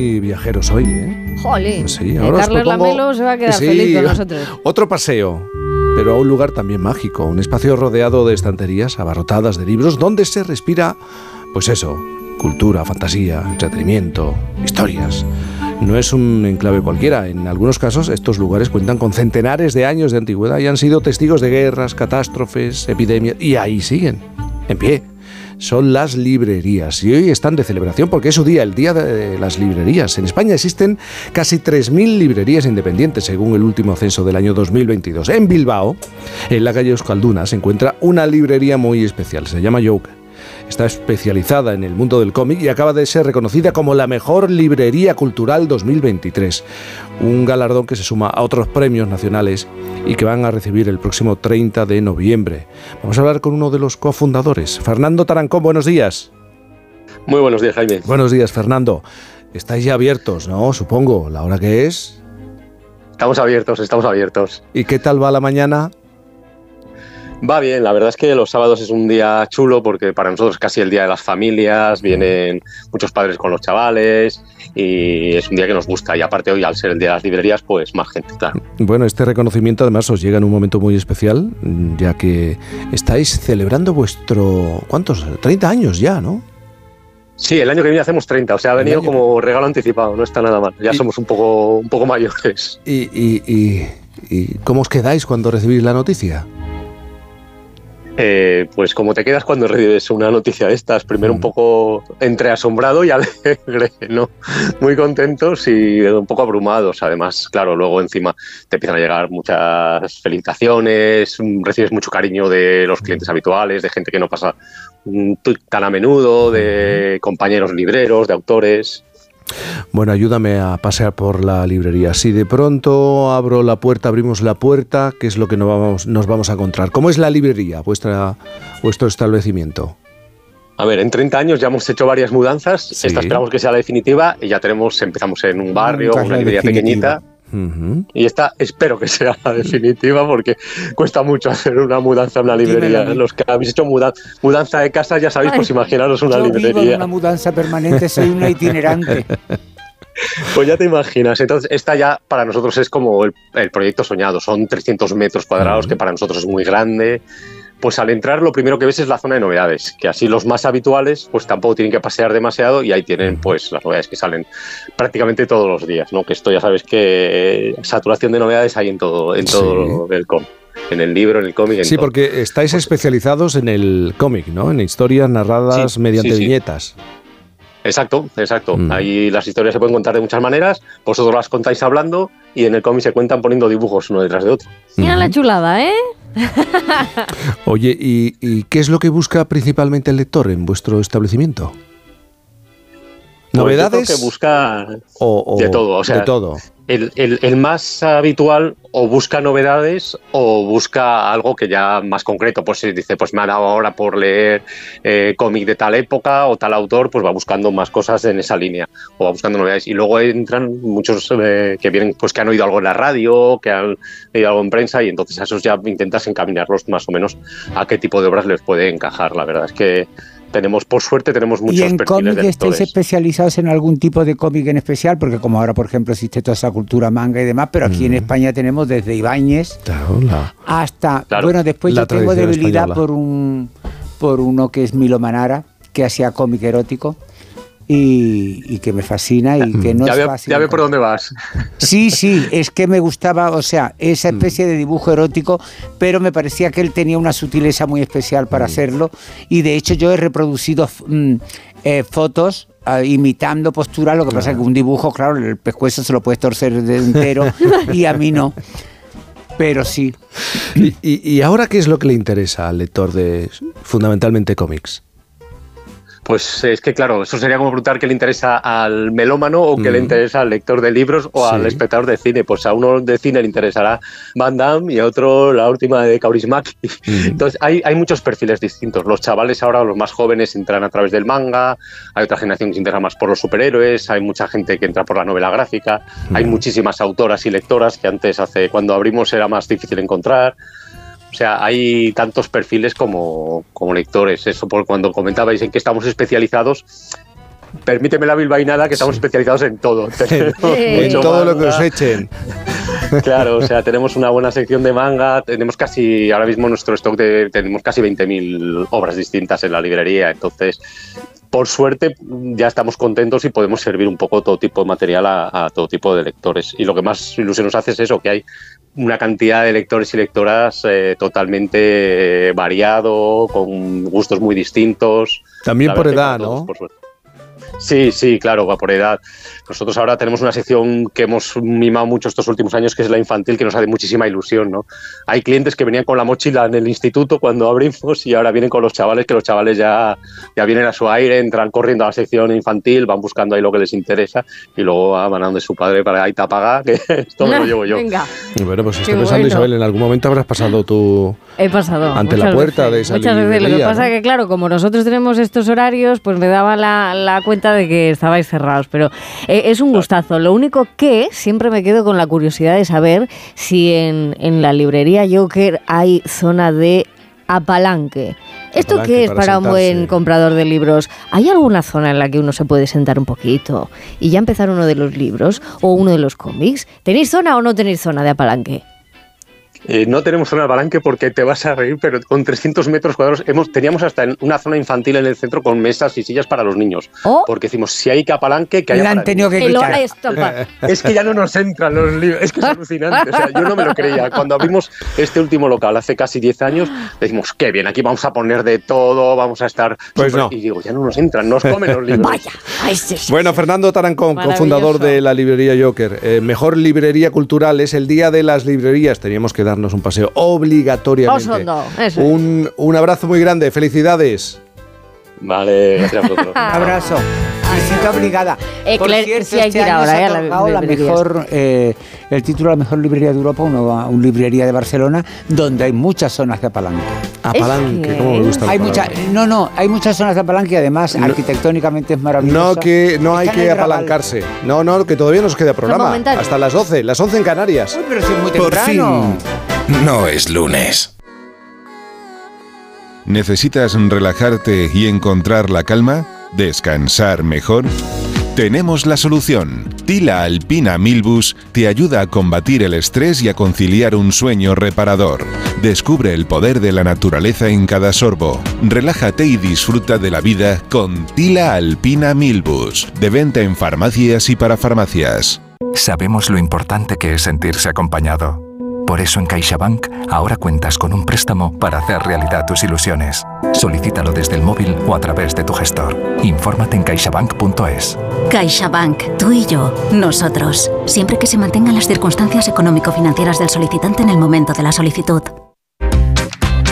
Muy viajeros hoy, ¿eh? Jolín. Sí, Eh, ahora Carlos propongo- Lamelo se va a quedar Sí, feliz con nosotros. Otro paseo. pero a un lugar también mágico, un espacio rodeado de estanterías abarrotadas de libros donde se respira, pues eso, cultura, fantasía, entretenimiento, historias. No es un enclave cualquiera. En algunos casos estos lugares cuentan con centenares de años de antigüedad y han sido testigos de guerras, catástrofes, epidemias y ahí siguen, en pie. Son las librerías y hoy están de celebración porque es su día, el día de las librerías. En España existen casi 3.000 librerías independientes según el último censo del año 2022. En Bilbao, en la calle Euskalduna, se encuentra una librería muy especial, se llama Joker. Está especializada en el mundo del cómic y acaba de ser reconocida como la mejor librería cultural 2023. Un galardón que se suma a otros premios nacionales y que van a recibir el próximo 30 de noviembre. Vamos a hablar con uno de los cofundadores, Fernando Tarancón. Buenos días. Muy buenos días, Jaime. Buenos días, Fernando. Estáis ya abiertos, ¿no? Supongo. ¿La hora que es? Estamos abiertos, estamos abiertos. ¿Y qué tal va la mañana? Va bien, la verdad es que los sábados es un día chulo porque para nosotros es casi el día de las familias, vienen muchos padres con los chavales y es un día que nos gusta y aparte hoy al ser el día de las librerías pues más gente, claro. Bueno, este reconocimiento además os llega en un momento muy especial ya que estáis celebrando vuestro, ¿cuántos? 30 años ya, ¿no? Sí, el año que viene hacemos 30, o sea, ha venido como regalo anticipado, no está nada mal, ya somos un poco, un poco mayores. ¿Y, y, y, y cómo os quedáis cuando recibís la noticia? Eh, pues como te quedas cuando recibes una noticia de estas, primero un Mm. poco entre asombrado y alegre, ¿no? Muy contentos y un poco abrumados. Además, claro, luego encima te empiezan a llegar muchas felicitaciones, mm, recibes mucho cariño de los clientes habituales, de gente que no pasa mm, tan a menudo, de compañeros libreros, de autores. Bueno, ayúdame a pasear por la librería. Si de pronto abro la puerta, abrimos la puerta, ¿qué es lo que nos vamos, nos vamos a encontrar? ¿Cómo es la librería, vuestra, vuestro establecimiento? A ver, en 30 años ya hemos hecho varias mudanzas. Sí. Esta esperamos que sea la definitiva y ya tenemos, empezamos en un barrio, es una librería definitiva. pequeñita. Y esta espero que sea la definitiva porque cuesta mucho hacer una mudanza en una librería. Dímelo. Los que habéis hecho muda- mudanza de casa ya sabéis, pues imaginaros una Yo vivo en librería. una mudanza permanente, soy una itinerante. Pues ya te imaginas. Entonces, esta ya para nosotros es como el, el proyecto soñado. Son 300 metros cuadrados, que para nosotros es muy grande. Pues al entrar lo primero que ves es la zona de novedades, que así los más habituales pues tampoco tienen que pasear demasiado y ahí tienen pues las novedades que salen prácticamente todos los días, ¿no? Que esto ya sabes que eh, saturación de novedades hay en todo, en todo el cómic, en el libro, en el cómic, en Sí, todo. porque estáis especializados en el cómic, ¿no? En historias narradas Sí, mediante sí. viñetas. Exacto, exacto. Mm. Ahí las historias se pueden contar de muchas maneras, vosotros las contáis hablando y en el cómic se cuentan poniendo dibujos uno detrás de otro. Mira la chulada, ¿eh? Oye, ¿y, y qué es lo que busca principalmente el lector en vuestro establecimiento? Pues yo creo ¿Novedades? que busca O, o- de todo, o sea, de todo. El, el- el más habitual o busca novedades o busca algo que ya más concreto, pues si dice, pues me ha dado ahora por leer eh, cómic de tal época o tal autor, pues va buscando más cosas en esa línea o va buscando novedades. Y luego entran muchos eh, que vienen, pues que han oído algo en la radio, que han leído algo en prensa y entonces a esos ya intentas encaminarlos más o menos a qué tipo de obras les puede encajar. La verdad es que tenemos, por suerte, tenemos muchos ¿Y en perfiles cómic de estáis especializados en algún tipo de cómic en especial? Porque como ahora, por ejemplo, existe toda esa cultura manga y demás, pero aquí en España tenemos desde Ibáñez hasta... Claro. Bueno, después La yo tengo debilidad española. por un por uno que es Milo Manara, que hacía cómic erótico y, y que me fascina y que no ya, es veo, fácil. ya veo por dónde vas. Sí, sí, es que me gustaba, o sea, esa especie de dibujo erótico, pero me parecía que él tenía una sutileza muy especial para hacerlo y de hecho yo he reproducido mm, eh, fotos ah, imitando postura, lo que pasa es que un dibujo, claro, el pescuezo se lo puedes torcer de entero y a mí no. Pero sí. ¿Y, y- y ahora qué es lo que le interesa al lector de fundamentalmente cómics? Pues es que, claro, eso sería como preguntar qué le interesa al melómano o qué le Mm. interesa al lector de libros o Sí. al espectador de cine. Pues a uno de cine le interesará Van Damme y a otro la última de Kaurismäki. Entonces, hay, hay muchos perfiles distintos. Los chavales ahora, los más jóvenes, entran a través del manga, hay otra generación que se interesa más por los superhéroes, hay mucha gente que entra por la novela gráfica, hay muchísimas autoras y lectoras que antes, hace cuando abrimos, era más difícil encontrar. O sea, hay tantos perfiles como, como lectores. Eso por cuando comentabais en que estamos especializados. Permíteme la bilbainada que estamos especializados en todo. En todo lo que os echen. Claro, o sea, tenemos una buena sección de manga, tenemos casi, ahora mismo nuestro stock de, tenemos casi 20.000 obras distintas en la librería, entonces, por suerte, ya estamos contentos y podemos servir un poco todo tipo de material a, a todo tipo de lectores. Y lo que más ilusión nos hace es eso, que hay una cantidad de lectores y lectoras eh, totalmente eh, variado, con gustos muy distintos. También por edad, todos, ¿no? por. Sí, sí, claro, va por edad. Nosotros ahora tenemos una sección que hemos mimado mucho estos últimos años, que es la infantil, que nos hace muchísima ilusión, ¿no? Hay clientes que venían con la mochila en el instituto cuando abrimos y ahora vienen con los chavales, que los chavales ya, ya vienen a su aire, entran corriendo a la sección infantil, van buscando ahí lo que les interesa y luego ah, van a donde su padre para ahí te apaga, que esto me lo llevo yo. Venga, Y Bueno, pues Qué estoy pensando, bueno. Isabel, en algún momento habrás pasado tú he pasado. ante la muchas puerta veces, de esa Muchas veces. Lo que pasa ¿no? es que, claro, como nosotros tenemos estos horarios, pues me daba la, la cuenta de que estabais cerrados. Pero eh, es un gustazo. Lo único que siempre me quedo con la curiosidad de saber si en, en la librería Joker hay zona de apalanque. ¿Esto Apalanque qué es para para un buen comprador de libros? ¿Hay alguna zona en la que uno se puede sentar un poquito y ya empezar uno de los libros o uno de los cómics? ¿Tenéis zona o no tenéis zona de apalanque? Eh, no tenemos zona de balanque porque te vas a reír, pero con 300 metros cuadrados hemos, teníamos hasta una zona infantil en el centro con mesas y sillas para los niños. Porque decimos, si hay que apalanque, que haya han tenido que quitar. Es que ya no nos entran los libros, es que es alucinante. O sea, yo no me lo creía. Cuando abrimos este último local hace casi 10 años, decimos, qué bien, aquí vamos a poner de todo, vamos a estar. Pues súper-". no. Y digo, ya no nos entran, nos comen los libros. Bueno, Fernando Tarancón, cofundador de la librería Joker. Eh, mejor librería cultural es el Día de las Librerías. Teníamos que darnos un paseo obligatoriamente. Osondo, eso. Un, un abrazo muy grande, felicidades. Vale, gracias a vosotros. Un abrazo. Visita obligada. Eh, Por Claire, cierto, sí hay este que ir año ahora, se ha eh, a la mejor, eh, el título de la mejor librería de Europa, una, una librería de Barcelona, donde hay muchas zonas de apalanque. Apalanque, cómo me gusta Hay mucha, no, no, hay muchas zonas de apalanque y además arquitectónicamente es maravilloso. No, que no hay que apalancarse. No, no, que todavía nos queda programa. Hasta las 12, las 11 en Canarias. Pero si es muy Por temprano. fin, no es lunes. ¿Necesitas relajarte y encontrar la calma? ¿Descansar mejor? Tenemos la solución. Tila Alpina Milbus te ayuda a combatir el estrés y a conciliar un sueño reparador. Descubre el poder de la naturaleza en cada sorbo. Relájate y disfruta de la vida con Tila Alpina Milbus. De venta en farmacias y para farmacias. Sabemos lo importante que es sentirse acompañado. Por eso en CaixaBank ahora cuentas con un préstamo para hacer realidad tus ilusiones. Solicítalo desde el móvil o a través de tu gestor. Infórmate en caixabank.es. CaixaBank, tú y yo, nosotros, siempre que se mantengan las circunstancias económico-financieras del solicitante en el momento de la solicitud.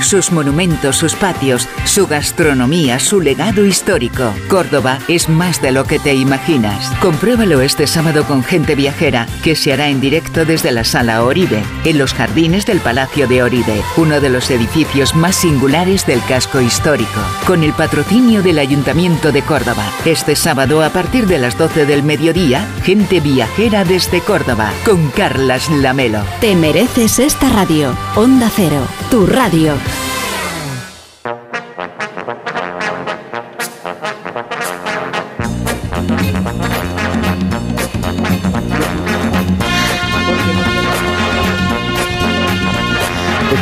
Sus monumentos, sus patios, su gastronomía, su legado histórico. Córdoba es más de lo que te imaginas. Compruébalo este sábado con gente viajera, que se hará en directo desde la Sala Oribe, en los jardines del Palacio de Oribe, uno de los edificios más singulares del casco histórico. Con el patrocinio del Ayuntamiento de Córdoba. Este sábado a partir de las 12 del mediodía, gente viajera desde Córdoba, con Carlas Lamelo. Te mereces esta radio. Onda Cero, tu radio.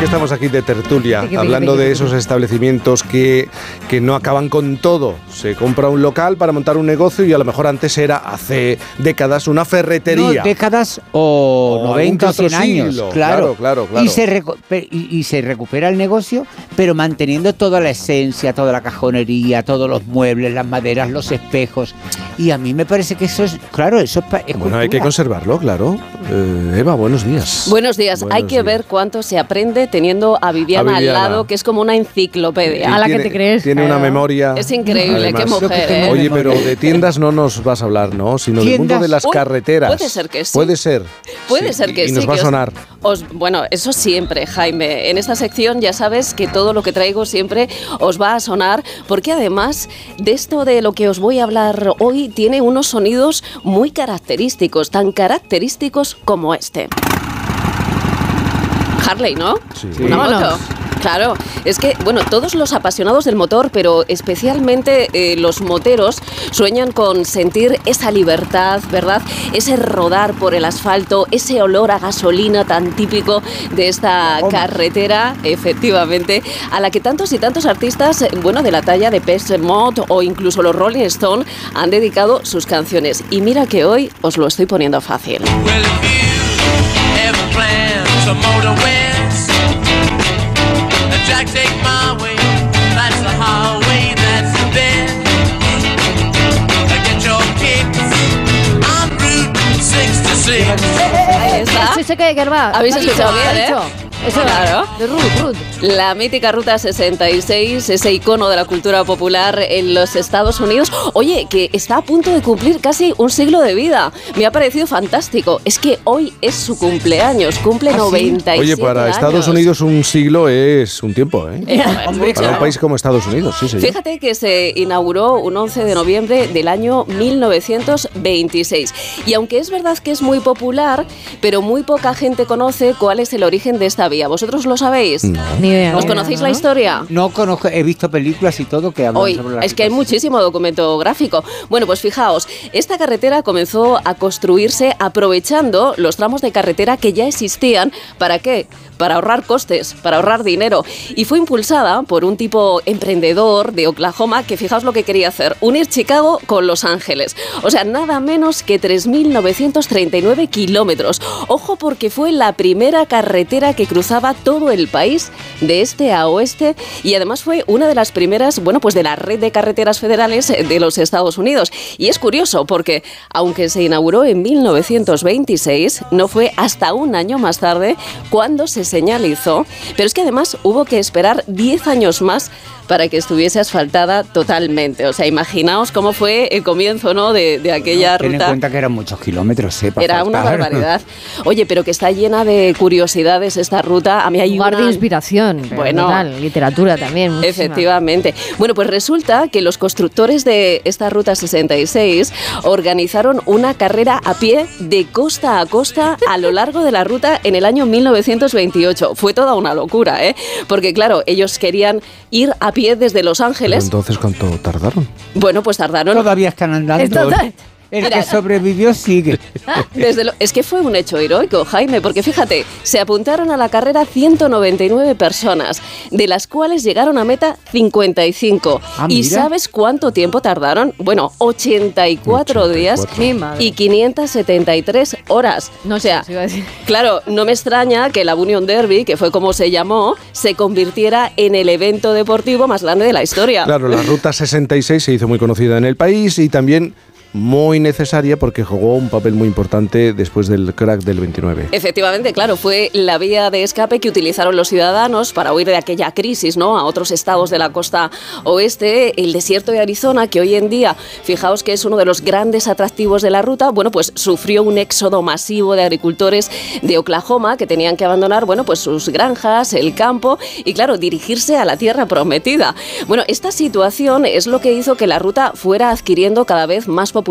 ¿De qué estamos aquí de tertulia? Piqui, piqui, Hablando piqui, de esos establecimientos que, que no acaban con todo. Se compra un local para montar un negocio y a lo mejor antes era hace décadas una ferretería. No, décadas o, O 90 o algún que 100 otro años. siglo. Claro, Claro, claro, claro. Y, se y, y se recupera el negocio, pero manteniendo toda la esencia, toda la cajonería, todos los muebles, las maderas, los espejos. Y a mí me parece que eso es, claro, eso es, es Bueno, hay que conservarlo, claro. Eh, Eva, buenos días. Buenos días. Buenos Hay que días. ver cuánto se aprende teniendo a Viviana, A Viviana. al lado, que es como una enciclopedia. Y tiene- Tiene una memoria. Es increíble, qué mujer, ¿eh? Oye, pero de tiendas no nos vas a hablar, ¿no? Sino del mundo de las Uy, carreteras. puede ser que sí. Puede ser. Puede Sí, ser que y sí. nos va a que os- sonar. os- bueno, eso siempre, Jaime. En esta sección ya sabes que todo lo que traigo siempre os va a sonar, porque además de esto de lo que os voy a hablar hoy, tiene unos sonidos muy característicos, tan característicos como este. Harley, ¿no? Sí. Una Vámonos. moto. Claro, es que, bueno, todos los apasionados del motor, pero especialmente eh, los moteros, sueñan con sentir esa libertad, ¿verdad? Ese rodar por el asfalto, ese olor a gasolina tan típico de esta carretera, efectivamente, a la que tantos y tantos artistas, eh, bueno, de la talla de Pest Mod o incluso los Rolling Stone han dedicado sus canciones. Y mira que hoy os lo estoy poniendo fácil. Plan to motor west? The Jack take my way. That's the highway, that's the best. Get your kicks on Route 66. Ahí está. Sí, sé que que va. ¿Habéis Lo ha escuchado dicho, bien, lo ha eh? Eso claro. De Ruth, Ruth. La mítica Ruta 66, ese icono de la cultura popular en los Estados Unidos. Oye, que está a punto de cumplir casi un siglo de vida. Me ha parecido fantástico. Es que hoy es su cumpleaños, cumple 97 Oye, para años. Estados Unidos un siglo es un tiempo, ¿eh? Eh. Para un país como Estados Unidos, sí, señor. Fíjate que se inauguró un 11 de noviembre del año 1926. Y aunque es verdad que es muy popular, pero muy poca gente conoce cuál es el origen de esta ¿Vosotros lo sabéis? Ni idea. ¿Os conocéis la historia? No conozco, he visto películas y todo que hablan Hoy, sobre la es que hay muchísimo documento gráfico. Bueno, pues fijaos, esta carretera comenzó a construirse aprovechando los tramos de carretera que ya existían. ¿Para qué? Para ahorrar costes, para ahorrar dinero. Y fue impulsada por un tipo emprendedor de Oklahoma que fijaos lo que quería hacer, unir Chicago con Los Ángeles. O sea, nada menos que 3.939 kilómetros. Ojo porque fue la primera carretera que todo el país de este a oeste y además fue una de las primeras, bueno, pues de la red de carreteras federales de los Estados Unidos. Y es curioso porque aunque se inauguró en 1926, no fue hasta un año más tarde cuando se señalizó, pero es que además hubo que esperar 10 años más para que estuviese asfaltada totalmente. O sea, imaginaos cómo fue el comienzo ¿no? de, de aquella Ten en ruta. cuenta que eran muchos kilómetros, ¿eh? para Era una barbaridad. Oye, pero que está llena de curiosidades esta ruta. A mí hay Lugar una... de inspiración. Bueno. total, literatura también. muchísima. Efectivamente. Bueno, pues resulta que los constructores de esta Ruta 66 organizaron una carrera a pie de costa a costa a lo largo de la ruta en el año 1928. Fue toda una locura, ¿eh? Porque claro, ellos querían ir a pie desde Los Pero Ángeles. entonces, ¿cuánto tardaron? Bueno, pues tardaron. Todavía están andando. Esto- El Mira. que sobrevivió sigue. Desde lo- es que fue un hecho heroico, Jaime, porque fíjate, se apuntaron a la carrera 199 personas, de las cuales llegaron a meta 55. Ah, ¿Y mira. sabes cuánto tiempo tardaron? Bueno, 84, días y 573 horas. No, o sea, claro, no me extraña que la Union Derby, que fue como se llamó, se convirtiera en el evento deportivo más grande de la historia. Claro, la Ruta 66 se hizo muy conocida en el país y también muy necesaria porque jugó un papel muy importante después del crack del 29. Efectivamente, claro, fue la vía de escape que utilizaron los ciudadanos para huir de aquella crisis, ¿no? A otros estados de la costa oeste, el desierto de Arizona, que hoy en día, fijaos que es uno de los grandes atractivos de la ruta, bueno, pues sufrió un éxodo masivo de agricultores de Oklahoma que tenían que abandonar, bueno, pues sus granjas, el campo y, claro, dirigirse a la tierra prometida. Bueno, esta situación es lo que hizo que la ruta fuera adquiriendo cada vez más popularidad,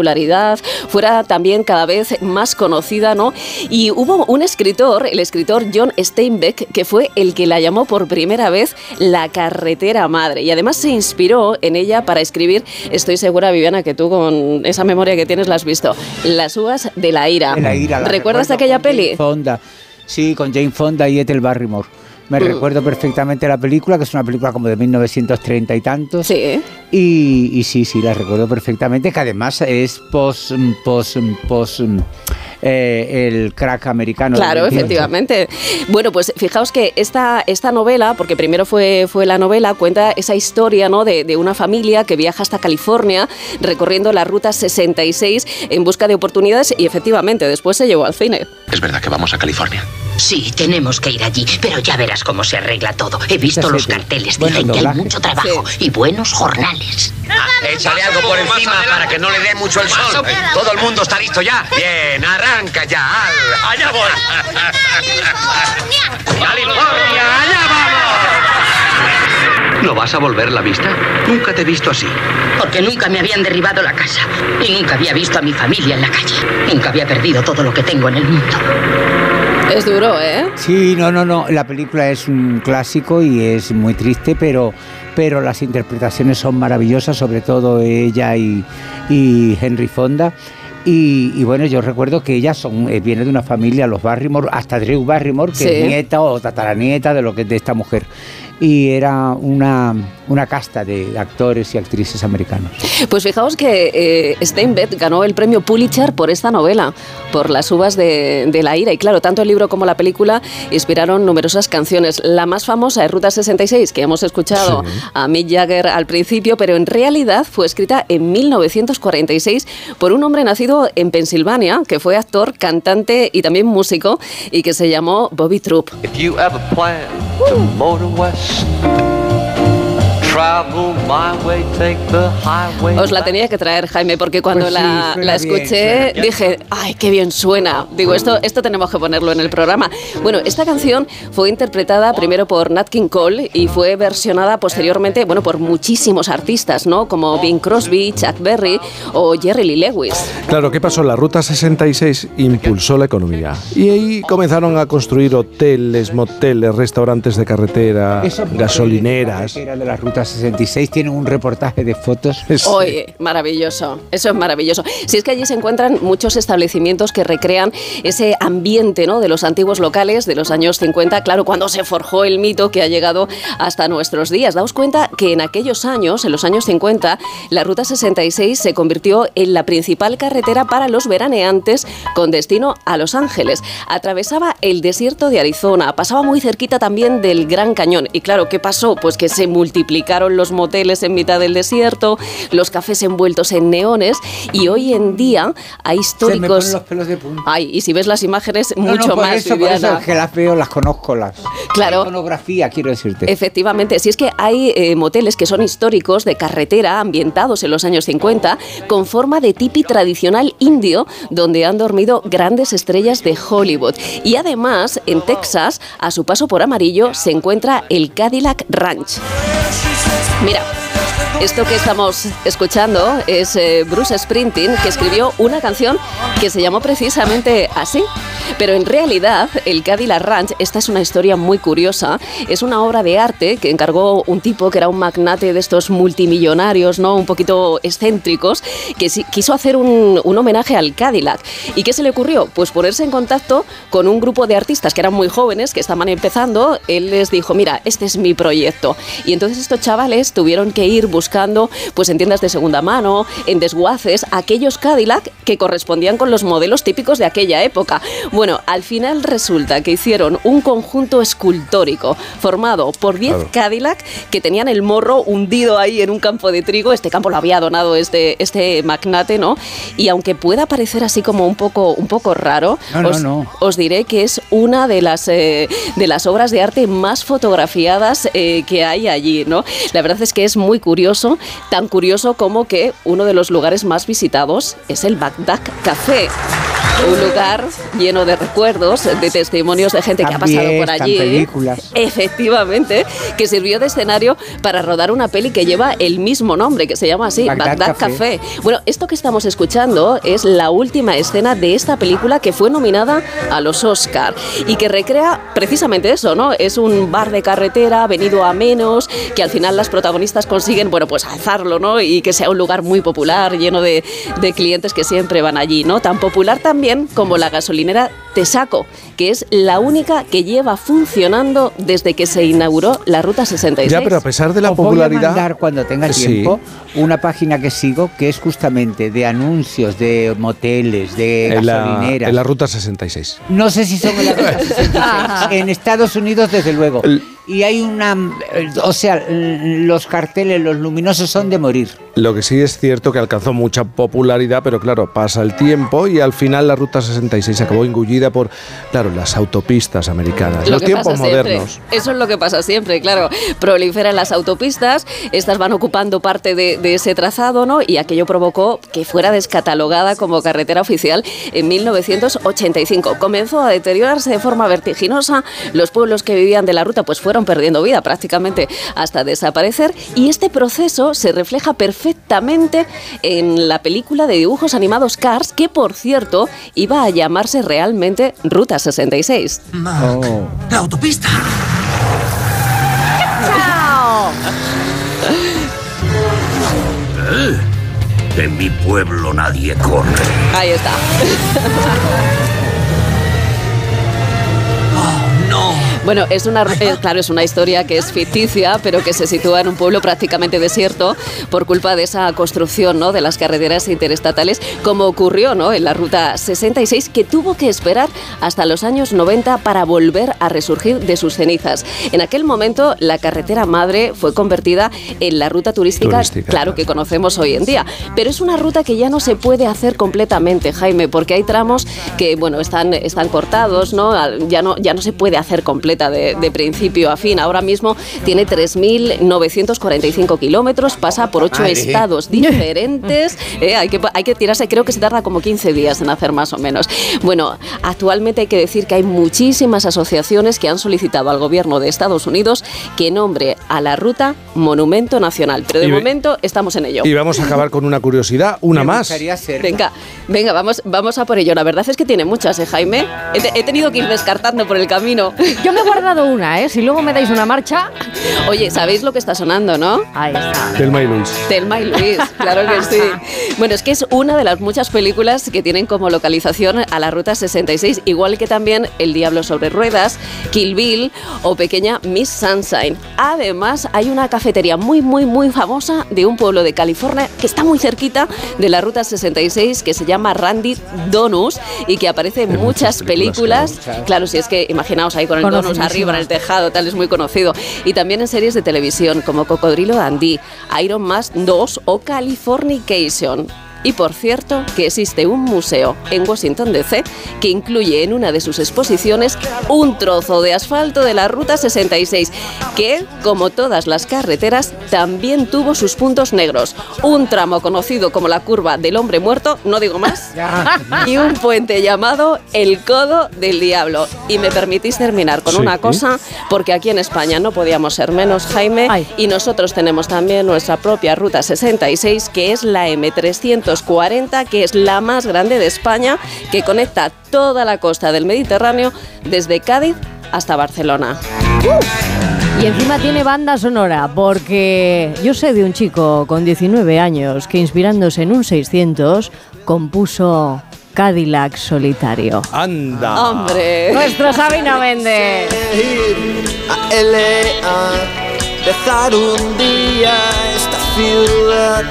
fuera también cada vez más conocida, ¿no? Y hubo un escritor, el escritor John Steinbeck, que fue el que la llamó por primera vez la carretera madre. Y además se inspiró en ella para escribir, estoy segura, Viviana, que tú con esa memoria que tienes la has visto, Las uvas de la ira. De la ira, la ¿Recuerdas aquella peli? Fonda. Sí, con Jane Fonda y Ethel Barrymore. Me Mm. recuerdo perfectamente la película, que es una película como de 1930 y tantos. Sí. Y, y sí, sí, la recuerdo perfectamente, que además es post, post, post eh, el crack americano. Claro, 28. efectivamente. Bueno, pues fijaos que esta, esta novela, porque primero fue, fue la novela, cuenta esa historia ¿no? de, de una familia que viaja hasta California recorriendo la ruta 66 en busca de oportunidades y efectivamente después se llevó al cine. ¿Es verdad que vamos a California? Sí, tenemos que ir allí, pero ya verás cómo se arregla todo. He visto los carteles, Bueno, dicen que hay mucho trabajo y buenos jornales. Échale algo por encima para que no le dé mucho el sol. Todo el mundo está listo ya. Bien, arranca ya. Al- Allá voy. ¡California! ¡Allá vamos! ¿No vas a volver la vista? Nunca te he visto así. Porque nunca me habían derribado la casa y nunca había visto a mi familia en la calle. Nunca había perdido todo lo que tengo en el mundo. Es duro, ¿eh? Sí, no, no, no. La película es un clásico y es muy triste, pero, pero las interpretaciones son maravillosas, sobre todo ella y, y Henry Fonda. Y, y bueno, yo recuerdo que ella son, eh, viene de una familia, los Barrymore, hasta Drew Barrymore, que Sí. es nieta o tataranieta de lo que de esta mujer. Y era una, una casta de actores y actrices americanos. Pues fijaos que eh, Steinbeck ganó el premio Pulitzer por esta novela, por las uvas de, de la ira. Y claro, tanto el libro como la película inspiraron numerosas canciones. La más famosa es Ruta 66, que hemos escuchado a Mick Jagger al principio, pero en realidad fue escrita en 1946 por un hombre nacido en Pensilvania, que fue actor, cantante y también músico, y que se llamó Bobby Troop. Os la tenía que traer, Jaime, porque cuando Pues sí, la, la escuché bien. dije, ay, qué bien suena. Digo, esto, esto tenemos que ponerlo en el programa. Bueno, esta canción fue interpretada primero por Nat King Cole y fue versionada posteriormente, bueno, por muchísimos artistas, ¿no? Como Bing Crosby, Chuck Berry o Jerry Lee Lewis. Claro, ¿qué pasó? La Ruta 66 impulsó la economía. Y ahí comenzaron a construir hoteles, moteles, restaurantes de carretera, gasolineras. Era de la Ruta 66, tienen un reportaje de fotos. Oye, maravilloso, eso es maravilloso. Si es que allí se encuentran muchos establecimientos que recrean ese ambiente ¿no? de los antiguos locales de los años 50, claro, cuando se forjó el mito que ha llegado hasta nuestros días. Daos cuenta que en aquellos años, en los años 50, la Ruta 66 se convirtió en la principal carretera para los veraneantes con destino a Los Ángeles. Atravesaba el desierto de Arizona, pasaba muy cerquita también del Gran Cañón. Y claro, ¿qué pasó? Pues que se los moteles en mitad del desierto, los cafés envueltos en neones y hoy en día hay Se me históricos... los pelos de punta. Ay, y si ves las imágenes, No, no, mucho por más, eso, por eso es que las veo, las conozco, las. Claro. Iconografía, quiero decirte. Efectivamente, si es que hay eh, moteles que son históricos de carretera ambientados en los años 50 con forma de tipi tradicional indio donde han dormido grandes estrellas de Hollywood. Y además, en Texas, a su paso por Amarillo, se encuentra el Cadillac Ranch. Mira. Esto que estamos escuchando es eh, Bruce Springsteen, que escribió una canción que se llamó precisamente así. Pero en realidad, el Cadillac Ranch, esta es una historia muy curiosa, es una obra de arte que encargó un tipo que era un magnate de estos multimillonarios, ¿no? Un poquito excéntricos, que quiso hacer un, un homenaje al Cadillac. ¿Y qué se le ocurrió? Pues ponerse en contacto con un grupo de artistas que eran muy jóvenes, que estaban empezando. Él les dijo, mira, este es mi proyecto. Y entonces estos chavales tuvieron que ir buscando, pues en tiendas de segunda mano, en desguaces, aquellos Cadillac que correspondían con los modelos típicos de aquella época. Bueno, al final resulta que hicieron un conjunto escultórico formado por 10 Claro. Cadillac que tenían el morro hundido ahí en un campo de trigo. Este campo lo había donado este, este magnate, ¿no? Y aunque pueda parecer así como un poco, un poco raro, No, no, os, no. os diré que es una de las, eh, de las obras de arte más fotografiadas eh, que hay allí, ¿no? La verdad es que es muy curioso, tan curioso como que uno de los lugares más visitados es el Bagdad Café. Un lugar lleno de recuerdos, de testimonios de gente que ha pasado También por allí. películas. Efectivamente, que sirvió de escenario para rodar una peli que lleva el mismo nombre, que se llama así, Bagdad Bagdad, Café. Café. Bueno, esto que estamos escuchando es la última escena de esta película que fue nominada a los Oscar y que recrea precisamente eso, ¿no? Es un bar de carretera venido a menos, que al final las protagonistas consiguen, bueno, pues alzarlo, ¿no? Y que sea un lugar muy popular, lleno de, de clientes que siempre van allí, ¿no? Tan popular también como la gasolinera Tesaco, que es la única que lleva funcionando desde que se inauguró la Ruta 66. Ya, pero a pesar de la Os voy a popularidad... mandar cuando tenga Sí. tiempo una página que sigo que es justamente de anuncios de moteles, de en la, gasolineras. en la ruta 66. No sé si son en la ruta 66. En Estados Unidos, desde luego. Y hay una. O sea, los carteles, los luminosos son de morir. Lo que sí es cierto que alcanzó mucha popularidad, pero claro, pasa el tiempo y al final la ruta 66 acabó engullida por, claro, las autopistas americanas, Lo los tiempos modernos. Eso es lo que pasa siempre, claro. Proliferan las autopistas, estas van ocupando parte de, de ese trazado, ¿no? Y aquello provocó que fuera descatalogada como carretera oficial en 1985. Comenzó a deteriorarse de forma vertiginosa, los pueblos que vivían de la ruta pues fueron perdiendo vida prácticamente hasta desaparecer y este proceso se refleja perfectamente en la película de dibujos animados Cars, que por cierto iba a llamarse realmente Ruta 66. La autopista. Eh, En mi pueblo nadie corre. Ahí está. Bueno, es una, eh, claro, es una historia que es ficticia, pero que se sitúa en un pueblo prácticamente desierto por culpa de esa construcción ¿no? de las carreteras interestatales, como ocurrió ¿no? en la Ruta 66, que tuvo que esperar hasta los años 90 para volver a resurgir de sus cenizas. En aquel momento, la carretera madre fue convertida en la ruta turística, Turística, claro, que conocemos hoy en día. Pero es una ruta que ya no se puede hacer completamente, Jaime, porque hay tramos que, bueno, están, están cortados, ¿no? Ya no, ya no se puede hacer completa de, de principio a fin. Ahora mismo tiene 3.945 kilómetros, pasa por ocho Madre. estados diferentes. ¿eh? hay, que, hay que tirarse, creo que se tarda como 15 días en hacer más o menos. Bueno, actualmente hay que decir que hay muchísimas asociaciones que han solicitado al gobierno de Estados Unidos que nombre a la ruta Monumento Nacional. Pero de Y momento estamos en ello. Y vamos a acabar con una curiosidad, una Me más. Venga, venga, vamos, vamos a por ello. La verdad es que tiene muchas, ¿eh, Jaime? He, te- he tenido que ir descartando por el camino. Yo me guardado una, ¿eh? Si luego me dais una marcha. Oye, ¿sabéis lo que está sonando, no? Ahí está. Telma y Luis. Telma y Luis, claro que sí. Bueno, es que es una de las muchas películas que tienen como localización a la Ruta 66, igual que también El Diablo sobre Ruedas, Kill Bill o Pequeña Miss Sunshine. Además, hay una cafetería muy, muy, muy famosa de un pueblo de California que está muy cerquita de la Ruta 66, que se llama Randy Donuts y que aparece en muchas películas. Claro, si es que imaginaos ahí con el Donuts Arriba en el tejado, tal, es muy conocido. Y también en series de televisión como Cocodrilo Dandy, Iron Man 2 o Californication. Y por cierto, que existe un museo en Washington DC que incluye en una de sus exposiciones un trozo de asfalto de la Ruta 66, que, como todas las carreteras, también tuvo sus puntos negros. Un tramo conocido como la curva del hombre muerto, no digo más, y un puente llamado el Codo del Diablo. Y me permitís terminar con Sí. una cosa, porque aquí en España no podíamos ser menos, Jaime, y nosotros tenemos también nuestra propia Ruta 66, que es la M340, que es la más grande de España, que conecta toda la costa del Mediterráneo desde Cádiz hasta Barcelona. Y encima tiene banda sonora, porque yo sé de un chico con 19 años que inspirándose en un 600 compuso Cadillac Solitario. Anda. ¡Hombre! Nuestro Sabina Méndez. a LA, dejar un día esta ciudad,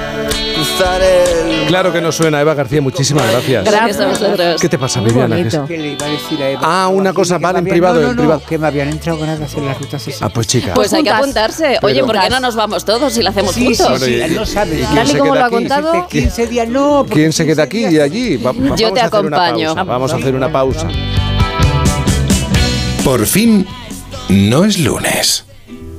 el... Claro que nos suena, Eva García, muchísimas gracias. Gracias a vosotros. ¿Qué te pasa, Muy Viviana? ¿Qué es- bonito. ¿Qué le iba a decir a Eva? Ah, una cosa, vale, en privado, no, no, en no, privado. que me habían entrado ganas de hacer la ruta 60. Ah, pues chica. Pues hay que apuntarse. Oye, ¿por qué no nos vamos todos y la hacemos Sí, sí, juntos? sí, Bueno, y- no sabes. y quién Tal y se como queda lo ha aquí? contado, 15 días no. ¿Quién se queda 15 aquí y allí? Va- va- vamos Yo te acompaño. pausa, Vamos a hacer una pausa. Por fin, no es lunes.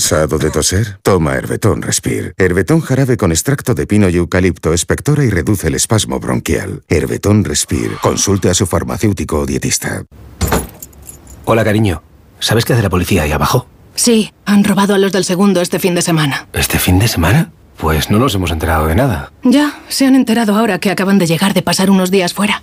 ¿Cansado de toser? Toma Herbetón Respire. Herbetón jarabe con extracto de pino y eucalipto espectora y reduce el espasmo bronquial. Herbetón Respire. Consulte a su farmacéutico o dietista. Hola, cariño. ¿Sabes qué hace la policía ahí abajo? Sí, han robado a los del segundo este fin de semana. ¿Este fin de semana? Pues no nos hemos enterado de nada. Ya, se han enterado ahora que acaban de llegar de pasar unos días fuera.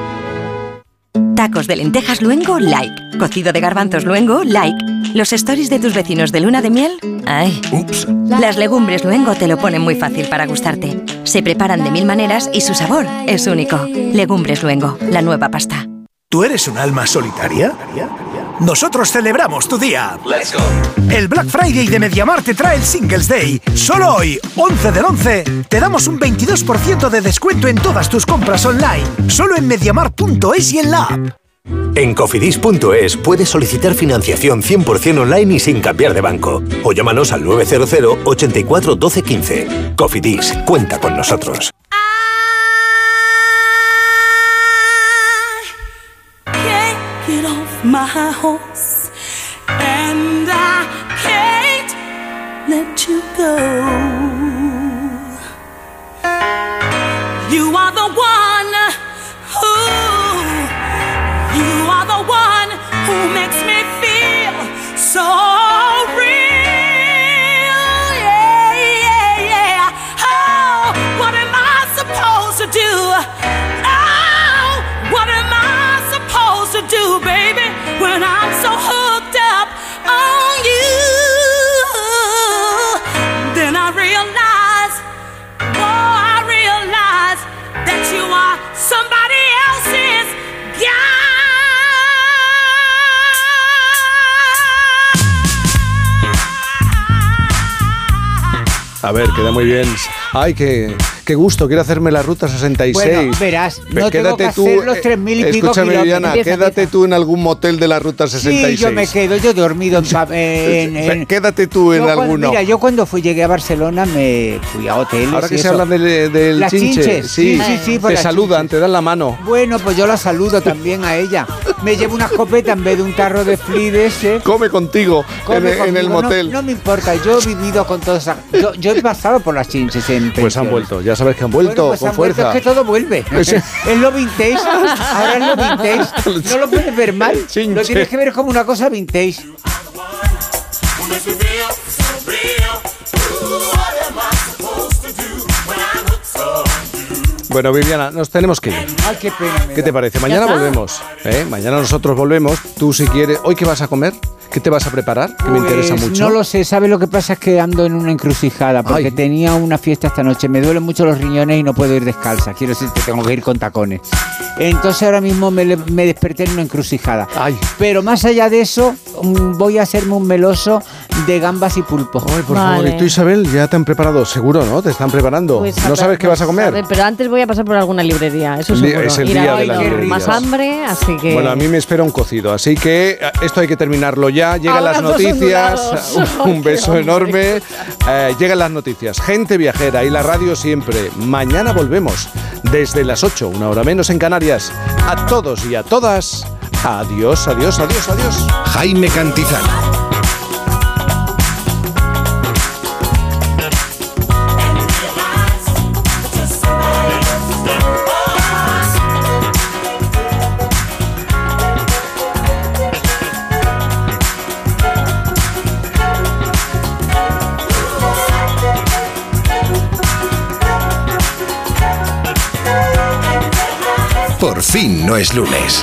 Tacos de lentejas luengo, like. Cocido de garbanzos luengo, like. Los stories de tus vecinos de luna de miel, ay. Ups. Las legumbres luengo te lo ponen muy fácil para gustarte. Se preparan de mil maneras y su sabor es único. Legumbres luengo, la nueva pasta. ¿Tú eres un alma solitaria? Nosotros celebramos tu día. El Black Friday de Mediamar te trae el Singles Day. Solo hoy, 11 del 11, te damos un 22% de descuento en todas tus compras online. Solo en mediamar.es y en la app. En cofidis.es puedes solicitar financiación 100% online y sin cambiar de banco. O llámanos al 900 84 12 15. Cofidis, cuenta con nosotros. My horse, and I can't let you go. You are the one who, you are the one who makes me feel so real. Yeah, yeah, yeah. Oh, what am I supposed to do? A ver, queda muy bien. Ay, qué, qué gusto, quiero hacerme la ruta 66. Bueno, verás, Ve- no tengo que hacer los 3.000 y pico Escúchame, Empieza, quédate tú en algún motel de la ruta 66. Sí, yo me quedo, yo he dormido en, en- en- Quédate tú en cuando- alguno. Mira, yo cuando fui, llegué a Barcelona me fui a hoteles. Ahora que y se eso. habla del, del Las chinche, chinches, sí, sí, sí, te saludan, te dan la mano. Bueno, pues yo la saludo también a ella. Me llevo una escopeta en vez de un tarro de fli de ese. Come contigo Come en, en el. No- motel. No, me importa, yo he vivido con todas esas. Yo, yo he pasado por las chinches en Pues han vuelto, ya sabes que han vuelto Bueno, pues con han vuelto, fuerza. es que todo vuelve. Sí. es lo vintage. Ahora es lo vintage. No lo puedes ver mal. Lo tienes que ver como una cosa vintage. Bueno, Viviana, nos tenemos que ir. Ay, qué pena. me ¿Qué da. te parece? Mañana volvemos. ¿eh? Mañana nosotros volvemos. Tú si quieres. ¿Hoy qué vas a comer? ¿Qué te vas a preparar? Que me interesa Pues, mucho. No lo sé, ¿sabes lo que pasa? Es que ando en una encrucijada porque tenía una fiesta esta noche. Me duelen mucho los riñones y no puedo ir descalza. Quiero decir que tengo que ir con tacones. Entonces ahora mismo me, desperté en una encrucijada. Pero más allá de eso, mm, voy a hacerme un meloso de gambas y pulpo. Ay, por favor, ¿y tú Isabel ya te han preparado? Seguro, ¿no? Te están preparando. Pues ¿No sabes qué vas a comer? sabe, pero antes voy a pasar por alguna librería, eso El día- seguro. es el día de librerías. más hambre, así que... Bueno, a mí me espera un cocido, así que eh, esto hay que terminarlo ya. Llegan las noticias, ondulados. un beso enorme. Eh, llegan las noticias, gente viajera y la radio siempre. Mañana volvemos desde las 8, una hora menos en Canarias. A todos y a todas, adiós, adiós, adiós, adiós. Jaime Cantizano. Por fin no es lunes.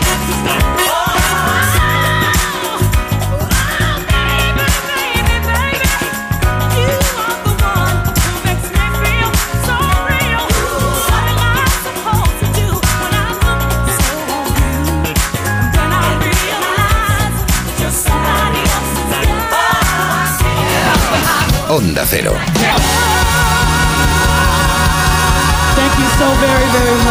Onda Cero. Thank you so very, very much.